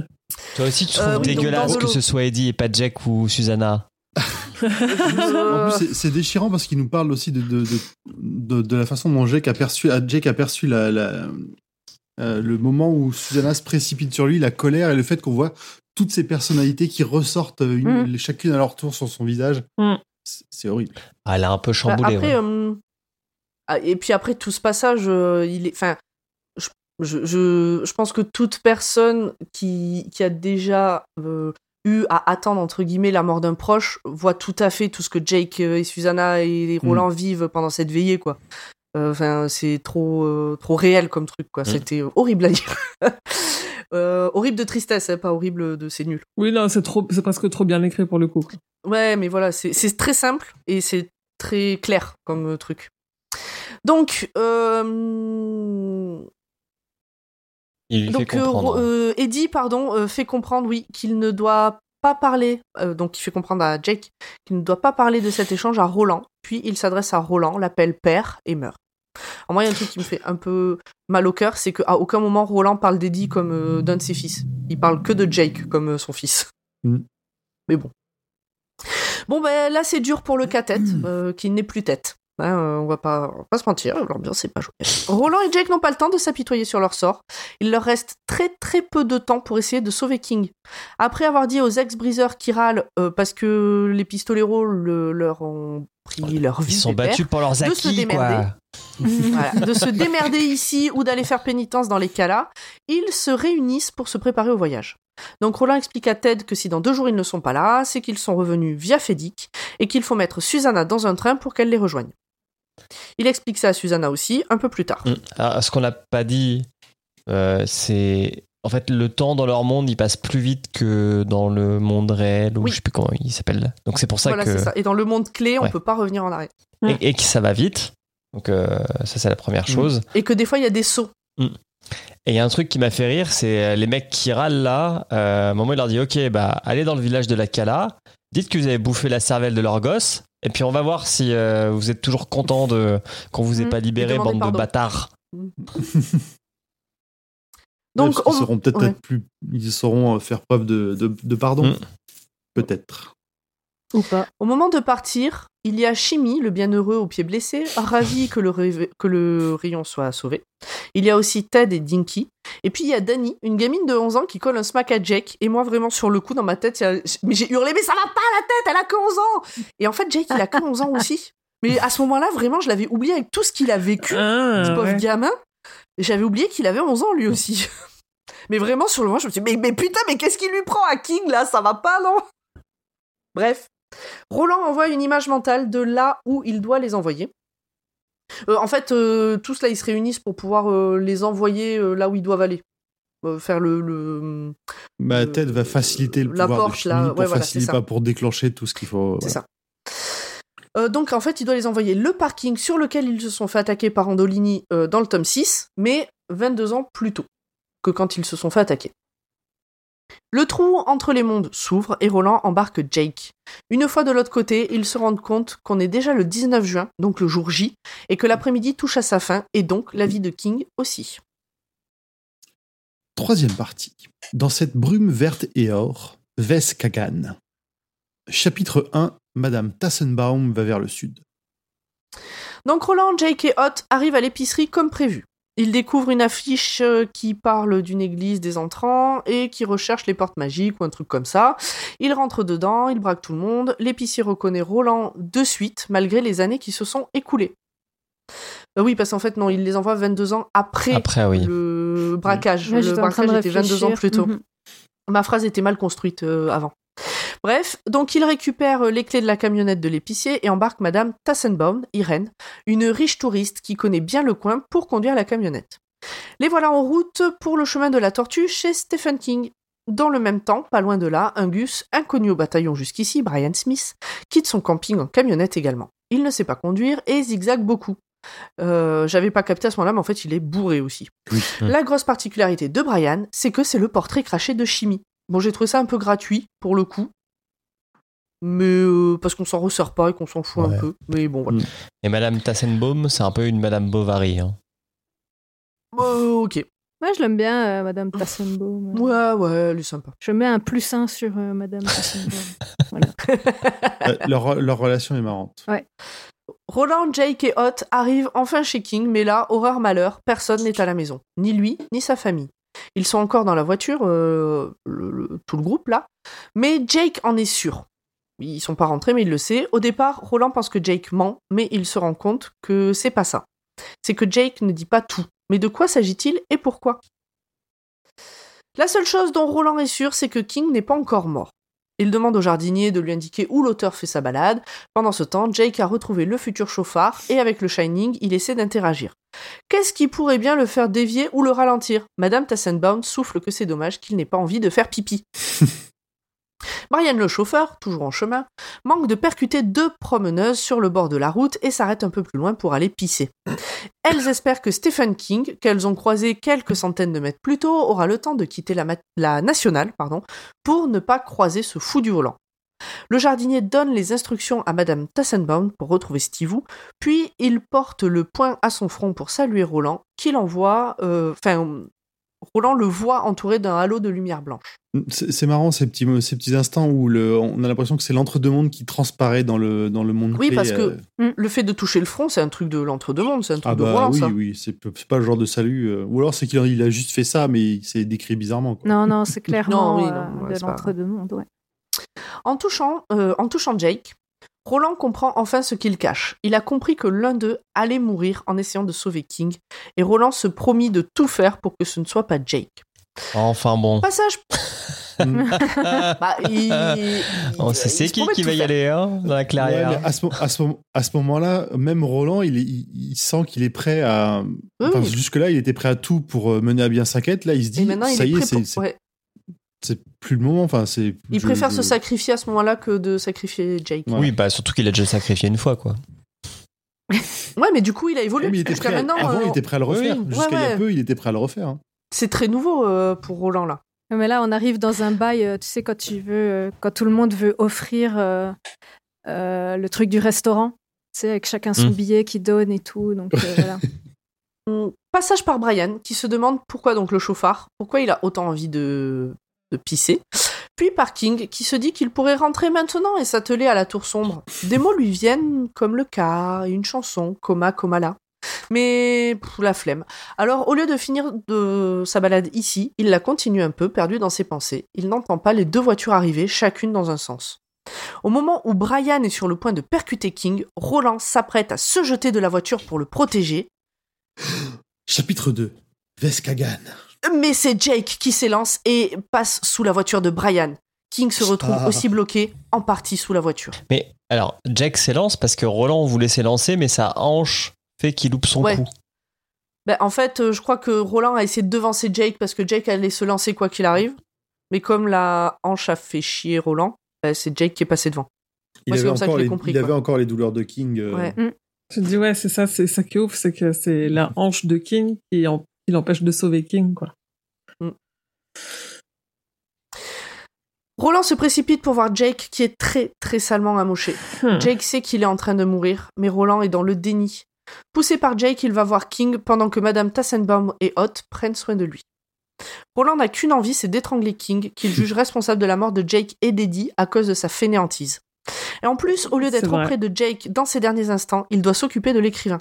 Speaker 6: Toi aussi, tu
Speaker 3: Euh,
Speaker 6: trouves
Speaker 3: oui,
Speaker 6: dégueulasse que ce soit Eddie et pas Jack ou Susanna?
Speaker 4: C'est- c'est déchirant parce qu'il nous parle aussi de, de, de, de, de la façon dont Jake a perçu, Jake a perçu la, la- euh, le moment où Susanna se précipite sur lui, la colère et le fait qu'on voit toutes ces personnalités qui ressortent euh, une- chacune à leur tour sur son visage.
Speaker 5: Mm.
Speaker 4: C'est- horrible.
Speaker 6: Ah, Elle a un peu
Speaker 3: bah,
Speaker 6: chamboulé.
Speaker 3: après,
Speaker 6: ouais.
Speaker 3: euh, ah, et puis après tout ce passage, euh, il est, enfin, je, je, je, je pense que toute personne qui, qui a déjà euh, eu à attendre entre guillemets la mort d'un proche voit tout à fait tout ce que Jake euh, et Susanna et Roland vivent pendant cette veillée, quoi. Euh, Enfin, c'est trop, euh, trop réel comme truc, quoi.
Speaker 6: Mm.
Speaker 3: C'était horrible à dire. Euh, horrible de tristesse, hein, pas horrible de c'est nul.
Speaker 5: Oui, non, c'est trop, c'est presque trop bien écrit pour le coup.
Speaker 3: Ouais, mais voilà, c'est c'est très simple et c'est très clair comme truc. Donc, euh,
Speaker 6: Il lui
Speaker 3: donc
Speaker 6: fait
Speaker 3: euh,
Speaker 6: comprendre.
Speaker 3: Euh, Eddie, pardon, euh, fait comprendre, oui, qu'il ne doit pas parler. euh, donc, il fait comprendre à Jake qu'il ne doit pas parler de cet échange à Roland. Puis, il s'adresse à Roland, l'appelle père et meurt. Alors moi, il y a un truc qui me fait un peu mal au cœur, c'est qu'à aucun moment Roland parle d'Eddie comme euh, d'un de ses fils. Il parle que de Jake comme euh, son fils.
Speaker 4: Mm.
Speaker 3: Mais bon. Bon, ben là, c'est dur pour le cas-tête, euh, qui n'est plus tête. Hein, euh, on, va pas, on va pas se mentir, l'ambiance c'est pas joyeuse. Roland et Jake n'ont pas le temps de s'apitoyer sur leur sort. Il leur reste très très peu de temps pour essayer de sauver King. Après avoir dit aux ex-briseurs qui râlent euh, parce que les pistoleros le- leur ont pris leur vie.
Speaker 6: Ils sont battus pour leurs
Speaker 3: de se
Speaker 6: acquis,
Speaker 3: démerder.
Speaker 6: quoi.
Speaker 3: voilà, de se démerder ici ou d'aller faire pénitence dans les cas-là, ils se réunissent pour se préparer au voyage. Donc Roland explique à Ted que si dans deux jours ils ne sont pas là, c'est qu'ils sont revenus via Fedic et qu'il faut mettre Susanna dans un train pour qu'elle les rejoigne. Il explique ça à Susanna aussi un peu plus tard.
Speaker 6: Mm. Alors, ce qu'on n'a pas dit, euh, c'est. En fait, le temps dans leur monde, il passe plus vite que dans le monde réel, ou
Speaker 3: Oui.
Speaker 6: je sais plus comment il s'appelle. Donc c'est pour ça
Speaker 3: voilà,
Speaker 6: que.
Speaker 3: c'est ça. Et dans le monde clé, on
Speaker 6: Ouais.
Speaker 3: peut pas revenir en arrière.
Speaker 6: Et, et que ça va vite. Donc euh, ça, c'est la première
Speaker 4: Mm.
Speaker 6: chose.
Speaker 3: Et que des fois, il y a des sauts.
Speaker 6: Et il y a un truc qui m'a fait rire, c'est euh, les mecs qui râlent là. euh, à un moment, il leur dit Ok, bah, allez dans le village de la Kala, dites que vous avez bouffé la cervelle de leur gosse, et puis on va voir si euh, vous êtes toujours content de qu'on vous ait
Speaker 3: Mm.
Speaker 6: pas libéré, bande
Speaker 3: pardon.
Speaker 6: de bâtards.
Speaker 3: Donc,
Speaker 4: Parce qu'ils
Speaker 3: on-
Speaker 4: seront peut-être
Speaker 3: ouais.
Speaker 4: plus, ils sauront euh, faire preuve de, de, de pardon.
Speaker 6: Mm.
Speaker 4: Peut-être.
Speaker 7: Ou pas.
Speaker 3: Au moment de partir, il y a Chimie, le bienheureux au pied blessé, ravi que le, que le rayon soit sauvé. Il y a aussi Ted et Dinky. Et puis il y a Dani, une gamine de 11 ans qui colle un smack à Jake. Et moi, vraiment, sur le coup, dans ma tête, a- mais j'ai hurlé, mais ça va pas la tête, elle a que 11 ans Et en fait, Jake, il a que 11 ans aussi. Mais à ce moment-là, vraiment, je l'avais oublié avec tout ce qu'il a vécu,
Speaker 5: Ah,
Speaker 3: ce pauvre
Speaker 5: ouais.
Speaker 3: gamin. J'avais oublié qu'il avait 11 ans, lui aussi. mais vraiment, sur le moment, je me suis dit, mais, mais putain, mais qu'est-ce qu'il lui prend à King, là? Ça va pas, non? Bref. Roland envoie une image mentale de là où il doit les envoyer. Euh, en fait, euh, tous là, ils se réunissent pour pouvoir euh, les envoyer là où ils doivent aller. Faire le... le...
Speaker 4: Bah, Ted va faciliter le
Speaker 3: la
Speaker 4: pouvoir
Speaker 3: porte,
Speaker 4: de
Speaker 3: là,
Speaker 4: pour
Speaker 3: ouais,
Speaker 4: faciliter, pas pour déclencher tout ce qu'il faut.
Speaker 3: C'est
Speaker 4: voilà.
Speaker 3: ça. Donc en fait, il doit les envoyer le parking sur lequel ils se sont fait attaquer par Andolini dans le tome 6, mais 22 ans plus tôt que quand ils se sont fait attaquer. Le trou entre les mondes s'ouvre et Roland embarque Jake. Une fois de l'autre côté, ils se rendent compte qu'on est déjà le 19 juin, donc le jour J, et que l'après-midi touche à sa fin, et donc la vie de King aussi.
Speaker 4: Troisième partie. Dans cette brume verte et or, Ves Kagan. Chapitre 1 Madame Tassenbaum va vers le sud.
Speaker 3: Donc Roland, Jake et Hot arrivent à l'épicerie comme prévu. Ils découvrent une affiche euh, qui parle d'une église des entrants et qui recherche les portes magiques ou un truc comme ça. Ils rentrent dedans, ils braquent tout le monde. L'épicier reconnaît Roland de suite, malgré les années qui se sont écoulées. Euh, oui, parce qu'en fait, non, il les envoie 22 ans après,
Speaker 6: Après, oui.
Speaker 3: le braquage. Le braquage était 22 ans plus tôt.
Speaker 7: Mhm.
Speaker 3: Ma phrase était mal construite euh, avant. Bref, donc il récupère euh, les clés de la camionnette de l'épicier et embarque Madame Tassenbaum, Irène, une riche touriste qui connaît bien le coin pour conduire la camionnette. Les voilà en route pour le chemin de la tortue chez Stephen King. Dans le même temps, pas loin de là, un Gus, inconnu au bataillon jusqu'ici, Brian Smith, quitte son camping en camionnette également. Il ne sait pas conduire et zigzague beaucoup. Euh, J'avais pas capté à ce moment-là, mais en fait, il est bourré aussi.
Speaker 4: Oui.
Speaker 3: La grosse particularité de Brian, c'est que c'est le portrait craché de chimie. Bon, j'ai trouvé ça un peu gratuit, pour le coup. Mais euh, parce qu'on s'en ressort pas et qu'on s'en fout
Speaker 1: Ouais.
Speaker 3: un peu. Mais bon, voilà.
Speaker 6: Et Madame Tassenbaum, c'est un peu une Madame Bovary. hein.
Speaker 3: Euh, ok.
Speaker 7: Moi, je l'aime bien, euh, Madame Tassenbaum.
Speaker 3: Ouais, ouais, elle est sympa.
Speaker 7: Je mets un plus 1 sur euh, Madame Tassenbaum.
Speaker 4: Euh, leur, leur relation est marrante.
Speaker 3: Roland, Jake et Hot arrivent enfin chez King, mais là, horreur malheur, personne n'est à la maison. Ni lui, ni sa famille. Ils sont encore dans la voiture, euh, le- le- tout le groupe là. Mais Jake en est sûr. Ils sont pas rentrés, mais il le sait. Au départ, Roland pense que Jake ment, mais il se rend compte que c'est pas ça. C'est que Jake ne dit pas tout. Mais de quoi s'agit-il et pourquoi? La seule chose dont Roland est sûr, c'est que King n'est pas encore mort. Il demande au jardinier de lui indiquer où l'auteur fait sa balade. Pendant ce temps, Jake a retrouvé le futur chauffard et avec le Shining, il essaie d'interagir. Qu'est-ce qui pourrait bien le faire dévier ou le ralentir? Madame Tassenbaum souffle que c'est dommage qu'il n'ait pas envie de faire pipi. Brian le chauffeur, toujours en chemin, manque de percuter deux promeneuses sur le bord de la route et s'arrête un peu plus loin pour aller pisser. Elles espèrent que Stephen King, qu'elles ont croisé quelques centaines de mètres plus tôt, aura le temps de quitter la nationale pardon, pour ne pas croiser ce fou du volant. Le jardinier donne les instructions à Madame Tassenbaum pour retrouver Stivou, puis il porte le poing à son front pour saluer Roland, qu'il envoie, euh, enfin, Roland le voit entouré d'un halo de lumière blanche.
Speaker 4: C'est marrant ces petits, ces petits instants où le, on a l'impression que c'est l'entre-deux-mondes qui transparaît dans le, dans le monde.
Speaker 3: Oui, parce
Speaker 4: euh.
Speaker 3: que le fait de toucher le front, c'est un truc de l'entre-deux-mondes, c'est un truc
Speaker 4: Ah
Speaker 3: de
Speaker 4: bah
Speaker 3: Roland,
Speaker 4: oui,
Speaker 3: ça.
Speaker 4: oui, c'est c'est pas le genre de salut. euh, Ou alors c'est qu'il a, il a juste fait ça, mais il s'est décrit bizarrement. quoi.
Speaker 7: Non, non, c'est clairement
Speaker 3: Non, oui,
Speaker 7: euh,
Speaker 3: non, ouais,
Speaker 7: de l'entre-deux-mondes, ouais.
Speaker 3: En touchant, euh, en touchant Jake, Roland comprend enfin ce qu'il cache. Il a compris que l'un d'eux allait mourir en essayant de sauver King, et Roland se promit de tout faire pour que ce ne soit pas Jake.
Speaker 6: Enfin bon.
Speaker 3: Passage. Bah, il-
Speaker 6: On sait c'est qui va y
Speaker 3: faire.
Speaker 6: aller hein, dans la clairière.
Speaker 4: à ce, mo- à ce moment- à ce moment-là, même Roland, il, est- il, il sent qu'il est prêt à.
Speaker 3: Oui,
Speaker 4: enfin,
Speaker 3: oui.
Speaker 4: Jusque-là, il était prêt à tout pour euh, mener à bien sa quête. Là, il se dit, ça
Speaker 3: est
Speaker 4: y est, c'est
Speaker 3: pour-
Speaker 4: c'est-
Speaker 3: ouais.
Speaker 4: c'est plus le moment. Enfin, c'est.
Speaker 3: Il
Speaker 4: je-
Speaker 3: préfère
Speaker 4: je-
Speaker 3: se sacrifier à ce moment-là que de sacrifier Jake.
Speaker 4: Ouais.
Speaker 6: Oui, bah surtout qu'il a déjà sacrifié une fois, quoi.
Speaker 3: Ouais, mais du coup, il a évolué.
Speaker 4: Il était
Speaker 3: Jusqu'à
Speaker 4: prêt à- Avant,
Speaker 3: euh,
Speaker 4: il était prêt à le refaire.
Speaker 6: oui.
Speaker 4: Jusqu'à il y
Speaker 3: Ouais,
Speaker 4: a
Speaker 3: ouais.
Speaker 4: peu, il était prêt à le refaire. hein.
Speaker 3: C'est très nouveau euh, pour Roland, là.
Speaker 7: Mais là, on arrive dans un bail, euh, tu sais, quand tu veux, euh, quand tout le monde veut offrir euh, euh, le truc du restaurant, tu sais, avec chacun son
Speaker 6: Mm.
Speaker 7: billet qui donne et tout. Donc voilà.
Speaker 3: Passage par Brian, qui se demande pourquoi donc le chauffard, pourquoi il a autant envie de, de pisser. Puis par King, qui se dit qu'il pourrait rentrer maintenant et s'atteler à la tour sombre. Des mots lui viennent comme le cas et une chanson, coma, coma là. Mais pff, la flemme. Alors au lieu de finir de sa balade ici, il la continue un peu, perdu dans ses pensées. Il n'entend pas les deux voitures arriver, chacune dans un sens. Au moment où Brian est sur le point de percuter King, Roland s'apprête à se jeter de la voiture pour le protéger.
Speaker 4: Chapitre 2. Veskagan.
Speaker 3: Mais c'est Jake qui s'élance et passe sous la voiture de Brian. King se retrouve
Speaker 4: Ah.
Speaker 3: aussi bloqué, en partie sous la voiture.
Speaker 6: Mais alors, Jack s'élance parce que Roland voulait s'élancer, mais sa hanche fait qu'il loupe son
Speaker 3: Ouais.
Speaker 6: coup.
Speaker 3: Ben, en fait, euh, je crois que Roland a essayé de devancer Jake parce que Jake allait se lancer quoi qu'il arrive. Mais comme la hanche a fait chier Roland, ben, c'est Jake qui est passé devant.
Speaker 4: Il,
Speaker 3: Moi,
Speaker 4: avait
Speaker 3: comme ça que
Speaker 4: encore, les,
Speaker 3: compris,
Speaker 4: il avait
Speaker 3: quoi.
Speaker 4: encore les douleurs de King. euh,
Speaker 3: Ouais.
Speaker 5: Je dis ouais, c'est ça, c'est ça qui est ouf, c'est que c'est la hanche de King qui, en- qui l'empêche de sauver King, quoi.
Speaker 3: Roland se précipite pour voir Jake qui est très très salement amoché.
Speaker 5: Hmm.
Speaker 3: Jake sait qu'il est en train de mourir, mais Roland est dans le déni. Poussé par Jake, il va voir King pendant que Madame Tassenbaum et Hot prennent soin de lui. Roland n'a qu'une envie, c'est d'étrangler King, qu'il juge responsable de la mort de Jake et d'Eddie à cause de sa fainéantise. Et en plus, au lieu d'être auprès de Jake dans ses derniers instants, il doit s'occuper de l'écrivain.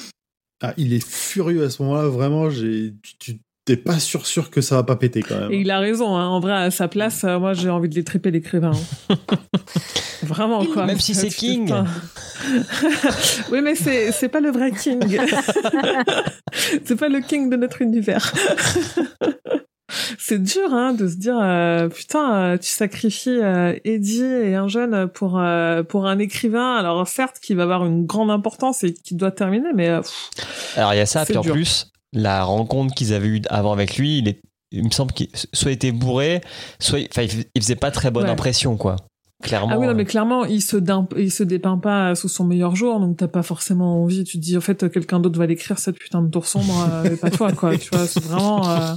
Speaker 4: Ah, il est furieux à ce moment-là, vraiment. J'ai, tu- tu t'es pas sûr sûr que ça va pas péter quand même.
Speaker 5: Et il a raison, hein. en vrai, à sa place, euh, moi j'ai envie de les triper l'écrivain. hein. Vraiment, quoi.
Speaker 6: Même si c'est King.
Speaker 5: Oui, mais c'est, c'est pas le vrai King. c'est pas le King de notre univers. c'est dur, hein, de se dire, euh, putain, euh, tu sacrifies euh, Eddie et un jeune pour, euh, pour un écrivain, alors certes, qui va avoir une grande importance et qui doit terminer, mais euh, pff,
Speaker 6: Alors il y a ça, puis en plus, la rencontre qu'ils avaient eue avant avec lui, il, est, il me semble qu'il soit était bourré, soit il il faisait pas très bonne
Speaker 5: Ouais.
Speaker 6: impression, quoi. Clairement.
Speaker 5: Ah oui, non,
Speaker 6: euh,
Speaker 5: mais clairement, il se, il se dépeint pas sous son meilleur jour, donc t'as pas forcément envie. Tu te dis, en fait, quelqu'un d'autre va l'écrire, cette putain de tour sombre, euh, et pas toi, quoi. Tu vois, c'est vraiment. euh,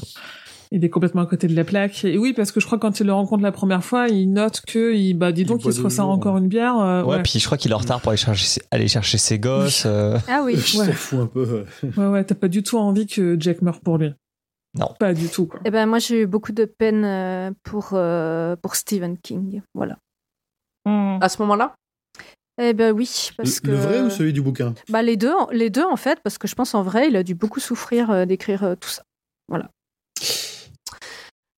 Speaker 5: il est complètement à côté de la plaque. Et oui, parce que je crois que quand il le rencontre la première fois, il note que, il, bah, dis donc, il se ressent encore
Speaker 4: ouais.
Speaker 5: une bière. euh,
Speaker 6: ouais,
Speaker 5: ouais.
Speaker 6: puis je crois qu'il est en retard pour aller chercher, ses- aller chercher ses gosses. euh,
Speaker 7: Ah oui.
Speaker 4: Je
Speaker 5: Ouais.
Speaker 4: s'en fous un peu.
Speaker 5: ouais, ouais, t'as pas du tout envie que Jack meure pour lui.
Speaker 6: Non.
Speaker 5: Pas du tout, quoi.
Speaker 7: Eh ben moi j'ai eu beaucoup de peine euh, pour euh, pour Stephen King. Voilà.
Speaker 3: À ce moment-là,
Speaker 7: Eh ben oui, parce que
Speaker 4: Le vrai ou celui du bouquin?
Speaker 7: Bah les deux, les deux en fait, parce que je pense en vrai il a dû beaucoup souffrir d'écrire tout ça.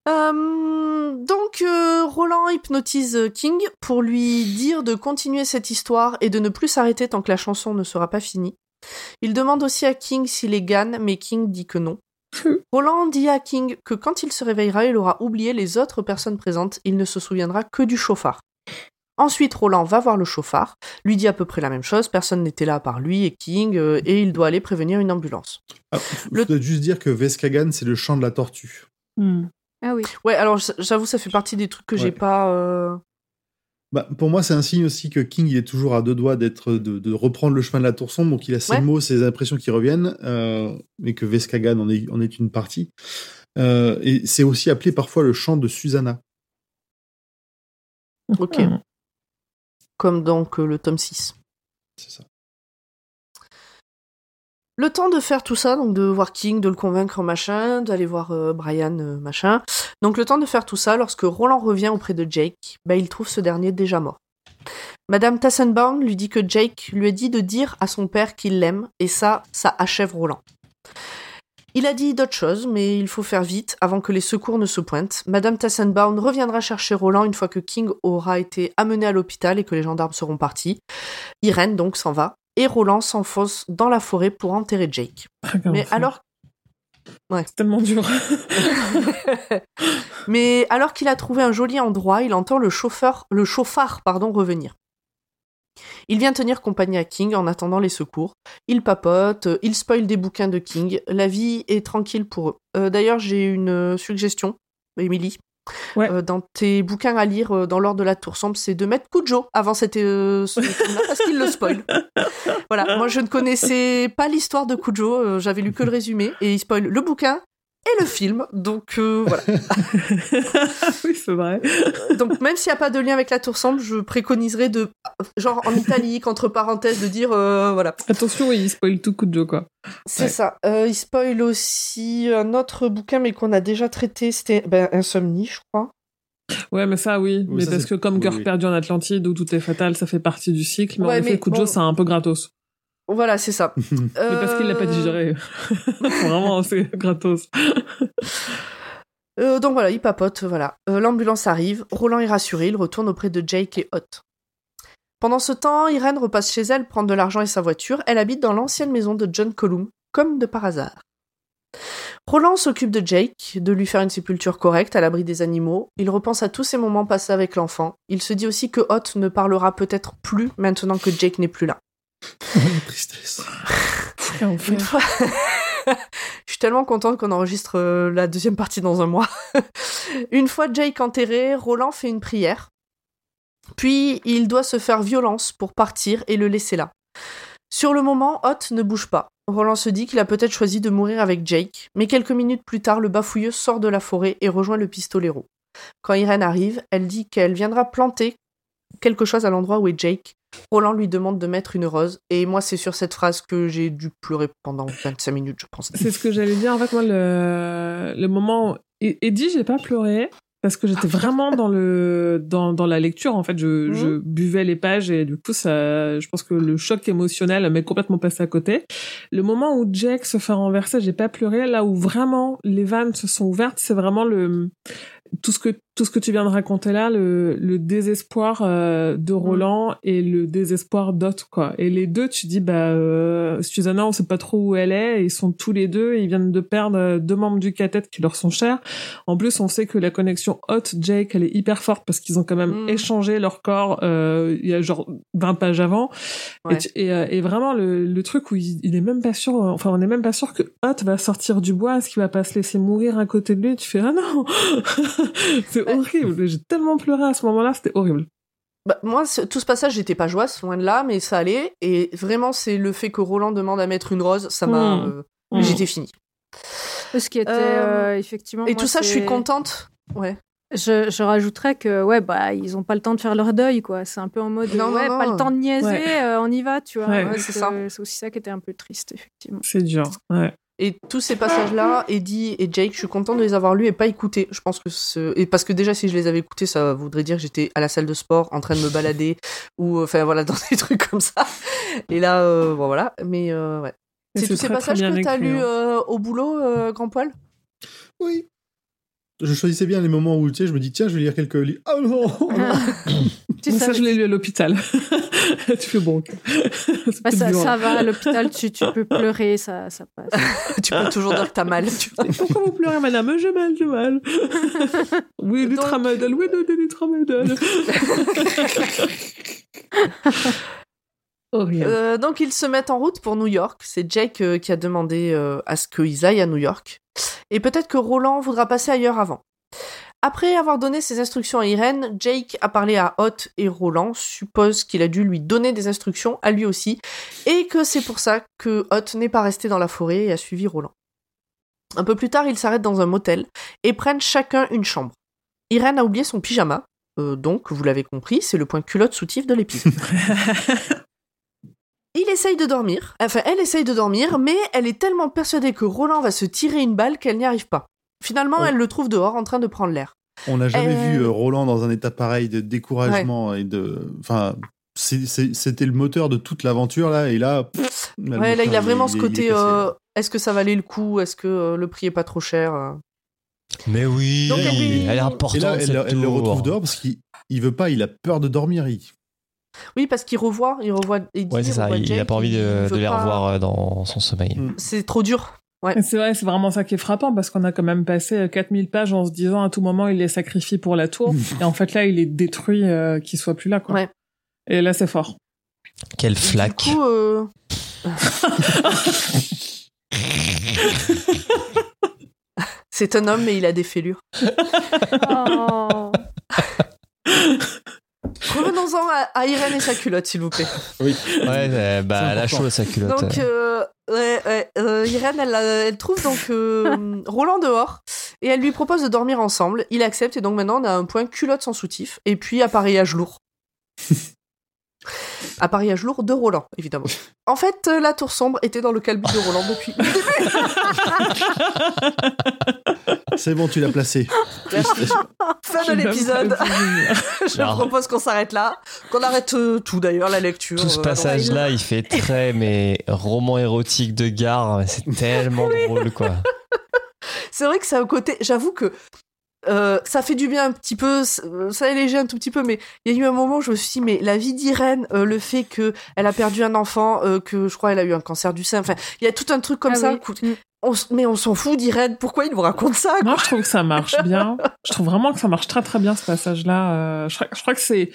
Speaker 3: Euh, donc euh, Roland hypnotise King pour lui dire de continuer cette histoire et de ne plus s'arrêter tant que la chanson ne sera pas finie. Il demande aussi à King s'il est Gan, mais King dit que non. Roland dit à King que quand il se réveillera, il aura oublié les autres personnes présentes, il ne se souviendra que du chauffard. Ensuite, Roland va voir le chauffard, lui dit à peu près la même chose, personne n'était là à part lui et King, euh, et il doit aller prévenir une ambulance.
Speaker 4: ah, faut
Speaker 3: Le-
Speaker 4: juste dire que Veskagan, c'est le champ de la tortue.
Speaker 5: Hmm.
Speaker 7: Ah oui.
Speaker 3: Ouais, alors j'avoue, ça fait partie des trucs que j'ai pas... euh,
Speaker 4: Bah, pour moi, c'est un signe aussi que King il est toujours à deux doigts d'être de, de reprendre le chemin de la tour sombre, donc il a ses
Speaker 3: Ouais.
Speaker 4: mots, ses impressions qui reviennent, euh, mais que Veskagan en est, en est une partie. Euh, et c'est aussi appelé parfois le chant de Susanna.
Speaker 3: Ok.
Speaker 5: Hmm.
Speaker 3: Comme donc euh, le tome 6.
Speaker 4: C'est ça.
Speaker 3: Le temps de faire tout ça, donc de voir King, de le convaincre, machin, d'aller voir euh, Brian, euh, machin. Donc le temps de faire tout ça, lorsque Roland revient auprès de Jake, bah, il trouve ce dernier déjà mort. Madame Tassenbaum lui dit que Jake lui a dit de dire à son père qu'il l'aime, et ça, ça achève Roland. Il a dit d'autres choses, mais il faut faire vite avant que les secours ne se pointent. Madame Tassenbaum reviendra chercher Roland une fois que King aura été amené à l'hôpital et que les gendarmes seront partis. Irène donc s'en va, et Roland s'enfonce dans la forêt pour enterrer Jake.
Speaker 5: Ah,
Speaker 3: Mais alors,
Speaker 5: C'est tellement dur.
Speaker 3: mais alors qu'il a trouvé un joli endroit, il entend le chauffeur, le chauffard, pardon, revenir. Il vient tenir compagnie à King en attendant les secours. Il papote, euh, il spoil des bouquins de King. La vie est tranquille pour eux. Euh, D'ailleurs, j'ai une euh, suggestion, Émilie. Euh, dans tes bouquins à lire euh, dans l'ordre de la tour sombre, c'est de mettre Kujo avant cette euh, ce film-là, parce qu'il le spoil. voilà, moi je ne connaissais pas l'histoire de Kujo, euh, j'avais lu que le résumé, et il spoil le bouquin et le film, donc euh, voilà.
Speaker 5: oui, c'est vrai.
Speaker 3: Donc même s'il n'y a pas de lien avec la tour sombre, je préconiserais de, genre en italique, entre parenthèses, de dire, euh, voilà.
Speaker 5: Attention, il spoil tout coup de jeu, quoi.
Speaker 3: C'est
Speaker 5: Ouais.
Speaker 3: ça. Euh, il spoil aussi un autre bouquin, mais qu'on a déjà traité, c'était ben, Insomnie, je crois.
Speaker 5: Ouais, mais ça, oui.
Speaker 4: Oui,
Speaker 5: mais
Speaker 4: ça,
Speaker 5: parce que comme
Speaker 4: oui,
Speaker 5: Cœur
Speaker 4: oui.
Speaker 5: perdu en Atlantide, où tout est fatal, ça fait partie du cycle. Mais
Speaker 3: Ouais,
Speaker 5: en effet,
Speaker 3: mais
Speaker 5: coup de jeu,
Speaker 3: bon.
Speaker 5: c'est un peu gratos.
Speaker 3: Voilà, c'est ça.
Speaker 5: Mais parce qu'il l'a pas
Speaker 3: Euh,
Speaker 5: digéré. Vraiment, c'est gratos.
Speaker 3: Euh, donc voilà, il papote, voilà. Euh, L'ambulance arrive, Roland est rassuré, il retourne auprès de Jake et Hot. Pendant ce temps, Irène repasse chez elle prendre de l'argent et sa voiture. Elle habite dans l'ancienne maison de John Colum, comme de par hasard. Roland s'occupe de Jake, de lui faire une sépulture correcte à l'abri des animaux. Il repense à tous ces moments passés avec l'enfant. Il se dit aussi que Hot ne parlera peut-être plus maintenant que Jake n'est plus là.
Speaker 4: Tristesse.
Speaker 5: Quel enfer.
Speaker 3: Une fois... Je suis tellement contente qu'on enregistre euh, la deuxième partie dans un mois. une fois Jake enterré, Roland fait une prière. Puis il doit se faire violence pour partir et le laisser là. Sur le moment, Hot ne bouge pas. Roland se dit qu'il a peut-être choisi de mourir avec Jake, mais quelques minutes plus tard, le bafouilleux sort de la forêt et rejoint le pistolero. Quand Irène arrive, elle dit qu'elle viendra planter quelque chose à l'endroit où est Jake. Roland lui demande de mettre une rose, et moi c'est sur cette phrase que j'ai dû pleurer pendant 25 minutes, je pense.
Speaker 5: C'est ce que j'allais dire. En fait, moi, le, le moment Et Eddie, j'ai pas pleuré parce que j'étais vraiment dans le dans, dans la lecture en fait je,
Speaker 3: Mhm.
Speaker 5: je buvais les pages et du coup ça je pense que le choc émotionnel m'est complètement passé à côté le moment où Jack se fait renverser j'ai pas pleuré là où vraiment les vannes se sont ouvertes c'est vraiment le tout ce que tout ce que tu viens de raconter là le, le désespoir euh, de Roland et le désespoir d'Ot quoi et les deux tu dis bah euh, Susanna on sait pas trop où elle est ils sont tous les deux ils viennent de perdre euh, deux membres du quartet qui leur sont chers en plus, on sait que la connexion Hot-Jake, elle est hyper forte parce qu'ils ont quand même
Speaker 3: Mm.
Speaker 5: échangé leur corps euh, il y a genre 20 pages avant.
Speaker 3: Ouais.
Speaker 5: Et, tu- et, euh, et vraiment, le, le truc où il, il est même pas sûr, enfin, on est même pas sûr que Hot va sortir du bois, est-ce qu'il va pas se laisser mourir à côté de lui? Tu fais, ah non
Speaker 3: Ouais.
Speaker 5: horrible. J'ai tellement pleuré à ce moment-là, c'était horrible.
Speaker 3: Bah, moi, tout ce passage, j'étais pas joyeuse, loin de là, mais ça allait. Et vraiment, c'est le fait que Roland demande à mettre une rose, ça m'a.
Speaker 5: Mm.
Speaker 3: euh,
Speaker 5: Mm.
Speaker 3: J'étais fini.
Speaker 7: Ce qui était
Speaker 3: Euh,
Speaker 7: euh, effectivement.
Speaker 3: Et
Speaker 7: moi,
Speaker 3: tout ça, je suis contente. Ouais.
Speaker 7: Je, je rajouterais que ouais bah ils ont pas le temps de faire leur deuil quoi. C'est un peu en mode
Speaker 3: Non,
Speaker 7: ouais
Speaker 3: non.
Speaker 7: pas le temps de niaiser,
Speaker 5: Ouais.
Speaker 7: euh, on y va tu vois.
Speaker 5: Ouais,
Speaker 3: c'est ça.
Speaker 7: C'est aussi ça qui était un peu triste effectivement.
Speaker 5: C'est dur. Ouais.
Speaker 3: Et tous ces passages-là, Eddie et Jake, je suis contente de les avoir lus et pas écoutés. Je pense que ce... et parce que déjà si je les avais écoutés, ça voudrait dire que j'étais à la salle de sport en train de me balader ou enfin voilà dans des trucs comme ça. Et là, euh, bon voilà. Mais euh, ouais. C'est tous ces passages que t'as lus
Speaker 5: hein.
Speaker 3: euh, au boulot, euh, Grand Poil?
Speaker 4: Oui. Je choisissais bien les moments où tu sais, je me dis tiens, je vais lire quelques livres. Ah non
Speaker 7: Tu
Speaker 5: Mais ça, je l'ai lu à l'hôpital. tu fais bon.
Speaker 7: Bah, ça, ça va à l'hôpital, tu, tu peux pleurer, ça, ça passe.
Speaker 3: Tu peux toujours dire que t'as mal.
Speaker 5: Pourquoi vous pleurez, madame? J'ai mal, j'ai mal. oui, du
Speaker 3: Donc-
Speaker 5: tramadol, oui, donnez du tramadol. Horrible.
Speaker 3: Euh, donc ils se mettent en route pour New York. C'est Jake euh, qui a demandé euh, à ce qu'ils aillent à New York. Et peut-être que Roland voudra passer ailleurs avant. Après avoir donné ses instructions à Irène, Jake a parlé à Hot et Roland suppose qu'il a dû lui donner des instructions à lui aussi, et que c'est pour ça que Hot n'est pas resté dans la forêt et a suivi Roland. Un peu plus tard, ils s'arrêtent dans un motel et prennent chacun une chambre. Irène a oublié son pyjama, euh, donc vous l'avez compris, c'est le point culotte soutif de l'épisode. Il essaye de dormir, enfin elle essaye de dormir, mais elle est tellement persuadée que Roland va se tirer une balle qu'elle n'y arrive pas. Finalement,
Speaker 4: Oh.
Speaker 3: elle le trouve dehors en train de prendre l'air.
Speaker 4: On n'a jamais
Speaker 3: Euh,
Speaker 4: vu euh, Roland dans un état pareil de découragement et de. Enfin, c'était le moteur de toute l'aventure là, et là. pff,
Speaker 3: Ouais, là, il a vraiment
Speaker 4: il
Speaker 3: ce
Speaker 4: est- il est
Speaker 3: côté euh, est-ce que ça valait le coup? Est-ce que euh, le prix est pas trop cher
Speaker 6: Mais oui,
Speaker 3: Donc, elle lui-
Speaker 6: elle est
Speaker 4: Et
Speaker 6: importante.
Speaker 4: là, elle, le retrouve dehors parce qu'il il veut pas, il a peur de dormir. Il...
Speaker 3: Oui, parce qu'il revoit, il revoit Eddie,
Speaker 6: Ouais, c'est ça.
Speaker 3: revoit
Speaker 6: Il, il a
Speaker 3: Jake,
Speaker 6: pas envie de, de les
Speaker 3: pas-
Speaker 6: revoir euh, dans son sommeil.
Speaker 4: Mm.
Speaker 3: C'est trop dur. Ouais.
Speaker 5: C'est vrai, c'est vraiment ça qui est frappant parce qu'on a quand même passé euh, 4000 pages en se disant à tout moment il est sacrifié pour la tour. et en fait là, il est détruit euh, qu'il soit plus là. Quoi.
Speaker 3: Ouais.
Speaker 5: Et là, c'est fort.
Speaker 6: Quelle flaque.
Speaker 3: Du coup, euh, c'est un homme, mais il a des fêlures.
Speaker 7: Oh.
Speaker 3: Revenons-en à, à Irène et sa culotte, s'il vous plaît.
Speaker 4: Oui.
Speaker 6: Ouais, euh, bah, elle a chaud sa culotte.
Speaker 3: Donc, euh, ouais, ouais, euh, Irène, elle, elle trouve donc euh, Roland dehors et elle lui propose de dormir ensemble. Il accepte et donc maintenant on a un point culotte sans soutif et puis appareillage lourd. appareillage lourd de Roland, évidemment. En fait, euh, la tour sombre était dans le calbut de Roland depuis le début.
Speaker 4: C'est bon, tu l'as placé.
Speaker 3: Fin de l'épisode. Je propose qu'on s'arrête là, qu'on arrête euh, tout d'ailleurs, la lecture.
Speaker 6: Tout ce
Speaker 3: euh,
Speaker 6: passage-là, il fait très mais roman érotique de gare. C'est tellement drôle, quoi.
Speaker 3: C'est vrai que c'est un côté. J'avoue que euh, ça fait du bien un petit peu, ça allégé un tout petit peu, mais il y a eu un moment où je me suis dit, mais la vie d'Irène, euh, le fait que elle a perdu un enfant, euh, que je crois elle a eu un cancer du sein, enfin, il y a tout un truc comme
Speaker 7: Ah
Speaker 3: ça.
Speaker 7: oui. Mm.
Speaker 3: on mais on s'en fout d'Irène, pourquoi il nous raconte ça quoi
Speaker 5: Moi, je trouve que ça marche bien. Je trouve vraiment que ça marche très très bien ce passage-là. Euh, je, crois- je crois que c'est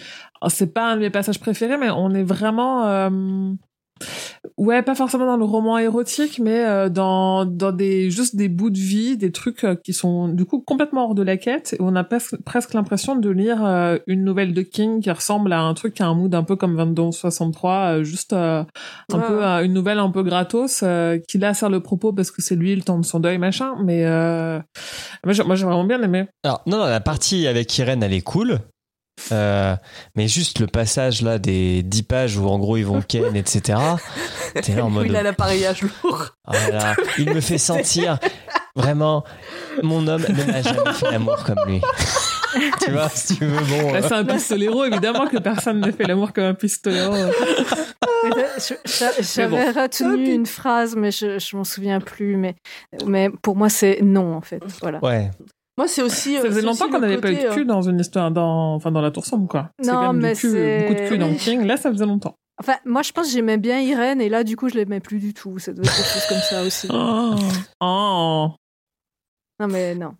Speaker 5: c'est pas un de mes passages préférés, mais on est vraiment euh, ouais, pas forcément dans le roman érotique, mais euh, dans dans des juste des bouts de vie, des trucs euh, qui sont du coup complètement hors de la quête. Et on a presque presque l'impression de lire euh, une nouvelle de King qui ressemble à un truc qui a un mood un peu comme 2263, euh, juste un
Speaker 3: Ouais.
Speaker 5: peu une nouvelle un peu gratos qui là sert le propos parce que c'est lui le temps de son deuil machin mais euh, moi j'ai moi, j'ai vraiment bien aimé
Speaker 6: Alors, non, non, la partie avec Irène, elle est cool. Euh, mais juste le passage là des 10 pages où en gros ils vont ken, etc. T'es là en
Speaker 3: Où
Speaker 6: mode.
Speaker 3: il a l'appareillage lourd.
Speaker 6: Là, il me fait sentir. Vraiment, mon homme ne m'a jamais fait l'amour comme lui. tu vois, si tu veux, bon.
Speaker 5: Bah,
Speaker 6: euh,
Speaker 5: c'est un pistolero, évidemment que personne ne fait l'amour comme un pistolero.
Speaker 7: J'avais retenu une phrase, mais je, je m'en souviens plus. Mais, mais pour moi, c'est non, en fait. Voilà.
Speaker 6: Ouais.
Speaker 3: Moi, c'est aussi.
Speaker 5: Ça
Speaker 3: euh,
Speaker 5: faisait longtemps qu'on n'avait pas eu de cul
Speaker 3: euh,
Speaker 5: dans une histoire, dans, enfin dans la tour sombre, quoi.
Speaker 7: Non,
Speaker 5: quand même du
Speaker 7: mais c'est-
Speaker 5: beaucoup de cul dans King. Là, ça faisait longtemps.
Speaker 7: Enfin, moi, je pense que j'aimais bien Irène, et là, du coup, je l'aimais plus du tout. Ça devait être quelque chose comme ça aussi.
Speaker 5: Oh. Oh.
Speaker 7: Non, mais non.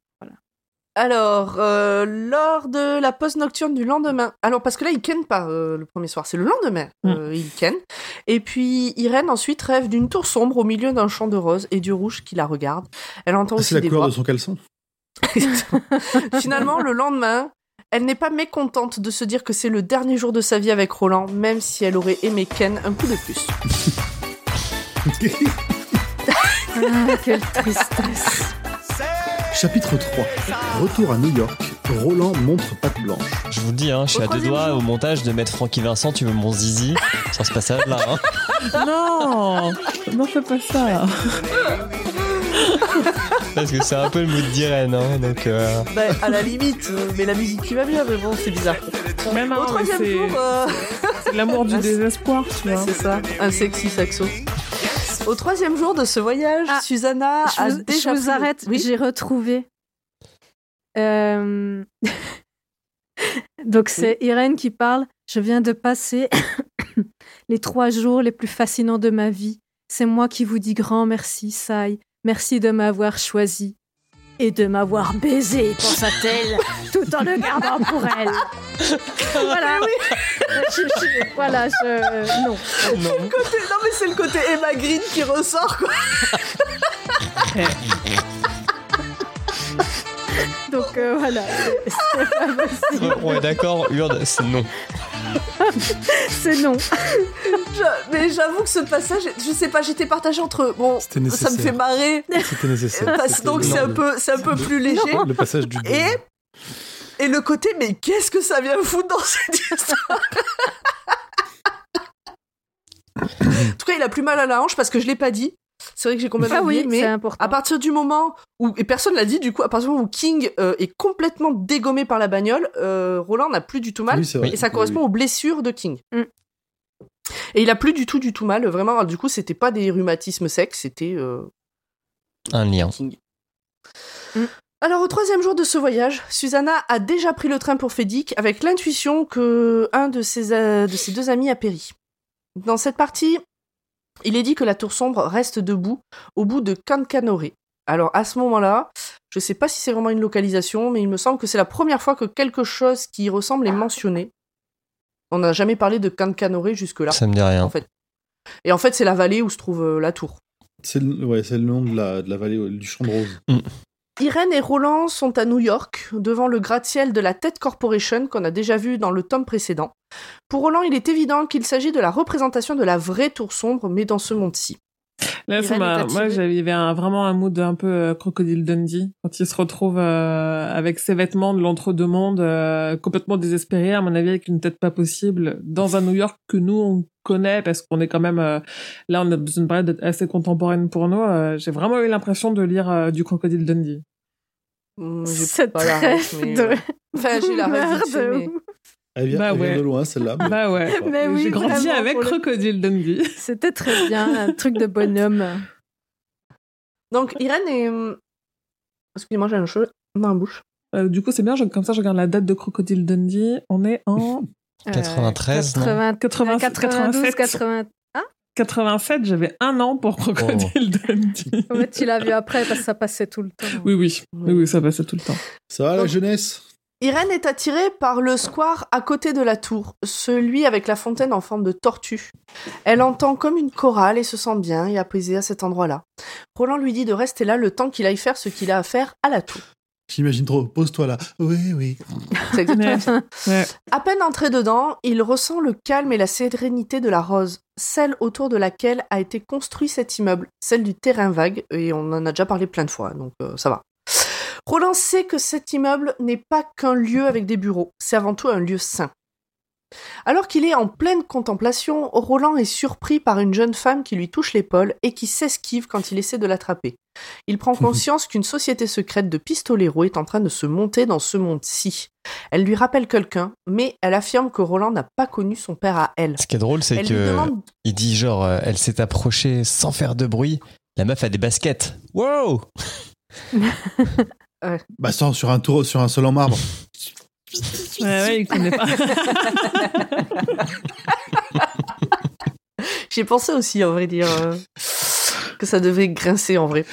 Speaker 3: Alors, euh, lors de la pause nocturne du lendemain, alors parce que là, il ken pas euh, le premier soir, c'est le lendemain, euh, il ken. Et puis, Irène ensuite rêve d'une tour sombre au milieu d'un champ de roses et du rouge qui la regarde. Elle entend
Speaker 4: Ah,
Speaker 3: aussi
Speaker 4: C'est la
Speaker 3: des
Speaker 4: couleur
Speaker 3: voix.
Speaker 4: de son caleçon.
Speaker 3: Finalement, le lendemain, elle n'est pas mécontente de se dire que c'est le dernier jour de sa vie avec Roland, même si elle aurait aimé Ken un coup de plus.
Speaker 7: Ah, quelle tristesse.
Speaker 4: Chapitre 3. Retour à New York. Roland montre patte blanche.
Speaker 6: Je vous le dis, hein, je suis
Speaker 3: Au
Speaker 6: à deux doigts
Speaker 3: jour.
Speaker 6: au montage de mettre Francky Vincent, tu veux mon zizi sur ce passage-là. hein.
Speaker 5: Non Non, fais pas ça
Speaker 6: Parce que c'est un peu le mood d'Irène. Hein, donc, euh,
Speaker 3: Bah, à la limite, euh, mais la musique qui va bien, mais bon, c'est bizarre.
Speaker 5: Non,
Speaker 3: Au troisième
Speaker 5: c'est
Speaker 3: jour, euh,
Speaker 5: c'est l'amour du
Speaker 3: Ah,
Speaker 5: désespoir, tu vois.
Speaker 3: c'est ça, un sexy saxo. Au troisième jour de ce voyage,
Speaker 7: Ah,
Speaker 3: Susanna
Speaker 7: je
Speaker 3: a
Speaker 7: vous,
Speaker 3: déjà
Speaker 7: je vous
Speaker 3: le-
Speaker 7: arrête,
Speaker 3: Oui.
Speaker 7: j'ai retrouvé. Euh, Donc c'est Irène qui parle. Je viens de passer les trois jours les plus fascinants de ma vie. C'est moi qui vous dis grand merci, Sai. Merci de m'avoir choisi. Et de m'avoir baisé, pensa-t-elle, tout en le gardant pour elle. voilà. Je- je- voilà, je... Non.
Speaker 3: Le côté- Non mais c'est le côté Emma Green qui ressort quoi.
Speaker 7: Donc euh, voilà. c'est- c'est pas possible.
Speaker 6: on est d'accord, Urde, c'est non.
Speaker 7: C'est non.
Speaker 3: Je- mais j'avoue que ce passage, je sais pas, j'étais partagée entre bon,
Speaker 2: C'était
Speaker 3: ça me
Speaker 2: nécessaire.
Speaker 3: fait marrer,
Speaker 2: C'était nécessaire.
Speaker 3: parce-
Speaker 2: C'était
Speaker 3: donc c'est un peu, c'est un peu plus léger.
Speaker 2: Le passage du
Speaker 3: Et et le côté, mais qu'est-ce que ça vient foutre dans cette histoire? En tout cas, il a plus mal à la hanche parce que je l'ai pas dit. C'est vrai que j'ai complètement
Speaker 7: Ah
Speaker 3: oublié,
Speaker 7: oui,
Speaker 3: mais
Speaker 7: c'est important.
Speaker 3: à partir du moment où et personne l'a dit du coup, à partir du moment où King euh, est complètement dégommé par la bagnole, euh, Roland n'a plus du tout mal
Speaker 4: Oui, c'est vrai.
Speaker 3: et ça correspond
Speaker 4: oui.
Speaker 3: aux blessures de King.
Speaker 7: Mm.
Speaker 3: Et il a plus du tout du tout mal, vraiment. Du coup, c'était pas des rhumatismes secs, c'était euh,
Speaker 6: Un lien.
Speaker 3: King.
Speaker 7: Mm.
Speaker 3: Alors au troisième jour de ce voyage, Susanna a déjà pris le train pour Fédic avec l'intuition que un de ses, euh, de ses deux amis a péri. Dans cette partie, il est dit que la tour sombre reste debout au bout de Cancanoré. Alors à ce moment-là, je sais pas si c'est vraiment une localisation, mais il me semble que c'est la première fois que quelque chose qui y ressemble est mentionné. On n'a jamais parlé de Cancanoré jusque-là,
Speaker 6: Ça me dit rien.
Speaker 3: en fait. Et en fait, c'est la vallée où se trouve euh, la tour.
Speaker 4: C'est le, ouais, c'est le nom de la, de la vallée du champ de rose.
Speaker 3: Irène et Roland sont à New York, devant le gratte-ciel de la Ted Corporation qu'on a déjà vu dans le tome précédent. Pour Roland, il est évident qu'il s'agit de la représentation de la vraie tour sombre, mais dans ce monde-ci.
Speaker 5: Là, ça m'a, moi, j'avais il y avait un, vraiment un mood un peu euh, crocodile Dundee quand il se retrouve euh, avec ses vêtements de l'entre-deux-mondes, euh, complètement désespéré, à mon avis, avec une tête pas possible, dans un New York que nous on connaît parce qu'on est quand même euh, là, on est dans une période assez contemporaine pour nous. euh, j'ai vraiment eu l'impression de lire euh, du crocodile Dundee.
Speaker 3: Hum, j'ai
Speaker 7: C'est
Speaker 3: pas la
Speaker 7: très
Speaker 3: ref, mais,
Speaker 7: de-
Speaker 3: Enfin, j'ai la ref mais...
Speaker 4: Elle vient,
Speaker 5: Bah
Speaker 4: elle vient
Speaker 5: ouais.
Speaker 4: de loin, celle-là. mais-
Speaker 5: Bah ouais.
Speaker 7: Mais oui,
Speaker 5: j'ai grandi avec crocodile Dundee.
Speaker 7: C'était très bien, un truc de bonhomme.
Speaker 3: Donc, Irène est... hum, Excusez-moi, j'ai un cheveu dans la bouche.
Speaker 5: Euh, du coup, c'est bien, je- comme ça, je regarde la date de crocodile Dundee. On est en
Speaker 6: 93, non
Speaker 7: 80,
Speaker 5: 80,
Speaker 7: 92,
Speaker 5: 87.
Speaker 7: 80.
Speaker 5: 87, j'avais un an pour crocodile Dundee.
Speaker 7: En fait, tu l'as vu après parce que ça passait tout le temps.
Speaker 5: Oui, oui, oui, oui, ça passait tout le temps.
Speaker 4: Ça va la jeunesse?
Speaker 3: Irène est attirée par le square à côté de la tour, celui avec la fontaine en forme de tortue. Elle entend comme une chorale et se sent bien et apaisée à cet endroit-là. Roland lui dit de rester là le temps qu'il aille faire ce qu'il a à faire à la tour.
Speaker 4: J'imagine trop. Pose-toi là. Oui, oui.
Speaker 3: C'est exactement ça.
Speaker 5: Ouais.
Speaker 3: À peine entré dedans, il ressent le calme et la sérénité de la rose, celle autour de laquelle a été construit cet immeuble, celle du terrain vague, et on en a déjà parlé plein de fois, donc euh, ça va. Roland sait que cet immeuble n'est pas qu'un lieu avec des bureaux, c'est avant tout un lieu sain. Alors qu'il est en pleine contemplation, Roland est surpris par une jeune femme qui lui touche l'épaule et qui s'esquive quand il essaie de l'attraper. Il prend conscience qu'une société secrète de pistoleros est en train de se monter dans ce monde-ci. Elle lui rappelle quelqu'un, mais elle affirme que Roland n'a pas connu son père à elle.
Speaker 6: Ce qui est drôle, c'est
Speaker 3: demande
Speaker 6: il dit genre, euh, elle s'est approchée sans faire de bruit. La meuf a des baskets. Wow
Speaker 4: Bah, sans- sur un tour, sur un sol en marbre.
Speaker 5: Ouais, ouais, il connaît pas.
Speaker 3: J'y ai pensé aussi, en vrai dire, euh, que ça devait grincer en vrai.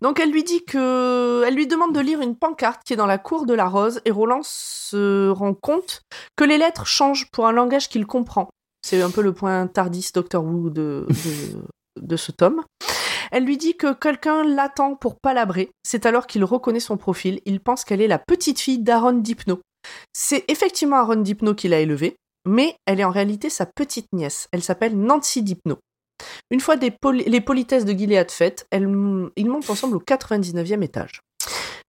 Speaker 3: Donc elle lui dit que, elle lui demande de lire une pancarte qui est dans la cour de la Rose et Roland se rend compte que les lettres changent pour un langage qu'il comprend. C'est un peu le point tardis Doctor Who de, de, de ce tome. Elle lui dit que quelqu'un l'attend pour palabrer. C'est alors qu'il reconnaît son profil. Il pense qu'elle est la petite fille d'Aaron Dipno. C'est effectivement Aaron Dipno qui l'a élevée, mais elle est en réalité sa petite nièce. Elle s'appelle Nancy Dipno. Une fois les politesses de Gilead faites, ils montent ensemble au 99e étage.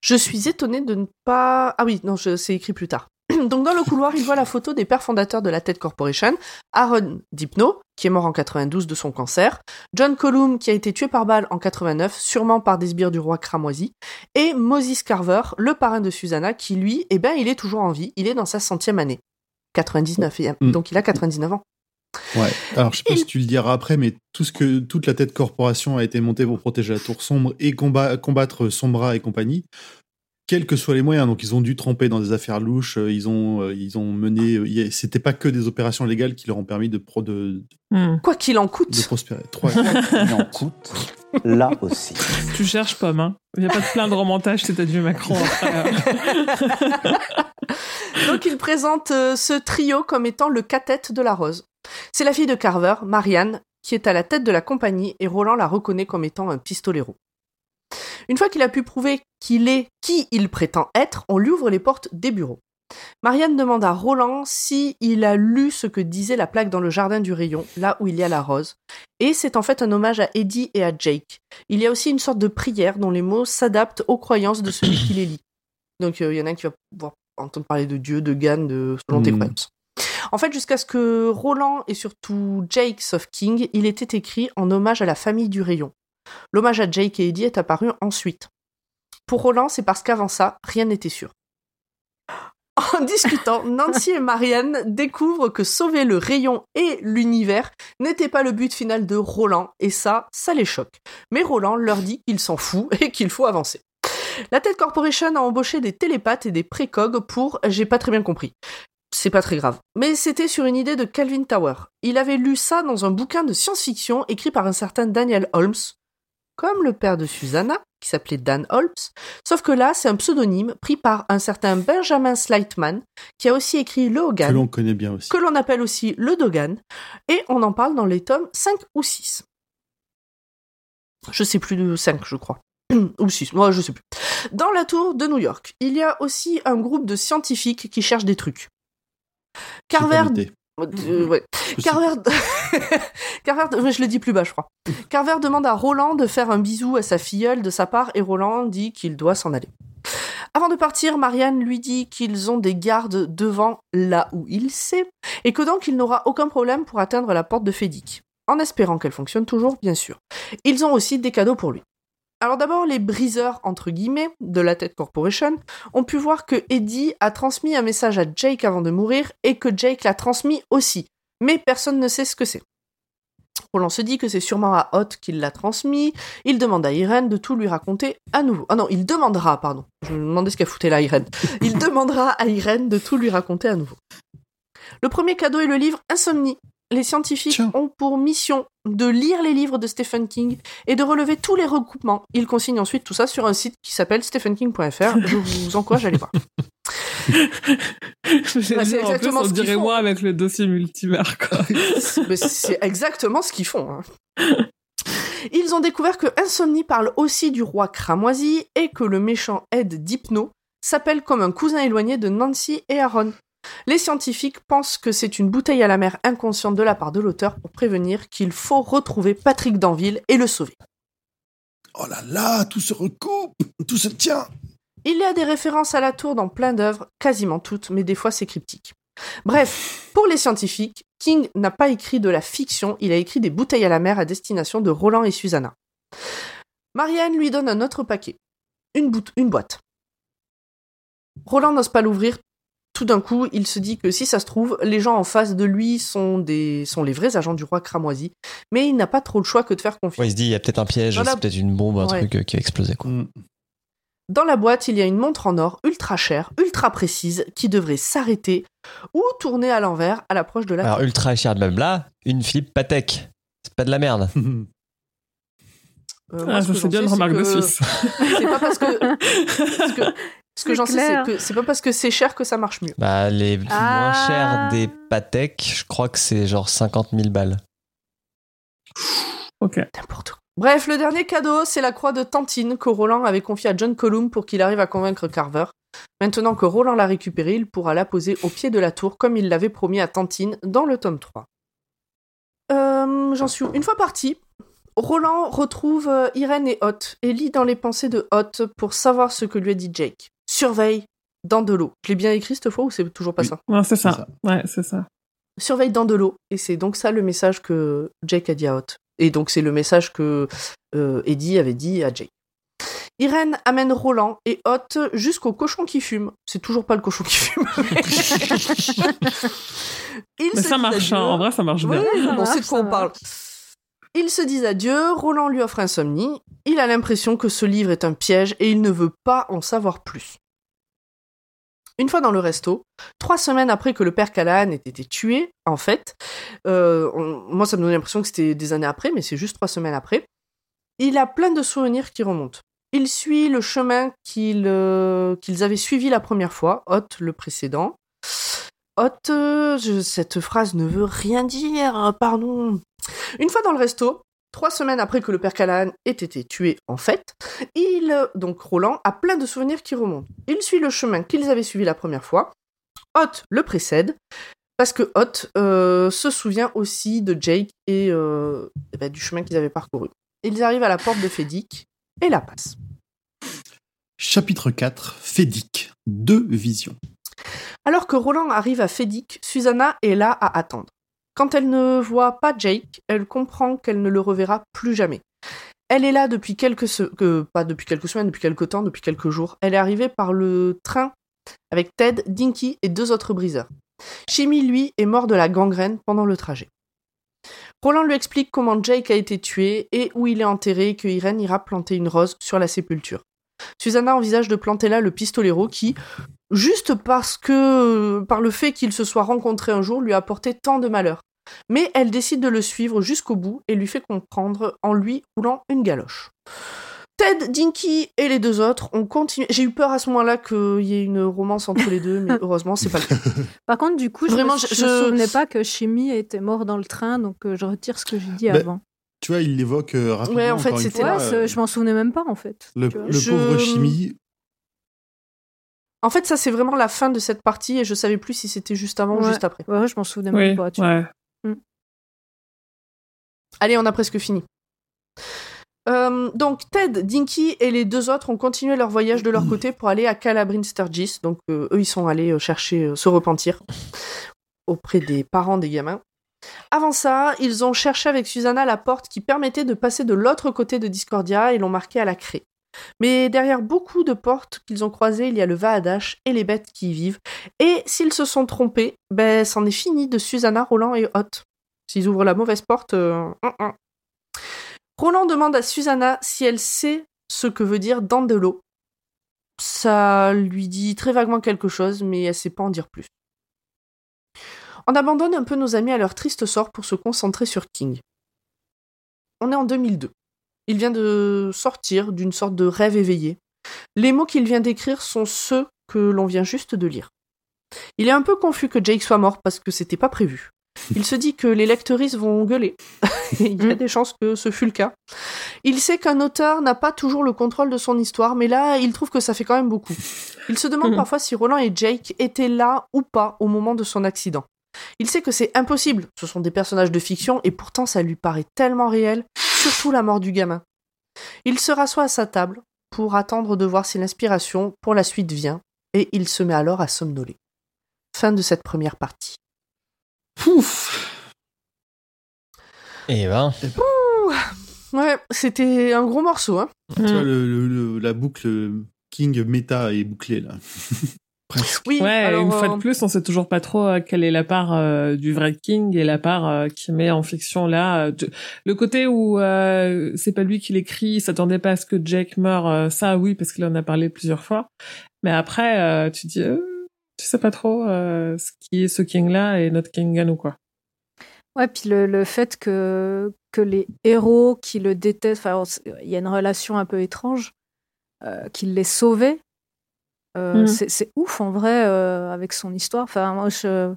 Speaker 3: Je suis étonnée de ne pas... Ah oui, non, c'est écrit plus tard. Donc dans le couloir, il voit la photo des pères fondateurs de la Ted Corporation, Aaron Dipno, qui est mort en 92 de son cancer, John Colum, qui a été tué par balle en 89, sûrement par des sbires du roi cramoisi, et Moses Carver, le parrain de Susanna, qui lui, eh ben, il est toujours en vie, il est dans sa centième année. 99, et-
Speaker 4: Mm.
Speaker 3: donc il a 99 ans.
Speaker 4: Ouais. Alors, je sais pas
Speaker 3: Il-
Speaker 4: si tu le diras après, mais tout ce que toute la tête corporation a été montée pour protéger la tour sombre et combat- combattre Sombra et compagnie, quels que soient les moyens. Donc, ils ont dû tremper dans des affaires louches. euh, Ils ont, euh, ils ont mené. euh, C'était pas que des opérations légales qui leur ont permis de, pro- de,
Speaker 5: Hmm.
Speaker 3: Quoi qu'il en coûte.
Speaker 4: de prospérer. Trois.
Speaker 8: Il en coûte là aussi.
Speaker 5: Tu cherches Pomme, hein. Il n'y a pas de plein de remontage, c'est adieu Macron après. euh.
Speaker 3: Donc il présente ce trio comme étant le cathète de la rose. C'est la fille de Carver, Marianne, qui est à la tête de la compagnie et Roland la reconnaît comme étant un pistolero. Une fois qu'il a pu prouver qu'il est qui il prétend être, on lui ouvre les portes des bureaux. Marianne demande à Roland si il a lu ce que disait la plaque dans le jardin du rayon, là où il y a la rose. Et c'est en fait un hommage à Eddie et à Jake. Il y a aussi une sorte de prière dont les mots s'adaptent aux croyances de celui qui les lit. Donc euh, il y en a un qui va pouvoir entendre parler de Dieu, de Gan, de selon tes
Speaker 4: Hmm.
Speaker 3: croyances. En fait, jusqu'à ce que Roland et surtout Jake of King, il était écrit en hommage à la famille du rayon. L'hommage à Jake et Eddie est apparu ensuite. Pour Roland, c'est parce qu'avant ça, rien n'était sûr. En discutant, Nancy et Marianne découvrent que sauver le rayon et l'univers n'était pas le but final de Roland, et ça, ça les choque. Mais Roland leur dit qu'il s'en fout et qu'il faut avancer. La Ted Corporation a embauché des télépathes et des précogs pour j'ai pas très bien compris. C'est pas très grave. Mais c'était sur une idée de Calvin Tower. Il avait lu ça dans un bouquin de science-fiction écrit par un certain Daniel Holmes, comme le père de Susanna, qui s'appelait Dan Holmes, sauf que là, c'est un pseudonyme pris par un certain Benjamin Slightman, qui a aussi écrit Le
Speaker 4: que
Speaker 3: Hogan,
Speaker 4: l'on connaît bien aussi.
Speaker 3: que l'on appelle aussi le Dogan, et on en parle dans les tomes 5 ou 6. Je sais plus de 5, je crois. ou 6, moi je sais plus. Dans la tour de New York, il y a aussi un groupe de scientifiques qui cherchent des trucs. Carver...
Speaker 4: noté.
Speaker 3: Euh, ouais.
Speaker 4: Sais-
Speaker 3: Carver... Carver... ouais, Je le dis plus bas, je crois. Carver demande à Roland de faire un bisou à sa filleule de sa part et Roland dit qu'il doit s'en aller. Avant de partir, Marianne lui dit qu'ils ont des gardes devant là où il sait et que donc il n'aura aucun problème pour atteindre la porte de Fédic. En espérant qu'elle fonctionne toujours, bien sûr. Ils ont aussi des cadeaux pour lui. Alors d'abord, les briseurs, entre guillemets, de la Tête Corporation ont pu voir que Eddie a transmis un message à Jake avant de mourir et que Jake l'a transmis aussi. Mais personne ne sait ce que c'est. Roland se dit que c'est sûrement à Hot qu'il l'a transmis. Il demande à Irène de tout lui raconter à nouveau. Ah non, il demandera, pardon. Je me demandais ce qu'elle foutait là, Irène. Il demandera à Irène de tout lui raconter à nouveau. Le premier cadeau est le livre Insomnie. Les scientifiques
Speaker 4: Tiens.
Speaker 3: ont pour mission de lire les livres de Stephen King et de relever tous les recoupements. Ils consignent ensuite tout ça sur un site qui s'appelle stephenking.fr. Je vous encourage à aller voir. C'est
Speaker 5: dire, en plus,
Speaker 3: exactement
Speaker 5: on
Speaker 3: ce qu'ils
Speaker 5: dirait
Speaker 3: font.
Speaker 5: moi avec le dossier multivers,
Speaker 3: c'est exactement ce qu'ils font. hein. Ils ont découvert que Insomnie parle aussi du roi cramoisi et que le méchant Ed Dipno s'appelle comme un cousin éloigné de Nancy et Aaron. Les scientifiques pensent que c'est une bouteille à la mer inconsciente de la part de l'auteur pour prévenir qu'il faut retrouver Patrick Danville et le sauver.
Speaker 1: Oh là là, tout se recoupe, tout se tient.
Speaker 3: Il y a des références à la tour dans plein d'œuvres, quasiment toutes, mais des fois c'est cryptique. Bref, pour les scientifiques, King n'a pas écrit de la fiction, il a écrit des bouteilles à la mer à destination de Roland et Susanna. Marianne lui donne un autre paquet, une, bout- une boîte. Roland n'ose pas l'ouvrir. Tout d'un coup, il se dit que si ça se trouve, les gens en face de lui sont, des, sont les vrais agents du roi cramoisi, mais il n'a pas trop le choix que de faire confiance.
Speaker 6: Ouais, il se dit, il y a peut-être un piège,
Speaker 3: Voilà.
Speaker 6: c'est peut-être une bombe, un
Speaker 3: Ouais.
Speaker 6: truc euh, qui a explosé. Quoi.
Speaker 4: Mm.
Speaker 3: Dans la boîte, il y a une montre en or ultra chère, ultra précise, qui devrait s'arrêter ou tourner à l'envers à l'approche de la
Speaker 6: Alors, ultra cher de blabla, une Philippe Patek. C'est pas de la merde.
Speaker 3: Euh, moi,
Speaker 5: Ah, c'est
Speaker 3: j'en
Speaker 5: bien
Speaker 3: sais,
Speaker 5: une remarque de Suisse.
Speaker 3: C'est pas parce que. parce que- ce que j'en sais, c'est que c'est pas parce que c'est cher que ça marche mieux.
Speaker 6: Bah, les
Speaker 7: Ah.
Speaker 6: moins chers des Patek, je crois que c'est genre 50 000 balles.
Speaker 5: Ok.
Speaker 3: N'importe quoi. Bref, le dernier cadeau, c'est la croix de Tantine que Roland avait confiée à John Colum pour qu'il arrive à convaincre Carver. Maintenant que Roland l'a récupérée, il pourra la poser au pied de la tour comme il l'avait promis à Tantine dans le tome 3. Euh, J'en suis où? Une fois parti, Roland retrouve euh, Irène et Hot et lit dans les pensées de Hot pour savoir ce que lui a dit Jake. Surveille dans de l'eau. Je l'ai bien écrit cette fois ou c'est toujours pas
Speaker 4: Oui.
Speaker 3: ça?
Speaker 5: Non, c'est ça.
Speaker 4: ça.
Speaker 5: Ouais, c'est ça.
Speaker 3: surveille dans de l'eau. Et c'est donc ça le message que Jake a dit à Hot. Et donc c'est le message que euh, Eddie avait dit à Jake. Irène amène Roland et Hot jusqu'au cochon qui fume. C'est toujours pas le cochon qui fume. Ils
Speaker 5: Mais
Speaker 3: se
Speaker 5: ça
Speaker 3: disent
Speaker 5: marche,
Speaker 3: adieu.
Speaker 5: hein. en vrai, ça marche bien.
Speaker 3: Oui,
Speaker 7: Ça
Speaker 3: on
Speaker 7: marche,
Speaker 3: sait de quoi on parle. Ils se disent adieu, Roland lui offre Insomnie. Il a l'impression que ce livre est un piège et il ne veut pas en savoir plus. Une fois dans le resto, trois semaines après que le père Callahan ait été tué, en fait, euh, moi ça me donnait l'impression que c'était des années après, mais c'est juste trois semaines après, il a plein de souvenirs qui remontent. Il suit le chemin euh, qu'ils avaient suivi la première fois, Hot le précédent. Hot, euh, cette phrase ne veut rien dire, pardon. Une fois dans le resto, trois semaines après que le père Callahan ait été tué, en fait, il, euh, donc Roland, a plein de souvenirs qui remontent. Il suit le chemin qu'ils avaient suivi la première fois. Hot le précède, parce que Hot euh, se souvient aussi de Jake et, euh, eh ben, du chemin qu'ils avaient parcouru. Ils arrivent à la porte de Fédic et la passent.
Speaker 4: Chapitre 4, Fédic. Deux visions.
Speaker 3: Alors que Roland arrive à Fédic, Susanna est là à attendre. Quand elle ne voit pas Jake, elle comprend qu'elle ne le reverra plus jamais. Elle est là depuis quelques pas depuis quelques semaines, depuis quelques temps, depuis quelques jours. Elle est arrivée par le train avec Ted, Dinky et deux autres briseurs. Shimi, lui, est mort de la gangrène pendant le trajet. Roland lui explique comment Jake a été tué et où il est enterré et que Irène ira planter une rose sur la sépulture. Susanna envisage de planter là le pistolero qui, juste parce que, par le fait qu'ils se soient rencontrés un jour, lui a apporté tant de malheur. Mais elle décide de le suivre jusqu'au bout et lui fait comprendre en lui roulant une galoche. Ted, Dinky et les deux autres ont continué. J'ai eu peur à ce moment-là qu'il y ait une romance entre les deux, mais heureusement, c'est pas le cas.
Speaker 7: Par contre, du coup, je
Speaker 3: Vraiment,
Speaker 7: me,
Speaker 3: je-
Speaker 7: je me
Speaker 3: je-
Speaker 7: souvenais pas que Chimie était mort dans le train, donc euh, je retire ce que j'ai dit
Speaker 4: Bah,
Speaker 7: avant.
Speaker 4: Tu vois, il l'évoque euh, rapidement.
Speaker 3: Ouais, en fait, c'était
Speaker 7: Ouais,
Speaker 4: euh,
Speaker 7: je m'en souvenais même pas en fait.
Speaker 4: le,
Speaker 3: Je-
Speaker 4: pauvre chimie.
Speaker 3: En fait, ça, c'est vraiment la fin de cette partie et je savais plus si c'était juste avant ou juste après.
Speaker 7: Ouais, je m'en souvenais
Speaker 5: Oui,
Speaker 7: même pas. Tu vois.
Speaker 5: ouais.
Speaker 3: Allez, on a presque fini. Euh, donc Ted, Dinky et les deux autres ont continué leur voyage de leur côté pour aller à Calabrin Sturgis. Donc euh, eux, ils sont allés euh, chercher se repentir auprès des parents des gamins. Avant ça, ils ont cherché avec Susanna la porte qui permettait de passer de l'autre côté de Discordia et l'ont marquée à la craie. Mais derrière beaucoup de portes qu'ils ont croisées, il y a le Vaadash et les bêtes qui y vivent. Et s'ils se sont trompés, ben c'en est fini de Susanna, Roland et Hot. S'ils ouvrent la mauvaise porte, euh. Roland demande à Susanna si elle sait ce que veut dire Dandelo. Ça lui dit très vaguement quelque chose, mais elle sait pas en dire plus. On abandonne un peu nos amis à leur triste sort pour se concentrer sur King. On est en 2002. Il vient de sortir d'une sorte de rêve éveillé. Les mots qu'il vient d'écrire sont ceux que l'on vient juste de lire. Il est un peu confus que Jake soit mort parce que c'était pas prévu. Il se dit que les lectrices vont gueuler. Il y a des chances que ce fût le cas. Il sait qu'un auteur n'a pas toujours le contrôle de son histoire, mais là, il trouve que ça fait quand même beaucoup. Il se demande parfois si Roland et Jake étaient là ou pas au moment de son accident. Il sait que c'est impossible, ce sont des personnages de fiction, et pourtant ça lui paraît tellement réel, surtout la mort du gamin. Il se rassoit à sa table pour attendre de voir si l'inspiration pour la suite vient, et il se met alors à somnoler. Fin de cette première partie.
Speaker 4: Pouf
Speaker 6: Et ben,
Speaker 3: Ouais, c'était un gros morceau. Hein.
Speaker 4: Tu vois,
Speaker 5: Mm.
Speaker 4: le, le- le- la boucle King méta est bouclée là. Presque.
Speaker 3: Oui,
Speaker 5: Ouais,
Speaker 3: alors,
Speaker 5: une fois
Speaker 3: euh,
Speaker 5: de plus, on sait toujours pas trop euh, quelle est la part euh, du vrai King et la part euh, qui met en fiction là. euh, de- Le côté où euh, c'est pas lui qui l'écrit, il s'attendait pas à ce que Jake meure, euh, ça oui, parce qu'il en a parlé plusieurs fois. Mais après, euh, tu dis, euh, tu sais pas trop euh, ce qui est ce King là et notre King nous quoi.
Speaker 7: Ouais, puis le, le fait que, que les héros qui le détestent, enfin, il y a une relation un peu étrange, euh, qu'il euh,
Speaker 5: Mhm.
Speaker 7: c'est ouf en vrai euh, avec son histoire. Enfin, moi, je,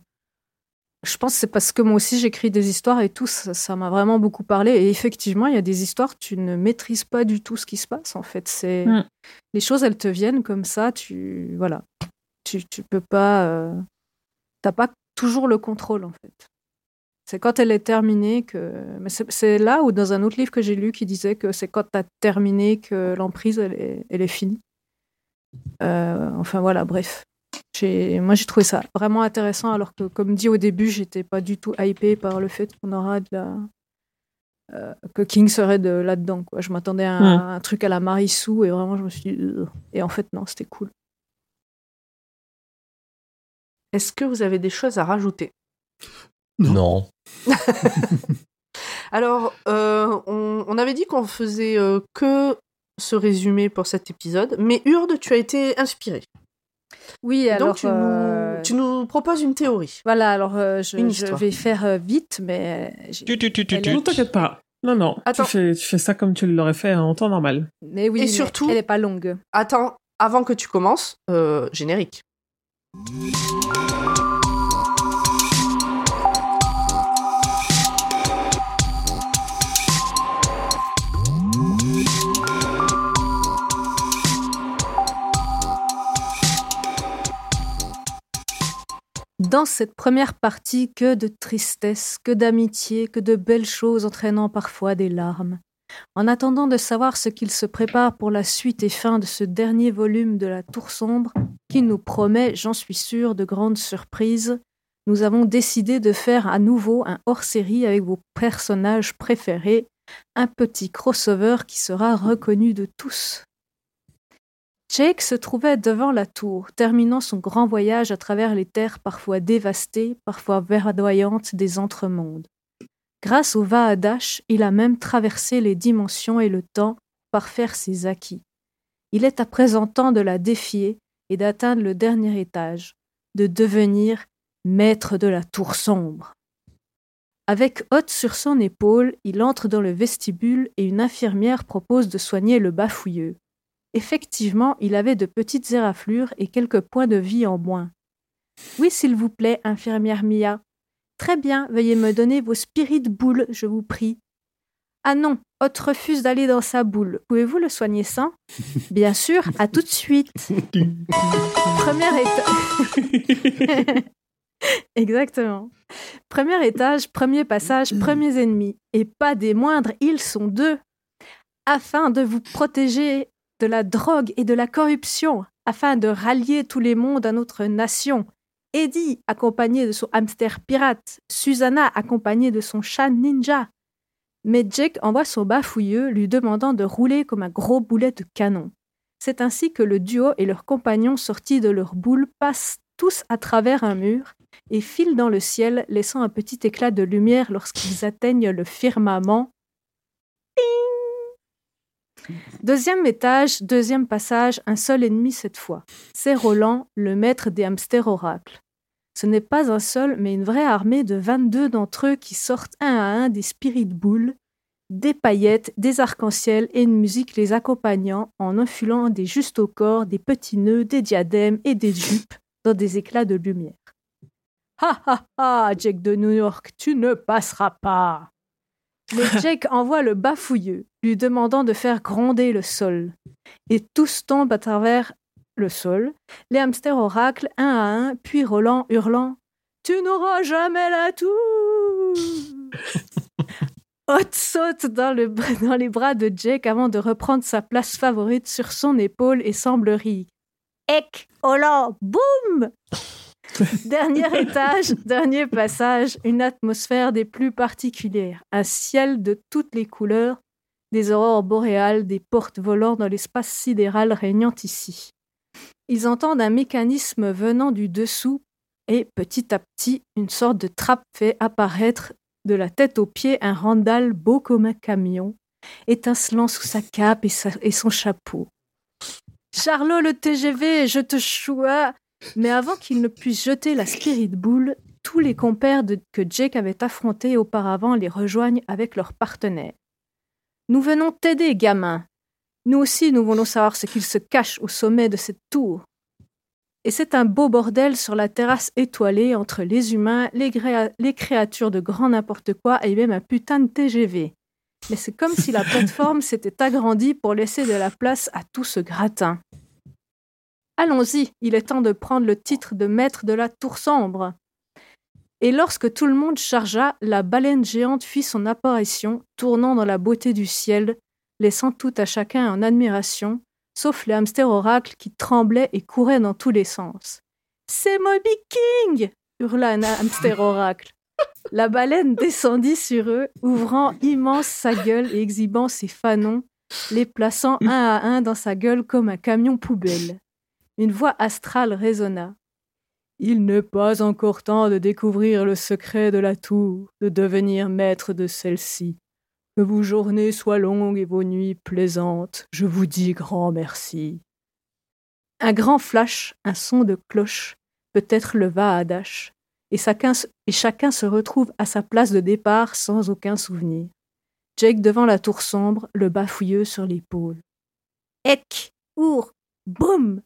Speaker 7: je pense que c'est parce que moi aussi j'écris des histoires et tout, ça m'a vraiment beaucoup parlé. Et effectivement, il y a des histoires, tu ne maîtrises pas du tout ce qui se passe en fait. C'est
Speaker 5: Mhm.
Speaker 7: Les choses, elles te viennent comme ça, tu. Voilà. Tu, tu peux pas. euh, T'as pas toujours le contrôle en fait. C'est quand elle est terminée que. Mais c'est là ou dans un autre livre que j'ai lu qui disait que c'est quand t'as terminé que l'emprise elle est, elle est finie. Euh, enfin voilà, bref. Moi j'ai trouvé ça vraiment intéressant alors que comme dit au début, j'étais pas du tout hypée par le fait qu'on aura de la. euh, que King serait de là-dedans. Je m'attendais à un,
Speaker 5: Ouais.
Speaker 7: un truc à la Marissou et vraiment je me suis dit. Et en fait non, c'était cool.
Speaker 3: Est-ce que vous avez des choses à rajouter?
Speaker 6: Non.
Speaker 3: Alors, euh, on, on avait dit qu'on faisait euh, que ce résumé pour cet épisode, mais Urde, tu as été inspiré.
Speaker 7: Oui, alors.
Speaker 3: Donc, tu,
Speaker 7: euh,
Speaker 3: nous, tu nous proposes une théorie.
Speaker 7: Voilà, alors euh, je,
Speaker 3: Une
Speaker 7: je
Speaker 3: histoire.
Speaker 7: vais faire euh, vite, mais
Speaker 6: Tu, tu, tu, tu, tu.
Speaker 5: Non, t'inquiète pas. Non, non.
Speaker 3: Attends.
Speaker 5: Tu fais, tu fais ça comme tu l'aurais fait en temps normal.
Speaker 7: mais oui,
Speaker 3: Et
Speaker 7: mais
Speaker 3: surtout-
Speaker 7: elle est pas longue.
Speaker 3: Attends, avant que tu commences, euh, générique.
Speaker 7: Dans cette première partie, que de tristesse, que d'amitié, que de belles choses entraînant parfois des larmes. En attendant de savoir ce qu'il se prépare pour la suite et fin de ce dernier volume de la Tour sombre, qui nous promet, j'en suis sûre, de grandes surprises, nous avons décidé de faire à nouveau un hors-série avec vos personnages préférés, un petit crossover qui sera reconnu de tous. Jake se trouvait devant la tour, terminant son grand voyage à travers les terres parfois dévastées, parfois verdoyantes des entremondes. Grâce au Vaadash, il a même traversé les dimensions et le temps par faire ses acquis. Il est à présent temps de la défier et d'atteindre le dernier étage, de devenir maître de la tour sombre. Avec Hoth sur son épaule, il entre dans le vestibule et une infirmière propose de soigner le bafouilleux. Effectivement, il avait de petites éraflures et quelques points de vie en moins. Oui, s'il vous plaît, infirmière Mia. Très bien, veuillez me donner vos spirites boules, je vous prie. Ah non, Hoth refuse d'aller dans sa boule. Pouvez-vous le soigner sans Bien sûr, à tout de suite. Premier étage. Exactement. Premier étage, premier passage, premiers ennemis. Et pas des moindres, ils sont deux. Afin de vous protéger de la drogue et de la corruption, afin de rallier tous les mondes à notre nation. Eddie, accompagné de son hamster pirate, Susanna, accompagnée de son chat ninja. Mais Jake envoie son bafouilleux, lui demandant de rouler comme un gros boulet de canon. C'est ainsi que le duo et leurs compagnons sortis de leur boule passent tous à travers un mur et filent dans le ciel, laissant un petit éclat de lumière lorsqu'ils atteignent le firmament. Deuxième étage, deuxième passage, un seul ennemi cette fois. C'est Roland, le maître des hamsters oracles. Ce n'est pas un seul, mais une vraie armée de 22 d'entre eux qui sortent un à un des spirit boules, des paillettes, des arcs-en-ciel et une musique les accompagnant en enfilant des justes au corps, des petits nœuds, des diadèmes et des jupes dans des éclats de lumière. Ha ha ha, Jake de New York, tu ne passeras pas. Mais Jake envoie le bafouilleux, lui demandant de faire gronder le sol. Et tous tombent à travers le sol, les hamsters oracles un à un, puis Roland hurlant Tu n'auras jamais la tour Hot saute dans, le, dans les bras de Jake avant de reprendre sa place favorite sur son épaule et semble rire. Ek, Roland, boum Dernier étage, dernier passage, une atmosphère des plus particulières, un ciel de toutes les couleurs, des aurores boréales, des portes volant dans l'espace sidéral régnant ici. Ils entendent un mécanisme venant du dessous et petit à petit, une sorte de trappe fait apparaître de la tête aux pieds un Randall beau comme un camion, étincelant sous sa cape et, son chapeau. Charlot, le TGV, je te choua. Mais avant qu'il ne puisse jeter la spirit boule, tous les compères de- que Jake avait affrontés auparavant les rejoignent avec leurs partenaires. Nous venons t'aider, gamin. Nous aussi, nous voulons savoir ce qu'il se cache au sommet de cette tour. Et c'est un beau bordel sur la terrasse étoilée entre les humains, les, les créatures de grand n'importe quoi et même un putain de TGV. Mais c'est comme si la plateforme s'était agrandie pour laisser de la place à tout ce gratin. Allons-y, il est temps de prendre le titre de maître de la tour sombre. Et lorsque tout le monde chargea, la baleine géante fit son apparition, tournant dans la beauté du ciel, laissant tout à chacun en admiration, sauf les hamsters oracles qui tremblaient et couraient dans tous les sens. C'est Moby King hurla un hamster oracle. La baleine descendit sur eux, ouvrant immense sa gueule et exhibant ses fanons, les plaçant un à un dans sa gueule comme un camion poubelle. Une voix astrale résonna. Il n'est pas encore temps de découvrir le secret de la tour, de devenir maître de celle-ci. Que vos journées soient longues et vos nuits plaisantes, je vous dis grand merci. Un grand flash, un son de cloche, peut-être le va à dash, et chacun, se- et chacun se retrouve à sa place de départ sans aucun souvenir. Jake devant la tour sombre, le bafouilleux sur l'épaule. Ec, our, boum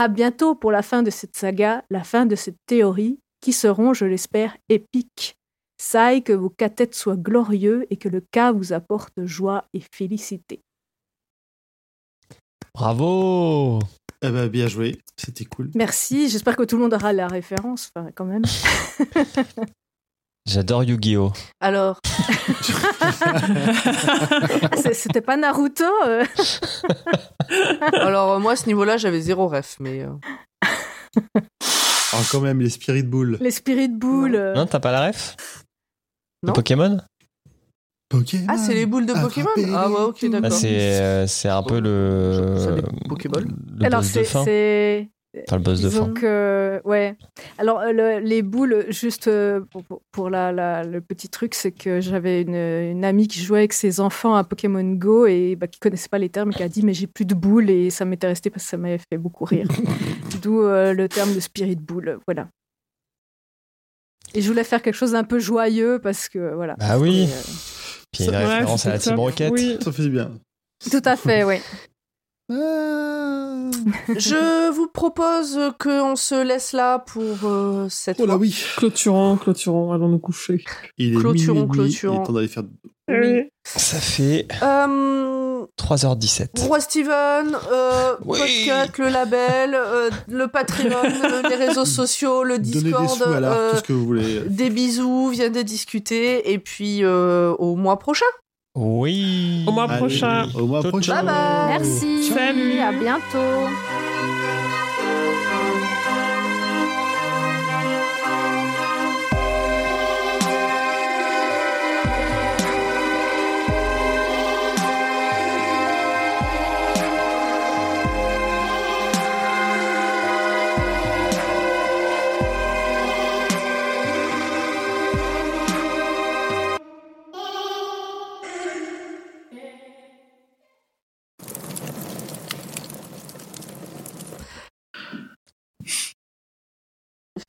Speaker 7: À bientôt pour la fin de cette saga, la fin de cette théorie, qui seront, je l'espère, épiques. Saille que vos cathètes soient glorieux et que le cas vous apporte joie et félicité.
Speaker 6: Bravo
Speaker 4: Eh ben, bien joué, c'était cool.
Speaker 7: Merci, j'espère que tout le monde aura la référence, enfin, quand même.
Speaker 6: J'adore Yu-Gi-Oh!
Speaker 3: Alors,
Speaker 7: C'était pas Naruto euh.
Speaker 3: alors euh, moi, à ce niveau-là, j'avais zéro ref, mais... euh,
Speaker 4: Ah, quand même, les Spirit Bulls.
Speaker 7: Les Spirit Bull. euh.
Speaker 6: Non, t'as pas la ref?
Speaker 3: Non.
Speaker 6: De Pokémon?
Speaker 4: Pokémon.
Speaker 3: Ah, c'est les boules de Pokémon?
Speaker 4: Attrapez-les
Speaker 3: Ah ouais, ok,
Speaker 4: tous.
Speaker 6: Bah,
Speaker 3: d'accord.
Speaker 6: c'est, euh, c'est un peu le.
Speaker 3: Ça, des Pokéballs.
Speaker 6: Le
Speaker 7: Alors,
Speaker 6: boss de
Speaker 7: c'est.
Speaker 6: fin.
Speaker 7: c'est-
Speaker 6: Enfin, le boss de fin.
Speaker 7: Donc, euh, ouais. Alors, euh, le- les boules, juste euh, pour, la, la- le petit truc, c'est que j'avais une, une amie qui jouait avec ses enfants à Pokémon Go et bah, qui connaissait pas les termes et qui a dit Mais j'ai plus de boules et ça m'était resté parce que ça m'avait fait beaucoup rire. D'où euh, le terme de spirit boule. Voilà. Et je voulais faire quelque chose d'un peu joyeux parce que, voilà.
Speaker 6: Bah oui.
Speaker 7: Et, euh,
Speaker 6: Puis une
Speaker 5: Ouais,
Speaker 6: référence à la Team. Rocket.
Speaker 5: Oui.
Speaker 4: Ça faisait bien.
Speaker 7: tout à fait, oui.
Speaker 3: Je vous propose qu'on se laisse là pour euh, cette
Speaker 4: Oh là
Speaker 3: fois.
Speaker 4: oui.
Speaker 5: Clôturons, clôturons, allons nous coucher.
Speaker 4: Il est
Speaker 3: Clôturons,
Speaker 4: minuit et demi,
Speaker 3: clôturons.
Speaker 4: Il est temps d'aller faire.
Speaker 3: Oui.
Speaker 6: Ça fait
Speaker 3: Euh,
Speaker 6: 3h17.
Speaker 3: Roi Steven, euh,
Speaker 6: Oui.
Speaker 3: Podcut, le label, euh, le Patreon, euh, les réseaux sociaux, le
Speaker 4: des
Speaker 3: Discord.
Speaker 4: sous à l'art,
Speaker 3: euh,
Speaker 4: tout ce que vous voulez.
Speaker 3: des bisous, viens de discuter, et puis euh, au mois prochain.
Speaker 6: Oui.
Speaker 5: Au mois
Speaker 4: Allez,
Speaker 5: prochain.
Speaker 4: Au mois
Speaker 6: Ciao,
Speaker 4: prochain.
Speaker 3: Bye bye.
Speaker 7: Merci.
Speaker 5: Salut.
Speaker 7: À bientôt.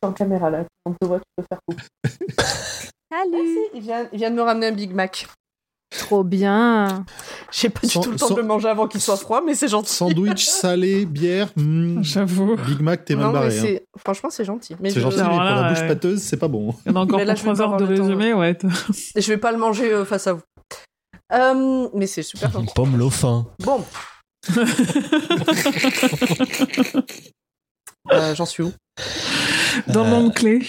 Speaker 3: En caméra là, on te voit, tu peux faire coucou.
Speaker 7: Salut.
Speaker 3: Il vient, il vient de me ramener un Big Mac.
Speaker 7: Trop bien.
Speaker 3: J'ai pas
Speaker 4: Sans-
Speaker 3: du tout le temps
Speaker 4: sans-
Speaker 3: de le manger avant qu'il soit froid, mais c'est gentil.
Speaker 4: Sandwich, salé, bière. hmm,
Speaker 5: J'avoue.
Speaker 4: Big Mac, t'es mal
Speaker 3: mais
Speaker 4: barré. hein.
Speaker 3: Franchement, c'est gentil. Mais
Speaker 4: C'est
Speaker 3: je...
Speaker 4: gentil, mais pour
Speaker 5: là,
Speaker 4: la bouche
Speaker 5: ouais.
Speaker 4: pâteuse, c'est pas bon.
Speaker 5: Il y en a encore
Speaker 3: là,
Speaker 5: pour
Speaker 3: je vais
Speaker 5: 3
Speaker 3: pas
Speaker 5: heures de résumé, ouais.
Speaker 3: je vais pas le manger euh, face à vous. Euh, mais c'est super gentil.
Speaker 6: Pomme Laufin.
Speaker 3: Bon. Euh, J'en suis où?
Speaker 5: Dans le
Speaker 6: Euh,
Speaker 5: monde clé.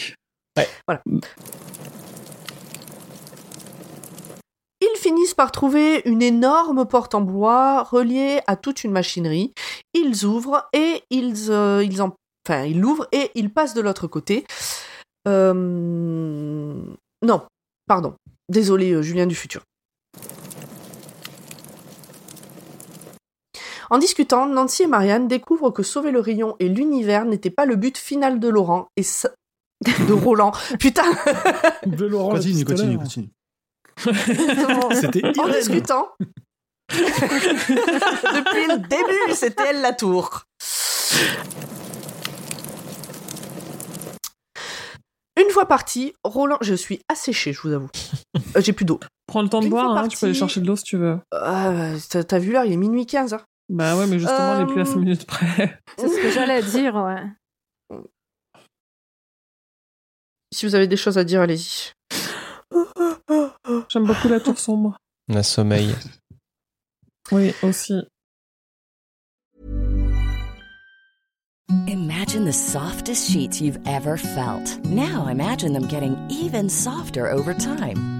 Speaker 3: Ils finissent par trouver une énorme porte en bois reliée à toute une machinerie. Ils ouvrent et ils, euh, ils en... Enfin, il l'ouvre et il passe de l'autre côté. Euh, Non, pardon. Désolé, euh, Julien du futur. En discutant, Nancy et Marianne découvrent que sauver le rayon et l'univers n'était pas le but final de Laurent et ça- de Roland. Putain,
Speaker 2: De Laurent.
Speaker 4: Continue, continue, continue.
Speaker 2: C'était
Speaker 3: en discutant. Depuis le début, c'était elle la tour. Une fois parti, Roland, je suis asséché, je vous avoue. Euh, J'ai plus d'eau.
Speaker 5: Prends le temps de
Speaker 3: Une
Speaker 5: boire, hein, tu peux aller chercher de l'eau si tu veux.
Speaker 3: Euh, t'as- T'as vu l'heure, il est minuit 15. hein.
Speaker 5: Bah ouais, mais justement, elle est plus à
Speaker 3: Euh,
Speaker 5: 5 minutes près.
Speaker 7: C'est ce que j'allais dire, ouais.
Speaker 3: Si vous avez des choses à dire, allez-y.
Speaker 5: J'aime beaucoup la tour sombre.
Speaker 6: Un sommeil.
Speaker 5: Oui, aussi.
Speaker 9: Imagine the softest sheets you've ever felt. Now imagine them getting even softer over time.